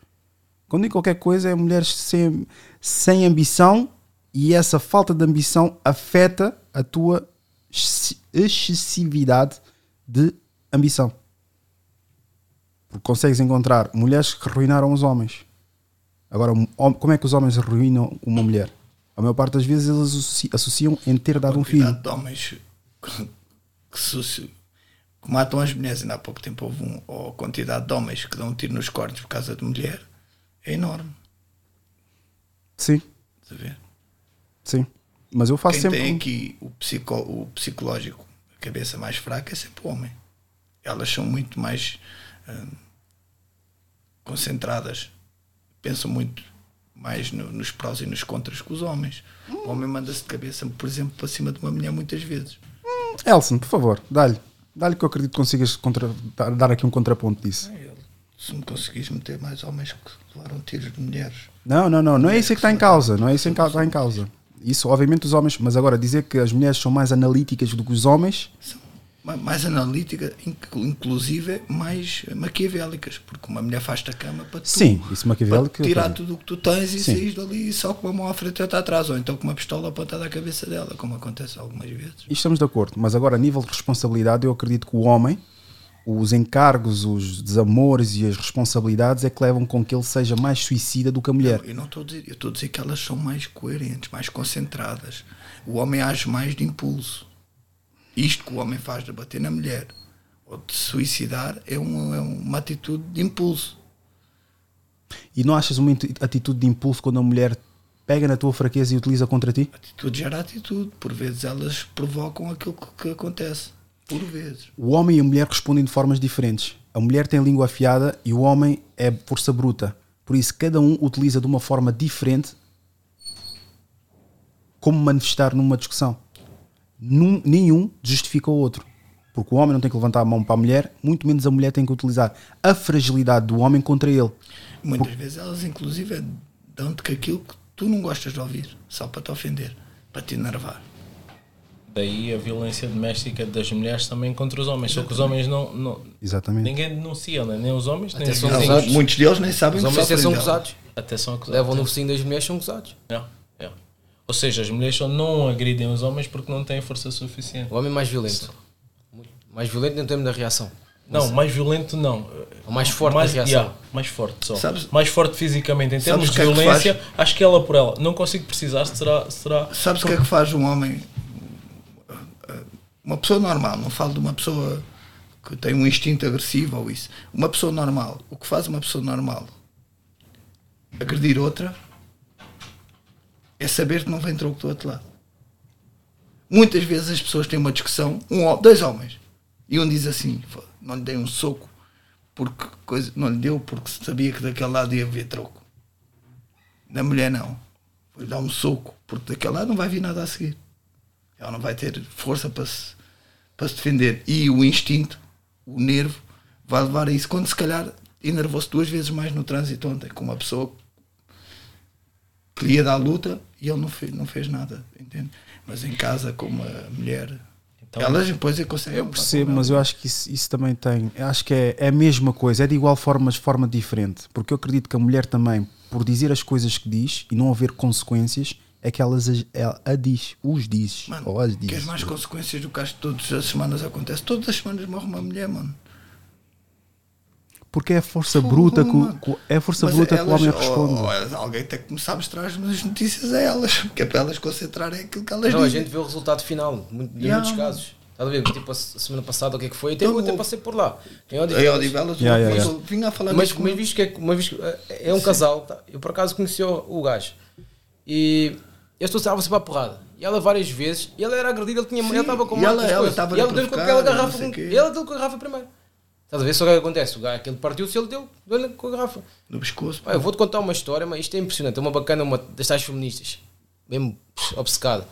Quando digo qualquer coisa, é mulheres sem, sem ambição e essa falta de ambição afeta a tua exce- excessividade de ambição. Porque consegues encontrar mulheres que arruinaram os homens. Agora, como é que os homens arruinam uma mulher? A maior parte das vezes eles associ- associam em ter dado um filho. quantidade de homens <laughs> que, que, que matam as mulheres. Ainda há pouco tempo houve um, ou a quantidade de homens que dão um tiro nos cortes por causa de mulher é enorme. Sim, Estás a ver? sim. Mas eu faço Quem sempre. tem aqui o, psico, o psicológico, a cabeça mais fraca, é sempre o homem. Elas são muito mais hum, concentradas, pensam muito mais no- nos prós e nos contras que os homens. O homem manda-se de cabeça, por exemplo, para cima de uma mulher muitas vezes. Elson, por favor, dá-lhe. Dá-lhe que eu acredito que consigas contra- dar- dar aqui um contraponto disso. Se me conseguires meter mais homens que levaram tiros de mulheres. Não, não, não. Não é isso que está em causa. Não é isso que está em causa. Isso, obviamente, os homens. Mas agora, dizer que as mulheres são mais analíticas do que os homens. Ma- mais analítica, inc- inclusive mais maquiavélicas, porque uma mulher faz-te a cama para tu, Sim, isso maquiavélico tirar tudo o que tu tens e Sim. saís dali só com uma mão à frente e outra atrás, ou então com uma pistola apontada à cabeça dela, como acontece algumas vezes. Isto estamos de acordo. Mas agora, a nível de responsabilidade, eu acredito que o homem, os encargos, os desamores e as responsabilidades é que levam com que ele seja mais suicida do que a mulher. Eu não estou a dizer, eu estou a dizer que elas são mais coerentes, mais concentradas. O homem age mais de impulso. Isto que o homem faz de bater na mulher ou de suicidar é uma, é uma atitude de impulso. E não achas uma ati- atitude de impulso quando a mulher pega na tua fraqueza e utiliza contra ti? Atitude gera atitude. Por vezes elas provocam aquilo que, que acontece. Por vezes. O homem e a mulher respondem de formas diferentes. A mulher tem língua afiada e o homem é força bruta. Por isso, cada um utiliza de uma forma diferente como manifestar numa discussão. Num- nenhum justifica o outro. Porque o homem não tem que levantar a mão para a mulher, muito menos a mulher tem que utilizar a fragilidade do homem contra ele. Muitas vezes elas, inclusive, dão-te que aquilo que tu não gostas de ouvir, só para te ofender, para te enervar. Daí a violência doméstica das mulheres também contra os homens. Só que os homens não. não Exatamente. ninguém denuncia, né? nem os homens, nem Até os são vizinhos. gozados. Muitos deles nem sabem Os que homens sofrem são gozados. Até são acusados. Levam no focinho das mulheres, são. Yeah, yeah. Ou seja, as mulheres só não agridem os homens porque não têm força suficiente. O homem é mais violento. Muito- Mais violento em termos da reação. Não, mais violento não. O mais forte mais, da reação. yeah, mais forte só. Sabes- mais forte fisicamente. Em termos de que é que violência, acho que ela por ela. Não consigo precisar, será. será Sabes o que é que faz um homem? Uma pessoa normal, não falo de uma pessoa que tem um instinto agressivo ou isso. Uma pessoa normal, o que faz uma pessoa normal agredir outra é saber que não vem troco do outro lado. Muitas vezes as pessoas têm uma discussão, um, dois homens, e um diz assim: "Fô, não lhe dei um soco porque coisa, não lhe deu porque sabia que daquele lado ia haver troco. Na mulher não. Vou-lhe dar um soco, porque daquele lado não vai vir nada a seguir. Ela não vai ter força para se, para se defender. E o instinto, o nervo, vai levar a isso. Quando se calhar enervou-se duas vezes mais no trânsito ontem, com uma pessoa que lhe ia dar luta e ele não fez, não fez nada, entende? Mas em casa, com uma mulher, elas depois é conseguem. Eu percebo, mas eu acho que isso, isso também tem. eu Acho que é, é a mesma coisa, é de igual forma, mas de forma diferente. Porque eu acredito que a mulher também, por dizer as coisas que diz e não haver consequências, é que elas as- ela a diz, os diz. Mano, ou as diz. Queres mais consequências do que acho que todas as semanas acontece? Todas as semanas morre uma mulher, mano. Porque é a força Fogo, bruta que, mano. é a força Mas bruta que o elas- homem ou- responde. ou alguém tem que começar a mostrar as notícias a elas, que é para elas concentrarem aquilo que elas Não, a dizem. gente vê o resultado final, muito, em Yeah. muitos casos. Estás a ver? Tipo, a se- semana passada, o que é que foi? Até eu até passei por lá. Em Em Odivelas. Yeah, yeah, vinha a falar mas, disso mas visto que é, mas visto é é um casal, tá? eu por acaso conheci o, o gajo e eu estou estava sempre à porrada. E ela várias vezes, e ela era agredida, ele tinha Sim, ele estava com e ela- ela coisas. estava E a ela deu com aquela garrafa, ela deu com a garrafa primeiro. Estás a ver só o que acontece? O gajo, aquele partiu-se, ele deu, deu-lhe com a garrafa. No pescoço. Pá, eu vou-te contar uma história, mas isto é impressionante. É uma bacana, uma das tais feministas, mesmo obcecada.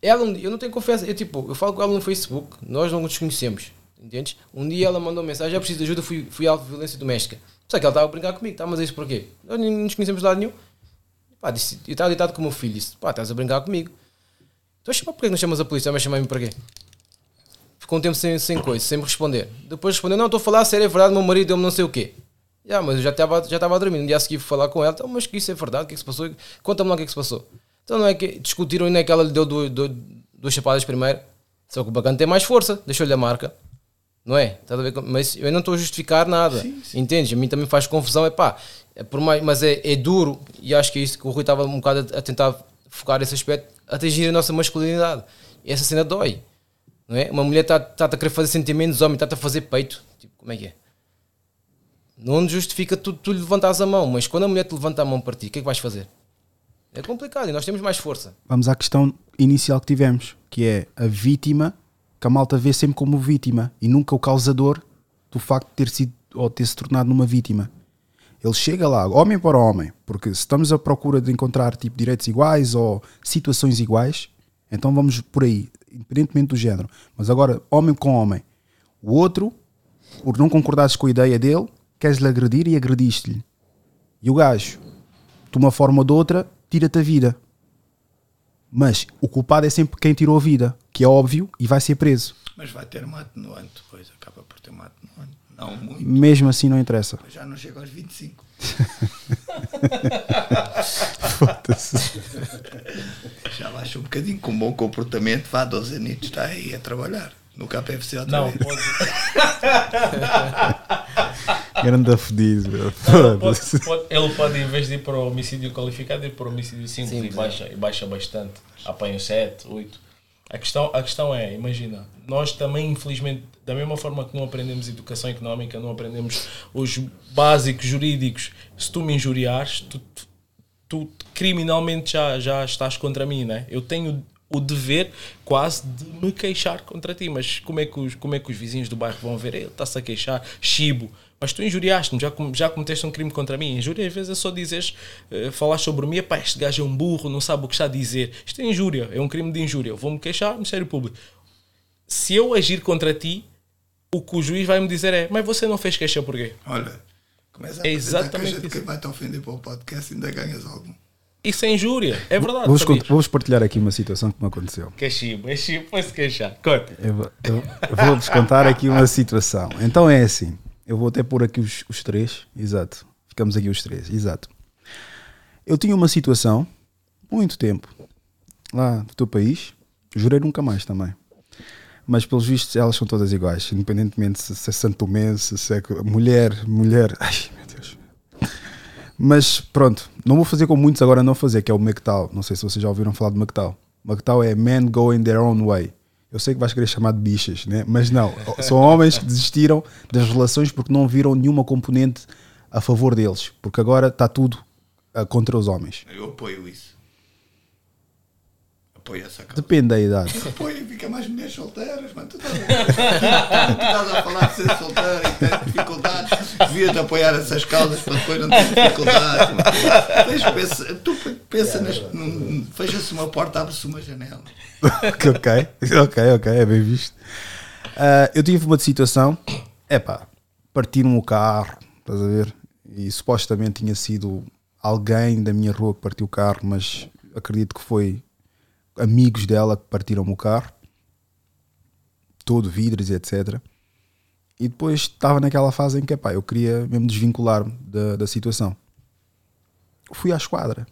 Ela, eu não tenho confiança, eu tipo, eu falo com ela no Facebook, nós não nos conhecemos, entendes? Um dia ela mandou uma mensagem, já preciso de ajuda, fui, fui alvo de violência doméstica. Só que ela estava a brincar comigo, tá, mas isso porquê? Nós nem nos conhecemos de lado nenhum. Pá, disse, eu estava deitado com o meu filho, disse, pá, estás a brincar comigo. Então, chama, porquê que não chamas a polícia? Vai chamar-me para quê? Ficou um tempo sem, sem coisa, sem me responder. Depois respondeu, não, estou a falar, sério, é verdade, meu marido deu-me não sei o quê. Já, mas eu já estava já estava a dormir. No dia a seguir fui falar com ela, então, mas que isso é verdade, o que é que se passou? Conta-me lá o que é que se passou. Então não é que discutiram e não é que ela lhe deu duas, duas, duas chapadas primeiro. Só que o bacana tem mais força, deixou-lhe a marca. Não é? Estás a ver? Mas eu não estou a justificar nada. Entendes? A mim também faz confusão. É pá, é por mais, mas é, é duro e acho que é isso que o Rui estava um bocado a, a tentar focar esse aspecto, atingir a nossa masculinidade. E essa cena dói. Não é? Uma mulher está-te a querer fazer sentimentos, homem está-te a fazer peito. Tipo, como é que é? Não justifica tu, tu lhe levantares a mão, mas quando a mulher te levanta a mão para ti, o que é que vais fazer? É complicado e nós temos mais força. Vamos à questão inicial que tivemos, que é a vítima, que a malta vê sempre como vítima e nunca o causador do facto de ter sido ou ter se tornado numa vítima. Ele chega lá, homem para homem, porque se estamos à procura de encontrar tipo direitos iguais ou situações iguais, então vamos por aí, independentemente do género. Mas agora, homem com homem, o outro, por não concordares com a ideia dele, queres-lhe agredir e agrediste-lhe. E o gajo, de uma forma ou de outra, tira-te a vida. Mas o culpado é sempre quem tirou a vida, que é óbvio, e vai ser preso. Mas vai ter uma atenuante depois, acaba por ter uma atenuante. Não muito. Mesmo assim não interessa. Já não chega aos 25. <laughs> <laughs> Foda-se. Já baixa um bocadinho, com bom comportamento, vá 12 anos, está aí a trabalhar. No KPFC outra Não, vez. pode. <laughs> Grande fedido, <laughs> ele pode, em vez de ir para o homicídio qualificado, ir para o homicídio simples, e, baixa, e baixa bastante. Apanha 7, 8. A questão, a questão é, imagina, nós também, infelizmente, da mesma forma que não aprendemos educação económica, não aprendemos os básicos jurídicos, se tu me injuriares, tu, tu criminalmente já, já estás contra mim, né? Eu tenho o dever quase de me queixar contra ti, mas como é que os, como é que os vizinhos do bairro vão ver? Ele está-se a queixar, chibo. Mas tu injuriaste-me, já, já cometeste um crime contra mim. Injúria às vezes é só dizeres, eh, falar sobre mim, pá, este gajo é um burro, não sabe o que está a dizer. Isto é injúria, é um crime de injúria. Eu vou-me queixar, Ministério Público. Se eu agir contra ti, o que o juiz vai me dizer é, mas você não fez queixa porquê? Olha, começa a É apresentar exatamente de isso. quem vai te ofender para o podcast e ainda ganhas algo. Isso é injúria, é verdade. Cont- vamos partilhar aqui uma situação que me aconteceu. Que é chibo, é chibo, foi-se queixar. Conta. Eu, vou- eu- eu vou-vos contar aqui uma situação. Então é assim, eu vou até pôr aqui os, os três, exato. Ficamos aqui os três, exato. Eu tinha uma situação, muito tempo, lá no teu país, jurei nunca mais também. Mas pelos vistos elas são todas iguais, independentemente se, se é santomense, se é mulher, mulher. <laughs> Ai, meu Deus. Mas pronto, não vou fazer como muitos agora não fazer, que é o MGTOW. Não sei se vocês já ouviram falar de MGTOW. MGTOW é Men Going Their Own Way. Eu sei que vais querer chamar de bichas, né? mas não. <laughs> São homens que desistiram das relações porque não viram nenhuma componente a favor deles. Porque agora está tudo ah, contra os homens. Eu apoio isso. Apoio essa causa. Depende da idade. Apoio e fica mais mulheres solteiras, mano. Tu estás a, tu estás a falar de ser solteira e ter dificuldades. Devias apoiar essas causas para depois não ter dificuldades. Tens, pensa, tu pensa num- Fecha-se uma porta, abre-se uma janela. <laughs> ok, ok, ok, é bem visto. Ah, eu tive uma situação, epá, partiram o carro, estás a ver? E supostamente tinha sido alguém da minha rua que partiu o carro, mas acredito que foi amigos dela que partiram o carro, todo vidros e etc. E depois estava naquela fase em que epá, eu queria mesmo desvincular-me da, da situação. Fui à esquadra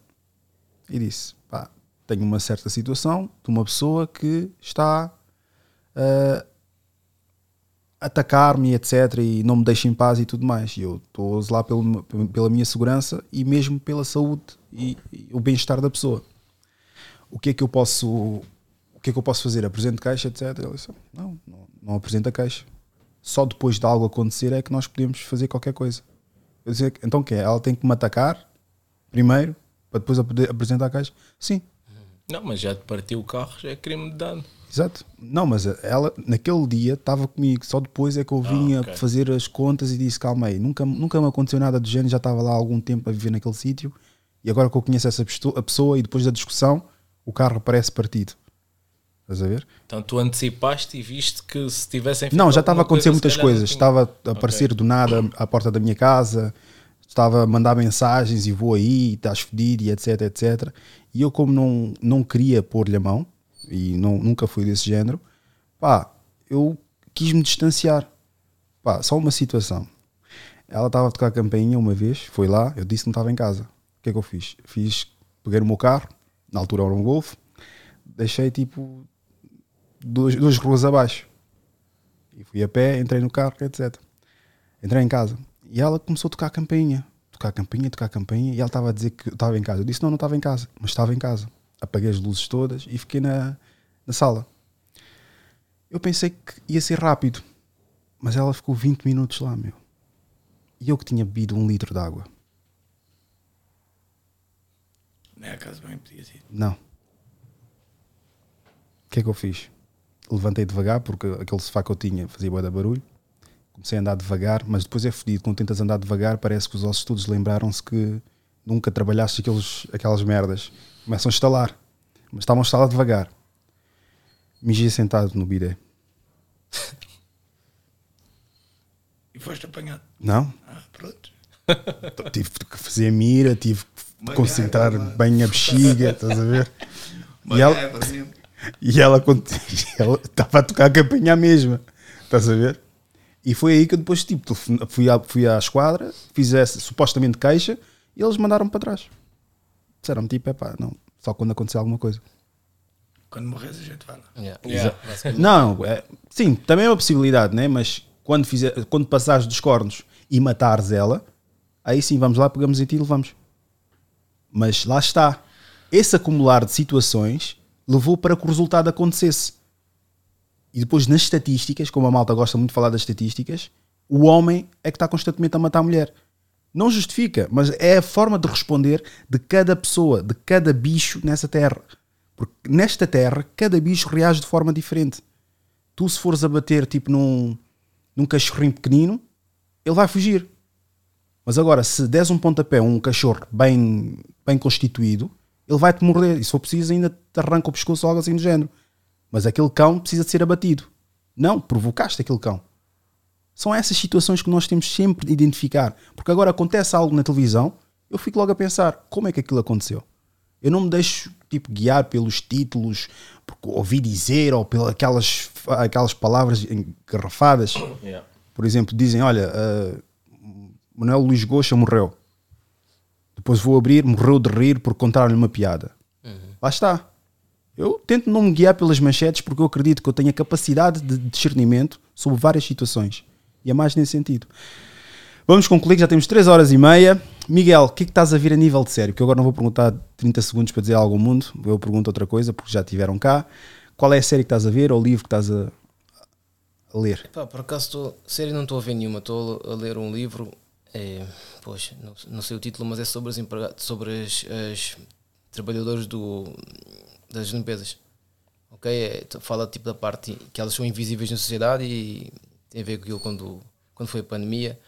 e disse: pá, tenho uma certa situação de uma pessoa que está a atacar-me, etc. E não me deixa em paz e tudo mais. E eu estou a zelar pelo, pela minha segurança e mesmo pela saúde e, e o bem-estar da pessoa. O que é que eu posso. O que é que eu posso fazer? Apresento queixa, etc. Ele disse: não, não, não apresenta queixa. Só depois de algo acontecer é que nós podemos fazer qualquer coisa. Eu disse, então o que é? Ela tem que me atacar primeiro para depois apresentar a queixa? Sim, Não, mas já te partiu o carro, já é crime de dano. Exato. Não, mas ela naquele dia estava comigo, só depois é que eu vinha ok. fazer as contas e disse: calma aí, nunca, nunca me aconteceu nada do género, já estava lá há algum tempo a viver naquele sítio e agora que eu conheço essa a pessoa e depois da discussão o carro aparece partido. Estás a ver? Então tu antecipaste e viste que se tivessem Não, já estava a acontecer coisa, muitas coisas. tinha. Estava a aparecer do nada à porta da minha casa, estava a mandar mensagens e vou aí, estás fedido e etc, etc. E eu, como não, não queria pôr-lhe a mão, e não, nunca fui desse género, pá, eu quis me distanciar. Pá, só uma situação. Ela estava a tocar a campainha uma vez, foi lá, eu disse que não estava em casa. O que é que eu fiz? Fiz, peguei no meu carro, na altura era um Golf, deixei tipo duas, duas ruas abaixo. E fui a pé, entrei no carro, etc. Entrei em casa. E ela começou a tocar a campainha. Tocar a campainha, tocar a campainha. E ela estava a dizer que eu estava em casa. Eu disse, não, não estava em casa. Mas estava em casa. Apaguei as luzes todas e fiquei na, na sala. Eu pensei que ia ser rápido. Mas ela ficou 20 minutos lá, meu. E eu que tinha bebido um litro de água. Nem a casa bem podia ser. Não. O que é que eu fiz? Levantei devagar, porque aquele sofá que eu tinha fazia de barulho. Comecei a andar devagar, mas depois é fedido. Quando tentas andar devagar, parece que os ossos todos lembraram-se que nunca trabalhaste aqueles, aquelas merdas. Começam a estalar. Mas estavam a estalar devagar. Mijei sentado no bidé. <laughs> E foste apanhado. Não? Ah, pronto. <laughs> tive que fazer mira, tive que concentrar bem a bexiga, estás a ver? E ela, mesmo. <laughs> e <laughs> ela estava a tocar a campainha mesma, estás a ver? E foi aí que eu depois tipo, fui, à, fui à esquadra, fiz essa supostamente queixa e eles mandaram para trás. Disseram-me tipo, é pá, não, só quando acontecer alguma coisa. Quando morres a gente vai lá. Yeah. Exa- Não, é, sim, também é uma possibilidade, né? mas quando, fizer, quando passares dos cornos e matares ela, aí sim vamos lá, pegamos em ti e levamos. Mas lá está. Esse acumular de situações levou para que o resultado acontecesse. E depois, nas estatísticas, como a malta gosta muito de falar das estatísticas, o homem é que está constantemente a matar a mulher. Não justifica, mas é a forma de responder de cada pessoa, de cada bicho nessa terra. Porque nesta terra, cada bicho reage de forma diferente. Tu, se fores a bater tipo num, num cachorrinho pequenino, ele vai fugir. Mas agora, se des um pontapé a um cachorro bem, bem constituído, ele vai-te morder. E se for preciso, ainda te arranca o pescoço ou algo assim do género. Mas aquele cão precisa de ser abatido. Não, provocaste aquele cão. São essas situações que nós temos sempre de identificar. Porque agora acontece algo na televisão, eu fico logo a pensar, como é que aquilo aconteceu? Eu não me deixo tipo guiar pelos títulos, porque ouvi dizer ou pelas aquelas, aquelas palavras engarrafadas. Yeah. Por exemplo, dizem, olha, uh, Manuel Luís Goxa morreu. Depois vou abrir, morreu de rir por contar-lhe uma piada. Lá está. Eu tento não me guiar pelas manchetes porque eu acredito que eu tenho a capacidade de discernimento sobre várias situações. E é mais nesse sentido. Vamos concluir, já temos 3 horas e meia. Miguel, o que é que estás a vir a nível de série? Que eu agora não vou perguntar 30 segundos para dizer algo ao mundo, eu pergunto outra coisa porque já tiveram cá. Qual é a série que estás a ver ou o livro que estás a, a ler? Pá, por acaso, estou, série não estou a ver nenhuma, estou a ler um livro, é, poxa, não, não sei o título, mas é sobre as, empregadas, sobre as, as trabalhadores do, das limpezas. Ok? É, fala tipo da parte que elas são invisíveis na sociedade e tem a ver com aquilo quando, quando foi a pandemia,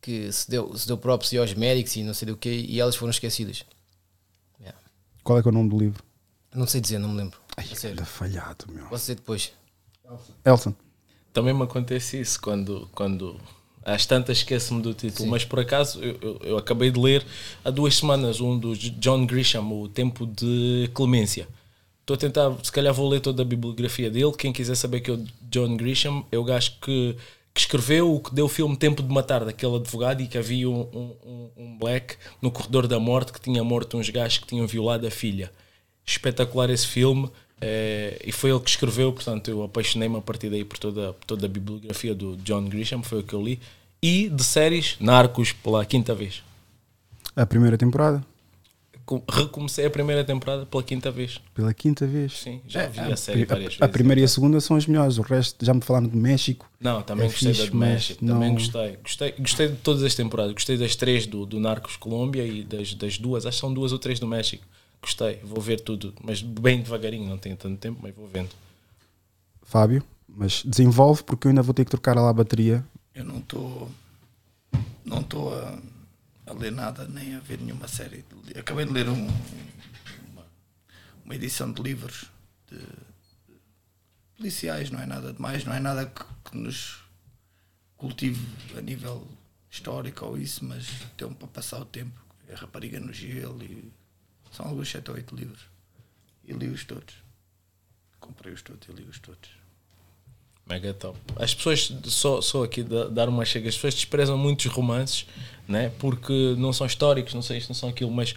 que se deu, se deu props aos médicos e não sei do que, e elas foram esquecidas. Yeah. Qual é que é o nome do livro? Não sei dizer, não me lembro. Ai, A sério. que falhado, meu. Posso dizer depois. Elson. Também me acontece isso quando, quando às tantas esqueço-me do título, mas por acaso eu, eu, eu acabei de ler há duas semanas um do John Grisham, O Tempo de Clemência. Estou a tentar, se calhar vou ler toda a bibliografia dele. Quem quiser saber que é o John Grisham, é o gajo que, que escreveu o que deu o filme Tempo de Matar, daquele advogado, e que havia um, um, um- um black no corredor da morte que tinha morto uns gajos que tinham violado a filha. Espetacular esse filme. Eh, e foi ele que escreveu, portanto eu apaixonei-me a partir daí por toda, toda a bibliografia do John Grisham, foi o que eu li. E de séries, Narcos, pela quinta vez. A primeira temporada? Com- Recomecei a primeira temporada pela quinta vez. Pela quinta vez. Sim, já vi É, a série várias a, vezes. a primeira e a segunda são as melhores. O resto, já me falaram de México. Não, também É gostei fixe, da do México. Também não- gostei. gostei. Gostei de todas as temporadas. Gostei das três do, do Narcos Colômbia e das, das duas. Acho que são duas ou três do México. Gostei. Vou ver tudo. Mas bem devagarinho. Não tenho tanto tempo, mas vou vendo. Fábio, mas desenvolve porque eu ainda vou ter que trocar lá a bateria. Eu não estou não estou a, a ler nada nem a ver nenhuma série. Acabei de ler um- uma, uma edição de livros de policiais, não é nada demais, não é nada que, que nos cultive a nível histórico ou isso, mas tem para passar o tempo. É Rapariga no Gelo e são alguns 7 ou 8 livros. E li-os todos. Comprei-os todos e li-os todos. Mega top. As pessoas, só, só aqui da- dar uma chega, as pessoas desprezam muitos romances, né? porque não são históricos, não sei isto, não são aquilo, mas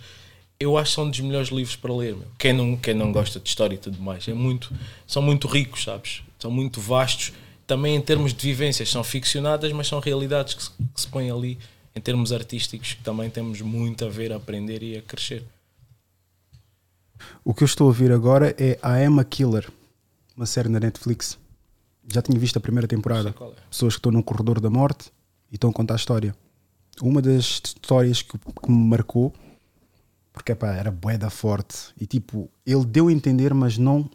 eu acho que são dos melhores livros para ler. Meu. Quem, não, quem não gosta de história e tudo mais, é muito, são muito ricos, sabes? São muito vastos. Também em termos de vivências, são ficcionadas, mas são realidades que se, que se põem ali em termos artísticos, que também temos muito a ver, a aprender e a crescer. O que eu estou a ver agora é a Emma Killer, uma série na Netflix. Já tinha visto a primeira temporada. é. Pessoas que estão num corredor da morte e estão a contar a história. Uma das histórias que, que me marcou, porque epá, era boeda forte, e tipo, ele deu a entender, mas não,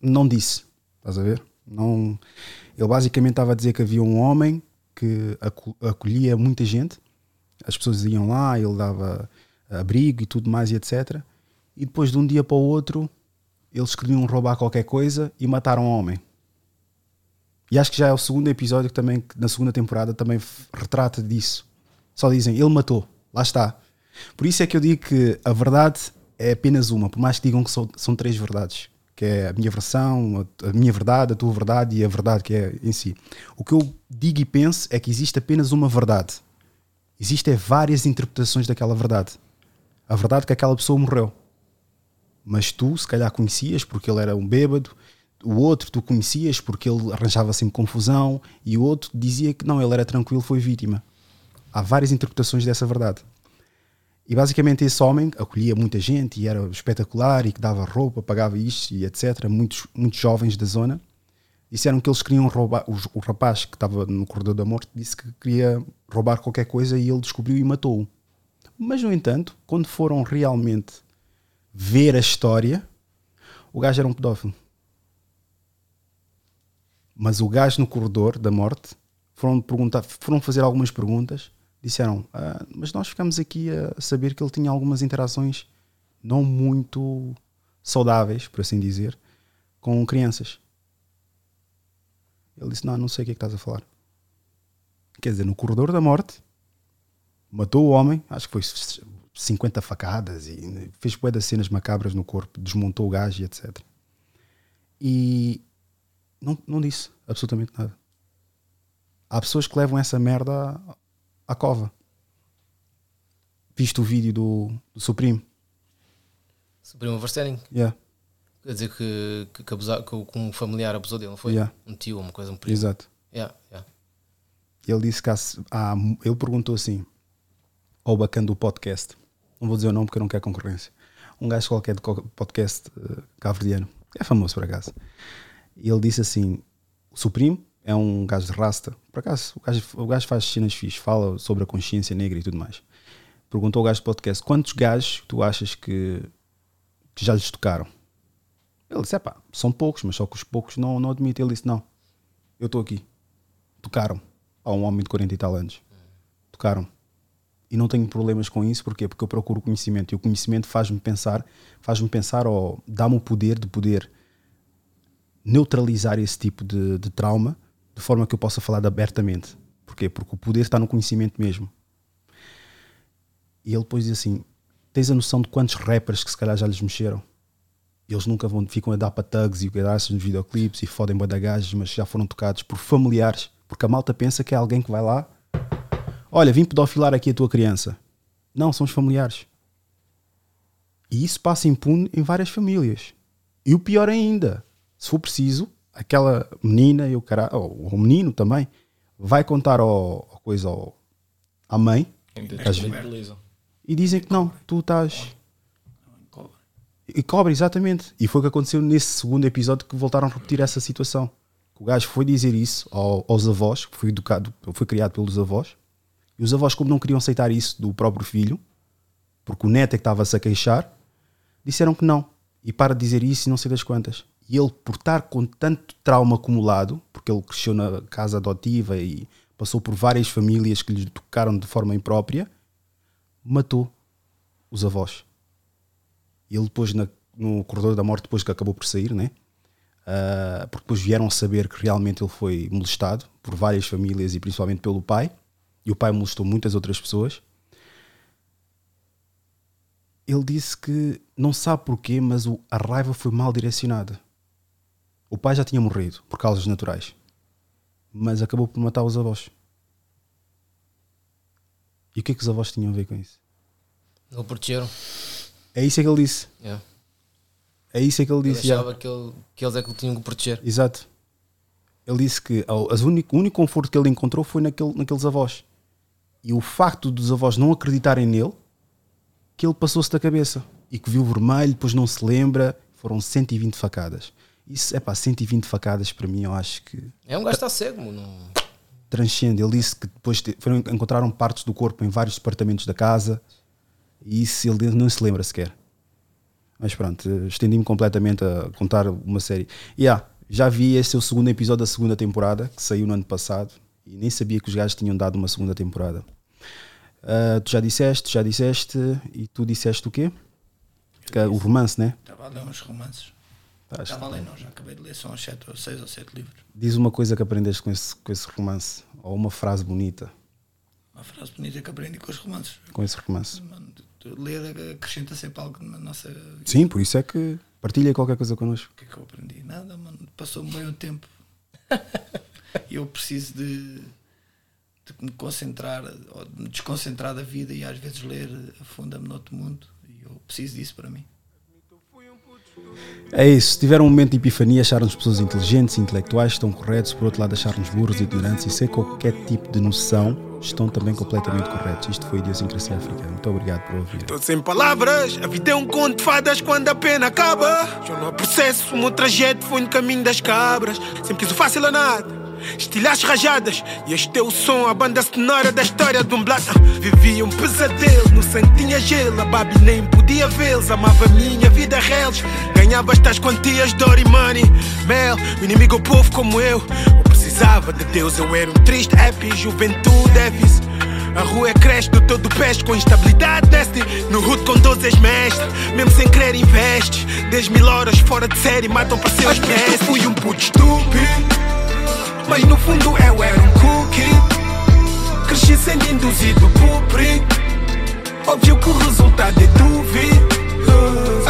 não disse. Estás a ver? Não, ele basicamente estava a dizer que havia um homem que aco- acolhia muita gente, as pessoas iam lá, ele dava abrigo e tudo mais e etc. E depois de um dia para o outro, eles queriam roubar qualquer coisa e mataram um homem. E acho que já é o segundo episódio que também, na segunda temporada, também retrata disso. Só dizem, ele matou, lá está. Por isso é que eu digo que a verdade é apenas uma, por mais que digam que são, são três verdades. Que é a minha versão, a, a minha verdade, a tua verdade e a verdade que é em si. O que eu digo e penso é que existe apenas uma verdade. Existem várias interpretações daquela verdade. A verdade é que aquela pessoa morreu. Mas tu, se calhar, conhecias porque ele era um bêbado, o outro tu conhecias porque ele arranjava sempre confusão, e o outro dizia que não, ele era tranquilo, foi vítima. Há várias interpretações dessa verdade. E basicamente esse homem acolhia muita gente e era espetacular e que dava roupa, pagava isto e etc. Muitos, muitos jovens da zona disseram que eles queriam roubar. O, o rapaz que estava no corredor da morte disse que queria roubar qualquer coisa e ele descobriu e matou-o. Mas, no entanto, quando foram realmente ver a história, o gajo era um pedófilo. Mas o gajo no corredor da morte foram, perguntar, foram fazer algumas perguntas. Disseram, ah, mas nós ficamos aqui a saber que ele tinha algumas interações não muito saudáveis, por assim dizer, com crianças. Ele disse: Não, não sei o que é que estás a falar. Quer dizer, no corredor da morte, matou o homem, acho que foi 50 facadas e fez bué das cenas macabras no corpo, desmontou o gajo e etc. E não, não disse absolutamente nada. Há pessoas que levam essa merda à, à cova. Viste o vídeo do, do Supremo? Supremo overselling? Yeah. Quer dizer que, que, que, abusar, que um familiar abusou dele, não foi? Yeah. Um tio, uma coisa, um primo. Exato. Yeah, yeah. Ele disse que há, há, ele perguntou assim ao bacana do podcast, não vou dizer o nome porque eu não quero concorrência, um gajo qualquer de podcast uh, é famoso por acaso, e ele disse assim: o Supremo é um gajo de rasta, por acaso, o gajo, o gajo faz cenas fixas, fala sobre a consciência negra e tudo mais. Perguntou ao gajo do podcast: quantos gajos tu achas que, que já lhes tocaram? Ele disse: é pá, são poucos, mas só que os poucos não, não admitem. Ele disse: não, eu estou aqui. Tocaram a um homem de 40 e tal anos. Tocaram. E não tenho problemas com isso, porquê? Porque eu procuro conhecimento e o conhecimento faz-me pensar, faz-me pensar ou dá-me o poder de poder neutralizar esse tipo de, de trauma de forma que eu possa falar abertamente. Porquê? Porque o poder está no conhecimento mesmo. E ele depois diz assim: Tens a noção de quantos rappers que se calhar já lhes mexeram? Eles nunca vão, ficam a dar para tugs e graças nos videoclipes e fodem badagagens, mas já foram tocados por familiares. Porque a malta pensa que é alguém que vai lá. Olha, vim pedofilar aqui a tua criança. Não, são os familiares. E isso passa impune em várias famílias. E o pior ainda, se for preciso, aquela menina e o cara, ou o menino também, vai contar ao, ao coisa ao, à mãe vezes, e dizem que não, tu estás. E cobra, exatamente. E foi o que aconteceu nesse segundo episódio que voltaram a repetir essa situação. O gajo foi dizer isso ao, aos avós, que foi educado, foi criado pelos avós, e os avós, como não queriam aceitar isso do próprio filho, porque o neto é que estava-se a queixar, disseram que não. E para dizer isso e não sei das quantas. E ele, por estar com tanto trauma acumulado, porque ele cresceu na casa adotiva e passou por várias famílias que lhe tocaram de forma imprópria, matou os avós. Ele depois, na, no corredor da morte, depois que acabou por sair, né? Uh, porque depois vieram saber que realmente ele foi molestado por várias famílias e principalmente pelo pai. E o pai molestou muitas outras pessoas. Ele disse que não sabe porquê, mas o, a raiva foi mal direcionada. O pai já tinha morrido por causas naturais, mas acabou por matar os avós. E o que é que os avós tinham a ver com isso? Não protegeram. É isso é que ele disse. Yeah. É isso é que ele Ele disse. já. achava que, ele, que eles é que o tinham que proteger. Exato. Ele disse que as único, o único conforto que ele encontrou foi naquele, naqueles avós. E o facto dos avós não acreditarem nele, que ele passou-se da cabeça. E que viu vermelho, depois não se lembra. Foram 120 facadas. Isso, é pá, 120 facadas para mim, eu acho que É um gajo está cego, mano. transcende. Ele disse que depois foram, encontraram partes do corpo em vários departamentos da casa e isso ele não se lembra sequer. Mas pronto, eh, estendi-me completamente a contar uma série. E ah, já vi esse é o segundo episódio da segunda temporada que saiu no ano passado e nem sabia que os gajos tinham dado uma segunda temporada. Ah, tu já disseste, já disseste e tu disseste o quê? Que é o romance, né? Estava a ler uns romances. Tá, Estava a ler, não, já acabei de ler, são sete, ou seis ou sete livros. Diz uma coisa que aprendeste com esse, com esse romance ou uma frase bonita Uma frase bonita que aprendi com os romances. com esse romance. Mano, ler acrescenta sempre algo na nossa vida. Sim, por isso é que partilha qualquer coisa connosco. O que é que eu aprendi? Nada, mano. Passou-me bem o tempo. <laughs> Eu preciso de, de me concentrar, ou de me desconcentrar da vida e às vezes ler afunda-me noutro mundo. E eu preciso disso para mim. É isso, se tiveram um momento de epifania, acharam-nos pessoas inteligentes, intelectuais, estão corretos, por outro lado, acharam-nos burros, ignorantes e sem qualquer tipo de noção estão também completamente corretos. Isto foi Idiosincrasia Africana. Muito obrigado por ouvir. Tô sem palavras, a vida é um conto de fadas quando a pena acaba. Já não há processo, o meu trajeto foi no caminho das cabras. Sempre quis o fácil a nada. Estilhaços rajadas, e este é o som, a banda sonora da história de um black. Vivia um pesadelo, no sangue tinha gelo, a Babi nem podia vê-los. Amava a minha vida reles, ganhava estas quantias de e money. Mel, o inimigo é o povo como eu. Eu precisava de Deus, eu era um triste happy, juventude é vício. A rua é creche do todo peste com instabilidade desce No hood com 12 és mestre Mesmo sem querer investe 10 mil horas fora de série matam para seus pés Fui um puto estúpido Mas no fundo eu era um cookie. Cresci sendo induzido por perigo Óbvio que o resultado é duvido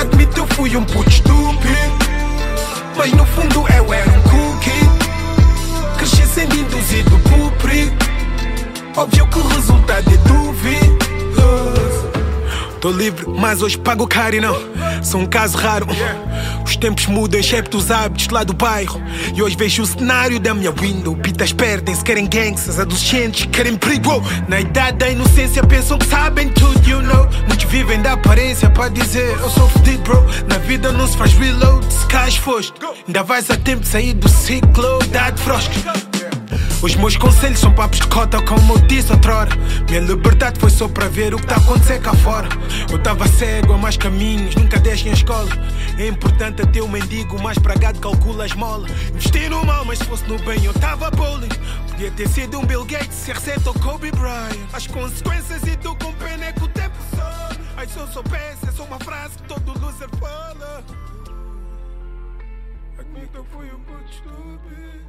Admito eu fui um puto estúpido. Mas no fundo eu era um cookie. Cresci sendo induzido por perigo Óbvio que o resultado é duvidoso. Tô livre, mas hoje pago caro e não. Sou um caso raro. Os tempos mudam, excepto os hábitos lá do bairro. E hoje vejo o cenário da minha window. Pitas perdem-se, querem gangsters, adolescentes, querem perigo. Na idade da inocência pensam que sabem tudo, you know. Muitos vivem da aparência para dizer eu sou fedido, bro. Na vida não se faz reload, se cais foste. Ainda vais a tempo de sair do ciclo, dá de. Os meus conselhos são papos de cota, como eu disse outrora. Minha liberdade foi só para ver o que tá a acontecer cá fora. Eu tava cego a mais caminhos, nunca deixem a escola. É importante até o mendigo mais pragado calcula a esmola. Investi no mal, mas se fosse no bem eu tava bowling. Podia ter sido um Bill Gates, ser receita ou Kobe Bryant. As consequências e tu com pena é que o tempo só. Ai, se eu soubesse, é só uma frase que todo loser fala. Admito, eu fui um puto estúpido.